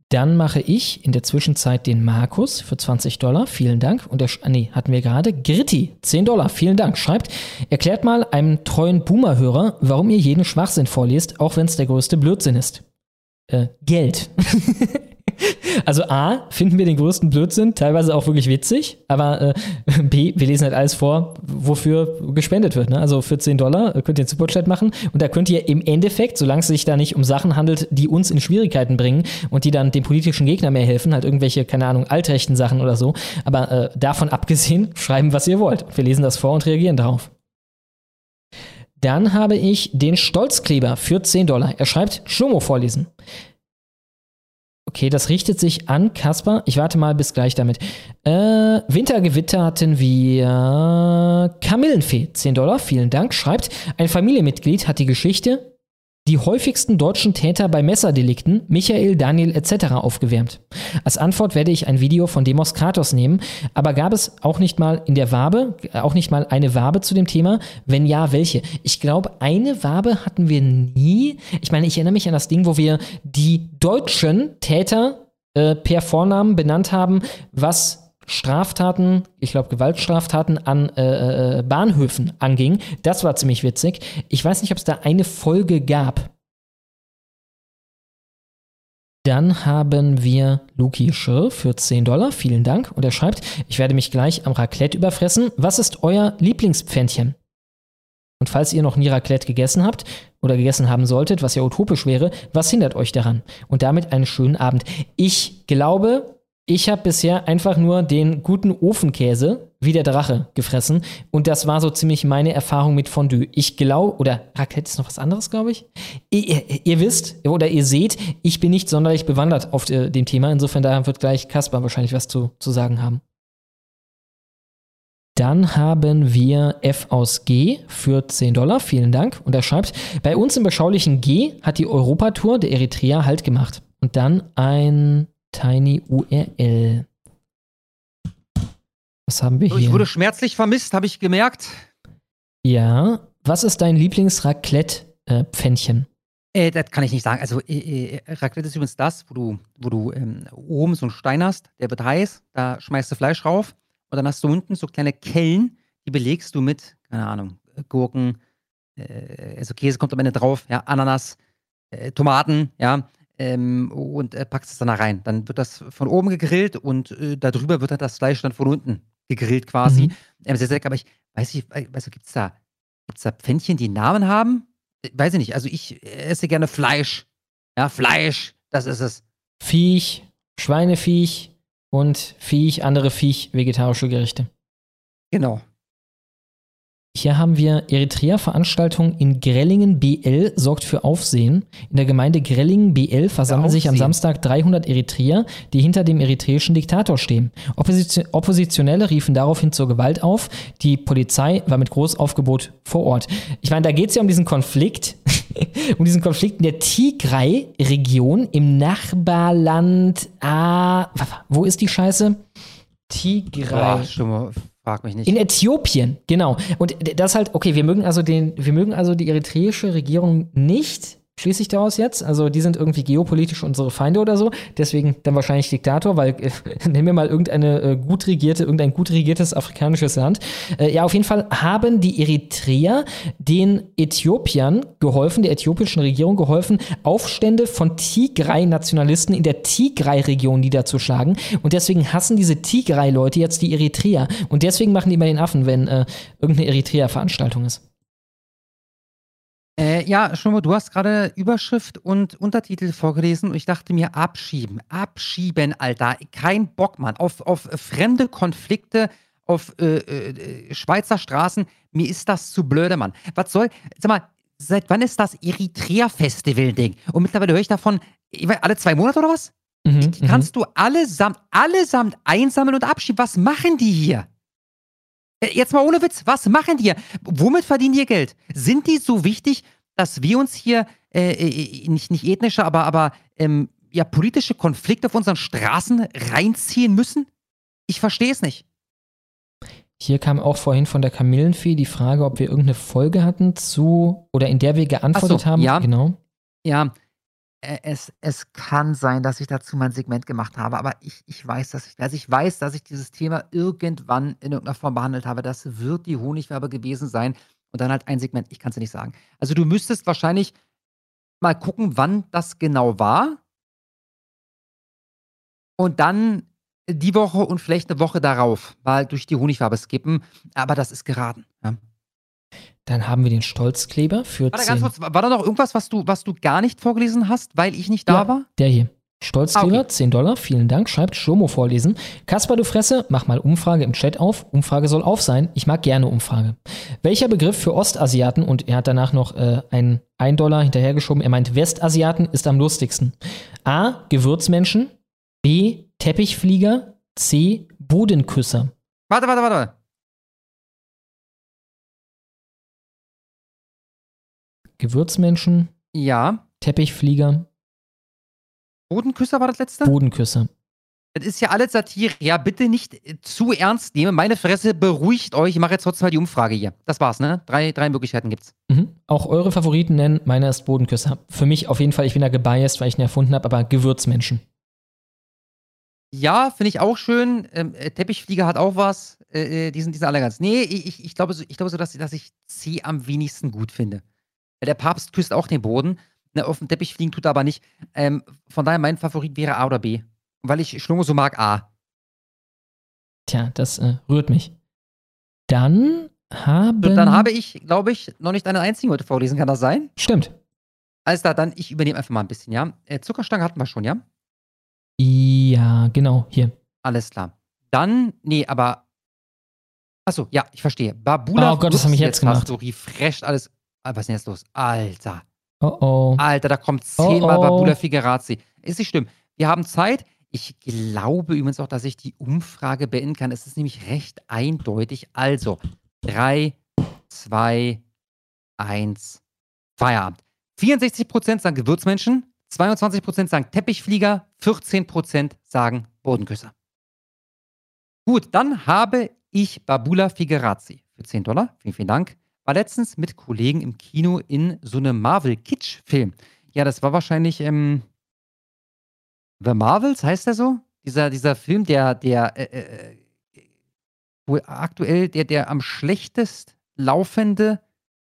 Dann mache ich in der Zwischenzeit den Markus für 20 Dollar. Vielen Dank. Und der, nee, hatten wir gerade. Gritti, 10 Dollar. Vielen Dank. Schreibt, erklärt mal einem treuen Boomer-Hörer, warum ihr jeden Schwachsinn vorlest, auch wenn es der größte Blödsinn ist. Äh, Geld. Also A, finden wir den größten Blödsinn teilweise auch wirklich witzig, aber äh, B, wir lesen halt alles vor, wofür gespendet wird. Ne? Also für 10 Dollar äh, könnt ihr einen Superchat machen und da könnt ihr im Endeffekt, solange es sich da nicht um Sachen handelt, die uns in Schwierigkeiten bringen und die dann dem politischen Gegner mehr helfen, halt irgendwelche, keine Ahnung, altrechten Sachen oder so, aber äh, davon abgesehen, schreiben, was ihr wollt. Wir lesen das vor und reagieren darauf. Dann habe ich den Stolzkleber für 10 Dollar. Er schreibt, Schlomo vorlesen. Okay, das richtet sich an Kasper. Ich warte mal bis gleich damit. Äh, Wintergewitter hatten wir Kamillenfee, 10 Dollar, vielen Dank. Schreibt, ein Familienmitglied hat die Geschichte die häufigsten deutschen Täter bei Messerdelikten, Michael, Daniel etc. aufgewärmt. Als Antwort werde ich ein Video von Demos Kratos nehmen, aber gab es auch nicht mal in der Wabe, auch nicht mal eine Wabe zu dem Thema? Wenn ja, welche? Ich glaube, eine Wabe hatten wir nie. Ich meine, ich erinnere mich an das Ding, wo wir die deutschen Täter äh, per Vornamen benannt haben, was Straftaten, ich glaube Gewaltstraftaten an äh, äh, Bahnhöfen anging. Das war ziemlich witzig. Ich weiß nicht, ob es da eine Folge gab. Dann haben wir Luki Schirr für 10 Dollar. Vielen Dank. Und er schreibt, ich werde mich gleich am Raclette überfressen. Was ist euer Lieblingspfännchen? Und falls ihr noch nie Raclette gegessen habt oder gegessen haben solltet, was ja utopisch wäre, was hindert euch daran? Und damit einen schönen Abend. Ich glaube, ich habe bisher einfach nur den guten Ofenkäse wie der Drache gefressen und das war so ziemlich meine Erfahrung mit Fondue. Ich glaube, oder Raclette ist noch was anderes, glaube ich. Ihr, ihr, wisst oder ihr seht, ich bin nicht sonderlich bewandert auf äh, dem Thema. Insofern da wird gleich Kaspar wahrscheinlich was zu, zu sagen haben. Dann haben wir F aus G für 10 Dollar. Vielen Dank. Und er schreibt, bei uns im beschaulichen G hat die Europatour der Eritrea Halt gemacht. Und dann ein Tiny URL. Was haben wir hier? Ich wurde schmerzlich vermisst, habe ich gemerkt. Ja. Was ist dein Lieblings-Raclette-Pfännchen? Äh, das kann ich nicht sagen. Also, äh, äh, Raclette ist übrigens das, wo du, wo du ähm, oben so einen Stein hast, der wird heiß, da schmeißt du Fleisch rauf und dann hast du unten so kleine Kellen, die belegst du mit, keine Ahnung, Gurken, äh, also Käse kommt am Ende drauf, ja, Ananas, äh, Tomaten, ja, ähm, und äh, packst es dann da rein. Dann wird das von oben gegrillt und äh, darüber wird dann das Fleisch dann von unten gegrillt quasi. Mhm. Ähm, sehr, sehr lecker, aber ich weiß nicht, weißt du, gibt es da, gibt's da Pfännchen, die Namen haben? Äh, Weiß ich nicht. Also ich esse gerne Fleisch. Ja, Fleisch, das ist es. Viech, Schweineviech und Viech, andere Viech, vegetarische Gerichte. Genau. Hier haben wir Eritrea-Veranstaltung in Grellingen BL sorgt für Aufsehen. In der Gemeinde Grellingen BL versammeln sich am. Samstag 300 Eritreer, die hinter dem eritreischen Diktator stehen. Opposition Oppositionelle riefen daraufhin zur Gewalt auf. Die Polizei war mit Großaufgebot vor Ort. Ich meine, da geht es ja um diesen Konflikt, um diesen Konflikt in der Tigray-Region im Nachbarland. Ah, wo ist die Scheiße? Tigray. Boah, schon mal, frag mich nicht. In Äthiopien, genau. Und das halt, okay, wir mögen also den, wir mögen also die eritreische Regierung nicht, schließe ich daraus jetzt. Also die sind irgendwie geopolitisch unsere Feinde oder so. Deswegen dann wahrscheinlich Diktator, weil äh, nehmen wir mal irgendeine äh, gut regierte, irgendein gut regiertes afrikanisches Land. Äh, ja, auf jeden Fall haben die Eritreer den Äthiopiern geholfen, der äthiopischen Regierung geholfen, Aufstände von Tigray-Nationalisten in der Tigray-Region niederzuschlagen. Und deswegen hassen diese Tigray-Leute jetzt die Eritreer. Und deswegen machen die immer den Affen, wenn äh, irgendeine Eritrea-Veranstaltung ist. Äh, ja, schon mal, du hast gerade Überschrift und Untertitel vorgelesen und ich dachte mir, abschieben, abschieben, Alter. Kein Bock, Mann. Auf, auf fremde Konflikte, auf äh, äh, Schweizer Straßen. Mir ist das zu blöde, Mann. Was soll, sag mal, seit wann ist das Eritrea-Festival-Ding? Und mittlerweile höre ich davon, ich weiß, alle zwei Monate oder was? Mhm, Die kannst du allesamt, allesamt einsammeln und abschieben. Was machen die hier? Äh, Jetzt mal ohne Witz, was machen die? Womit verdienen die Geld? Sind die so wichtig, dass wir uns hier äh, äh, nicht, nicht ethnische, aber, aber ähm, ja, politische Konflikte auf unseren Straßen reinziehen müssen? Ich verstehe es nicht. Hier kam auch vorhin von der Kamillenfee die Frage, ob wir irgendeine Folge hatten zu oder in der wir geantwortet so, haben. ja. Genau. Ja, äh, es, es kann sein, dass ich dazu mein Segment gemacht habe, aber ich, ich weiß, dass ich, also ich weiß, dass ich dieses Thema irgendwann in irgendeiner Form behandelt habe. Das wird die Honigwerbe gewesen sein und dann halt ein Segment. Ich kann es dir nicht sagen. Also du müsstest wahrscheinlich mal gucken, wann das genau war und dann die Woche und vielleicht eine Woche darauf mal durch die Honigfarbe skippen. Aber das ist geraten. Ja. Dann haben wir den Stolzkleber für Warte 10. ganz kurz, war da noch irgendwas, was du, was du gar nicht vorgelesen hast, weil ich nicht da Ja, war? Der hier. Stolzkleber, Ah, okay. 10 Dollar, vielen Dank. Schreibt Schomo vorlesen. Kasper, du Fresse, mach mal Umfrage im Chat auf. Umfrage soll auf sein. Ich mag gerne Umfrage. Welcher Begriff für Ostasiaten, und er hat danach noch äh, einen 1 Dollar hinterhergeschoben, er meint Westasiaten, ist am lustigsten? A. Gewürzmenschen. B. Teppichflieger. C. Bodenküsser. Warte, warte, warte. Gewürzmenschen, Ja. Teppichflieger, Bodenküsser war das letzte? Bodenküsser. Das ist ja alles Satire. Ja, bitte nicht äh, zu ernst nehmen. Meine Fresse beruhigt euch. Ich mache jetzt trotzdem mal die Umfrage hier. Das war's, ne? Drei, drei Möglichkeiten gibt's. Mhm. Auch eure Favoriten nennen, meiner ist Bodenküsser. Für mich auf jeden Fall, ich bin da gebiased, weil ich ihn erfunden habe, aber Gewürzmenschen. Ja, finde ich auch schön. Ähm, äh, Teppichflieger hat auch was. Äh, äh, die, sind, die sind alle ganz. Nee, ich, ich, glaube so, ich glaube so dass, dass ich C am wenigsten gut finde. Weil der Papst küsst auch den Boden. Ne, auf dem Teppich fliegen tut er aber nicht. Ähm, von daher, mein Favorit wäre A oder B. Weil ich Schlunge so mag A. Tja, das äh, rührt mich. Dann haben. Und dann habe ich, glaube ich, noch nicht einen einzigen heute vorlesen. Kann das sein? Stimmt. Alles klar, dann ich übernehme einfach mal ein bisschen, ja? Äh, Zuckerstange hatten wir schon, ja? Ja, genau, hier. Alles klar. Dann, nee, aber. Achso, ja, ich verstehe. Babula. Oh Gott, das hab ich jetzt gemacht. Hast du refreshed alles. Ah, Was ist denn jetzt los? Alter. Oh oh. Alter, da kommt zehnmal Oh, oh. Babula Figuerazzi. Ist nicht schlimm. Wir haben Zeit. Ich glaube übrigens auch, dass ich die Umfrage beenden kann. Es ist nämlich recht eindeutig. Also, 3, 2, 1, Feierabend. 64% sagen Gewürzmenschen, 22% sagen Teppichflieger, 14% sagen Bodenküsser. Gut, dann habe ich Babula Figuerazzi für 10 Dollar. Vielen, vielen Dank. War letztens mit Kollegen im Kino in so einem Marvel-Kitsch-Film. Ja, das war wahrscheinlich ähm, The Marvels, heißt der so? Dieser, dieser Film, der, der äh, äh, wohl aktuell der, der am schlechtest laufende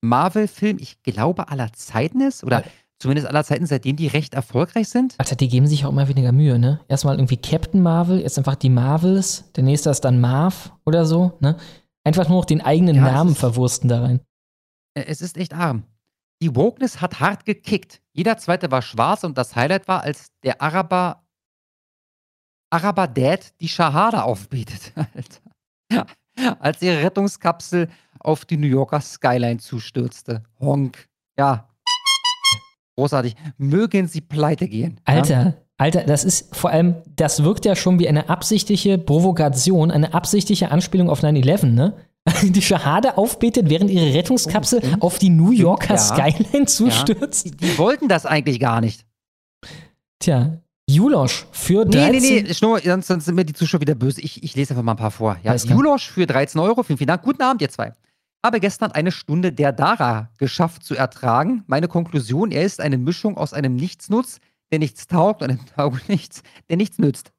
Marvel-Film, ich glaube, aller Zeiten ist. Oder zumindest aller Zeiten, seitdem die recht erfolgreich sind. Alter, die geben sich auch immer weniger Mühe, ne? Erstmal irgendwie Captain Marvel, jetzt einfach die Marvels, der nächste ist dann Marv oder so, ne? Einfach nur noch den eigenen Ja, Namen ist- verwursten da rein. Es ist echt arm. Die Wokeness hat hart gekickt. Jeder zweite war schwarz und das Highlight war, als der Araber Araber Dad die Shahada aufbetet. Alter. Als ihre Rettungskapsel auf die New Yorker Skyline zustürzte. Honk. Ja. Großartig. Mögen sie pleite gehen. Alter, Ja? Alter, das ist vor allem, das wirkt ja schon wie eine absichtliche Provokation, eine absichtliche Anspielung auf 9-11, ne? Die Shahada aufbetet, während ihre Rettungskapsel auf die New Yorker Ja. Skyline zustürzt. Die, die wollten das eigentlich gar nicht. Tja, Julosch für Nee, 13. nee, nee, Schnur, sonst, sonst sind mir die Zuschauer wieder böse. Ich, ich lese einfach mal ein paar vor. Ja. Julosch für 13 Euro. Vielen, vielen Dank. Guten Abend, ihr zwei. Habe gestern eine Stunde der Dara geschafft zu ertragen. Meine Konklusion, er ist eine Mischung aus einem Nichtsnutz, der nichts taugt, und einem Taugnichts, der nichts nützt.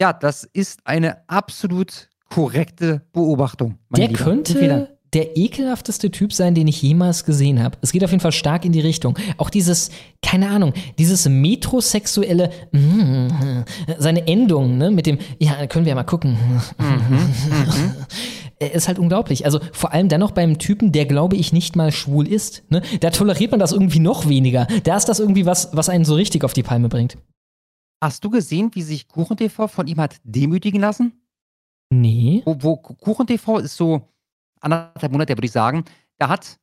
Ja, das ist eine absolut korrekte Beobachtung. mein Der Lieber. Könnte der ekelhafteste Typ sein, den ich jemals gesehen habe. Es geht auf jeden Fall stark in die Richtung. Auch dieses, keine Ahnung, dieses metrosexuelle, mm, seine Endung, ne, mit dem, ja, können wir ja mal gucken. Äh, Ist halt unglaublich. Also vor allem dann noch beim Typen, der glaube ich nicht mal schwul ist. Ne? Da toleriert man das irgendwie noch weniger. Da ist das irgendwie was, was einen so richtig auf die Palme bringt. Hast du gesehen, wie sich KuchenTV von ihm hat demütigen lassen? Nee. Wo, wo KuchenTV ist so anderthalb Monate, würde ich sagen. Da hat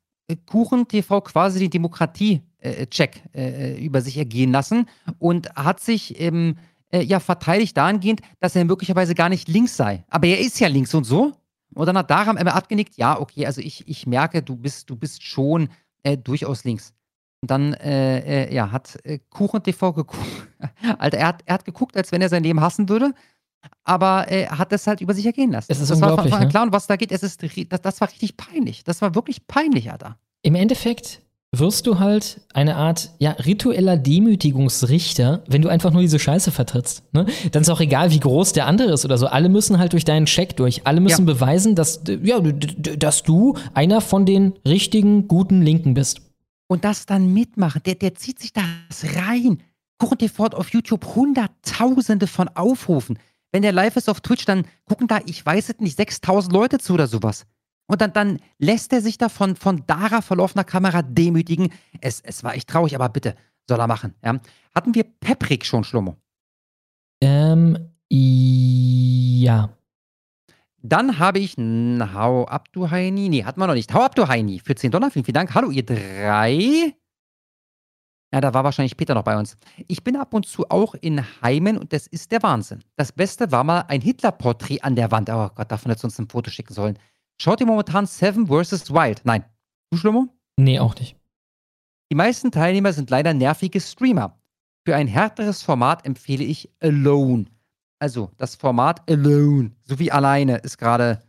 Kuchen TV quasi den Demokratie-Check äh, über sich ergehen lassen und hat sich ähm, äh, ja verteidigt dahingehend, dass er möglicherweise gar nicht links sei. Aber er ist ja links und so. Und dann hat Daram immer abgenickt, ja, okay, also ich, ich merke, du bist, du bist schon äh, durchaus links. Und dann äh, äh, ja, hat äh, Kuchen TV geguckt. Alter, er hat, er hat geguckt, als wenn er sein Leben hassen würde, aber er hat das halt über sich ergehen lassen. Es ist das war von Anfang an ne? klar, und was da geht, es ist, das, das war richtig peinlich. Das war wirklich peinlich, Alter. Im Endeffekt wirst du halt eine Art ja, ritueller Demütigungsrichter, wenn du einfach nur diese Scheiße vertrittst. Ne? Dann ist auch egal, wie groß der andere ist oder so. Alle müssen halt durch deinen Check durch. Alle müssen beweisen, dass, ja, dass du einer von den richtigen, guten Linken bist. Und das dann mitmachen, der, der zieht sich das rein. Kuchen TV hat auf YouTube Hunderttausende von Aufrufen. Wenn der live ist auf Twitch, dann gucken da, ich weiß es nicht, 6000 Leute zu oder sowas. Und dann, dann lässt er sich da von, von Dara verlaufener Kamera demütigen. Es, es war echt traurig, aber bitte, soll er machen. Ja. Hatten wir Peprik schon, Schlummo? Ähm, ja. Dann habe ich Hau ab, du Heini. Nee, hatten wir noch nicht. Hau ab, du Heini. Für 10 Dollar. Vielen, vielen Dank. Hallo, ihr drei. Ja, da war wahrscheinlich Peter noch bei uns. Ich bin ab und zu auch in Heimen und das ist der Wahnsinn. Das Beste war mal ein Hitler-Porträt an der Wand. Oh Gott, davon hättest du uns ein Foto schicken sollen. Schaut ihr momentan Seven vs. Wild? Nein. Du, Schlummo? Nee, auch nicht. Die meisten Teilnehmer sind leider nervige Streamer. Für ein härteres Format empfehle ich Alone. Also das Format Alone, sowie alleine, ist gerade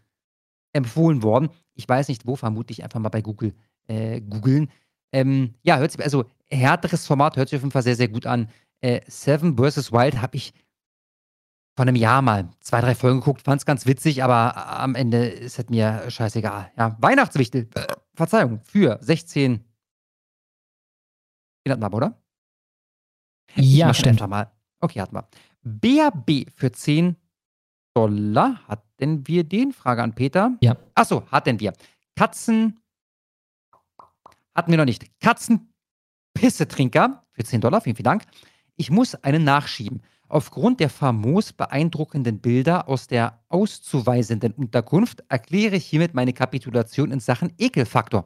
empfohlen worden. Ich weiß nicht wo, vermutlich einfach mal bei Google äh, googeln. Ähm, ja, hört sich, also härteres Format hört sich auf jeden Fall sehr, sehr gut an. Äh, Seven vs. Wild habe ich vor einem Jahr mal zwei, drei Folgen geguckt, fand es ganz witzig, aber am Ende ist es mir scheißegal. Ja, Weihnachtswichtel, äh, Verzeihung, für 16. Den hatten wir, aber, oder? Ja, stimmt. Mal. Okay, hatten wir. BAB für 10 Dollar. Hatten wir den? Frage an Peter. Ja. Achso, hatten wir. Katzen. Hatten wir noch nicht. Katzenpissetrinker für 10 Dollar. Vielen, vielen Dank. Ich muss einen nachschieben. Aufgrund der famos beeindruckenden Bilder aus der auszuweisenden Unterkunft erkläre ich hiermit meine Kapitulation in Sachen Ekelfaktor.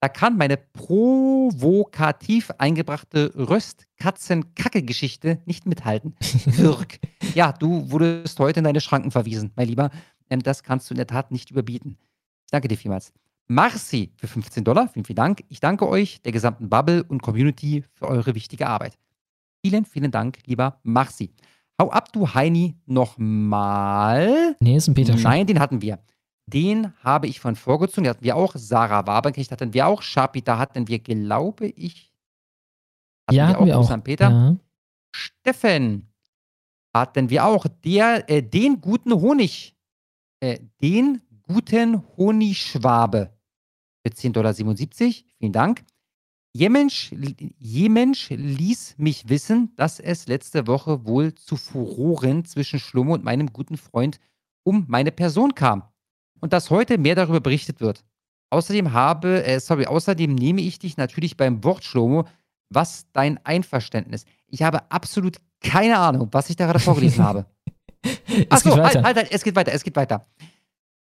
Da kann meine provokativ eingebrachte Röst-Katzen-Kacke-Geschichte nicht mithalten. Wirk. Ja, du wurdest heute in deine Schranken verwiesen, mein Lieber. Ähm, das kannst du in der Tat nicht überbieten. Ich danke dir vielmals. Marci für 15 Dollar. Vielen, vielen Dank. Ich danke euch, der gesamten Bubble und Community, für eure wichtige Arbeit. Vielen, vielen Dank, lieber Marci. Hau ab, du Heini, nochmal. Nee, ist ein Peter schon. Nein, den hatten wir. Den habe ich von vorgezogen. Den hatten wir auch. Sarah Waberknecht hatten wir auch. Schapita hatten wir, glaube ich. ja, hatten wir auch. St. Peter. Ja. Steffen hatten wir auch. Der, äh, den guten Honig. Äh, den guten Honigschwabe. Für 10,77 Dollar. Vielen Dank. Jemensch, Jemensch ließ mich wissen, dass es letzte Woche wohl zu Furoren zwischen Schlummo und meinem guten Freund um meine Person kam. Und dass heute mehr darüber berichtet wird. Außerdem habe, äh, sorry, außerdem nehme ich dich natürlich beim Wort, Schlomo, was dein Einverständnis. Ich habe absolut keine Ahnung, was ich da gerade vorgelesen habe. Achso, halt, halt, halt, es geht weiter, es geht weiter.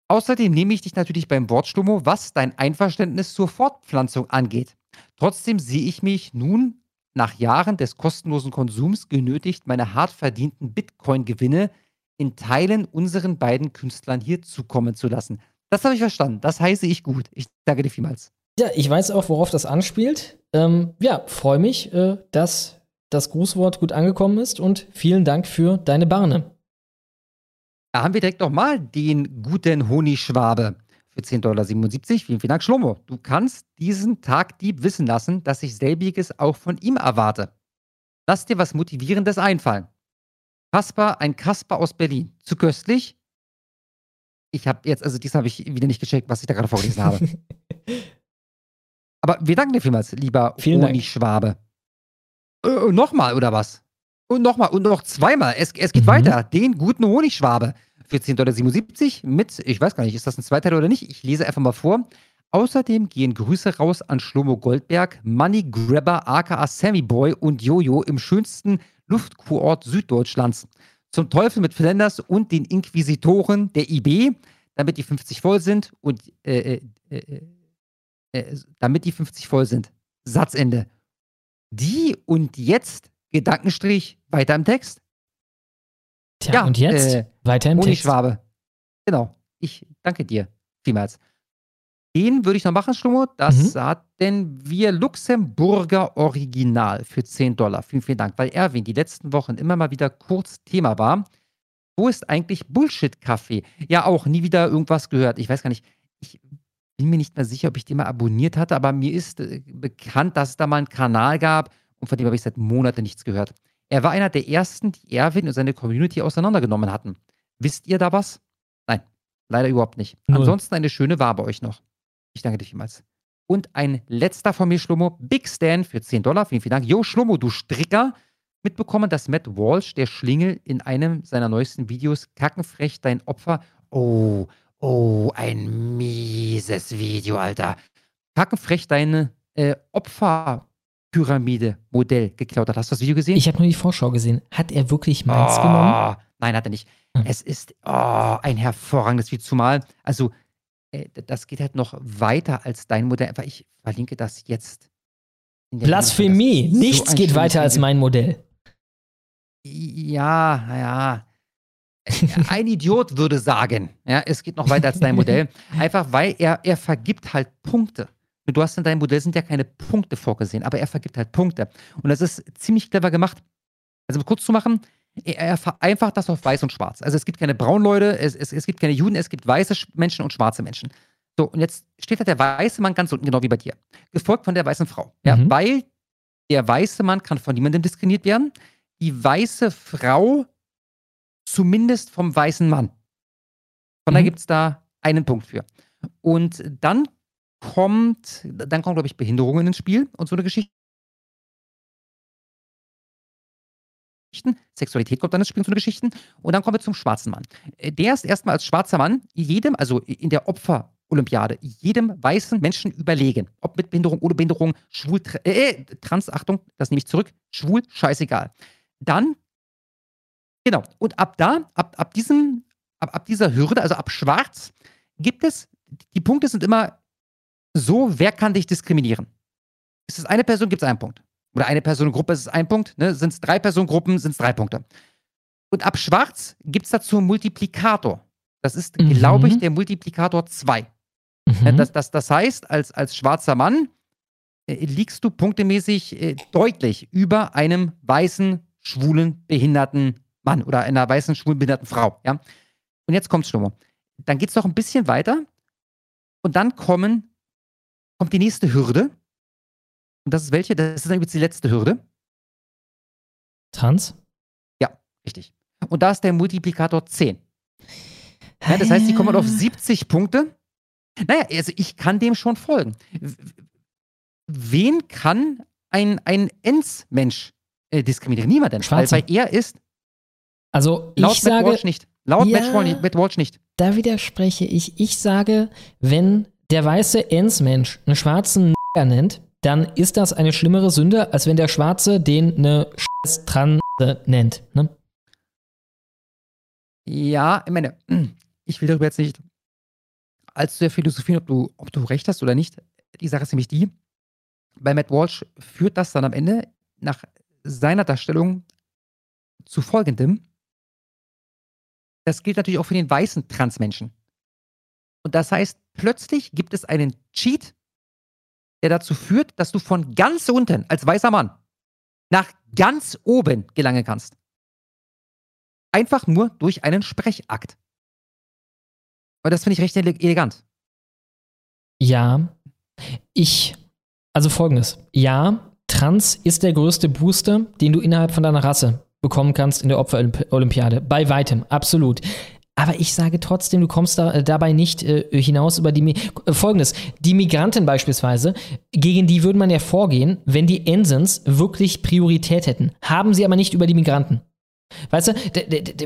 Außerdem nehme ich dich natürlich beim Wort, Schlomo, was dein Einverständnis zur Fortpflanzung angeht. Trotzdem sehe ich mich nun nach Jahren des kostenlosen Konsums genötigt, meine hart verdienten Bitcoin-Gewinne in Teilen unseren beiden Künstlern hier zukommen zu lassen. Das habe ich verstanden. Das heiße ich gut. Ich danke dir vielmals. Ja, ich weiß auch, worauf das anspielt. Ähm, ja, freue mich, äh, dass das Grußwort gut angekommen ist und vielen Dank für deine Barne. Da haben wir direkt nochmal den guten Honigschwabe für 10,77 Dollar. Vielen, vielen Dank, Schlomo. Du kannst diesen Tagdieb wissen lassen, dass ich selbiges auch von ihm erwarte. Lass dir was Motivierendes einfallen. Kasper, ein Kasper aus Berlin. Zu köstlich? Ich habe jetzt, also diesmal habe ich wieder nicht gecheckt, was ich da gerade vorgelesen habe. Aber wir danken dir vielmals, lieber Vielen Dank. Honigschwabe. Äh, nochmal, oder was? Und nochmal und noch zweimal. Es, es geht Mhm. weiter. Den guten Honigschwabe für 10,77 Dollar mit, ich weiß gar nicht, ist das ein Zweiteil oder nicht? Ich lese einfach mal vor. Außerdem gehen Grüße raus an Schlomo Goldberg, Money Grabber aka Sammy Boy und Jojo im schönsten Luftkurort Süddeutschlands. Zum Teufel mit Flanders und den Inquisitoren der IB, damit die 50 voll sind und äh, äh, äh, äh, damit die 50 voll sind. Satzende. Die und jetzt, Gedankenstrich, weiter im Text. Tja, und jetzt äh, weiter im Text. Honigschwabe. Genau. Ich danke dir vielmals. Den würde ich noch machen, Schlummo. Das Mhm. hatten wir Luxemburger Original für 10 Dollar. Vielen, vielen Dank. Weil Erwin die letzten Wochen immer mal wieder kurz Thema war. Wo ist eigentlich Bullshit-Kaffee? Ja, auch nie wieder irgendwas gehört. Ich weiß gar nicht. Ich bin mir nicht mehr sicher, ob ich den mal abonniert hatte, aber mir ist äh, bekannt, dass es da mal einen Kanal gab und von dem habe ich seit Monaten nichts gehört. Er war einer der ersten, die Erwin und seine Community auseinandergenommen hatten. Wisst ihr da was? Nein, leider überhaupt nicht. Null. Ansonsten eine schöne Wahl bei euch noch. Ich danke dir vielmals. Und ein letzter von mir, Schlummo, Big Stan für 10 Dollar. Vielen, vielen Dank. Jo, Schlummo, du Stricker. Mitbekommen, dass Matt Walsh, der Schlingel, in einem seiner neuesten Videos kackenfrech dein Opfer. Oh, oh, ein mieses Video, Alter. Kackenfrech deine äh, Opferpyramide-Modell geklaut hat. Hast du das Video gesehen? Ich habe nur die Vorschau gesehen. Hat er wirklich meins genommen? Oh, nein, hat er nicht. Es ist oh, ein hervorragendes Video. Zumal, also, äh, das geht halt noch weiter als dein Modell. Aber ich verlinke das jetzt. Blasphemie. Das Nichts so geht weiter als mein Modell. Ja, ja. Ein Idiot würde sagen, ja, es geht noch weiter als dein Modell. Einfach weil er, er vergibt halt Punkte. Du hast in deinem Modell sind ja keine Punkte vorgesehen, aber er vergibt halt Punkte. Und das ist ziemlich clever gemacht. Also um kurz zu machen, er, er vereinfacht das auf weiß und schwarz. Also es gibt keine braunen Leute, es, es, es gibt keine Juden, es gibt weiße Sch- Menschen und schwarze Menschen. So, und jetzt steht da der weiße Mann ganz unten, genau wie bei dir. Gefolgt von der weißen Frau. Ja, Mhm. weil der weiße Mann kann von niemandem diskriminiert werden. Die weiße Frau zumindest vom weißen Mann. Von daher Mhm. gibt es da einen Punkt für. Und dann kommt, dann kommt, glaube ich, Behinderungen ins Spiel und so eine Geschichte. Sexualität kommt dann ins Spiel und so eine Geschichten. Und dann kommen wir zum schwarzen Mann. Äh, Der ist erstmal als schwarzer Mann jedem, also in der Opferolympiade, jedem weißen Menschen überlegen. Ob mit Behinderung, ohne Behinderung, schwul, äh, äh, trans, Achtung, das nehme ich zurück, schwul, scheißegal. Dann, genau, und ab da, ab, ab diesem, ab, ab dieser Hürde, also ab schwarz, gibt es, die Punkte sind immer so, wer kann dich diskriminieren? Ist es eine Person, gibt es einen Punkt. Oder eine Personengruppe ist es ein Punkt. Ne? Sind es drei Personengruppen, sind es drei Punkte. Und ab schwarz gibt es dazu einen Multiplikator. Das ist, Mhm. glaube ich, der Multiplikator 2. Ja, das, das, das heißt, als, als schwarzer Mann äh, liegst du punktemäßig äh, deutlich über einem weißen, schwulen, behinderten Mann oder einer weißen, schwulen, behinderten Frau. Ja? Und jetzt kommt's schon mal. Dann geht es noch ein bisschen weiter und dann kommen, kommt die nächste Hürde. Und das ist welche? Das ist dann übrigens die letzte Hürde. Trans? Ja, richtig. Und da ist der Multiplikator 10. Ja, das heißt, die kommen auf 70 Punkte. Naja, also ich kann dem schon folgen. Wen kann ein, ein Ends-Mensch äh, diskriminieren? Niemanden. Schwarze. Weil, weil er ist Also laut ich Matt sage, Walsh nicht. Laut Ja. Matt, Walsh, Matt Walsh nicht. da widerspreche ich. Ich sage, wenn der weiße Ensmensch einen schwarzen N nennt, dann ist das eine schlimmere Sünde, als wenn der Schwarze den eine scheiß Transe nennt. Ne? Ja, ich meine, ich will darüber jetzt nicht allzu sehr philosophieren, ob du, ob du recht hast oder nicht. Die Sache ist nämlich die, bei Matt Walsh führt das dann am Ende nach seiner Darstellung zu folgendem. Das gilt natürlich auch für den weißen Transmenschen. Und das heißt, plötzlich gibt es einen Cheat, der dazu führt, dass du von ganz unten als weißer Mann nach ganz oben gelangen kannst. Einfach nur durch einen Sprechakt. Und das finde ich recht ele- elegant. Ja, ich, also folgendes. Ja, Trans ist der größte Booster, den du innerhalb von deiner Rasse bekommen kannst in der Opferolympiade. Bei weitem, absolut. Aber ich sage trotzdem, du kommst da, äh, dabei nicht äh, hinaus über die. Mi äh, Folgendes: Die Migranten beispielsweise, gegen die würde man ja vorgehen, wenn die Ensens wirklich Priorität hätten. Haben sie aber nicht über die Migranten. Weißt du,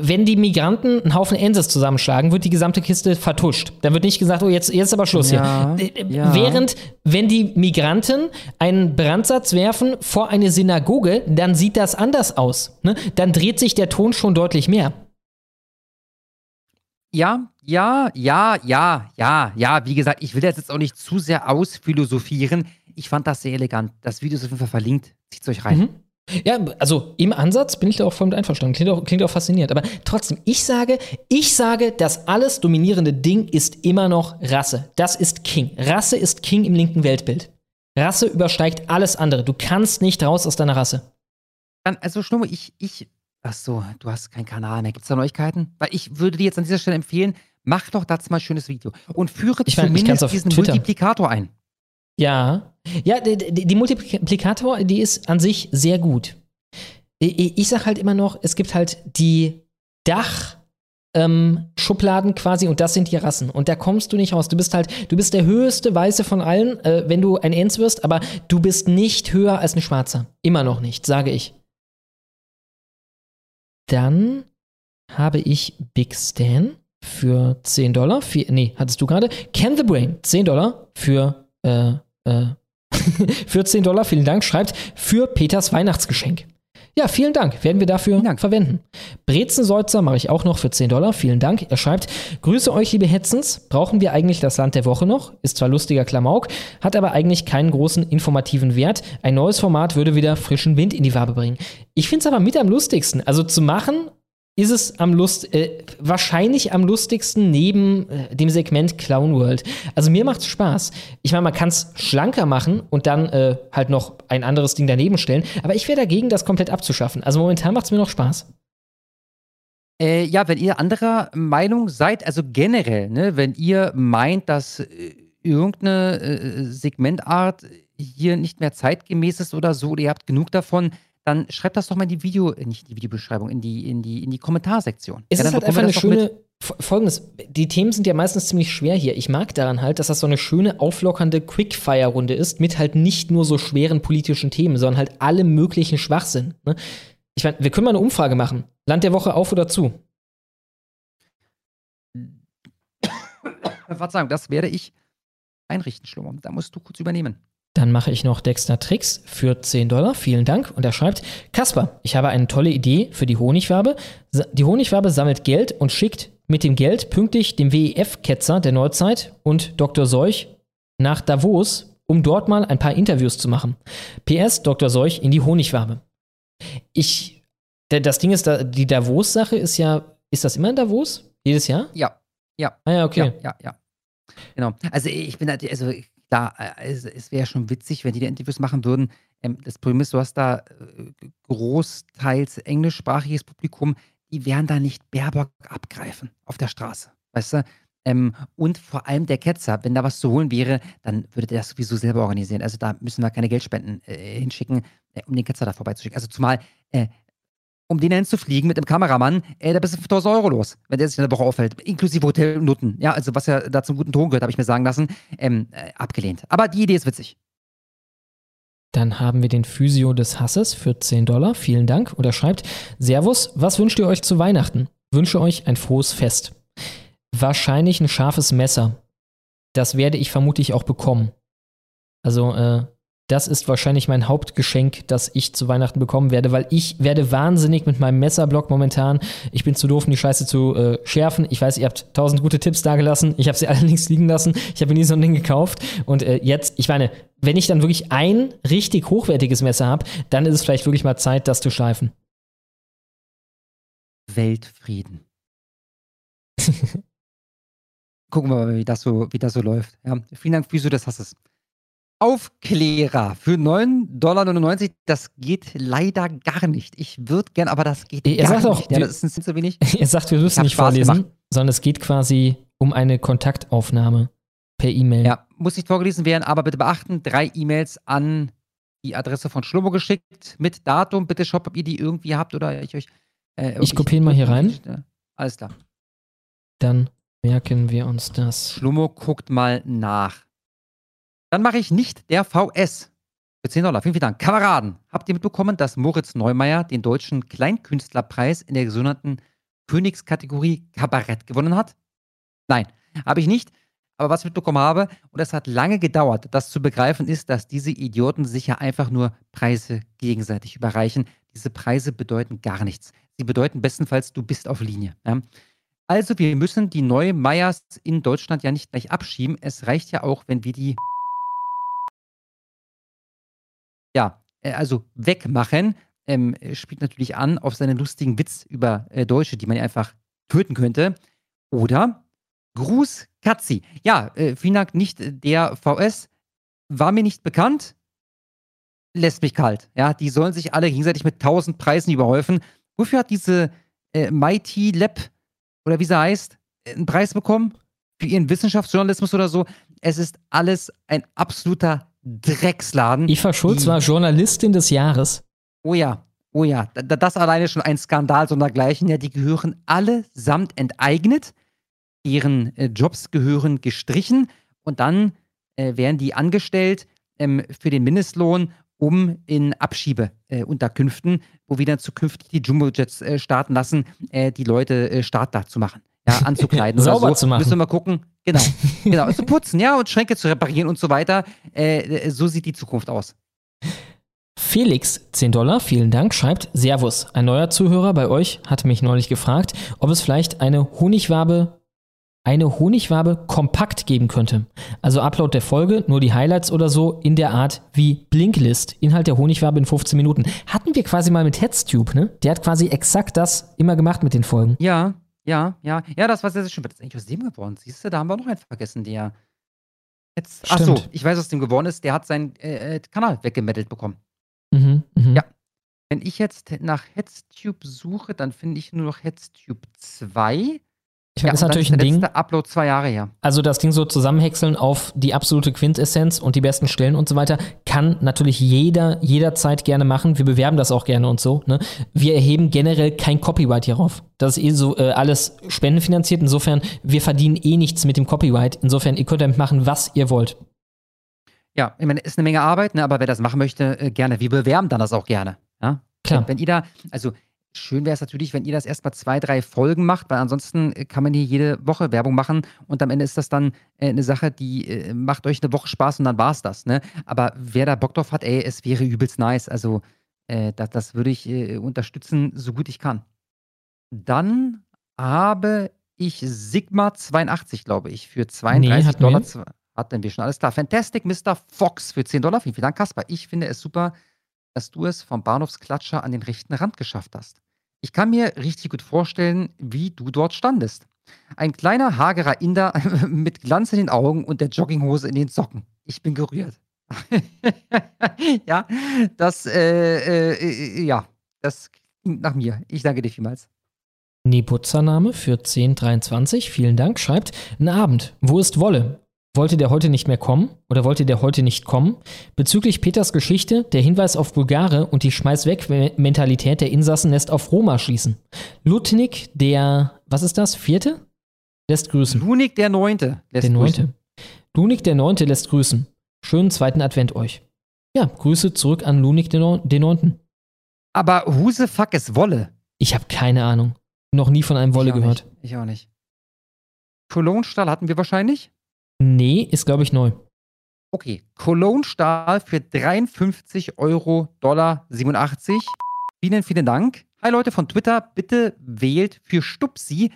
wenn die Migranten einen Haufen Enses zusammenschlagen, wird die gesamte Kiste vertuscht. Dann wird nicht gesagt, oh, jetzt, jetzt ist aber Schluss Ja, hier. Ja. Während, wenn die Migranten einen Brandsatz werfen vor eine Synagoge, dann sieht das anders aus. Ne? Dann dreht sich der Ton schon deutlich mehr. Ja, ja, ja, ja, ja, ja. Wie gesagt, ich will das jetzt auch nicht zu sehr ausphilosophieren. Ich fand das sehr elegant. Das Video ist auf jeden Fall verlinkt. Zieht's euch rein. Mhm. Ja, also im Ansatz bin ich da auch voll mit einverstanden. Klingt auch, klingt auch faszinierend. Aber trotzdem, ich sage, ich sage, das alles dominierende Ding ist immer noch Rasse. Das ist King. Rasse ist King im linken Weltbild. Rasse übersteigt alles andere. Du kannst nicht raus aus deiner Rasse. Dann, also Schnurre, ich, ich, ach so, du hast keinen Kanal mehr. Gibt's da Neuigkeiten? Weil ich würde dir jetzt an dieser Stelle empfehlen, mach doch dazu mal ein schönes Video und führe Ich mein, zumindest diesen Twitter. Multiplikator ein. Ja. Ja, die, die, die Multiplikator, die ist an sich sehr gut. Ich, ich sag halt immer noch, es gibt halt die Dach. Ähm, Schubladen quasi und das sind die Rassen. Und da kommst du nicht raus. Du bist halt, du bist der höchste Weiße von allen, äh, wenn du ein Ents wirst, aber du bist nicht höher als ein Schwarzer. Immer noch nicht, sage ich. Dann habe ich Big Stan für 10 Dollar. Für, nee, hattest du gerade? Can the Brain, 10 Dollar für, äh, äh, für 10 Dollar, vielen Dank, schreibt für Peters Weihnachtsgeschenk. Ja, vielen Dank. Werden wir dafür verwenden. Brezenseutzer mache ich auch noch für 10 Dollar. Vielen Dank. Er schreibt, Grüße euch, liebe Hetzens. Brauchen wir eigentlich das Land der Woche noch? Ist zwar lustiger Klamauk, hat aber eigentlich keinen großen informativen Wert. Ein neues Format würde wieder frischen Wind in die Wabe bringen. Ich finde es aber mit am lustigsten. Also zu machen ist es am Lust, äh, wahrscheinlich am lustigsten neben äh, dem Segment Clown World. Also mir macht's Spaß. Ich meine, man kann es schlanker machen und dann äh, halt noch ein anderes Ding daneben stellen. Aber ich wäre dagegen, das komplett abzuschaffen. Also momentan macht's mir noch Spaß. Äh, ja, wenn ihr anderer Meinung seid, also generell, ne, wenn ihr meint, dass äh, irgendeine äh, Segmentart hier nicht mehr zeitgemäß ist oder so, oder ihr habt genug davon, dann schreibt das doch mal in die Video, äh, nicht in die Videobeschreibung, in die, in die, in die Kommentarsektion. Es ja, ist halt einfach eine schöne. Folgendes: Die Themen sind ja meistens ziemlich schwer hier. Ich mag daran halt, dass das so eine schöne, auflockernde Quickfire-Runde ist, mit halt nicht nur so schweren politischen Themen, sondern halt alle möglichen Schwachsinn. Ne? Ich meine, wir können mal eine Umfrage machen. Land der Woche auf oder zu? Verzeihung, das werde ich einrichten, Schlummer. Da musst du kurz übernehmen. Dann mache ich noch Dexter Tricks für 10 Dollar. Vielen Dank. Und er schreibt: Kasper, ich habe eine tolle Idee für die Honigwabe. Die Honigwabe sammelt Geld und schickt mit dem Geld pünktlich dem WEF-Ketzer der Neuzeit und Dr. Seuch nach Davos, um dort mal ein paar Interviews zu machen. PS, Dr. Seuch in die Honigwabe. Ich, da- das Ding ist, die Davos-Sache ist ja, ist das immer in Davos? Jedes Jahr? Ja, ja. Ah ja, okay. Ja, ja, ja. Genau. Also ich bin halt, also klar, äh, es, es wäre schon witzig, wenn die da Interviews machen würden. Ähm, das Problem ist, du hast da äh, großteils englischsprachiges Publikum, die werden da nicht Baerbock abgreifen auf der Straße. Weißt du? Ähm, und vor allem der Ketzer, wenn da was zu holen wäre, dann würde der das sowieso selber organisieren. Also da müssen wir keine Geldspenden äh, hinschicken, äh, um den Ketzer da vorbeizuschicken. Also zumal, äh, um den hinzufliegen mit dem Kameramann, äh, da bist du 5000 Euro los, wenn der sich in der Woche aufhält. Inklusive Hotelnutten. Ja, also was ja da zum guten Ton gehört, habe ich mir sagen lassen. Ähm, äh, abgelehnt. Aber die Idee ist witzig. Dann haben wir den Physio des Hasses für 10 Dollar. Vielen Dank. Und er schreibt: Servus, was wünscht ihr euch zu Weihnachten? Wünsche euch ein frohes Fest. Wahrscheinlich ein scharfes Messer. Das werde ich vermutlich auch bekommen. Also, äh, das ist wahrscheinlich mein Hauptgeschenk, das ich zu Weihnachten bekommen werde, weil ich werde wahnsinnig mit meinem Messerblock momentan. Ich bin zu doof, um die Scheiße zu äh, schärfen. Ich weiß, ihr habt tausend gute Tipps dagelassen. Ich habe sie alle links liegen lassen. Ich habe nie so ein Ding gekauft. Und äh, jetzt, ich meine, wenn ich dann wirklich ein richtig hochwertiges Messer habe, dann ist es vielleicht wirklich mal Zeit, das zu schleifen. Weltfrieden. Gucken wir mal, wie das so, wie das so läuft. Ja, vielen Dank, Physio des Hasses. Aufklärer für 9,99 Dollar. Das geht leider gar nicht. Ich würde gern, aber das geht Er gar sagt auch, nicht. Ja, das ist zu wenig. Er sagt, wir müssen nicht Spaß vorlesen, gemacht. sondern es geht quasi um eine Kontaktaufnahme per E-Mail. Ja, muss nicht vorgelesen werden, aber bitte beachten, drei E-Mails an die Adresse von Schlummo geschickt mit Datum. Bitte schaut, ob ihr die irgendwie habt oder ich euch. Äh, Ich kopiere mal hier rein. Alles klar. Dann merken wir uns das. Schlummo guckt mal nach. Dann mache ich nicht der VS. Für 10 Dollar. Vielen, vielen Dank. Kameraden, habt ihr mitbekommen, dass Moritz Neumeier den deutschen Kleinkünstlerpreis in der sogenannten Königskategorie Kabarett gewonnen hat? Nein, habe ich nicht. Aber was ich mitbekommen habe, und es hat lange gedauert, das zu begreifen, ist, dass diese Idioten sich ja einfach nur Preise gegenseitig überreichen. Diese Preise bedeuten gar nichts. Sie bedeuten bestenfalls, du bist auf Linie. Ja? Also, wir müssen die neue Meyers in Deutschland ja nicht gleich abschieben. Es reicht ja auch, wenn wir die ja, äh, also wegmachen. Ähm, spielt natürlich an auf seinen lustigen Witz über äh, Deutsche, die man ja einfach töten könnte. Oder Gruß Katzi. Ja, äh, vielen Dank, nicht der VS. War mir nicht bekannt. Lässt mich kalt. Ja, die sollen sich alle gegenseitig mit tausend Preisen überhäufen. Wofür hat diese äh, Mighty Lab oder wie sie heißt, einen Preis bekommen für ihren Wissenschaftsjournalismus oder so. Es ist alles ein absoluter Drecksladen. Eva Schulz war Journalistin des Jahres. Oh ja, oh ja. Das alleine schon ein Skandal sondergleichen. Ja, die gehören allesamt enteignet. Ihren äh, Jobs gehören gestrichen und dann äh, werden die angestellt ähm, für den Mindestlohn, um in Abschiebeunterkünften, äh, wo wir dann zukünftig die Jumbo-Jets äh, starten lassen, äh, die Leute äh, startbar zu machen. Ja, anzukleiden Sauber so. zu machen. Müssen wir mal gucken. Genau, genau. zu putzen, ja, und Schränke zu reparieren und so weiter. Äh, so sieht die Zukunft aus. Felix, 10 Dollar, vielen Dank, schreibt Servus. Ein neuer Zuhörer bei euch hat mich neulich gefragt, ob es vielleicht eine Honigwabe, eine Honigwabe kompakt geben könnte. Also Upload der Folge, nur die Highlights oder so in der Art wie Blinklist. Inhalt der Honigwabe in 15 Minuten. Hatten wir quasi mal mit Headstube, ne? Der hat quasi exakt das immer gemacht mit den Folgen. Ja, ja, ja. Ja, das war sehr, sehr schön. Was ist eigentlich aus dem geworden? Siehst du, da haben wir noch einen vergessen, der jetzt. Ach so, ich weiß, was dem geworden ist. Der hat seinen äh, äh, Kanal weggemettelt bekommen. Mhm, mhm. Ja. Wenn ich jetzt nach Headstube suche, dann finde ich nur noch Headstube 2. Ich meine, das ist natürlich der ein Ding. letzte Upload zwei Jahre her. Also das Ding so zusammenhäckseln auf die absolute Quintessenz und die besten Stellen und so weiter, kann natürlich jeder jederzeit gerne machen. Wir bewerben das auch gerne und so. Ne? Wir erheben generell kein Copyright hierauf. Das ist eh so äh, alles spendenfinanziert. Insofern, wir verdienen eh nichts mit dem Copyright. Insofern, ihr könnt damit machen, was ihr wollt. Ja, ich meine, ist eine Menge Arbeit, ne? aber wer das machen möchte, äh, gerne. Wir bewerben dann das auch gerne. Ja? Klar. Wenn, wenn ihr da, also schön wäre es natürlich, wenn ihr das erstmal zwei, drei Folgen macht, weil ansonsten äh, kann man hier jede Woche Werbung machen und am Ende ist das dann äh, eine Sache, die äh, macht euch eine Woche Spaß und dann war's das. Ne? Aber wer da Bock drauf hat, ey, es wäre übelst nice. Also äh, das, das würde ich äh, unterstützen, so gut ich kann. Dann habe ich Sigma 82, glaube ich, für 32 hatten Dollar. wir. zw- Hatten wir schon alles klar. Fantastic Mr. Fox für 10 Dollar. Vielen, vielen Dank, Kasper. Ich finde es super, dass du es vom Bahnhofsklatscher an den rechten Rand geschafft hast. Ich kann mir richtig gut vorstellen, wie du dort standest. Ein kleiner, hagerer Inder mit Glanz in den Augen und der Jogginghose in den Socken. Ich bin gerührt. ja, das, äh, äh, ja, das klingt nach mir. Ich danke dir vielmals. Neputzername für 1023, vielen Dank, schreibt, Einen Abend, wo ist Wolle? Wollte der heute nicht mehr kommen oder wollte der heute nicht kommen? Bezüglich Peters Geschichte, der Hinweis auf Bulgare und die Schmeiß-weg-Mentalität der Insassen lässt auf Roma schließen. Ludwig, der, was ist das, vierte? Lässt grüßen. Lunik der Neunte. lässt der grüßen. Neunte. Lunik der Neunte lässt grüßen. Schönen zweiten Advent euch. Ja, Grüße zurück an Lunik den, Neun- den Neunten. Aber who the fuck ist Wolle? Ich habe keine Ahnung. Noch nie von einem Wolle ich gehört. Nicht. Ich auch nicht. Cologne-Stahl hatten wir wahrscheinlich. Nee, ist glaube ich neu. Okay, Cologne-Stahl für 53 Euro, Dollar 87. Vielen, vielen Dank. Hi Leute von Twitter, bitte wählt für Stupsi.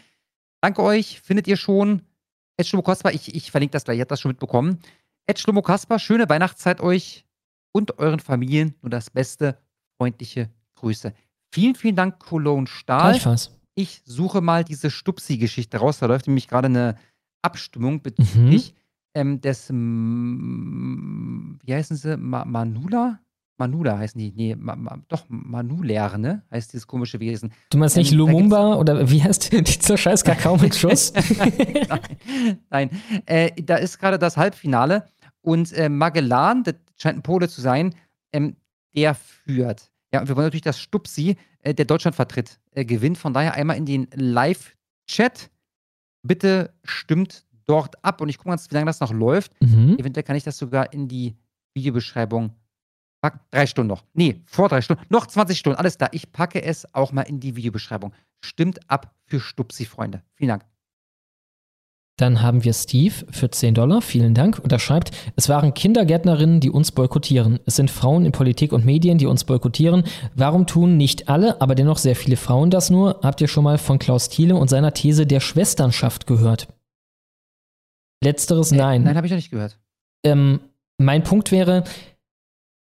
Danke euch, findet ihr schon. Ed Schlomo Kasper, ich, ich verlinke das gleich, ihr habt das schon mitbekommen. Ed Schlomo Kasper, schöne Weihnachtszeit euch und euren Familien. Nur das Beste, freundliche Grüße. Vielen, vielen Dank, Cologne Stahl. Gleichfalls. Ich suche mal diese Stupsi-Geschichte raus. Da läuft nämlich gerade eine Abstimmung bezüglich ähm, des, wie heißen sie, Ma Manula? Manula heißen die, nee, ma, ma, doch, Manuler, ne? Heißt dieses komische Wesen. Du meinst nicht Ähm, da Lumumba oder wie heißt dieser scheiß Kakao mit Schuss? Nein, nein. Äh, da ist gerade das Halbfinale und äh, Magellan, das scheint ein Pole zu sein, ähm, der führt. Ja, und wir wollen natürlich, dass Stupsi, äh, der Deutschland vertritt, äh, gewinnt. Von daher einmal in den Live-Chat. Bitte stimmt dort ab. Und ich gucke mal, wie lange das noch läuft. Mhm. Eventuell kann ich das sogar in die Videobeschreibung packen. Drei Stunden noch. Nee, vor drei Stunden. Noch 20 Stunden. Alles da. Ich packe es auch mal in die Videobeschreibung. Stimmt ab für Stupsi, Freunde. Vielen Dank. Dann haben wir Steve für 10 Dollar, vielen Dank. Und er schreibt, es waren Kindergärtnerinnen, die uns boykottieren. Es sind Frauen in Politik und Medien, die uns boykottieren. Warum tun nicht alle, aber dennoch sehr viele Frauen das nur? Habt ihr schon mal von Klaus Thiele und seiner These der Schwesternschaft gehört? Letzteres nein. Nein, habe ich noch nicht gehört. Ähm, mein Punkt wäre,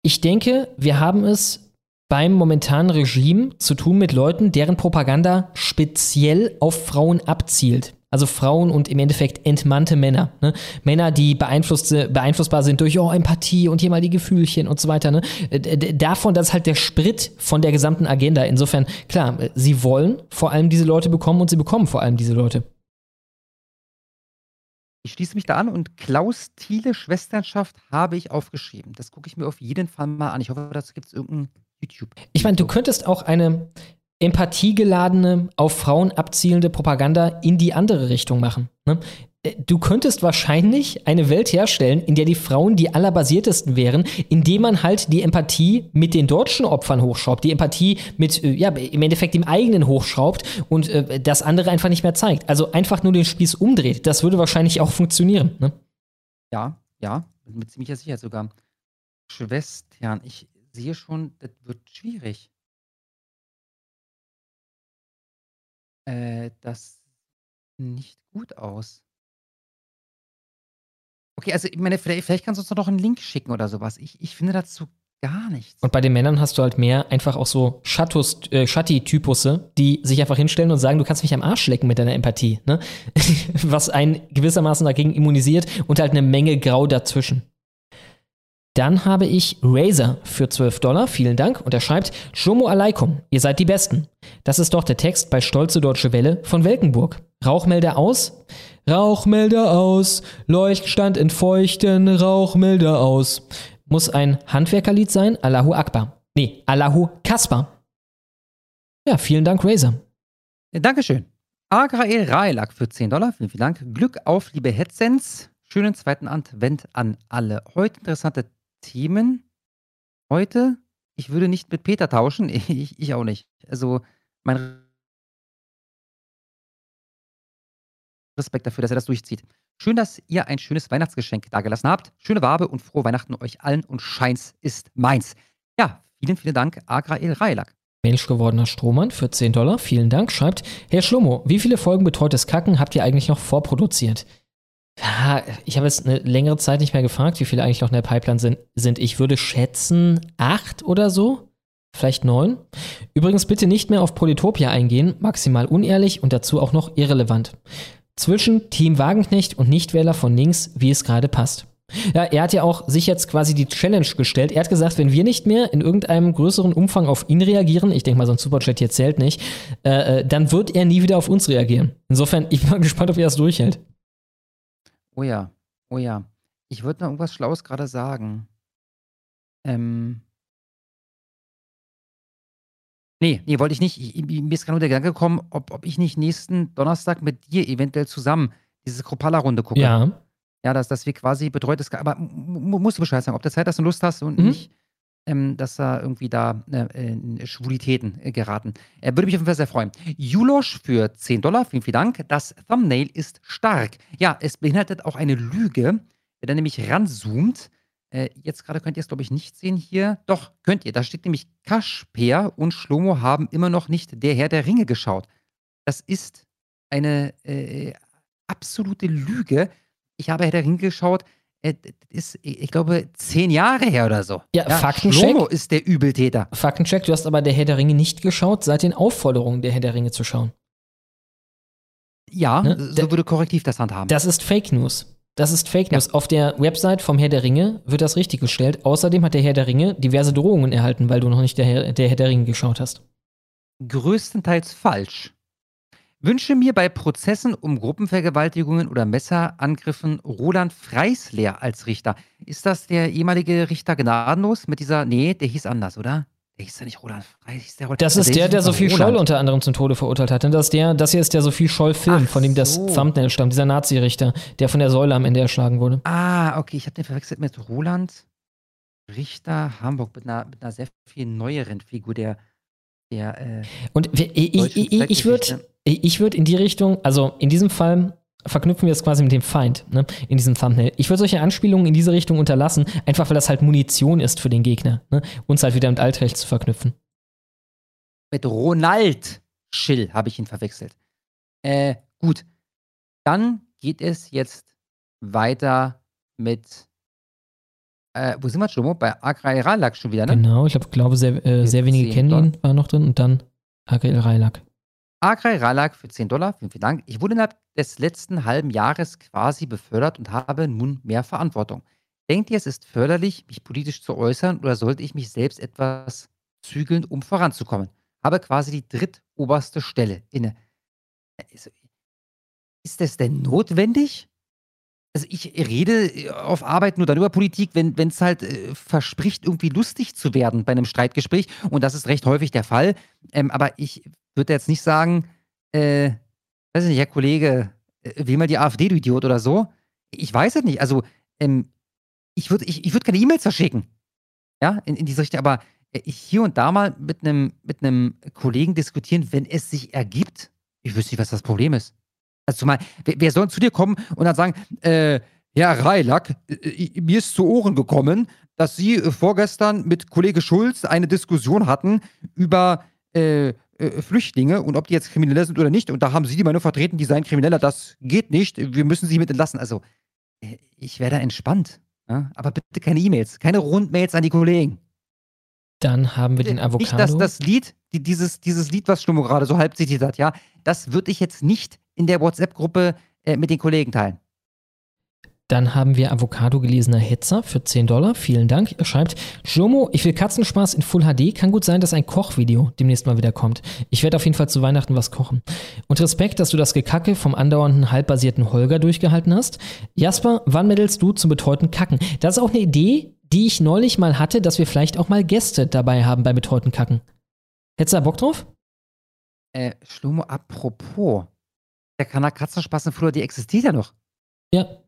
ich denke, wir haben es beim momentanen Regime zu tun mit Leuten, deren Propaganda speziell auf Frauen abzielt. Also Frauen und im Endeffekt entmannte Männer. Ne? Männer, die beeinflussbar sind durch oh, Empathie und hier mal die Gefühlchen und so weiter. Ne? Davon, das ist halt der Sprit von der gesamten Agenda. Insofern, klar, sie wollen vor allem diese Leute bekommen und sie bekommen vor allem diese Leute. Ich schließe mich da an und Klaus Thiele Schwesternschaft habe ich aufgeschrieben. Das gucke ich mir auf jeden Fall mal an. Ich hoffe, dazu gibt es irgendein YouTube. Ich meine, du könntest auch eine empathiegeladene, auf Frauen abzielende Propaganda in die andere Richtung machen. Ne? Äh, du könntest wahrscheinlich eine Welt herstellen, in der die Frauen die allerbasiertesten wären, indem man halt die Empathie mit den deutschen Opfern hochschraubt, die Empathie mit, äh, ja, im Endeffekt dem eigenen hochschraubt und äh, das andere einfach nicht mehr zeigt. Also einfach nur den Spieß umdreht. Das würde wahrscheinlich auch funktionieren. Ne? Ja, ja, mit ziemlicher Sicherheit sogar. Schwestern, ich sehe schon, das wird schwierig. Äh, das sieht nicht gut aus. Okay, also ich meine, vielleicht, kannst du uns noch einen Link schicken oder sowas. Ich, ich finde dazu gar nichts. Und bei den Männern hast du halt mehr einfach auch so Schattus, äh, Schatti-Typusse, die sich einfach hinstellen und sagen, du kannst mich am Arsch lecken mit deiner Empathie. Ne? Was einen gewissermaßen dagegen immunisiert und halt eine Menge Grau dazwischen. Dann habe ich Razer für 12 Dollar, vielen Dank. Und er schreibt, Shomo alaikum, ihr seid die Besten. Das ist doch der Text bei Stolze Deutsche Welle von Welkenburg. Rauchmelder aus? Rauchmelder aus, Leuchtstand entfeuchten, Rauchmelder aus. Muss ein Handwerkerlied sein? Allahu Akbar. Nee, Allahu Kaspar. Ja, vielen Dank, Razer. Ja, Dankeschön. Agrael Raelak für 10 Dollar, vielen, vielen Dank. Glück auf, liebe Headsens. Schönen zweiten Advent an alle. Heute interessante Themen heute. Ich würde nicht mit Peter tauschen. Ich, ich auch nicht. Also, mein Respekt dafür, dass er das durchzieht. Schön, dass ihr ein schönes Weihnachtsgeschenk dagelassen habt. Schöne Wabe und frohe Weihnachten euch allen und Scheins ist meins. Ja, vielen, vielen Dank, Agrael Railak. Mensch gewordener Strohmann für 10 Dollar, vielen Dank, schreibt, Herr Schlummo, wie viele Folgen Betreutes Kacken habt ihr eigentlich noch vorproduziert? Ja, ich habe jetzt eine längere Zeit nicht mehr gefragt, wie viele eigentlich noch in der Pipeline sind. sind. Ich würde schätzen acht oder so. Vielleicht neun. Übrigens bitte nicht mehr auf Polytopia eingehen, maximal unehrlich und dazu auch noch irrelevant. Zwischen Team Wagenknecht und Nichtwähler von links, wie es gerade passt. Ja, er hat ja auch sich jetzt quasi die Challenge gestellt. Er hat gesagt, wenn wir nicht mehr in irgendeinem größeren Umfang auf ihn reagieren, ich denke mal, so ein Superchat hier zählt nicht, äh, äh dann wird er nie wieder auf uns reagieren. Insofern, ich bin mal gespannt, ob er das durchhält. Oh ja, oh ja. Ich würde noch irgendwas Schlaues gerade sagen. Ähm. Nee, nee, wollte ich nicht. Ich, mir ist gerade nur der Gedanke gekommen, ob, ob ich nicht nächsten Donnerstag mit dir eventuell zusammen diese Kropala-Runde gucke. Ja. Ja, dass, dass wir quasi betreutes. Aber musst du Bescheid sagen, ob du Zeit hast und Lust hast und Mhm. nicht, ähm, dass da irgendwie da äh, in Schwulitäten äh, geraten. Äh, würde mich auf jeden Fall sehr freuen. Julosch für 10 Dollar, vielen, vielen Dank. Das Thumbnail ist stark. Ja, es beinhaltet auch eine Lüge. Wenn er nämlich ranzoomt, äh, jetzt gerade könnt ihr es, glaube ich, nicht sehen hier. Doch, könnt ihr. Da steht nämlich Kaschper und Schlomo haben immer noch nicht der Herr der Ringe geschaut. Das ist eine äh, absolute Lüge. Ich habe Herr der Ringe geschaut. Äh, ist, ich glaube, zehn Jahre her oder so. Ja, Faktencheck. Schlomo ist der Übeltäter. Faktencheck, du hast aber der Herr der Ringe nicht geschaut, seit den Aufforderungen der Herr der Ringe zu schauen. Ja, Ne? so Der- würde korrektiv das handhaben. Das ist Fake News. Das ist Fake News. Auf der Website vom Herr der Ringe wird das richtig gestellt. Außerdem hat der Herr der Ringe diverse Drohungen erhalten, weil du noch nicht der Herr der, Herr der Ringe geschaut hast. größtenteils falsch. Wünsche mir bei Prozessen um Gruppenvergewaltigungen oder Messerangriffen Roland Freisler als Richter. Ist das der ehemalige Richter gnadenlos mit dieser. Nee, der hieß anders, oder? Der hieß ja nicht Roland Freisler. Das ist der, der Sophie Roland. Scholl unter anderem zum Tode verurteilt hat. Das, ist der, das hier ist der Sophie Scholl-Film, von dem das so. Thumbnail stammt, dieser Nazi-Richter, der von der Säule am Ende erschlagen wurde. Ah, okay, ich habe den verwechselt mit Roland Richter Hamburg mit einer, mit einer sehr viel neueren Figur, der. der äh, Und ich, ich, ich, ich würde ich würd in die Richtung, also in diesem Fall verknüpfen wir es quasi mit dem Feind ne, in diesem Thumbnail. Ich würde solche Anspielungen in diese Richtung unterlassen, einfach weil das halt Munition ist für den Gegner, ne, uns halt wieder mit Altrecht zu verknüpfen. Mit Ronald Schill habe ich ihn verwechselt. Äh, gut. Dann geht es jetzt weiter mit. Äh, wo sind wir, Jomo? Bei Agrai Ralak schon wieder, ne? Genau, ich glaub, glaube, sehr, äh, sehr wenige 10 kennen ihn, war noch drin und dann Agil Railak. Agrai Ralak für 10 Dollar, vielen, vielen Dank. Ich wurde innerhalb des letzten halben Jahres quasi befördert und habe nun mehr Verantwortung. Denkt ihr, es ist förderlich, mich politisch zu äußern oder sollte ich mich selbst etwas zügeln, um voranzukommen? Habe quasi die drittoberste Stelle inne. Also, Ist das denn notwendig? Also ich rede auf Arbeit nur dann über Politik, wenn es halt äh, verspricht, irgendwie lustig zu werden bei einem Streitgespräch. Und das ist recht häufig der Fall. Ähm, aber ich würde jetzt nicht sagen, äh, weiß ich nicht, Herr Kollege, äh, wähl mal die AfD, du Idiot, oder so. Ich weiß es nicht. Also, ähm, ich würde ich, ich würd keine E-Mails verschicken. Ja, in, in diese Richtung. Aber äh, hier und da mal mit einem mit Kollegen diskutieren, wenn es sich ergibt. Ich wüsste nicht, was das Problem ist. Also zumal, wer, wer soll zu dir kommen und dann sagen, äh, Herr Reilack, äh, mir ist zu Ohren gekommen, dass Sie äh, vorgestern mit Kollege Schulz eine Diskussion hatten über äh, äh, Flüchtlinge und ob die jetzt Kriminelle sind oder nicht. Und da haben Sie die Meinung vertreten, die seien Krimineller. Das geht nicht. Wir müssen Sie mit entlassen. Also, äh, ich wäre da entspannt. Ja? Aber bitte keine E-Mails, keine Rundmails an die Kollegen. Dann haben wir den Avocado. Nicht, dass das Lied, die, dieses, dieses Lied, was Stummo gerade so halb zitiert hat, ja, das würde ich jetzt nicht in der WhatsApp-Gruppe äh, mit den Kollegen teilen. Dann haben wir Avocado gelesener Hetzer für 10 Dollar. Vielen Dank. Er schreibt, Jomo, ich will Katzenspaß in Full HD. Kann gut sein, dass ein Kochvideo demnächst mal wieder kommt. Ich werde auf jeden Fall zu Weihnachten was kochen. Und Respekt, dass du das Gekacke vom andauernden halbbasierten Holger durchgehalten hast. Jasper, wann meddelst du zum betreuten Kacken? Das ist auch eine Idee, die ich neulich mal hatte, dass wir vielleicht auch mal Gäste dabei haben bei betreuten Kacken. Hättest du da Bock drauf? Äh, Schlomo, apropos, der Kanal Katzenspaß in Full HD existiert ja noch. Ja.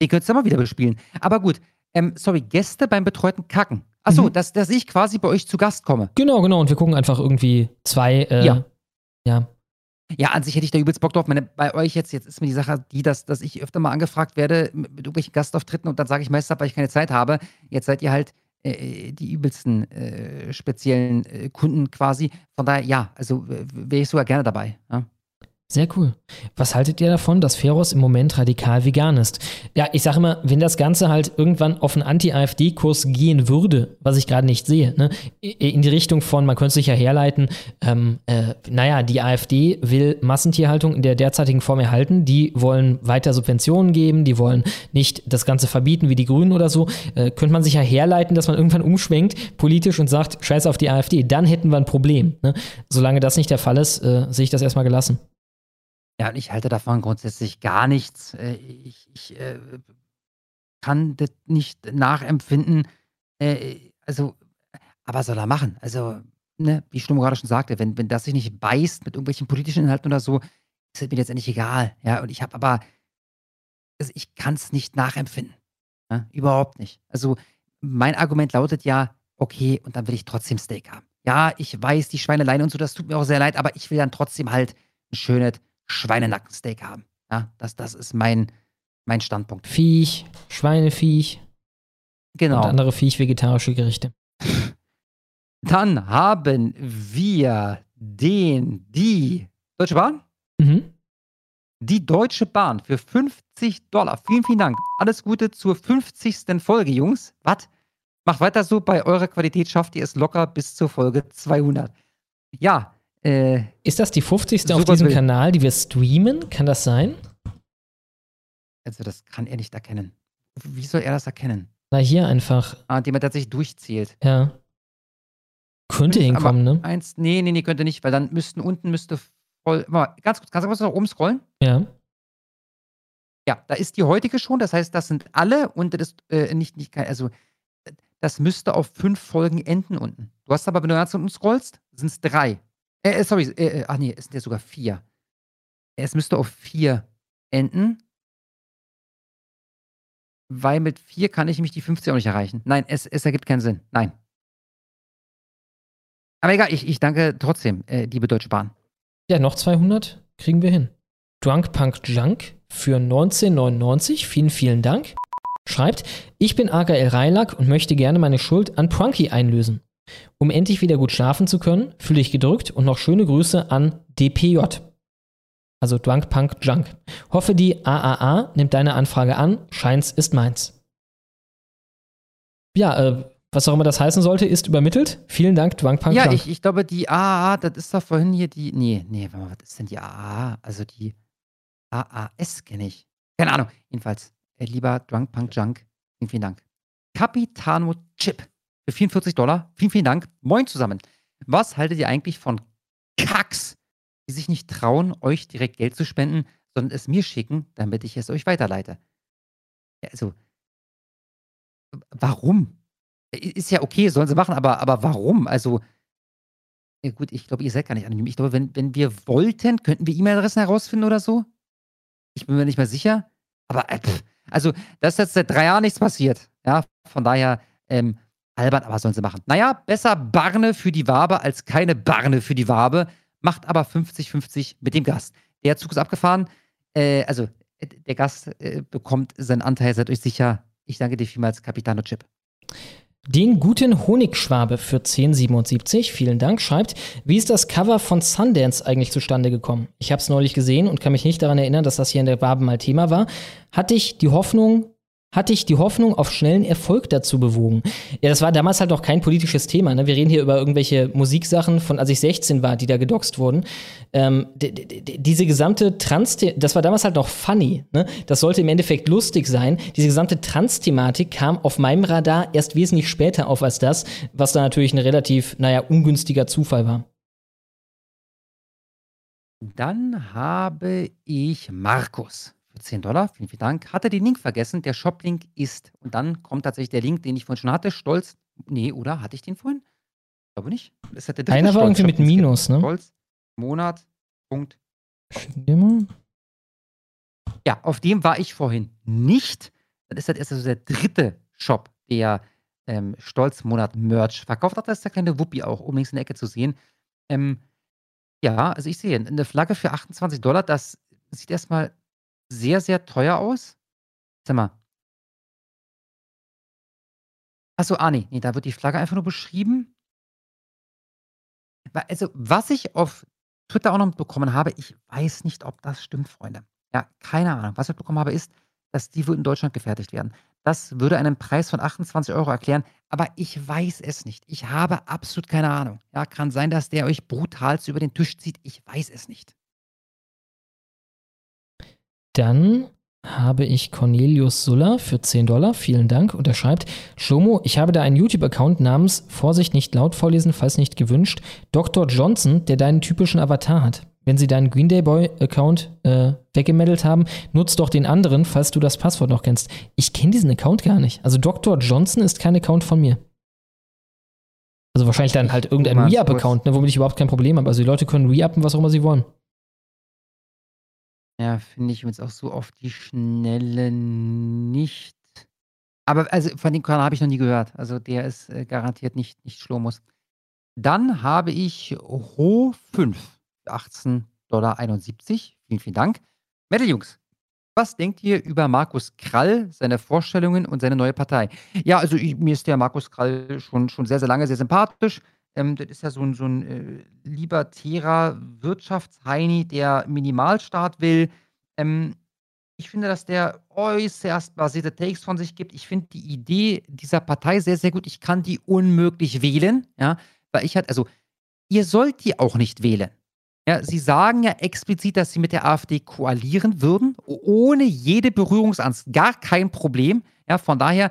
Ihr könnt es ja mal wieder bespielen. Aber gut, ähm, sorry, Gäste beim betreuten Kacken. Achso, Mhm. dass, dass ich quasi bei euch zu Gast komme. Genau, genau. Und wir gucken einfach irgendwie zwei. Äh, Ja. Ja. Ja, an sich hätte ich da übelst Bock drauf. Meine, bei euch jetzt, jetzt ist mir die Sache die, dass, dass ich öfter mal angefragt werde mit, mit irgendwelchen Gastauftritten und dann sage ich meistens, weil ich keine Zeit habe. Jetzt seid ihr halt äh, die übelsten äh, speziellen äh, Kunden quasi. Von daher, ja, also wäre ich sogar gerne dabei. Ja. Sehr cool. Was haltet ihr davon, dass Feros im Moment radikal vegan ist? Ja, ich sage immer, wenn das Ganze halt irgendwann auf einen Anti-AfD-Kurs gehen würde, was ich gerade nicht sehe, ne, in die Richtung von, man könnte sich ja herleiten, ähm, äh, naja, die AfD will Massentierhaltung in der derzeitigen Form erhalten, die wollen weiter Subventionen geben, die wollen nicht das Ganze verbieten wie die Grünen oder so, äh, könnte man sich ja herleiten, dass man irgendwann umschwenkt politisch und sagt, scheiß auf die AfD, dann hätten wir ein Problem. Ne? Solange das nicht der Fall ist, äh, sehe ich das erstmal gelassen. Ja, ich halte davon grundsätzlich gar nichts. Äh, Ich, ich äh, kann das nicht nachempfinden. Äh, Also, aber soll er machen? Also, ne, wie Stummo gerade schon sagte, wenn, wenn das sich nicht beißt mit irgendwelchen politischen Inhalten oder so, ist es mir letztendlich egal. Ja, und ich habe aber, also ich kann es nicht nachempfinden. Ja, überhaupt nicht. Also, mein Argument lautet ja, okay, und dann will ich trotzdem Steak haben. Ja, ich weiß, die Schweineleine und so, das tut mir auch sehr leid, aber ich will dann trotzdem halt ein schönes Schweinenackensteak haben. Ja, das, das ist mein, mein Standpunkt. Viech, Schweineviech Genau. und andere Viech-vegetarische Gerichte. Dann haben wir den, die Deutsche Bahn? Mhm. Die Deutsche Bahn für 50 Dollar. Vielen, vielen Dank. Alles Gute zur 50. Folge, Jungs. Was? Macht weiter so. Bei eurer Qualität schafft ihr es locker bis zur Folge 200. Ja, äh, Ist das die 50. auf diesem Bild. Kanal, die wir streamen? Kann das sein? also das kann er nicht erkennen. Wie soll er das erkennen? Na, hier einfach. Ah, indem er tatsächlich durchzählt. Ja. Könnte Fünf, hinkommen, ne? Eins, nee, nee, nee, könnte nicht, weil dann müssten unten müsste voll. Mal, ganz kurz, kannst du kurz nach oben scrollen? Ja. Ja, da ist die heutige schon, das heißt, das sind alle und das ist äh, nicht, nicht kein, also das müsste auf fünf Folgen enden unten. Du hast aber, wenn du ganz unten scrollst, sind es drei. Äh, äh, sorry, äh, äh, ach nee, es sind ja sogar vier. Es müsste auf vier enden. Weil mit vier kann ich mich die 50 auch nicht erreichen. Nein, es, es ergibt keinen Sinn. Nein. Aber egal, ich, ich danke trotzdem, äh, liebe Deutsche Bahn. Ja, noch 200 kriegen wir hin. Drunk Punk Junk für 1999. Vielen, vielen Dank. Schreibt, ich bin AKL Reilack und möchte gerne meine Schuld an Prunky einlösen. Um endlich wieder gut schlafen zu können, fühle ich gedrückt und noch schöne Grüße an DPJ. Also Drunk Punk Junk. Hoffe, die AAA nimmt deine Anfrage an. Scheins ist meins. Ja, äh, was auch immer das heißen sollte, ist übermittelt. Vielen Dank, Drunk Punk Ja, Junk. ich, ich glaube, die AAA, das ist doch vorhin hier die. Nee, nee, warte mal, was ist denn die AAA? Also die AAS kenne ich. Keine Ahnung. Jedenfalls, äh, lieber Drunk Punk Junk, vielen, vielen Dank. Capitano Chip für 44 Dollar. Vielen, vielen Dank. Moin zusammen. Was haltet ihr eigentlich von Kacks, die sich nicht trauen, euch direkt Geld zu spenden, sondern es mir schicken, damit ich es euch weiterleite? Ja, also, warum? Ist ja okay, sollen sie machen, aber, aber warum? Also, ja gut, ich glaube, ihr seid gar nicht anonym. Ich glaube, wenn, wenn wir wollten, könnten wir E-Mail-Adressen herausfinden oder so. Ich bin mir nicht mehr sicher. Aber, äh, pff, also, da ist jetzt seit drei Jahren nichts passiert. Ja, von daher, ähm, albern, aber sollen sie machen. Naja, besser Barne für die Wabe als keine Barne für die Wabe. Macht aber 50-50 mit dem Gast. Der Zug ist abgefahren. Äh, also, äh, der Gast äh, bekommt seinen Anteil, seid euch sicher. Ich danke dir vielmals, Capitano Chip. Den guten Honigschwabe für 1077, vielen Dank, schreibt, wie ist das Cover von Sundance eigentlich zustande gekommen? Ich habe es neulich gesehen und kann mich nicht daran erinnern, dass das hier in der Waben mal Thema war. Hatte ich die Hoffnung, hatte ich die Hoffnung auf schnellen Erfolg dazu bewogen. Ja, das war damals halt auch kein politisches Thema. Ne? Wir reden hier über irgendwelche Musiksachen von, als ich 16 war, die da gedoxt wurden. Ähm, diese gesamte Trans, das war damals halt noch funny. Ne? Das sollte im Endeffekt lustig sein. Diese gesamte Trans-Thematik kam auf meinem Radar erst wesentlich später auf als das, was da natürlich ein relativ, naja, ungünstiger Zufall war. Dann habe ich Markus 10 Dollar. Vielen, vielen Dank. Hatte den Link vergessen. Der Shop-Link ist. Und dann kommt tatsächlich der Link, den ich vorhin schon hatte. Stolz. Nee, oder? Hatte ich den vorhin? Ich glaube nicht. Das hat der dritte Einer war irgendwie mit Minus, ne? Stolz, Monat, Punkt. Ja, auf dem war ich vorhin nicht. Das ist halt erst also der dritte Shop, der ähm, Stolz-Monat-Merch verkauft hat. Da ist der kleine Wuppi auch oben links in der Ecke zu sehen. Ähm, ja, also ich sehe eine Flagge für 28 Dollar. Das sieht erstmal sehr, sehr teuer aus. Sag mal. Achso, ah, nee, nee, da wird die Flagge einfach nur beschrieben. Also, was ich auf Twitter auch noch bekommen habe, ich weiß nicht, ob das stimmt, Freunde. Ja, keine Ahnung. Was ich bekommen habe, ist, dass die in Deutschland gefertigt werden. Das würde einen Preis von 28 Euro erklären, aber ich weiß es nicht. Ich habe absolut keine Ahnung. Ja, kann sein, dass der euch brutalst über den Tisch zieht. Ich weiß es nicht. Dann habe ich Cornelius Suller für 10 Dollar. Vielen Dank. Und er schreibt, Shomo, ich habe da einen YouTube-Account namens, Vorsicht nicht laut vorlesen, falls nicht gewünscht, Dr. Johnson, der deinen typischen Avatar hat. Wenn sie deinen Green Day Boy-Account äh, weggemeldet haben, nutzt doch den anderen, falls du das Passwort noch kennst. Ich kenne diesen Account gar nicht. Also Dr. Johnson ist kein Account von mir. Also wahrscheinlich dann halt irgendein. Re-Up-Account, ne, womit ich überhaupt kein Problem habe. Also die Leute können Re-Uppen, was auch immer sie wollen. Ja, finde ich jetzt auch so auf die Schnelle nicht. Aber also von dem Kanal habe ich noch nie gehört. Also der ist äh, garantiert nicht, nicht Schlomus. Dann habe ich Ho 5 für 18,71 Dollar. Vielen, vielen Dank. Metal Jungs, was denkt ihr über Markus Krall, seine Vorstellungen und seine neue Partei? Ja, also ich, mir ist der Markus Krall schon, schon sehr, sehr lange sehr sympathisch. Ähm, das ist ja so ein, so ein äh, libertärer Wirtschaftsheini, der Minimalstaat will. Ähm, ich finde, dass der äußerst basierte Takes von sich gibt. Ich finde die Idee dieser Partei sehr, sehr gut. Ich kann die unmöglich wählen, ja, weil ich halt, also, ihr sollt die auch nicht wählen. Ja, sie sagen ja explizit, dass sie mit der AfD koalieren würden, ohne jede Berührungsangst, gar kein Problem. Ja, von daher,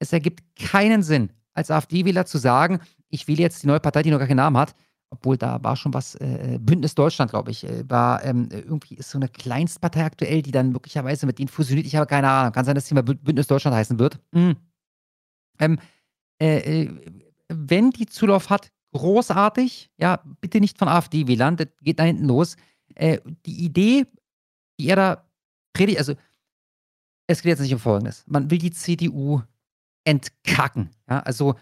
es ergibt keinen Sinn, als AfD-Wähler zu sagen, ich wähle jetzt die neue Partei, die noch gar keinen Namen hat, obwohl da war schon was, äh, Bündnis Deutschland, glaube ich, äh, war ähm, irgendwie ist so eine Kleinstpartei aktuell, die dann möglicherweise mit denen fusioniert. Ich habe keine Ahnung. Kann sein, dass die mal Bü- Bündnis Deutschland heißen wird. Mhm. Ähm, äh, äh, wenn die Zulauf hat, großartig. Ja, bitte nicht von AfD-Wählern, das geht da hinten los. Äh, die Idee, die er da predigt, also es geht jetzt nicht um Folgendes. Man will die CDU entkacken. Ja, also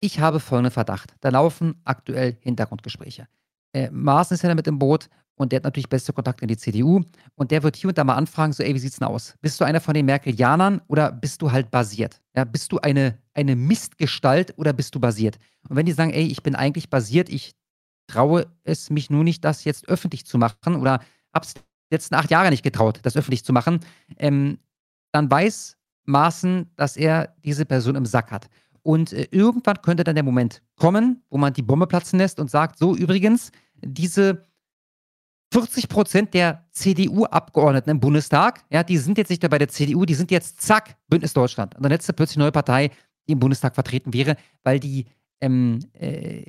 ich habe folgenden Verdacht. Da laufen aktuell Hintergrundgespräche. äh, Maaßen ist ja damit im Boot und der hat natürlich beste Kontakte in die CDU und der wird hier und da mal anfragen, so, ey, wie sieht's denn aus? Bist du einer von den Merkelianern oder bist du halt basiert? Ja, bist du eine, eine Mistgestalt oder bist du basiert? Und wenn die sagen, ey, ich bin eigentlich basiert, ich traue es mich nur nicht, das jetzt öffentlich zu machen oder hab's die letzten acht Jahre nicht getraut, das öffentlich zu machen, ähm, dann weiß Maaßen, dass er diese Person im Sack hat. Und äh, irgendwann könnte dann der Moment kommen, wo man die Bombe platzen lässt und sagt, so übrigens, diese 40 Prozent der CDU-Abgeordneten im Bundestag, ja, die sind jetzt nicht mehr bei der CDU, die sind jetzt, zack, Bündnis Deutschland. Und dann letzte plötzlich neue Partei, die im Bundestag vertreten wäre, weil die ähm, äh,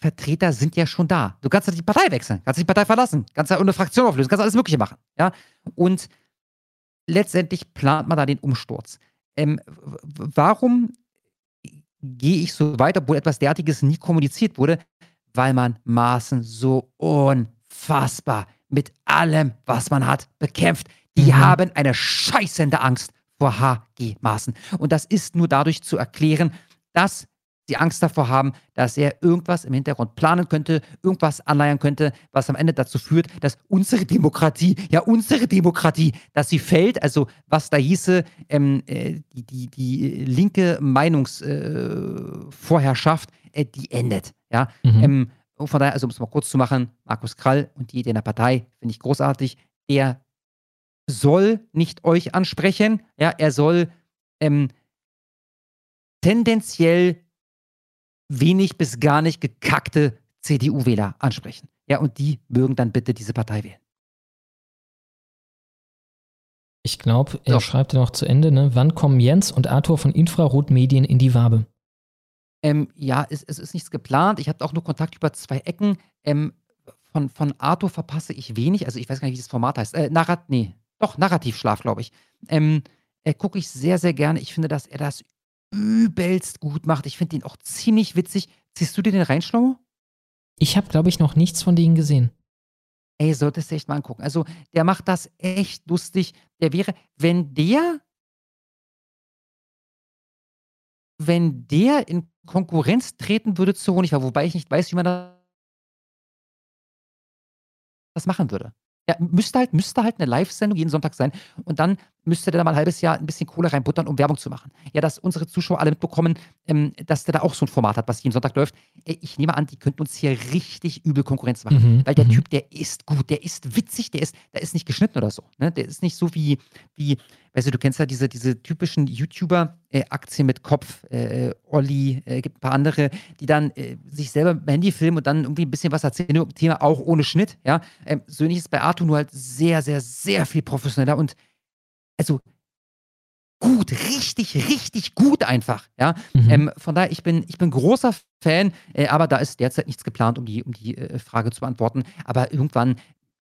Vertreter sind ja schon da. Du kannst ja die Partei wechseln, kannst die Partei verlassen, kannst ja eine Fraktion auflösen, kannst alles Mögliche machen. Ja? Und letztendlich plant man da den Umsturz. Ähm, warum gehe ich so weit, obwohl etwas derartiges nie kommuniziert wurde? Weil man Maßen so unfassbar mit allem, was man hat, bekämpft. Die mhm. haben eine scheißende Angst vor HG Maßen. Und das ist nur dadurch zu erklären, dass sie Angst davor haben, dass er irgendwas im Hintergrund planen könnte, irgendwas anleiern könnte, was am Ende dazu führt, dass unsere Demokratie, ja unsere Demokratie, dass sie fällt. Also was da hieße, ähm, äh, die, die, die linke Meinungsvorherrschaft, äh, äh, die endet. Ja. Mhm. Ähm, von daher, also um es mal kurz zu machen, Markus Krall und die Idee in der Partei finde ich großartig. Er soll nicht euch ansprechen, ja, er soll ähm, tendenziell wenig bis gar nicht gekackte CDU-Wähler ansprechen. Ja, und die mögen dann bitte diese Partei wählen. Ich glaube, er so. schreibt ja noch zu Ende, ne? Wann kommen Jens und Arthur von Infrarot Medien in die Wabe? Ähm, ja, es, es, ist nichts geplant. Ich habe auch nur Kontakt über zwei Ecken. Ähm, von, von Arthur verpasse ich wenig. Also ich weiß gar nicht, wie das Format heißt. Äh, Narrat, nee, doch, Narrativschlaf, glaube ich. Ähm, äh, Gucke ich sehr, sehr gerne. Ich finde, dass er das übelst gut macht. Ich finde den auch ziemlich witzig. Ziehst du dir den rein, Schlomo? Ich habe, glaube ich, noch nichts von denen gesehen. Ey, solltest du echt mal angucken. Also, der macht das echt lustig. Der wäre, wenn der, wenn der in Konkurrenz treten würde zu Honigwa, wobei ich nicht weiß, wie man das machen würde. Ja, müsste halt, müsste halt eine Live-Sendung jeden Sonntag sein. Und dann müsste der da mal ein halbes Jahr ein bisschen Kohle reinbuttern, um Werbung zu machen. Ja, dass unsere Zuschauer alle mitbekommen, ähm, dass der da auch so ein Format hat, was jeden Sonntag läuft. Ich nehme an, die könnten uns hier richtig übel Konkurrenz machen. Mhm. Weil der mhm. Typ, der ist gut, der ist witzig, der ist, der ist nicht geschnitten oder so. Ne? Der ist nicht so wie, wie, weißt du, du kennst ja diese, diese typischen YouTuber, äh, Aktien mit Kopf, äh, äh Olli, äh, gibt ein paar andere, die dann äh, sich selber mit Handy filmen und dann irgendwie ein bisschen was erzählen, Thema auch ohne Schnitt. Ja? Ähm, so ähnlich ist bei Arthur nur halt sehr, sehr, sehr viel professioneller und also gut, richtig, richtig gut einfach. Ja? Mhm. Ähm, von daher, ich bin, ich bin großer Fan, äh, aber da ist derzeit nichts geplant, um die, um die äh, Frage zu beantworten. Aber irgendwann,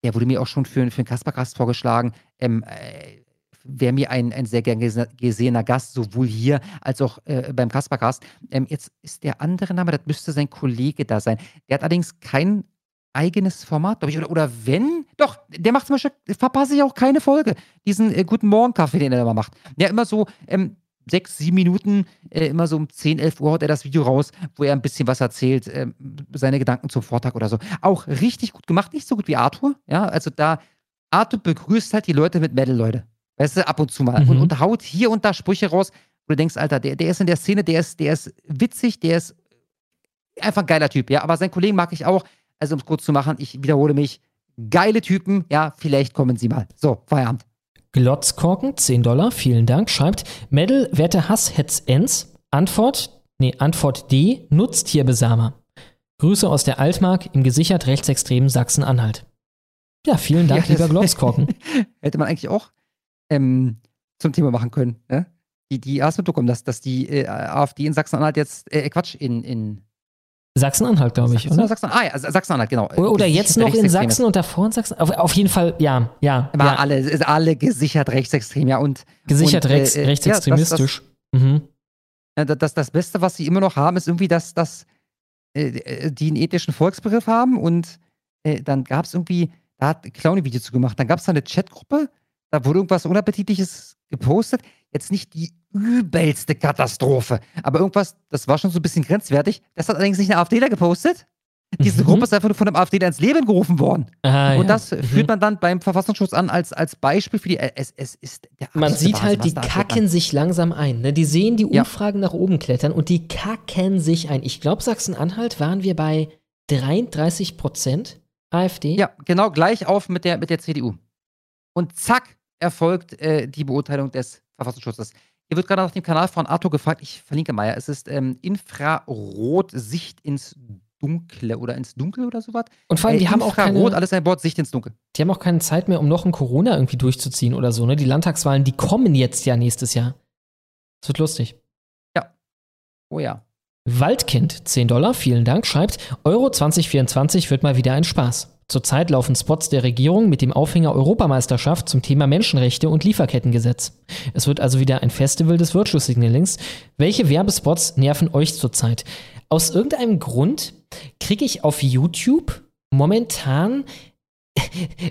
der wurde mir auch schon für, für einen Kaspergast vorgeschlagen, ähm, äh, wäre mir ein, ein sehr gern gesehener Gast, sowohl hier als auch äh, beim Kaspergast. Ähm, jetzt ist der andere Name, das müsste sein Kollege da sein. Der hat allerdings kein eigenes Format, glaube ich. Oder, oder wenn, doch, der macht zum Beispiel, verpasse ich auch keine Folge. Diesen äh, Guten Morgen-Kaffee, den er immer macht. Ja, immer so ähm, sechs, sieben Minuten, äh, immer so um 10, 11 Uhr haut er das Video raus, wo er ein bisschen was erzählt, äh, seine Gedanken zum Vortag oder so. Auch richtig gut gemacht, nicht so gut wie Arthur. Ja, also da, Arthur begrüßt halt die Leute mit Metal, Leute. Weißt du, ab und zu mal. Mhm. Und, und haut hier und da Sprüche raus, wo du denkst, Alter, der, der ist in der Szene, der ist, der ist witzig, der ist einfach ein geiler Typ, ja. Aber seinen Kollegen mag ich auch. Also, um es kurz zu machen, ich wiederhole mich. Geile Typen, ja, vielleicht kommen sie mal. So, Feierabend. Glotzkorken, 10 Dollar, vielen Dank, schreibt, Medal, werte Hass, Hetz, Ens. Antwort, nee, Antwort D, Nutztierbesamer. Grüße aus der Altmark im gesichert rechtsextremen Sachsen-Anhalt. Ja, vielen Dank, ja, lieber Glotzkorken. hätte man eigentlich auch ähm, zum Thema machen können. Ne? Die, die hast mitbekommen, dass, dass die äh, AfD in Sachsen-Anhalt jetzt, äh, Quatsch, in, in Sachsen-Anhalt, glaube ich, Sachsen, oder? Sachsen, ah ja, Sachsen-Anhalt, genau. Oder, oder jetzt noch in Sachsen und davor in Sachsen. Auf, auf jeden Fall, ja, ja. War ja. alle, ist alle gesichert rechtsextrem, ja. Und, gesichert und, rechts, äh, rechtsextremistisch. Ja, das, das, mhm. das, das, das, Beste, was sie immer noch haben, ist irgendwie, dass, dass äh, die einen ethischen Volksbegriff haben und äh, dann gab es irgendwie, da hat Clown ein Video zu gemacht, dann gab es da eine Chatgruppe, da wurde irgendwas Unappetitliches gepostet. Jetzt nicht die übelste Katastrophe, aber irgendwas, das war schon so ein bisschen grenzwertig. Das hat allerdings nicht eine AfDler gepostet, Diese Gruppe ist einfach nur von dem AfD ins Leben gerufen worden. Ah, und ja. das führt man dann beim Verfassungsschutz an als, als Beispiel für die. Es, es ist Man sieht Wahnsinn, halt, die kacken sich langsam ein. Ne? Die sehen die Ja. Umfragen nach oben klettern und die kacken sich ein. Ich glaube, Sachsen-Anhalt waren wir bei 33 Prozent AfD. Ja, genau, gleich auf mit der, mit der CDU. Und zack, erfolgt äh, die Beurteilung des Verfassungsschutzes. Hier wird gerade nach dem Kanal von Arthur gefragt, ich verlinke mal, ja, es ist ähm, Infrarot-Sicht ins Dunkle oder ins Dunkel oder sowas. Und vor allem, die haben auch keine- Infrarot, alles ein Bord, Sicht ins Dunkel. Die haben auch keine Zeit mehr, um noch ein Corona irgendwie durchzuziehen oder so. Ne? Die Landtagswahlen, die kommen jetzt ja nächstes Jahr. Das wird lustig. Oh ja. Waldkind, 10 Dollar, vielen Dank, schreibt, Euro 2024 wird mal wieder ein Spaß. Zurzeit laufen Spots der Regierung mit dem Aufhänger Europameisterschaft zum Thema Menschenrechte und Lieferkettengesetz. Es wird also wieder ein Festival des Virtual Signalings. Welche Werbespots nerven euch zurzeit? Aus irgendeinem Grund kriege ich auf YouTube momentan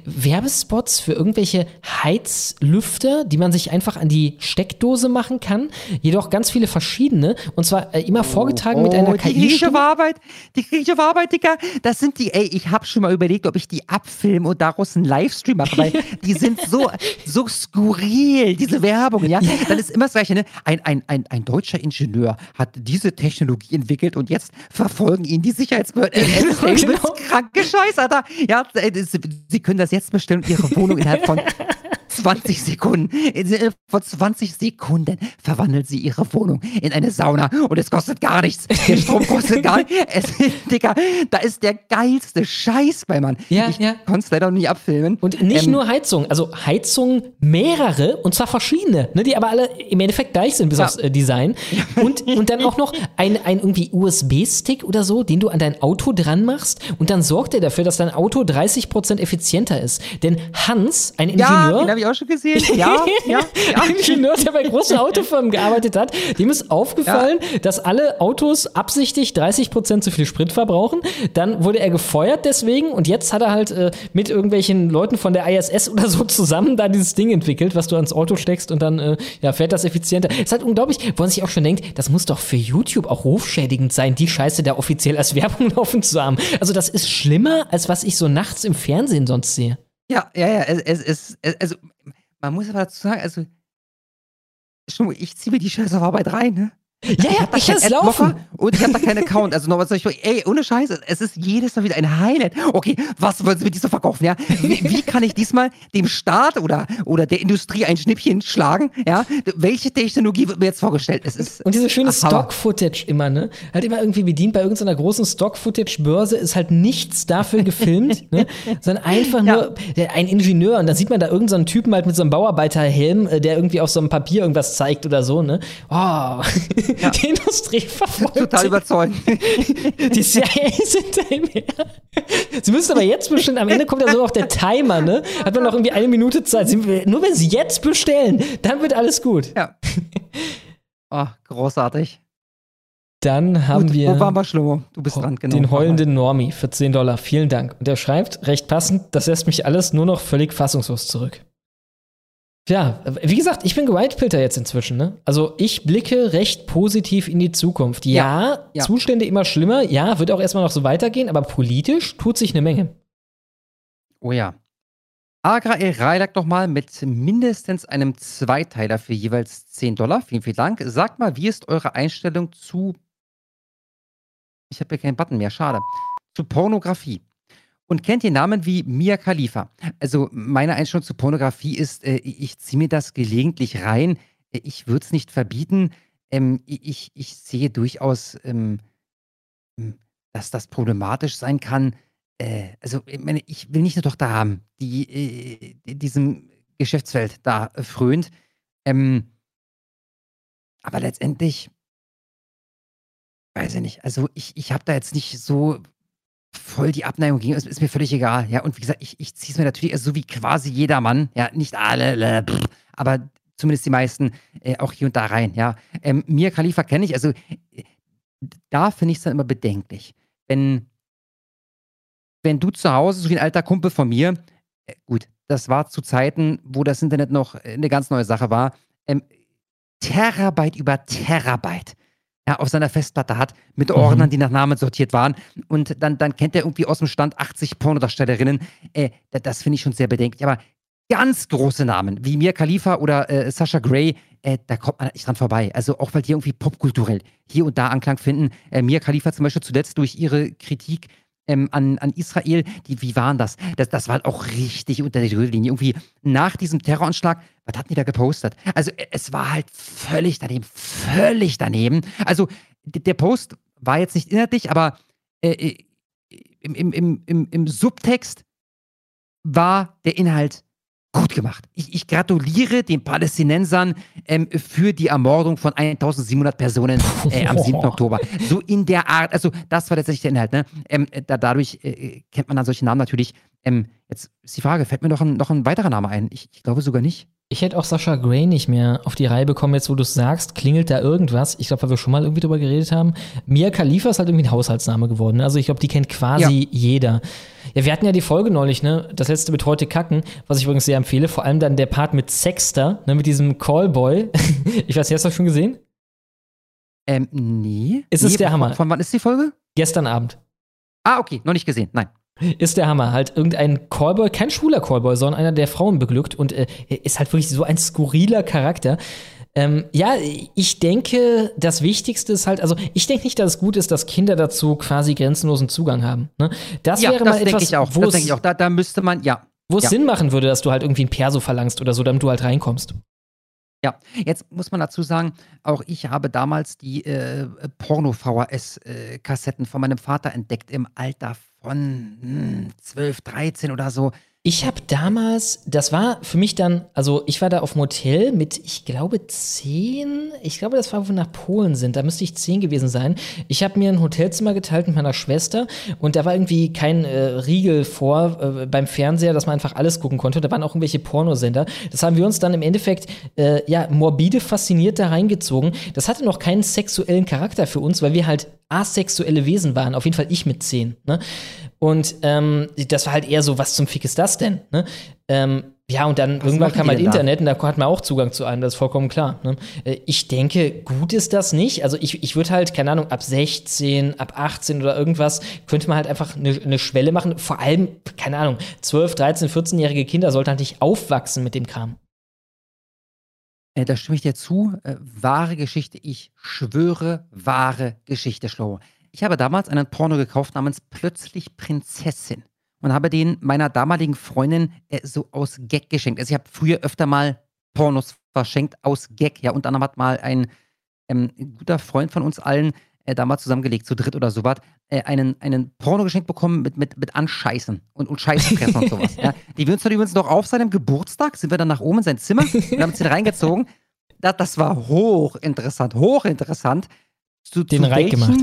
Werbespots für irgendwelche Heizlüfter, die man sich einfach an die Steckdose machen kann. Jedoch ganz viele verschiedene. Und zwar äh, immer vorgetragen mit einer Oh, die KI. griechische Arbeit, die griechische Arbeit, Digga, das sind die, ey, ich habe schon mal überlegt, ob ich die abfilme und daraus einen Livestream mache, weil die sind so, so skurril, diese Werbung, ja. Dann ist immer das Gleiche, ne? Ein, ein, ein, ein deutscher Ingenieur hat diese Technologie entwickelt und jetzt verfolgen ihn die Sicherheitsbehörden. Das ist genau. kranke Scheiß, Alter. Ja, das- Sie können das jetzt bestellen und Ihre Wohnung innerhalb von 20 Sekunden. Innerhalb von 20 Sekunden verwandeln sie ihre Wohnung in eine Sauna und es kostet gar nichts. Der Strom kostet gar nichts. Digga, da ist der geilste Scheiß bei Mann. Ja, ich ja. konnte es leider noch nie abfilmen. Und nicht Ähm, nur Heizung, also Heizung mehrere und zwar verschiedene, ne, die aber alle im Endeffekt gleich sind, bis Ja. aufs äh, Design. Und, und dann auch noch ein, ein irgendwie USB-Stick oder so, den du an dein Auto dran machst und dann sorgt er dafür, dass dein Auto 30% effizienter ist. Denn Hans, ein Ja, Ingenieur, den habe ich auch schon gesehen. Ja, ja, ja. ein Ingenieur, der bei großen Autofirmen gearbeitet hat, dem ist aufgefallen, dass alle Autos absichtlich 30% zu viel Sprit verbrauchen. Dann wurde er gefeuert deswegen und jetzt hat er halt äh, mit irgendwelchen Leuten von der ISS oder so zusammen da dieses Ding entwickelt, was du ans Auto steckst und dann äh, ja, fährt das effizienter. Ist halt unglaublich, wo man sich auch schon denkt, das muss doch für YouTube auch rufschädigend sein, die Scheiße da offiziell als Werbung laufen zu haben. Also das ist schlimmer, als was ich so nachts im Fernsehen sonst sehe. Ja, ja, ja. Es, es, es, es, also, man muss aber dazu sagen, also, ich ziehe mir die Scheiße auf Arbeit rein, ne? Ja, ja, ich lass Adblocker. Und ich habe da keinen Account. Also nochmal, ich, ey, ohne Scheiße, es ist jedes Mal wieder ein Highlight. Okay, was wollen Sie mit diesem verkaufen, ja? Wie, wie kann ich diesmal dem Staat oder, oder der Industrie ein Schnippchen schlagen, ja? Welche Technologie wird mir jetzt vorgestellt? Es ist Und diese schöne. Stock-Footage immer, ne? Halt immer irgendwie bedient bei irgendeiner großen Stock-Footage-Börse ist halt nichts dafür gefilmt, ne? Sondern einfach nur der, ein Ingenieur und dann sieht man da irgendeinen Typen halt mit so einem Bauarbeiterhelm, äh, der irgendwie auf so einem Papier irgendwas zeigt oder so, ne? Oh, die Industrie verfolgt. Total überzeugend. Die CIA sind daher. Sie müssen aber jetzt bestellen. Am Ende kommt ja so auch der Timer, ne? Hat man noch irgendwie eine Minute Zeit. Sie, nur wenn Sie jetzt bestellen, dann wird alles gut. Ja. Oh, großartig. Dann haben Gut, wir Wo waren wir, Schlomo? Du bist dran, genau. den heulenden Normi für 10 Dollar. Vielen Dank. Und er schreibt, recht passend, das lässt mich alles nur noch völlig fassungslos zurück. Ja, wie gesagt, ich bin gewhitepilter jetzt inzwischen. Ne? Also ich blicke recht positiv in die Zukunft. Ja, Ja, ja. Zustände immer schlimmer. Ja, wird auch erstmal noch so weitergehen, aber politisch tut sich eine Menge. Oh ja. Agra El Railak nochmal mit mindestens einem Zweiteiler für jeweils 10 Dollar. Vielen, vielen Dank. Sagt mal, wie ist eure Einstellung zu. Ich habe hier keinen Button mehr, schade. Zu Pornografie. Und kennt ihr Namen wie Mia Khalifa? Also, meine Einstellung zu Pornografie ist, äh, ich ziehe mir das gelegentlich rein. Äh, Ich würde es nicht verbieten. Ähm, ich, ich sehe durchaus, ähm, dass das problematisch sein kann. Äh, also, ich meine, ich will nicht eine Tochter haben, die äh, in diesem Geschäftsfeld da frönt. Ähm, aber letztendlich, weiß ich nicht, also ich, ich habe da jetzt nicht so voll die Abneigung gegen, es ist mir völlig egal. Ja, und wie gesagt, ich, ich ziehe es mir natürlich also so wie quasi jeder Mann, ja, nicht alle, aber zumindest die meisten äh, auch hier und da rein, ja. Ähm, Mia Khalifa kenne ich, also äh, da finde ich es dann immer bedenklich. Wenn, wenn du zu Hause, so wie ein alter Kumpel von mir, äh, gut, das war zu Zeiten, wo das Internet noch äh, eine ganz neue Sache war, ähm, Terabyte über Terabyte. Ja, auf seiner Festplatte hat, mit Mhm. Ordnern, die nach Namen sortiert waren. Und dann, dann kennt er irgendwie aus dem Stand 80 Pornodarstellerinnen. Äh, da- das finde ich schon sehr bedenklich. Aber ganz große Namen, wie Mia Khalifa oder äh, Sasha Gray, äh, da kommt man nicht dran vorbei. Also auch weil die irgendwie popkulturell hier und da Anklang finden. Äh, Mia Khalifa zum Beispiel zuletzt durch ihre Kritik ähm, an, an Israel, die, wie waren das? das? Das war halt auch richtig unter der Gürtellinie. Irgendwie nach diesem Terroranschlag, was hatten die da gepostet? Also äh, es war halt völlig daneben, völlig daneben. Also der Post war jetzt nicht inhaltlich, aber äh, äh, im, im, im, im Subtext war der Inhalt gut gemacht. Ich, ich gratuliere den Palästinensern ähm, für die Ermordung von 1700 Personen äh, am 7. Oktober. So in der Art, also das war letztendlich der Inhalt. Ne? Ähm, da, dadurch äh, kennt man dann solche Namen natürlich. Ähm, jetzt ist die Frage, fällt mir noch ein, noch ein weiterer Name ein? Ich, ich glaube sogar nicht. Ich hätte auch Sascha Gray nicht mehr auf die Reihe bekommen, jetzt wo du es sagst, klingelt da irgendwas. Ich glaube, weil wir schon mal irgendwie drüber geredet haben. Mia Khalifa ist halt irgendwie ein Haushaltsname geworden. ne? Also ich glaube, die kennt quasi jeder. Ja, wir hatten ja die Folge neulich, ne? Das letzte mit heute kacken, was ich übrigens sehr empfehle. Vor allem dann der Part mit Sexter, ne? Mit diesem Callboy. ich weiß hast du das schon gesehen? Ähm, nee. Ist es nee, der von- Hammer? Von wann ist die Folge? Gestern Abend. Ah, okay, noch nicht gesehen. Nein. Ist der Hammer. Halt irgendein Callboy, kein schwuler Callboy, sondern einer, der Frauen beglückt und äh, ist halt wirklich so ein skurriler Charakter. Ähm, ja, ich denke, das Wichtigste ist halt, also ich denke nicht, dass es gut ist, dass Kinder dazu quasi grenzenlosen Zugang haben. Ne? Das ja, wäre das mal etwas, ich auch. wo Das es, denke ich auch. Da, da müsste man, ja. wo es ja. Sinn machen würde, dass du halt irgendwie ein Perso verlangst oder so, damit du halt reinkommst. Ja, jetzt muss man dazu sagen, auch ich habe damals die äh, Porno-VHS-Kassetten von meinem Vater entdeckt im Alter von hm, 12, 13 oder so. Ich habe damals, das war für mich dann, also ich war da auf dem Hotel mit, ich glaube, zehn. Ich glaube, das war, wo wir nach Polen sind. Da müsste ich zehn gewesen sein. Ich habe mir ein Hotelzimmer geteilt mit meiner Schwester und da war irgendwie kein äh, Riegel vor äh, beim Fernseher, dass man einfach alles gucken konnte. Da waren auch irgendwelche Pornosender. Das haben wir uns dann im Endeffekt, äh, ja, morbide fasziniert da reingezogen. Das hatte noch keinen sexuellen Charakter für uns, weil wir halt asexuelle Wesen waren. Auf jeden Fall ich mit zehn. Ne? Und ähm, das war halt eher so, was zum Fick ist das denn? Ne? Ähm, ja, und dann irgendwann machen kam halt denn da? Internet und da hat man auch Zugang zu einem, das ist vollkommen klar. Ne? Äh, Ich denke, gut ist das nicht. Also ich, ich würde halt, keine Ahnung, ab 16, ab 18 oder irgendwas, könnte man halt einfach eine, eine Schwelle machen. Vor allem, keine Ahnung, 12, 13, 14-jährige Kinder sollten halt nicht aufwachsen mit dem Kram. Äh, da stimme ich dir zu. Äh, wahre Geschichte, ich schwöre, wahre Geschichte, Schlau. Ich habe damals einen Porno gekauft namens Plötzlich Prinzessin und habe den meiner damaligen Freundin äh, so aus Gag geschenkt. Also ich habe früher öfter mal Pornos verschenkt aus Gag. Ja, unter anderem hat mal ein ähm, guter Freund von uns allen, äh, damals zusammengelegt, zu dritt oder sowas, äh, einen, einen Porno geschenkt bekommen mit, mit, mit Anscheißen und, und Scheißfressen und sowas. Ja. Die wir uns dann übrigens noch auf seinem Geburtstag, sind wir dann nach oben in sein Zimmer und haben uns den reingezogen. Das, das war hochinteressant, hochinteressant. Zu, Den zu welchen- gemacht.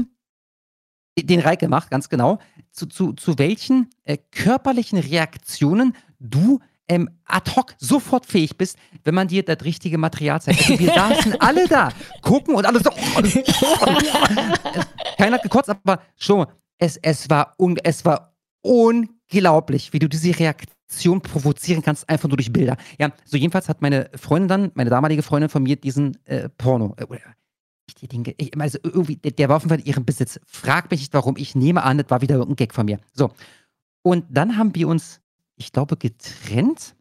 Den Reik gemacht, ganz genau. Zu, zu, zu welchen äh, körperlichen Reaktionen du ähm, ad hoc sofort fähig bist, wenn man dir das richtige Material zeigt. Also wir saßen alle da, gucken und alle so. Keiner hat gekotzt, aber schon, es, es, war un, es war unglaublich, wie du diese Reaktion provozieren kannst, einfach nur durch Bilder. Ja, so jedenfalls hat meine Freundin dann, meine damalige Freundin von mir, diesen äh, Porno, äh, die Dinge, ich, also irgendwie, der, der war auf jeden Fall in ihrem Besitz. Frag mich nicht warum, ich nehme an, das war wieder irgendein Gag von mir. So. Und dann haben wir uns, ich glaube, getrennt.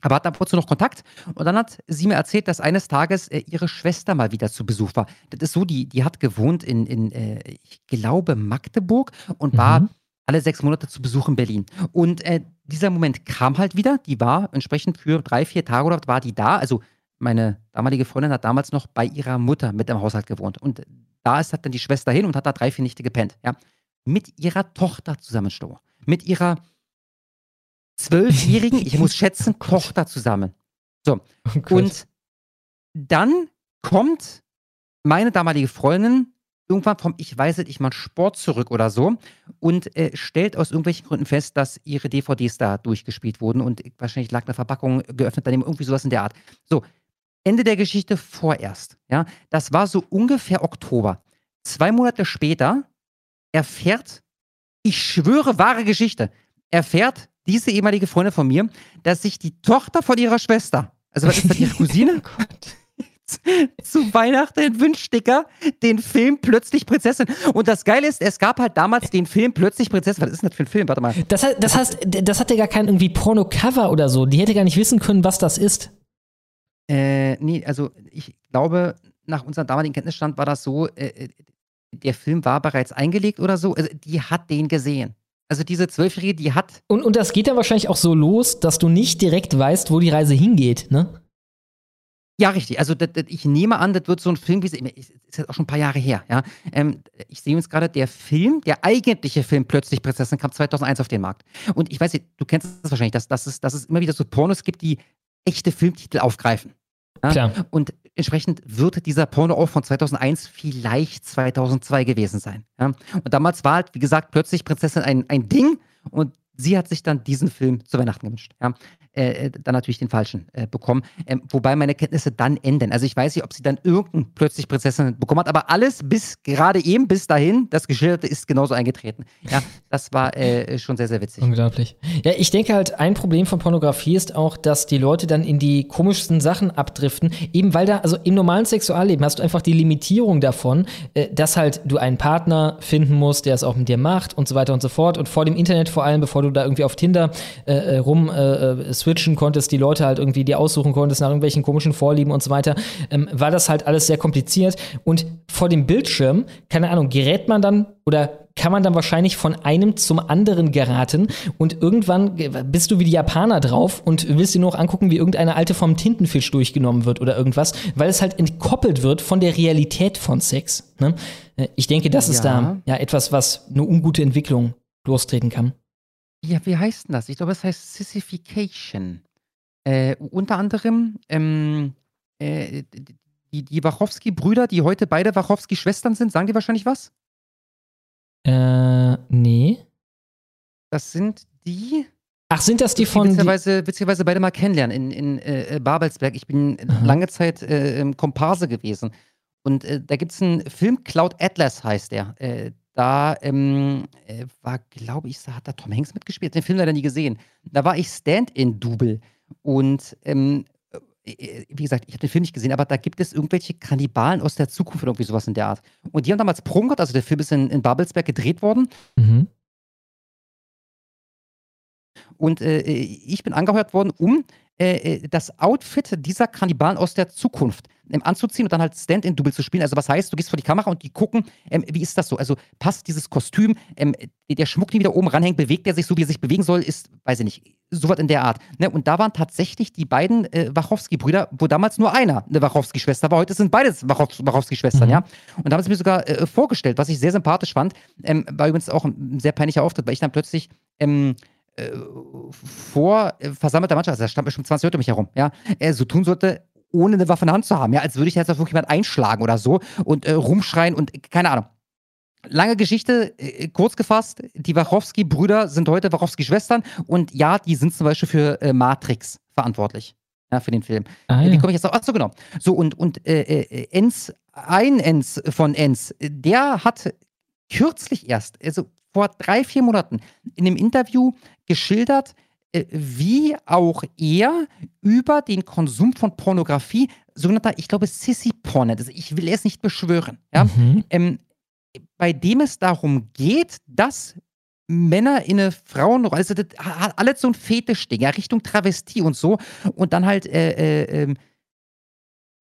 Aber hatten ab und zu noch Kontakt. Und dann hat sie mir erzählt, dass eines Tages äh, ihre Schwester mal wieder zu Besuch war. Das ist so, die, die hat gewohnt in, in äh, ich glaube, Magdeburg und war alle sechs Monate zu Besuch in Berlin. Und äh, dieser Moment kam halt wieder. Die war entsprechend für drei, vier Tage oder war die da. Also meine damalige Freundin hat damals noch bei ihrer Mutter mit im Haushalt gewohnt. Und da ist halt dann die Schwester hin und hat da drei, vier Nächte gepennt. Ja. Mit ihrer Tochter zusammen, Sto. Mit ihrer zwölfjährigen, ich muss schätzen, Tochter zusammen. So. und dann kommt meine damalige Freundin irgendwann vom Ich weiß es, ich mal Sport zurück oder so und äh, stellt aus irgendwelchen Gründen fest, dass ihre DVDs da durchgespielt wurden und wahrscheinlich lag eine Verpackung geöffnet daneben, irgendwie sowas in der Art. So, Ende der Geschichte vorerst. Ja, das war so ungefähr Oktober. Zwei Monate später erfährt, ich schwöre, wahre Geschichte, erfährt diese ehemalige Freundin von mir, dass sich die Tochter von ihrer Schwester, also was ist das, ihre Cousine? zu Weihnachten ein Wünschsticker, den Film Plötzlich Prinzessin. Und das Geile ist, es gab halt damals den Film Plötzlich Prinzessin. Was ist denn das für ein Film? Warte mal. Das, heißt- das heißt, das hatte gar kein irgendwie Porno-Cover oder so. Die hätte gar nicht wissen können, was das ist. Äh, nee, also ich glaube, nach unserem damaligen Kenntnisstand war das so, äh, äh, der Film war bereits eingelegt oder so. Also die hat den gesehen. Also diese Zwölfjährige, die hat. Und, und das geht dann wahrscheinlich auch so los, dass du nicht direkt weißt, wo die Reise hingeht, ne? Ja, richtig. Also das, das, ich nehme an, das wird so ein Film, wie es ist ist jetzt auch schon ein paar Jahre her. Ja? Ähm, ich sehe uns gerade, der Film, der eigentliche Film Plötzlich Prinzessin kam 2001 auf den Markt. Und ich weiß nicht, du kennst das wahrscheinlich, dass, dass, es, dass es immer wieder so Pornos gibt, die echte Filmtitel aufgreifen. Ja? Klar. Und entsprechend wird dieser Porno auch von 2001 vielleicht 2002 gewesen sein. Ja? Und damals war halt, wie gesagt, Plötzlich Prinzessin ein, ein Ding und sie hat sich dann diesen Film zu Weihnachten gewünscht. Ja? Äh, dann natürlich den falschen äh, bekommen. Ähm, wobei meine Kenntnisse dann enden. Also ich weiß nicht, ob sie dann irgendein plötzlich Prinzessin bekommen hat, aber alles bis gerade eben, bis dahin, das Geschilderte ist genauso eingetreten. Ja, das war äh, schon sehr, sehr witzig. Unglaublich. Ja, ich denke halt, ein Problem von Pornografie ist auch, dass die Leute dann in die komischsten Sachen abdriften, eben weil da, also im normalen Sexualleben hast du einfach die Limitierung davon, äh, dass halt du einen Partner finden musst, der es auch mit dir macht und so weiter und so fort. Und vor dem Internet vor allem, bevor du da irgendwie auf Tinder äh, äh, rum äh, äh, switchen konntest, die Leute halt irgendwie dir aussuchen konntest nach irgendwelchen komischen Vorlieben und so weiter, ähm, war das halt alles sehr kompliziert. Und vor dem Bildschirm, keine Ahnung, gerät man dann oder kann man dann wahrscheinlich von einem zum anderen geraten und irgendwann bist du wie die Japaner drauf und willst dir nur noch angucken, wie irgendeine alte vom Tintenfisch durchgenommen wird oder irgendwas, weil es halt entkoppelt wird von der Realität von Sex. Ne? Äh, Ich denke, das ist Ja. da ja etwas, was eine ungute Entwicklung lostreten kann. Ja, wie heißt denn das? Ich glaube, es heißt Sissification. Äh, unter anderem ähm, äh, die, die Wachowski-Brüder, die heute beide Wachowski-Schwestern sind, sagen die wahrscheinlich was? Äh, nee. Das sind die. Ach, sind das die von. Die, witzigerweise, witzigerweise beide mal kennenlernen in, in äh, Babelsberg. Ich bin lange Zeit äh, im Komparse gewesen. Und äh, da gibt es einen Film, Cloud Atlas heißt der. Äh, da ähm, äh, war, glaube ich, da hat da Tom Hanks mitgespielt. Den Film leider nie gesehen. Da war ich Stand-in-Double. Und ähm, äh, wie gesagt, ich habe den Film nicht gesehen, aber da gibt es irgendwelche Kannibalen aus der Zukunft oder irgendwie sowas in der Art. Und die haben damals gehabt, also der Film ist in, in Babelsberg gedreht worden. Mhm. Und äh, ich bin angeheuert worden, um äh, äh, das Outfit dieser Kannibalen aus der Zukunft ähm, anzuziehen und dann halt Stand-in-Double zu spielen. Also was heißt, du gehst vor die Kamera und die gucken, ähm, wie ist das so? Also passt dieses Kostüm, ähm, der Schmuck, den wieder oben ranhängt, bewegt er sich so, wie er sich bewegen soll, ist, weiß ich nicht, sowas in der Art. Ne? Und da waren tatsächlich die beiden äh, Wachowski-Brüder, wo damals nur einer eine Wachowski-Schwester war. Heute sind beides Wachowski- Wachowski-Schwestern, ja. Und da haben sie mir sogar äh, vorgestellt, was ich sehr sympathisch fand. Ähm, war übrigens auch ein sehr peinlicher Auftritt, weil ich dann plötzlich ähm, äh, vor äh, versammelter Mannschaft, also da standen bestimmt 20 Leute um mich herum, ja, äh, so tun sollte, ohne eine Waffe in der Hand zu haben, ja, als würde ich jetzt auf irgendjemand einschlagen oder so und rumschreien und keine Ahnung. Lange Geschichte, kurz gefasst, die Wachowski-Brüder sind heute Wachowski-Schwestern und ja, die sind zum Beispiel für Matrix verantwortlich. Ja, für den Film. Ah, Wie ja. komme ich jetzt auf? Achso, genau. So, und, und äh, Enz, ein Enz von Enz, der hat kürzlich erst, also vor drei, vier Monaten, in einem Interview geschildert, äh, wie auch er über den Konsum von Pornografie, sogenannter, ich glaube, Sissy-Porn, also ich will es nicht beschwören, ja, Mhm. ähm, bei dem es darum geht, dass Männer in eine Frauenrolle, also das hat alles so ein Fetischding, ja, Richtung Travestie und so, und dann halt, äh, äh, ähm,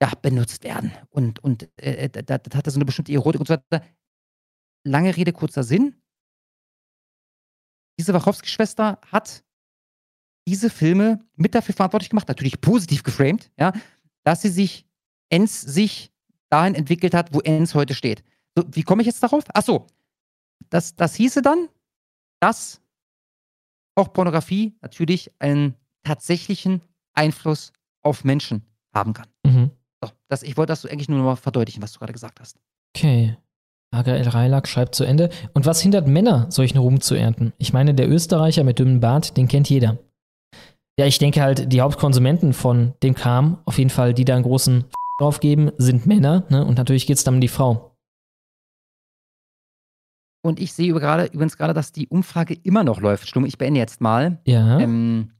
ja, benutzt werden. Und, und äh, das, das hat so eine bestimmte Erotik und so weiter. Lange Rede, kurzer Sinn. Diese Wachowski-Schwester hat diese Filme mit dafür verantwortlich gemacht, natürlich positiv geframed, ja, dass sie sich, Enz sich dahin entwickelt hat, wo Enz heute steht. So, wie komme ich jetzt darauf? Ach so, das, das hieße dann, dass auch Pornografie natürlich einen tatsächlichen Einfluss auf Menschen haben kann. Mhm. So, das, ich wollte das so eigentlich nur noch mal verdeutlichen, was du gerade gesagt hast. Okay. AGL Reilak schreibt zu Ende. Und was hindert Männer, solchen Ruhm zu ernten? Ich meine, der Österreicher mit dünnem Bart, den kennt jeder. Ja, ich denke halt, die Hauptkonsumenten von dem Kram, auf jeden Fall, die da einen großen F drauf geben, sind Männer. Ne? Und natürlich geht es dann um die Frau. Und ich sehe über gerade, übrigens gerade, dass die Umfrage immer noch läuft. Stumm, ich beende jetzt mal. Ja. Ähm,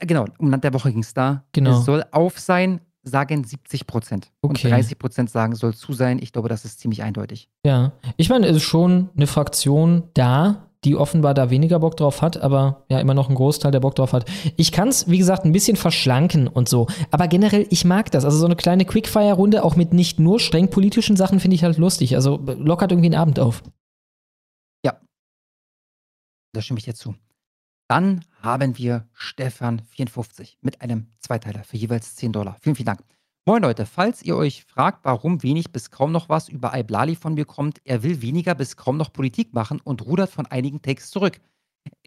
genau, um Land der Woche ging es da. Genau. Es soll auf sein sagen 70 Prozent. Okay. Und 30 Prozent sagen, soll zu sein. Ich glaube, das ist ziemlich eindeutig. Ja, ich meine, es ist schon eine Fraktion da, die offenbar da weniger Bock drauf hat, aber ja, immer noch ein Großteil, der Bock drauf hat. Ich kann es, wie gesagt, ein bisschen verschlanken und so. Aber generell, ich mag das. Also so eine kleine Quickfire-Runde, auch mit nicht nur streng politischen Sachen, finde ich halt lustig. Also lockert irgendwie einen Abend auf. Da stimme ich dir zu. Dann haben wir Stefan54 mit einem Zweiteiler für jeweils 10 Dollar. Vielen, vielen Dank. Moin Leute, falls ihr euch fragt, warum wenig bis kaum noch was über Iblali von mir kommt, er will weniger bis kaum noch Politik machen und rudert von einigen Takes zurück.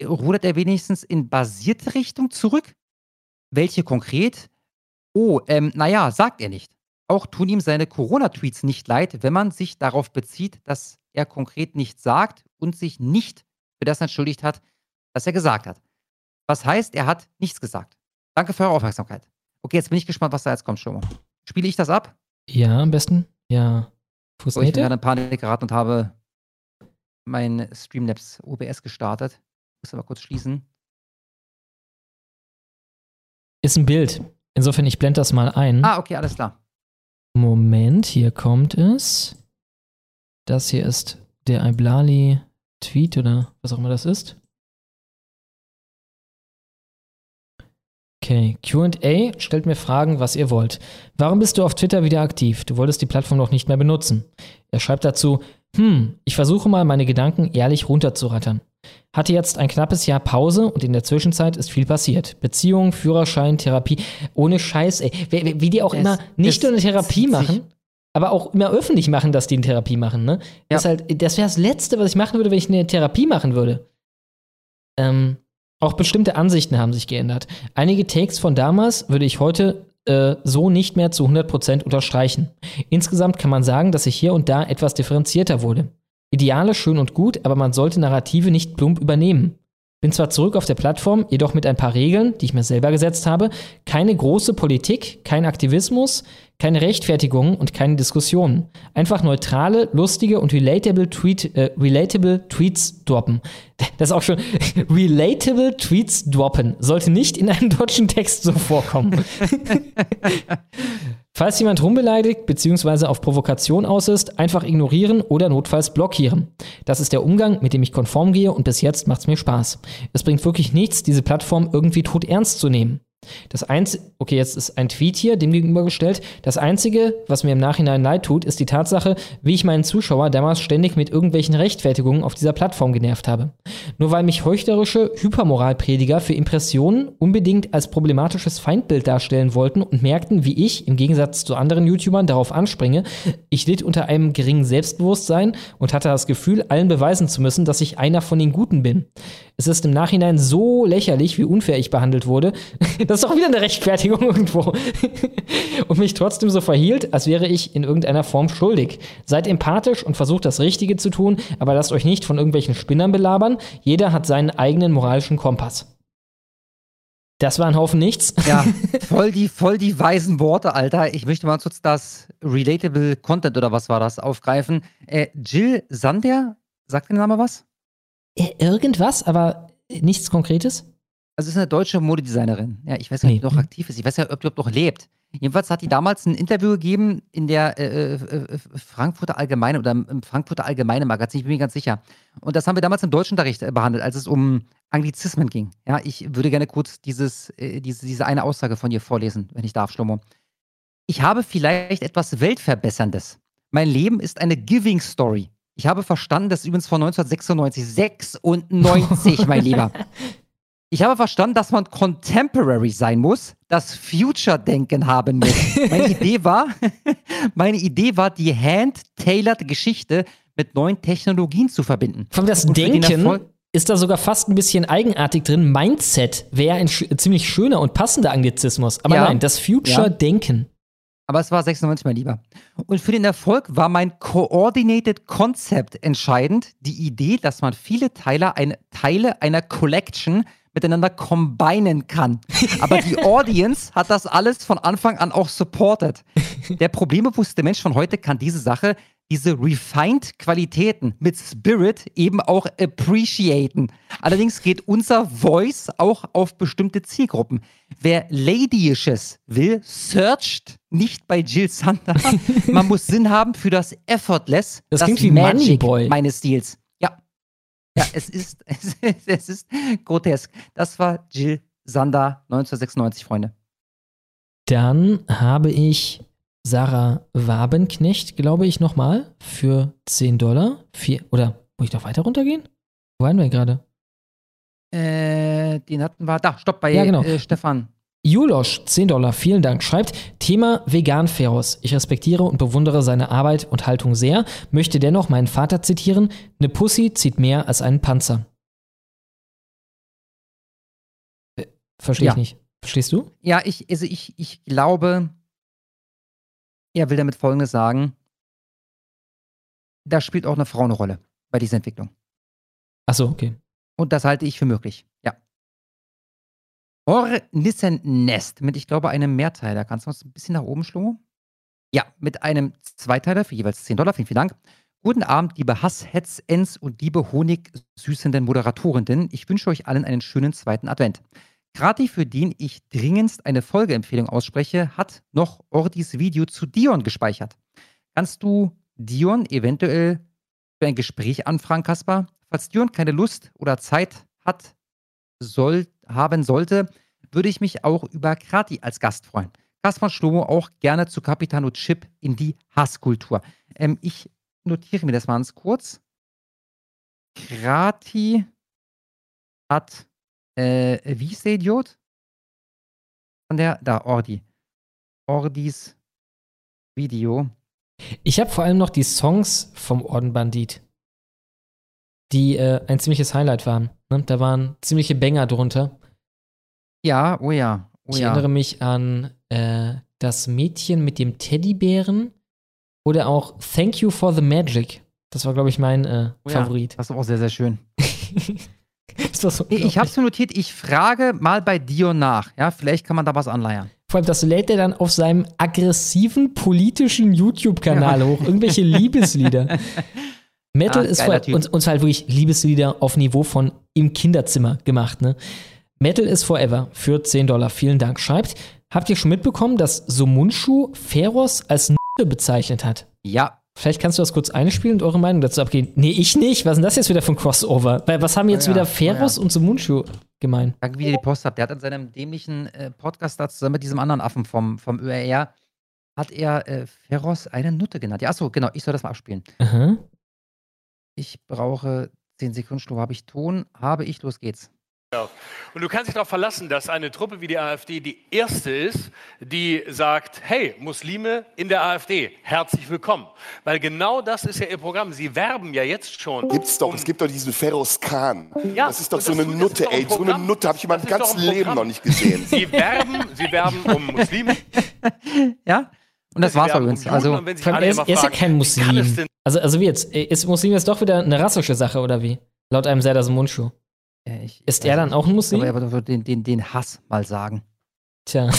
Rudert er wenigstens in basierte Richtung zurück? Welche konkret? Oh, ähm, naja, sagt er nicht. Auch tun ihm seine Corona-Tweets nicht leid, wenn man sich darauf bezieht, dass er konkret nichts sagt und sich nicht für das entschuldigt hat, was er gesagt hat. Was heißt, er hat nichts gesagt. Danke für eure Aufmerksamkeit. Okay, jetzt bin ich gespannt, was da jetzt kommt, Schlomo. Spiele ich das ab? Ja, am besten. Ja. So, ich bin Fußnähte? gerade in Panik geraten und habe mein Streamlabs OBS gestartet. Muss aber kurz schließen. Ist ein Bild. Insofern, ich blende das mal ein. Ah, okay, alles klar. Moment, hier kommt es. Das hier ist der Iblali Tweet oder was auch immer das ist. Okay, QA stellt mir Fragen, was ihr wollt. Warum bist du auf Twitter wieder aktiv? Du wolltest die Plattform noch nicht mehr benutzen. Er schreibt dazu, hm, ich versuche mal meine Gedanken ehrlich runterzurattern. Hatte jetzt ein knappes Jahr Pause und in der Zwischenzeit ist viel passiert. Beziehung, Führerschein, Therapie. Ohne Scheiß, ey. Wie, wie- die auch Es- immer nicht nur eine Therapie machen, aber auch immer öffentlich machen, dass die eine Therapie machen, ne? Das, ist halt, das wäre das Letzte, was ich machen würde, wenn ich eine Therapie machen würde. Ähm, auch bestimmte Ansichten haben sich geändert. Einige Takes von damals würde ich heute äh, so nicht mehr zu 100% unterstreichen. Insgesamt kann man sagen, dass ich hier und da etwas differenzierter wurde. Ideale schön und gut, aber man sollte Narrative nicht plump übernehmen. Bin zwar zurück auf der Plattform, jedoch mit ein paar Regeln, die ich mir selber gesetzt habe. Keine große Politik, kein Aktivismus, keine Rechtfertigungen und keine Diskussionen. Einfach neutrale, lustige und relatable, Tweet, äh, relatable Tweets droppen. Das ist auch schon relatable Tweets droppen. Sollte nicht in einem deutschen Text so vorkommen. Falls jemand rumbeleidigt bzw. auf Provokation aus ist, einfach ignorieren oder notfalls blockieren. Das ist der Umgang, mit dem ich konform gehe und bis jetzt macht's mir Spaß. Es bringt wirklich nichts, diese Plattform irgendwie tot ernst zu nehmen. Das einzige, okay, jetzt ist ein Tweet hier dem gegenübergestellt. Das einzige, was mir im Nachhinein leid tut, ist die Tatsache, wie ich meinen Zuschauer damals ständig mit irgendwelchen Rechtfertigungen auf dieser Plattform genervt habe. Nur weil mich heuchlerische Hypermoralprediger für Impressionen unbedingt als problematisches Feindbild darstellen wollten und merkten, wie ich, im Gegensatz zu anderen YouTubern, darauf anspringe, ich litt unter einem geringen Selbstbewusstsein und hatte das Gefühl, allen beweisen zu müssen, dass ich einer von den Guten bin. Es ist im Nachhinein so lächerlich, wie unfair ich behandelt wurde. Das ist doch wieder eine Rechtfertigung irgendwo. und mich trotzdem so verhielt, als wäre ich in irgendeiner Form schuldig. Seid empathisch und versucht das Richtige zu tun, aber lasst euch nicht von irgendwelchen Spinnern belabern. Jeder hat seinen eigenen moralischen Kompass. Das war ein Haufen nichts. Ja, voll die, voll die weisen Worte, Alter. Ich möchte mal kurz das Relatable Content oder was war das aufgreifen. Äh, Jill Sander, sagt der Name was? Äh, Irgendwas, aber nichts Konkretes? Also ist eine deutsche Modedesignerin. Ja, ich weiß gar nicht, ob die noch aktiv ist. Ich weiß ja, ob die überhaupt noch lebt. Jedenfalls hat die damals ein Interview gegeben in der äh, äh, äh, Frankfurter Allgemeine oder im Frankfurter Allgemeine Magazin, ich bin mir ganz sicher. Und das haben wir damals im Deutschunterricht äh, behandelt, als es um Anglizismen ging. Ja, ich würde gerne kurz dieses, äh, diese, diese eine Aussage von dir vorlesen, wenn ich darf, Schlomo. Ich habe vielleicht etwas Weltverbesserndes. Mein Leben ist eine Giving Story. Ich habe verstanden, das ist übrigens von 1996, 96, mein Lieber. Ich habe verstanden, dass man contemporary sein muss, das Future-Denken haben muss. Meine Idee war, meine Idee war, die hand-tailored Geschichte mit neuen Technologien zu verbinden. Von das Und Denken ist da sogar fast ein bisschen eigenartig drin. Mindset wäre ein ziemlich schöner und passender Anglizismus. Aber Ja. nein, das Future-Denken. Aber es war 96, mein Lieber. Und für den Erfolg war mein Coordinated Concept entscheidend. Die Idee, dass man viele Teile, ein, Teile einer Collection miteinander combinen kann. Aber die Audience hat das alles von Anfang an auch supported. Der problembewusste Mensch von heute kann diese Sache diese refined Qualitäten mit Spirit eben auch appreciaten. Allerdings geht unser Voice auch auf bestimmte Zielgruppen. Wer Ladyisches will, searcht nicht bei Jill Sander. Man muss Sinn haben für das Effortless, Das klingt wie Moneyboy. meines Stils. Ja. Ja, es ist, es ist, es ist grotesk. Das war Jill Sander 1996, Freunde. Dann habe ich Sarah Wabenknecht, glaube ich, nochmal für 10 Dollar. Vier, oder muss ich noch weiter runtergehen? Wo waren wir gerade? Äh, den hatten wir, da, stopp, bei Ja, genau. äh, Stefan. Julosch, 10 Dollar, vielen Dank, schreibt, Thema Vegan Feros. Ich respektiere und bewundere seine Arbeit und Haltung sehr, möchte dennoch meinen Vater zitieren, eine Pussy zieht mehr als einen Panzer. Äh, Verstehe Ja. ich nicht. Verstehst du? Ja, ich, also ich, ich glaube, er will damit Folgendes sagen. Da spielt auch eine Frau eine Rolle bei dieser Entwicklung. Achso, okay. Und das halte ich für möglich. Ja. Hornissen Nest mit, ich glaube, einem Mehrteiler. Kannst du uns ein bisschen nach oben schlummen? Ja, mit einem Zweiteiler für jeweils 10 Dollar. Vielen, vielen Dank. Guten Abend, liebe Hass-Hetz-Ens und liebe honigsüßenden Moderatorinnen. Ich wünsche euch allen einen schönen zweiten Advent. Gerade für den ich dringendst eine Folgeempfehlung ausspreche, hat noch Ordis Video zu Dion gespeichert. Kannst du Dion eventuell für ein Gespräch anfragen, Kaspar? Falls Dion keine Lust oder Zeit hat, soll, haben sollte, würde ich mich auch über Krati als Gast freuen. Kaspar Schlomo auch gerne zu Capitano Chip in die Hasskultur. Ähm, ich notiere mir das mal ganz kurz. Krati hat, äh, wie ist der Idiot? Von der, da, Ordi. Ordis Video. Ich habe vor allem noch die Songs vom Orden Bandit, die äh, ein ziemliches Highlight waren. Ne? Da waren ziemliche Banger drunter. Ja, oh ja. Oh ich ja. erinnere mich an äh, das Mädchen mit dem Teddybären oder auch Thank You for the Magic. Das war, glaube ich, mein äh, Oh ja, Favorit. Das war auch sehr, sehr schön. Das war so Ich habe es notiert, ich frage mal bei Dion nach. Ja, vielleicht kann man da was anleiern. Vor allem, das lädt er dann auf seinem aggressiven politischen YouTube-Kanal Ja. hoch. Irgendwelche Liebeslieder. Metal Ah, ist vor, und, und halt wirklich Liebeslieder auf Niveau von im Kinderzimmer gemacht, ne? Metal is Forever für 10 Dollar. Vielen Dank. Schreibt, habt ihr schon mitbekommen, dass Somunchu Feros als N bezeichnet hat? Ja. Vielleicht kannst du das kurz einspielen und eure Meinung dazu abgeben. Nee, ich nicht. Was ist denn das jetzt wieder für ein Crossover? Weil was haben jetzt ja, wieder Feros ja. und Somunchu gemein? Danke, wie ihr die Post habt. Der hat in seinem dämlichen äh, Podcast da zusammen mit diesem anderen Affen vom, vom ÖRR, hat er äh, Feros eine Nutte genannt. Ja, achso, genau, ich soll das mal abspielen. Aha. Ich brauche 10 Sekunden, Schlo, habe ich Ton? Habe ich, los geht's. Und du kannst dich darauf verlassen, dass eine Truppe wie die AfD die erste ist, die sagt, hey, Muslime in der AfD, herzlich willkommen. Weil genau das ist ja ihr Programm. Sie werben ja jetzt schon. Gibt's doch, es gibt doch diesen Feroz Khan. Ja, das ist doch so eine ist Nutte, ein ey. So eine. Nutte habe ich in meinem ganzen Leben noch nicht gesehen. Sie werben, sie werben um Muslime. Ja? Und das war's übrigens. um Also, er, ist, er ist ja fragen, kein Muslim. Also, also wie jetzt? Ist Muslim jetzt doch wieder eine rassische Sache oder wie? Laut einem Serdar Mundschuh. Ich, Ist er dann auch ein Muslim? Aber er wird den, den, den Hass mal sagen. Tja.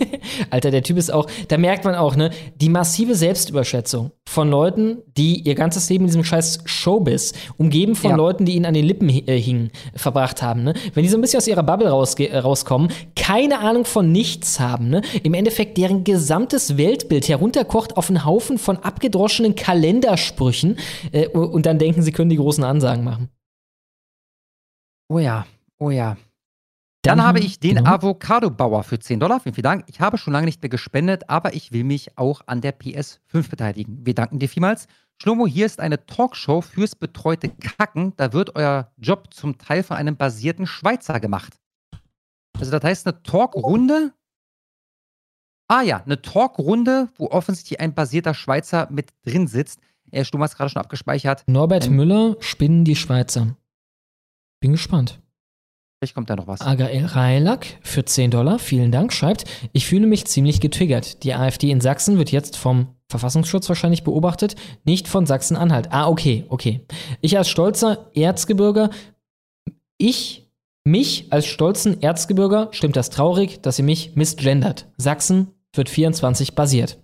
Alter, der Typ ist auch, da merkt man auch, ne, die massive Selbstüberschätzung von Leuten, die ihr ganzes Leben in diesem scheiß Showbiz, umgeben von Ja. Leuten, die ihnen an den Lippen äh, hingen, verbracht haben, ne. Wenn die so ein bisschen aus ihrer Bubble rausge äh, rauskommen, keine Ahnung von nichts haben, ne, im Endeffekt deren gesamtes Weltbild herunterkocht auf einen Haufen von abgedroschenen Kalendersprüchen äh, und dann denken, sie können die großen Ansagen machen. Oh ja, oh ja. Dann, habe ich den genau. Avocado-Bauer für 10 Dollar. Vielen, vielen Dank. Ich habe schon lange nicht mehr gespendet, aber ich will mich auch an der PS5 beteiligen. Wir danken dir vielmals. Schlomo, hier ist eine Talkshow fürs betreute Kacken. Da wird euer Job zum Teil von einem basierten Schweizer gemacht. Also das heißt eine Talkrunde. Ah ja, eine Talkrunde, wo offensichtlich ein basierter Schweizer mit drin sitzt. Er Schlomo hat es gerade schon abgespeichert. Norbert Ähm, Müller, Spinnen die Schweizer. Bin gespannt. Vielleicht kommt da noch was. Agael Reilak für 10 Dollar, vielen Dank, schreibt, ich fühle mich ziemlich getriggert. Die AfD in Sachsen wird jetzt vom Verfassungsschutz wahrscheinlich beobachtet, nicht von Sachsen-Anhalt. Ah, okay, okay. Ich als stolzer Erzgebirger, ich, mich als stolzen Erzgebirger, stimmt das traurig, dass ihr mich misgendert. Sachsen wird 24 basiert.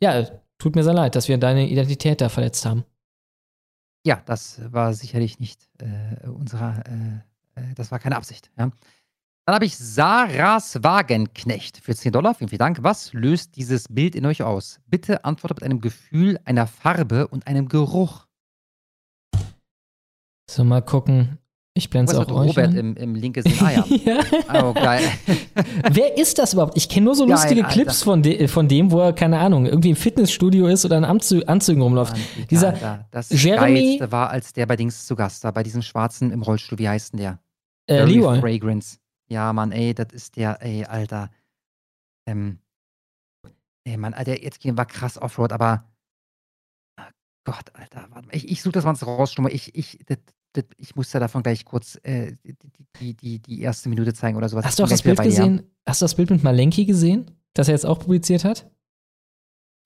Ja, tut mir sehr leid, dass wir deine Identität da verletzt haben. Ja, das war sicherlich nicht äh, unserer, äh, äh, das war keine Absicht. Ja. Dann habe ich Sarahs Wagenknecht für 10 Dollar. Vielen, vielen Dank. Was löst dieses Bild in euch aus? Bitte antwortet mit einem Gefühl, einer Farbe und einem Geruch. So, mal gucken. Ich blende es auch euch Robert an. im, im Link gesehen? Ah ja. Oh, geil. Wer ist das überhaupt? Ich kenne nur so Geil, lustige Alter. Clips von, de von dem, wo er, keine Ahnung, irgendwie im Fitnessstudio ist oder in Anzü Anzügen rumläuft. Dieser Alter, das Jeremy Geilste war, als der bei Dings zu Gast war, bei diesem Schwarzen im Rollstuhl. Wie heißt denn der? Äh, Leroy. Fragrance. Ja, Mann, ey, das ist der, ey, Alter. Ähm, ey, Mann, Alter, jetzt gehen wir krass Offroad, aber. Ah, Gott, Alter, warte mal. Ich, ich suche das mal raus, schon mal. Ich, ich, das, ich muss ja davon gleich kurz äh, die, die, die, erste Minute zeigen oder sowas. Hast du auch das Bild gesehen? Hast du das Bild mit Malenki gesehen? Das er jetzt auch publiziert hat?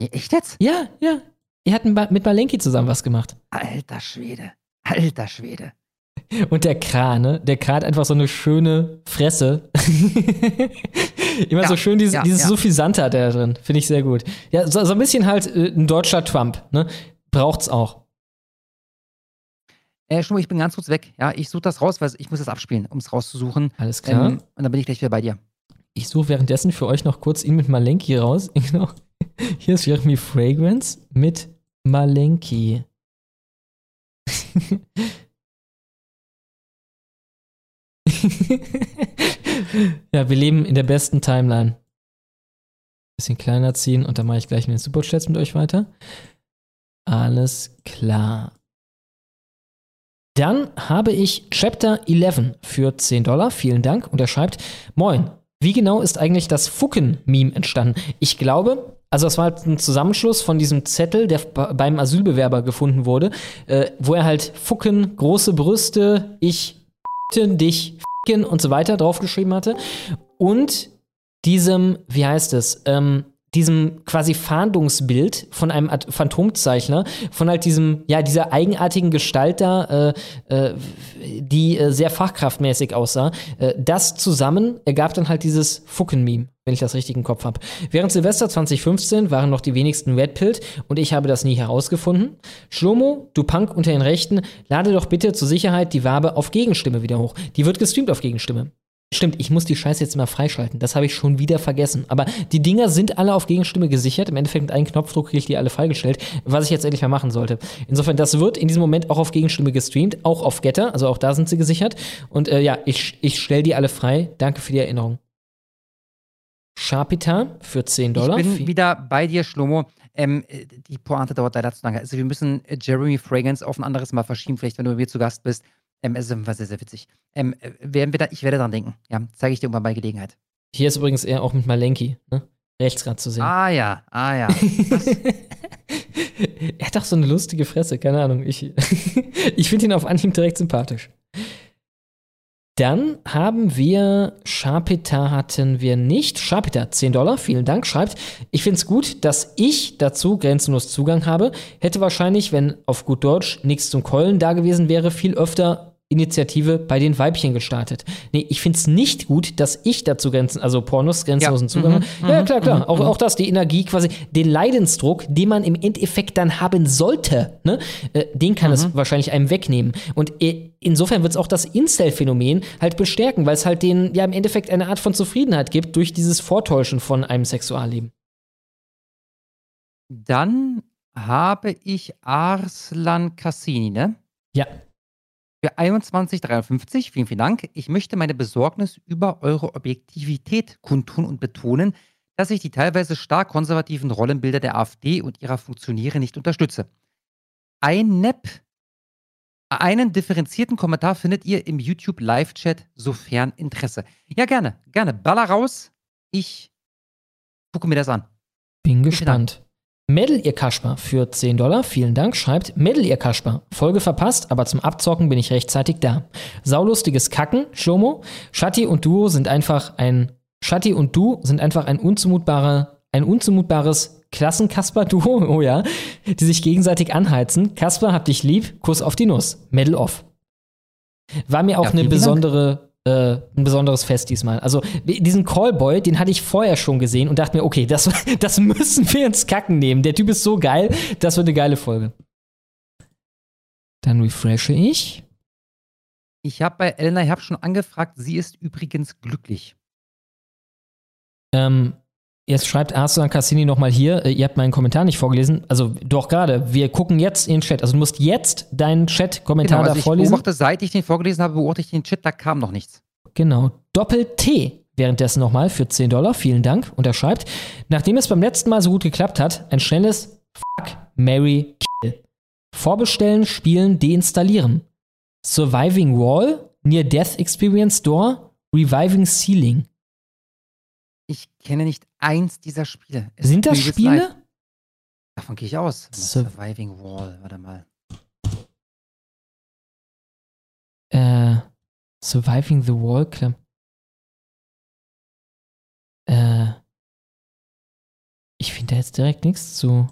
Ja, echt jetzt? Ja, ja. Er hat mit Malenki zusammen was gemacht. Alter Schwede. Alter Schwede. Und der Kran, ne? Der Kran hat einfach so eine schöne Fresse. Immer Ja, so schön, dieses, ja, dieses ja. Suffisante hat er da drin. Finde ich sehr gut. Ja, so, so ein bisschen halt äh, ein deutscher Trump, ne? Braucht's auch. Äh, Schnur, ich bin ganz kurz weg. Ja, ich suche das raus, weil ich muss das abspielen, um es rauszusuchen. Alles klar. Ähm, und dann bin ich gleich wieder bei dir. Ich suche währenddessen für euch noch kurz ihn mit Malenki raus. Genau. Hier ist Jeremy Fragrance mit Malenki. ja, wir leben in der besten Timeline. Bisschen kleiner ziehen und dann mache ich gleich mit den Superchats mit euch weiter. Alles klar. Dann habe ich Chapter 11 für 10 Dollar. Vielen Dank. Und er schreibt: Moin, wie genau ist eigentlich das Fucken-Meme entstanden? Ich glaube, also es war halt ein Zusammenschluss von diesem Zettel, der beim Asylbewerber gefunden wurde, äh, wo er halt Fucken, große Brüste, ich dich, f***en und so weiter draufgeschrieben hatte. Und diesem, wie heißt es, ähm, diesem quasi Fahndungsbild von einem At- Phantomzeichner, von halt diesem, ja, dieser eigenartigen Gestalt da, äh, äh, die äh, sehr fachkraftmäßig aussah. Äh, das zusammen ergab dann halt dieses Fucken-Meme, wenn ich das richtig im Kopf habe. Während Silvester 2015 waren noch die wenigsten Redpilled und ich habe das nie herausgefunden. Schlomo, du Punk unter den Rechten, lade doch bitte zur Sicherheit die Wabe auf Gegenstimme wieder hoch. Die wird gestreamt auf Gegenstimme. Stimmt, ich muss die Scheiße jetzt mal freischalten. Das habe ich schon wieder vergessen. Aber die Dinger sind alle auf Gegenstimme gesichert. Im Endeffekt mit einem Knopfdruck kriege ich die alle freigestellt, was ich jetzt endlich mal machen sollte. Insofern, das wird in diesem Moment auch auf Gegenstimme gestreamt, auch auf Getter, also auch da sind sie gesichert. Und äh, ja, ich, ich stelle die alle frei. Danke für die Erinnerung. Sharpita für 10 Dollar. Ich bin wieder bei dir, Schlomo. Ähm, äh, die Pointe dauert leider zu lange. Also wir müssen äh, Jeremy Fragrance auf ein anderes Mal verschieben, vielleicht wenn du bei mir zu Gast bist. Ähm, es ist einfach sehr, sehr witzig. Ähm, äh, werden wir da, ich werde daran denken. Ja, zeige ich dir irgendwann bei Gelegenheit. Hier ist übrigens er auch mit Malenki, ne? Rechts gerade zu sehen. Ah ja, ah ja. Er hat doch so eine lustige Fresse, keine Ahnung. Ich, ich finde ihn auf Anhieb direkt sympathisch. Dann haben wir Sharpita hatten wir nicht. Sharpita, 10 Dollar, vielen Dank, schreibt, ich finde es gut, dass ich dazu grenzenlos Zugang habe. Hätte wahrscheinlich, wenn auf gut Deutsch nichts zum Keulen da gewesen wäre, viel öfter Initiative bei den Weibchen gestartet. Nee, ich finde es nicht gut, dass ich dazu grenzen, also Pornos grenzenlosen Ja. Zugang Mhm. habe. Ja, Mhm. klar, klar. Mhm. Auch, auch das, die Energie quasi, den Leidensdruck, den man im Endeffekt dann haben sollte, ne? äh, den kann es wahrscheinlich einem wegnehmen. Und äh, insofern wird es auch das Incel-Phänomen halt bestärken, weil es halt den, ja, im Endeffekt eine Art von Zufriedenheit gibt durch dieses Vortäuschen von einem Sexualleben. Dann habe ich Arslan Cassini, ne? Ja. Für 21,53, vielen, vielen Dank. Ich möchte meine Besorgnis über eure Objektivität kundtun und betonen, dass ich die teilweise stark konservativen Rollenbilder der AfD und ihrer Funktionäre nicht unterstütze. Ein NEP, einen differenzierten Kommentar findet ihr im YouTube Live-Chat, sofern Interesse. Ja, gerne, gerne. Baller raus. Ich gucke mir das an. Bin gespannt. Medal ihr Kasper für 10 Dollar, vielen Dank, schreibt Medal ihr Kasper. Folge verpasst, aber zum Abzocken bin ich rechtzeitig da. Saulustiges Kacken, Shomo. Shatti und Duo sind einfach ein Shatti und Du sind einfach ein unzumutbarer, ein unzumutbares Klassenkasper-Duo, oh ja, die sich gegenseitig anheizen. Kasper, hab dich lieb, Kuss auf die Nuss. Medal off. War mir auch Ja, eine vielen Dank. Äh, ein besonderes Fest diesmal. Also diesen Callboy, den hatte ich vorher schon gesehen und dachte mir, okay, das, das müssen wir ins Kacken nehmen. Der Typ ist so geil, das wird eine geile Folge. Dann refreshe ich. Ich habe bei Elena, ich habe schon angefragt, sie ist übrigens glücklich. Ähm, jetzt schreibt Arslan Cassini nochmal hier, äh, ihr habt meinen Kommentar nicht vorgelesen. Also doch gerade, wir gucken jetzt in den Chat. Also du musst jetzt deinen Chat-Kommentar Genau, da also ich vorlesen. beobachte, seit ich den vorgelesen habe, beobachte ich den Chat, da kam noch nichts. Genau. Doppel-T währenddessen nochmal für 10 Dollar. Vielen Dank. Und er schreibt, nachdem es beim letzten Mal so gut geklappt hat, ein schnelles Fuck, Mary, Kill. Vorbestellen, spielen, deinstallieren. Surviving Wall, Near Death Experience Door, Reviving Ceiling. Ich kenne nicht eins dieser Spiele. Es Sind das Spiele? leid. Davon gehe ich aus. Sur- Surviving Wall, warte mal. Äh, Surviving the Wall Club. Äh, ich finde da jetzt direkt nichts zu.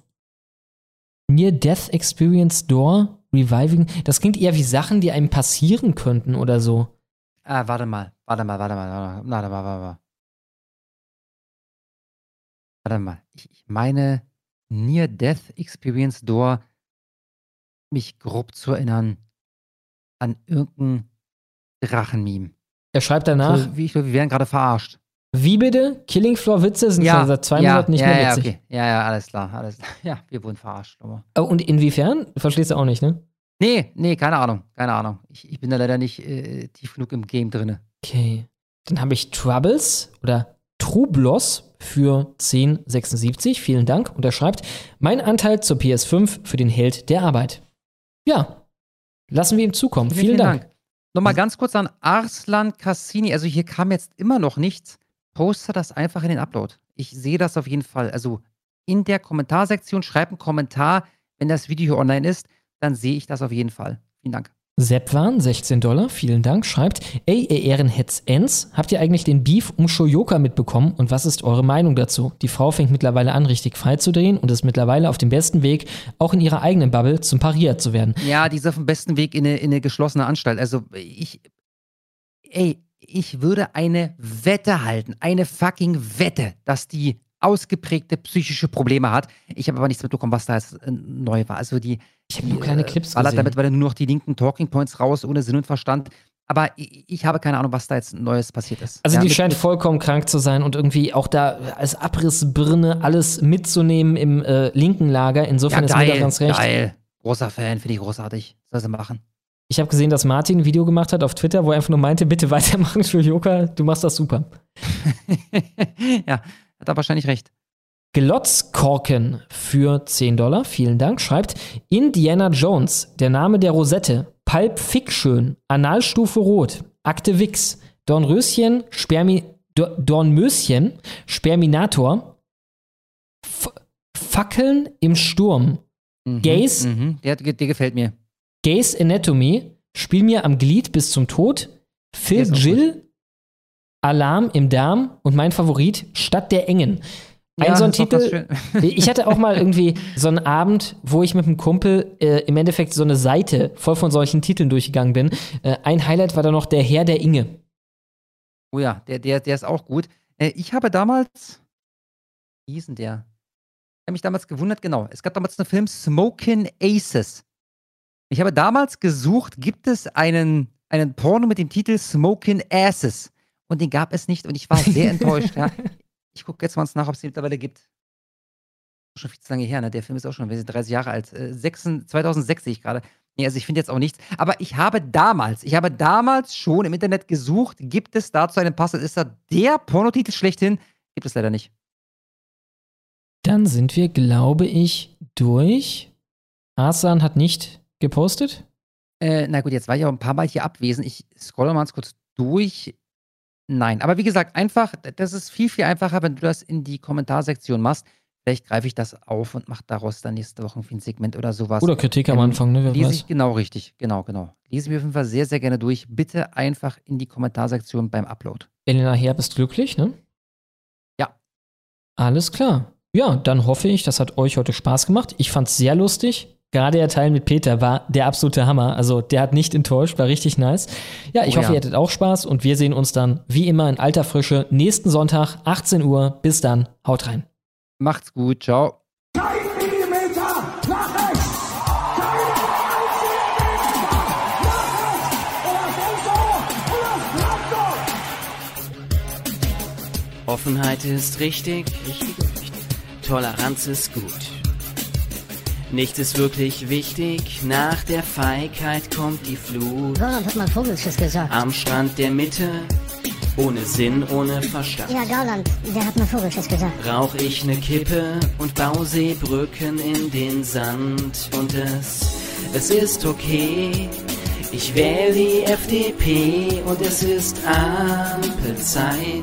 Near Death Experience Door, Reviving. Das klingt eher wie Sachen, die einem passieren könnten oder so. Ah, warte mal, warte mal, warte mal, warte mal, warte mal, warte mal. Warte mal, ich, meine Near Death Experience Door, mich grob zu erinnern an irgendein Drachenmeme. Er schreibt danach, So, wie ich glaube, wir werden gerade verarscht. wie bitte? Killing Floor Witze sind schon seit zwei ja, Monaten nicht ja, mehr ja, witzig. okay. Ja, ja, alles klar, alles klar. Ja, wir wurden verarscht. Oh, und inwiefern? Verstehst du auch nicht, ne? Nee, nee, keine Ahnung, keine Ahnung. Ich, ich bin da leider nicht äh, tief genug im Game drin. Okay. Dann habe ich Troubles oder Trublos für 1076. Vielen Dank. Und er schreibt, mein Anteil zur PS5 für den Held der Arbeit. Ja. Lassen wir ihm zukommen. Vielen, Dank. Nochmal ganz kurz an Arslan Cassini. Also hier kam jetzt immer noch nichts. Poste das einfach in den Upload. Ich sehe das auf jeden Fall. Also in der Kommentarsektion schreib einen Kommentar, wenn das Video online ist, dann sehe ich das auf jeden Fall. Vielen Dank. Seppwan, 16 Dollar, vielen Dank, schreibt, ey, ihr Ehrenhetz Ens, habt ihr eigentlich den Beef um Shoyoka mitbekommen und was ist eure Meinung dazu? Die Frau fängt mittlerweile an, richtig frei zu drehen und ist mittlerweile auf dem besten Weg, auch in ihrer eigenen Bubble zum Parier zu werden. Ja, die ist auf dem besten Weg in eine, in eine geschlossene Anstalt. Also ich, ey, ich würde eine Wette halten, eine fucking Wette, dass die ausgeprägte psychische Probleme hat. Ich habe aber nichts mitbekommen, was da jetzt äh, neu war. Also die, ich habe nur kleine Clips ballert gesehen. damit weil nur noch die linken Talking Points raus, ohne Sinn und Verstand. Aber ich, ich habe keine Ahnung, was da jetzt Neues passiert ist. Also Ja, die scheint vollkommen krank zu sein und irgendwie auch da als Abrissbirne alles mitzunehmen im äh, linken Lager. Insofern ja, ist mir da geil, ganz recht. geil. Großer Fan, finde ich großartig. Soll sie machen. Ich habe gesehen, dass Martin ein Video gemacht hat auf Twitter, wo er einfach nur meinte, bitte weitermachen, Shoyoka, du machst das super. ja, er wahrscheinlich recht. Glotzkorken für 10 Dollar, vielen Dank, schreibt Indiana Jones, der Name der Rosette, Pulp Fiction, Analstufe Rot, Akte Wix, Dornröschen, Spermi, Do- Dornmöschen, Sperminator, F Fackeln im Sturm, Gays, Mhm, der, der gefällt mir. Gays Anatomy, Spiel mir am Glied bis zum Tod, Phil Jill, Alarm im Darm und mein Favorit, Stadt der Engen. Ein Ja, so ein Titel. Ich hatte auch mal irgendwie so einen Abend, wo ich mit einem Kumpel äh, im Endeffekt so eine Seite voll von solchen Titeln durchgegangen bin. Äh, ein Highlight war da noch der Herr der Inge. Oh ja, der, der, der ist auch gut. Äh, ich habe damals. Wie hieß denn der? Ich habe mich damals gewundert, genau. Es gab damals einen Film Smokin' Aces. Ich habe damals gesucht, gibt es einen, einen Porno mit dem Titel Smokin' Asses? Und den gab es nicht und ich war sehr enttäuscht. Ja. Ich gucke jetzt mal nach, ob es den mittlerweile gibt. Schon viel zu lange her, ne? Der Film ist auch schon wir sind 30 Jahre alt. Äh, 6, 2006 sehe ich gerade. Nee, also ich finde jetzt auch nichts. Aber ich habe damals, ich habe damals schon im Internet gesucht, gibt es dazu einen Pass? Ist da der Pornotitel schlechthin? Gibt es leider nicht. Dann sind wir, glaube ich, durch. Asan hat nicht gepostet. Äh, na gut, jetzt war ich auch ein paar Mal hier abwesend. Ich scrolle mal ganz kurz durch. Nein, aber wie gesagt, einfach, das ist viel, viel einfacher, wenn du das in die Kommentarsektion machst. Vielleicht greife ich das auf und mache daraus dann nächste Woche ein Segment oder sowas. Oder Kritik am Ähm, Anfang, ne? Wer Lese weiß. ich genau richtig, genau, genau. Lese mir auf jeden Fall sehr, sehr gerne durch. Bitte einfach in die Kommentarsektion beim Upload. Elena Herb ist glücklich, ne? Ja. Alles klar. Ja, dann hoffe ich, das hat euch heute Spaß gemacht. Ich fand's sehr lustig. Gerade der Teil mit Peter war der absolute Hammer. Also der hat nicht enttäuscht, war richtig nice. Ja, ich Oh hoffe, ja. ihr hattet auch Spaß und wir sehen uns dann wie immer in alter Frische nächsten Sonntag, 18 Uhr. Bis dann, haut rein. Macht's gut, ciao. Offenheit ist richtig, Toleranz ist gut. Nichts ist wirklich wichtig, nach der Feigheit kommt die Flut. Roland hat mal Vogelschiss gesagt. Am Strand der Mitte, ohne Sinn, ohne Verstand. Ja, Gauland, der hat mal Vogelschiss gesagt. Rauch ich ne Kippe und bau Seebrücken in den Sand und es, es ist okay. Ich wähle die FDP und es ist Ampelzeit.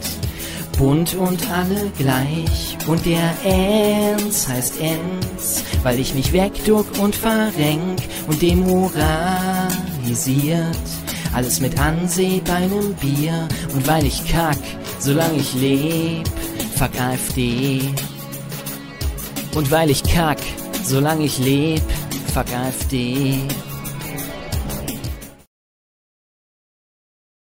Bunt und alle gleich. Und der Enz heißt Enz, weil ich mich wegduck und verrenk und demoralisiert. Alles mit Anseh bei nem Bier. Und weil ich kack, solange ich leb, fuck AfD. Und weil ich kack, solange ich leb, fuck AfD.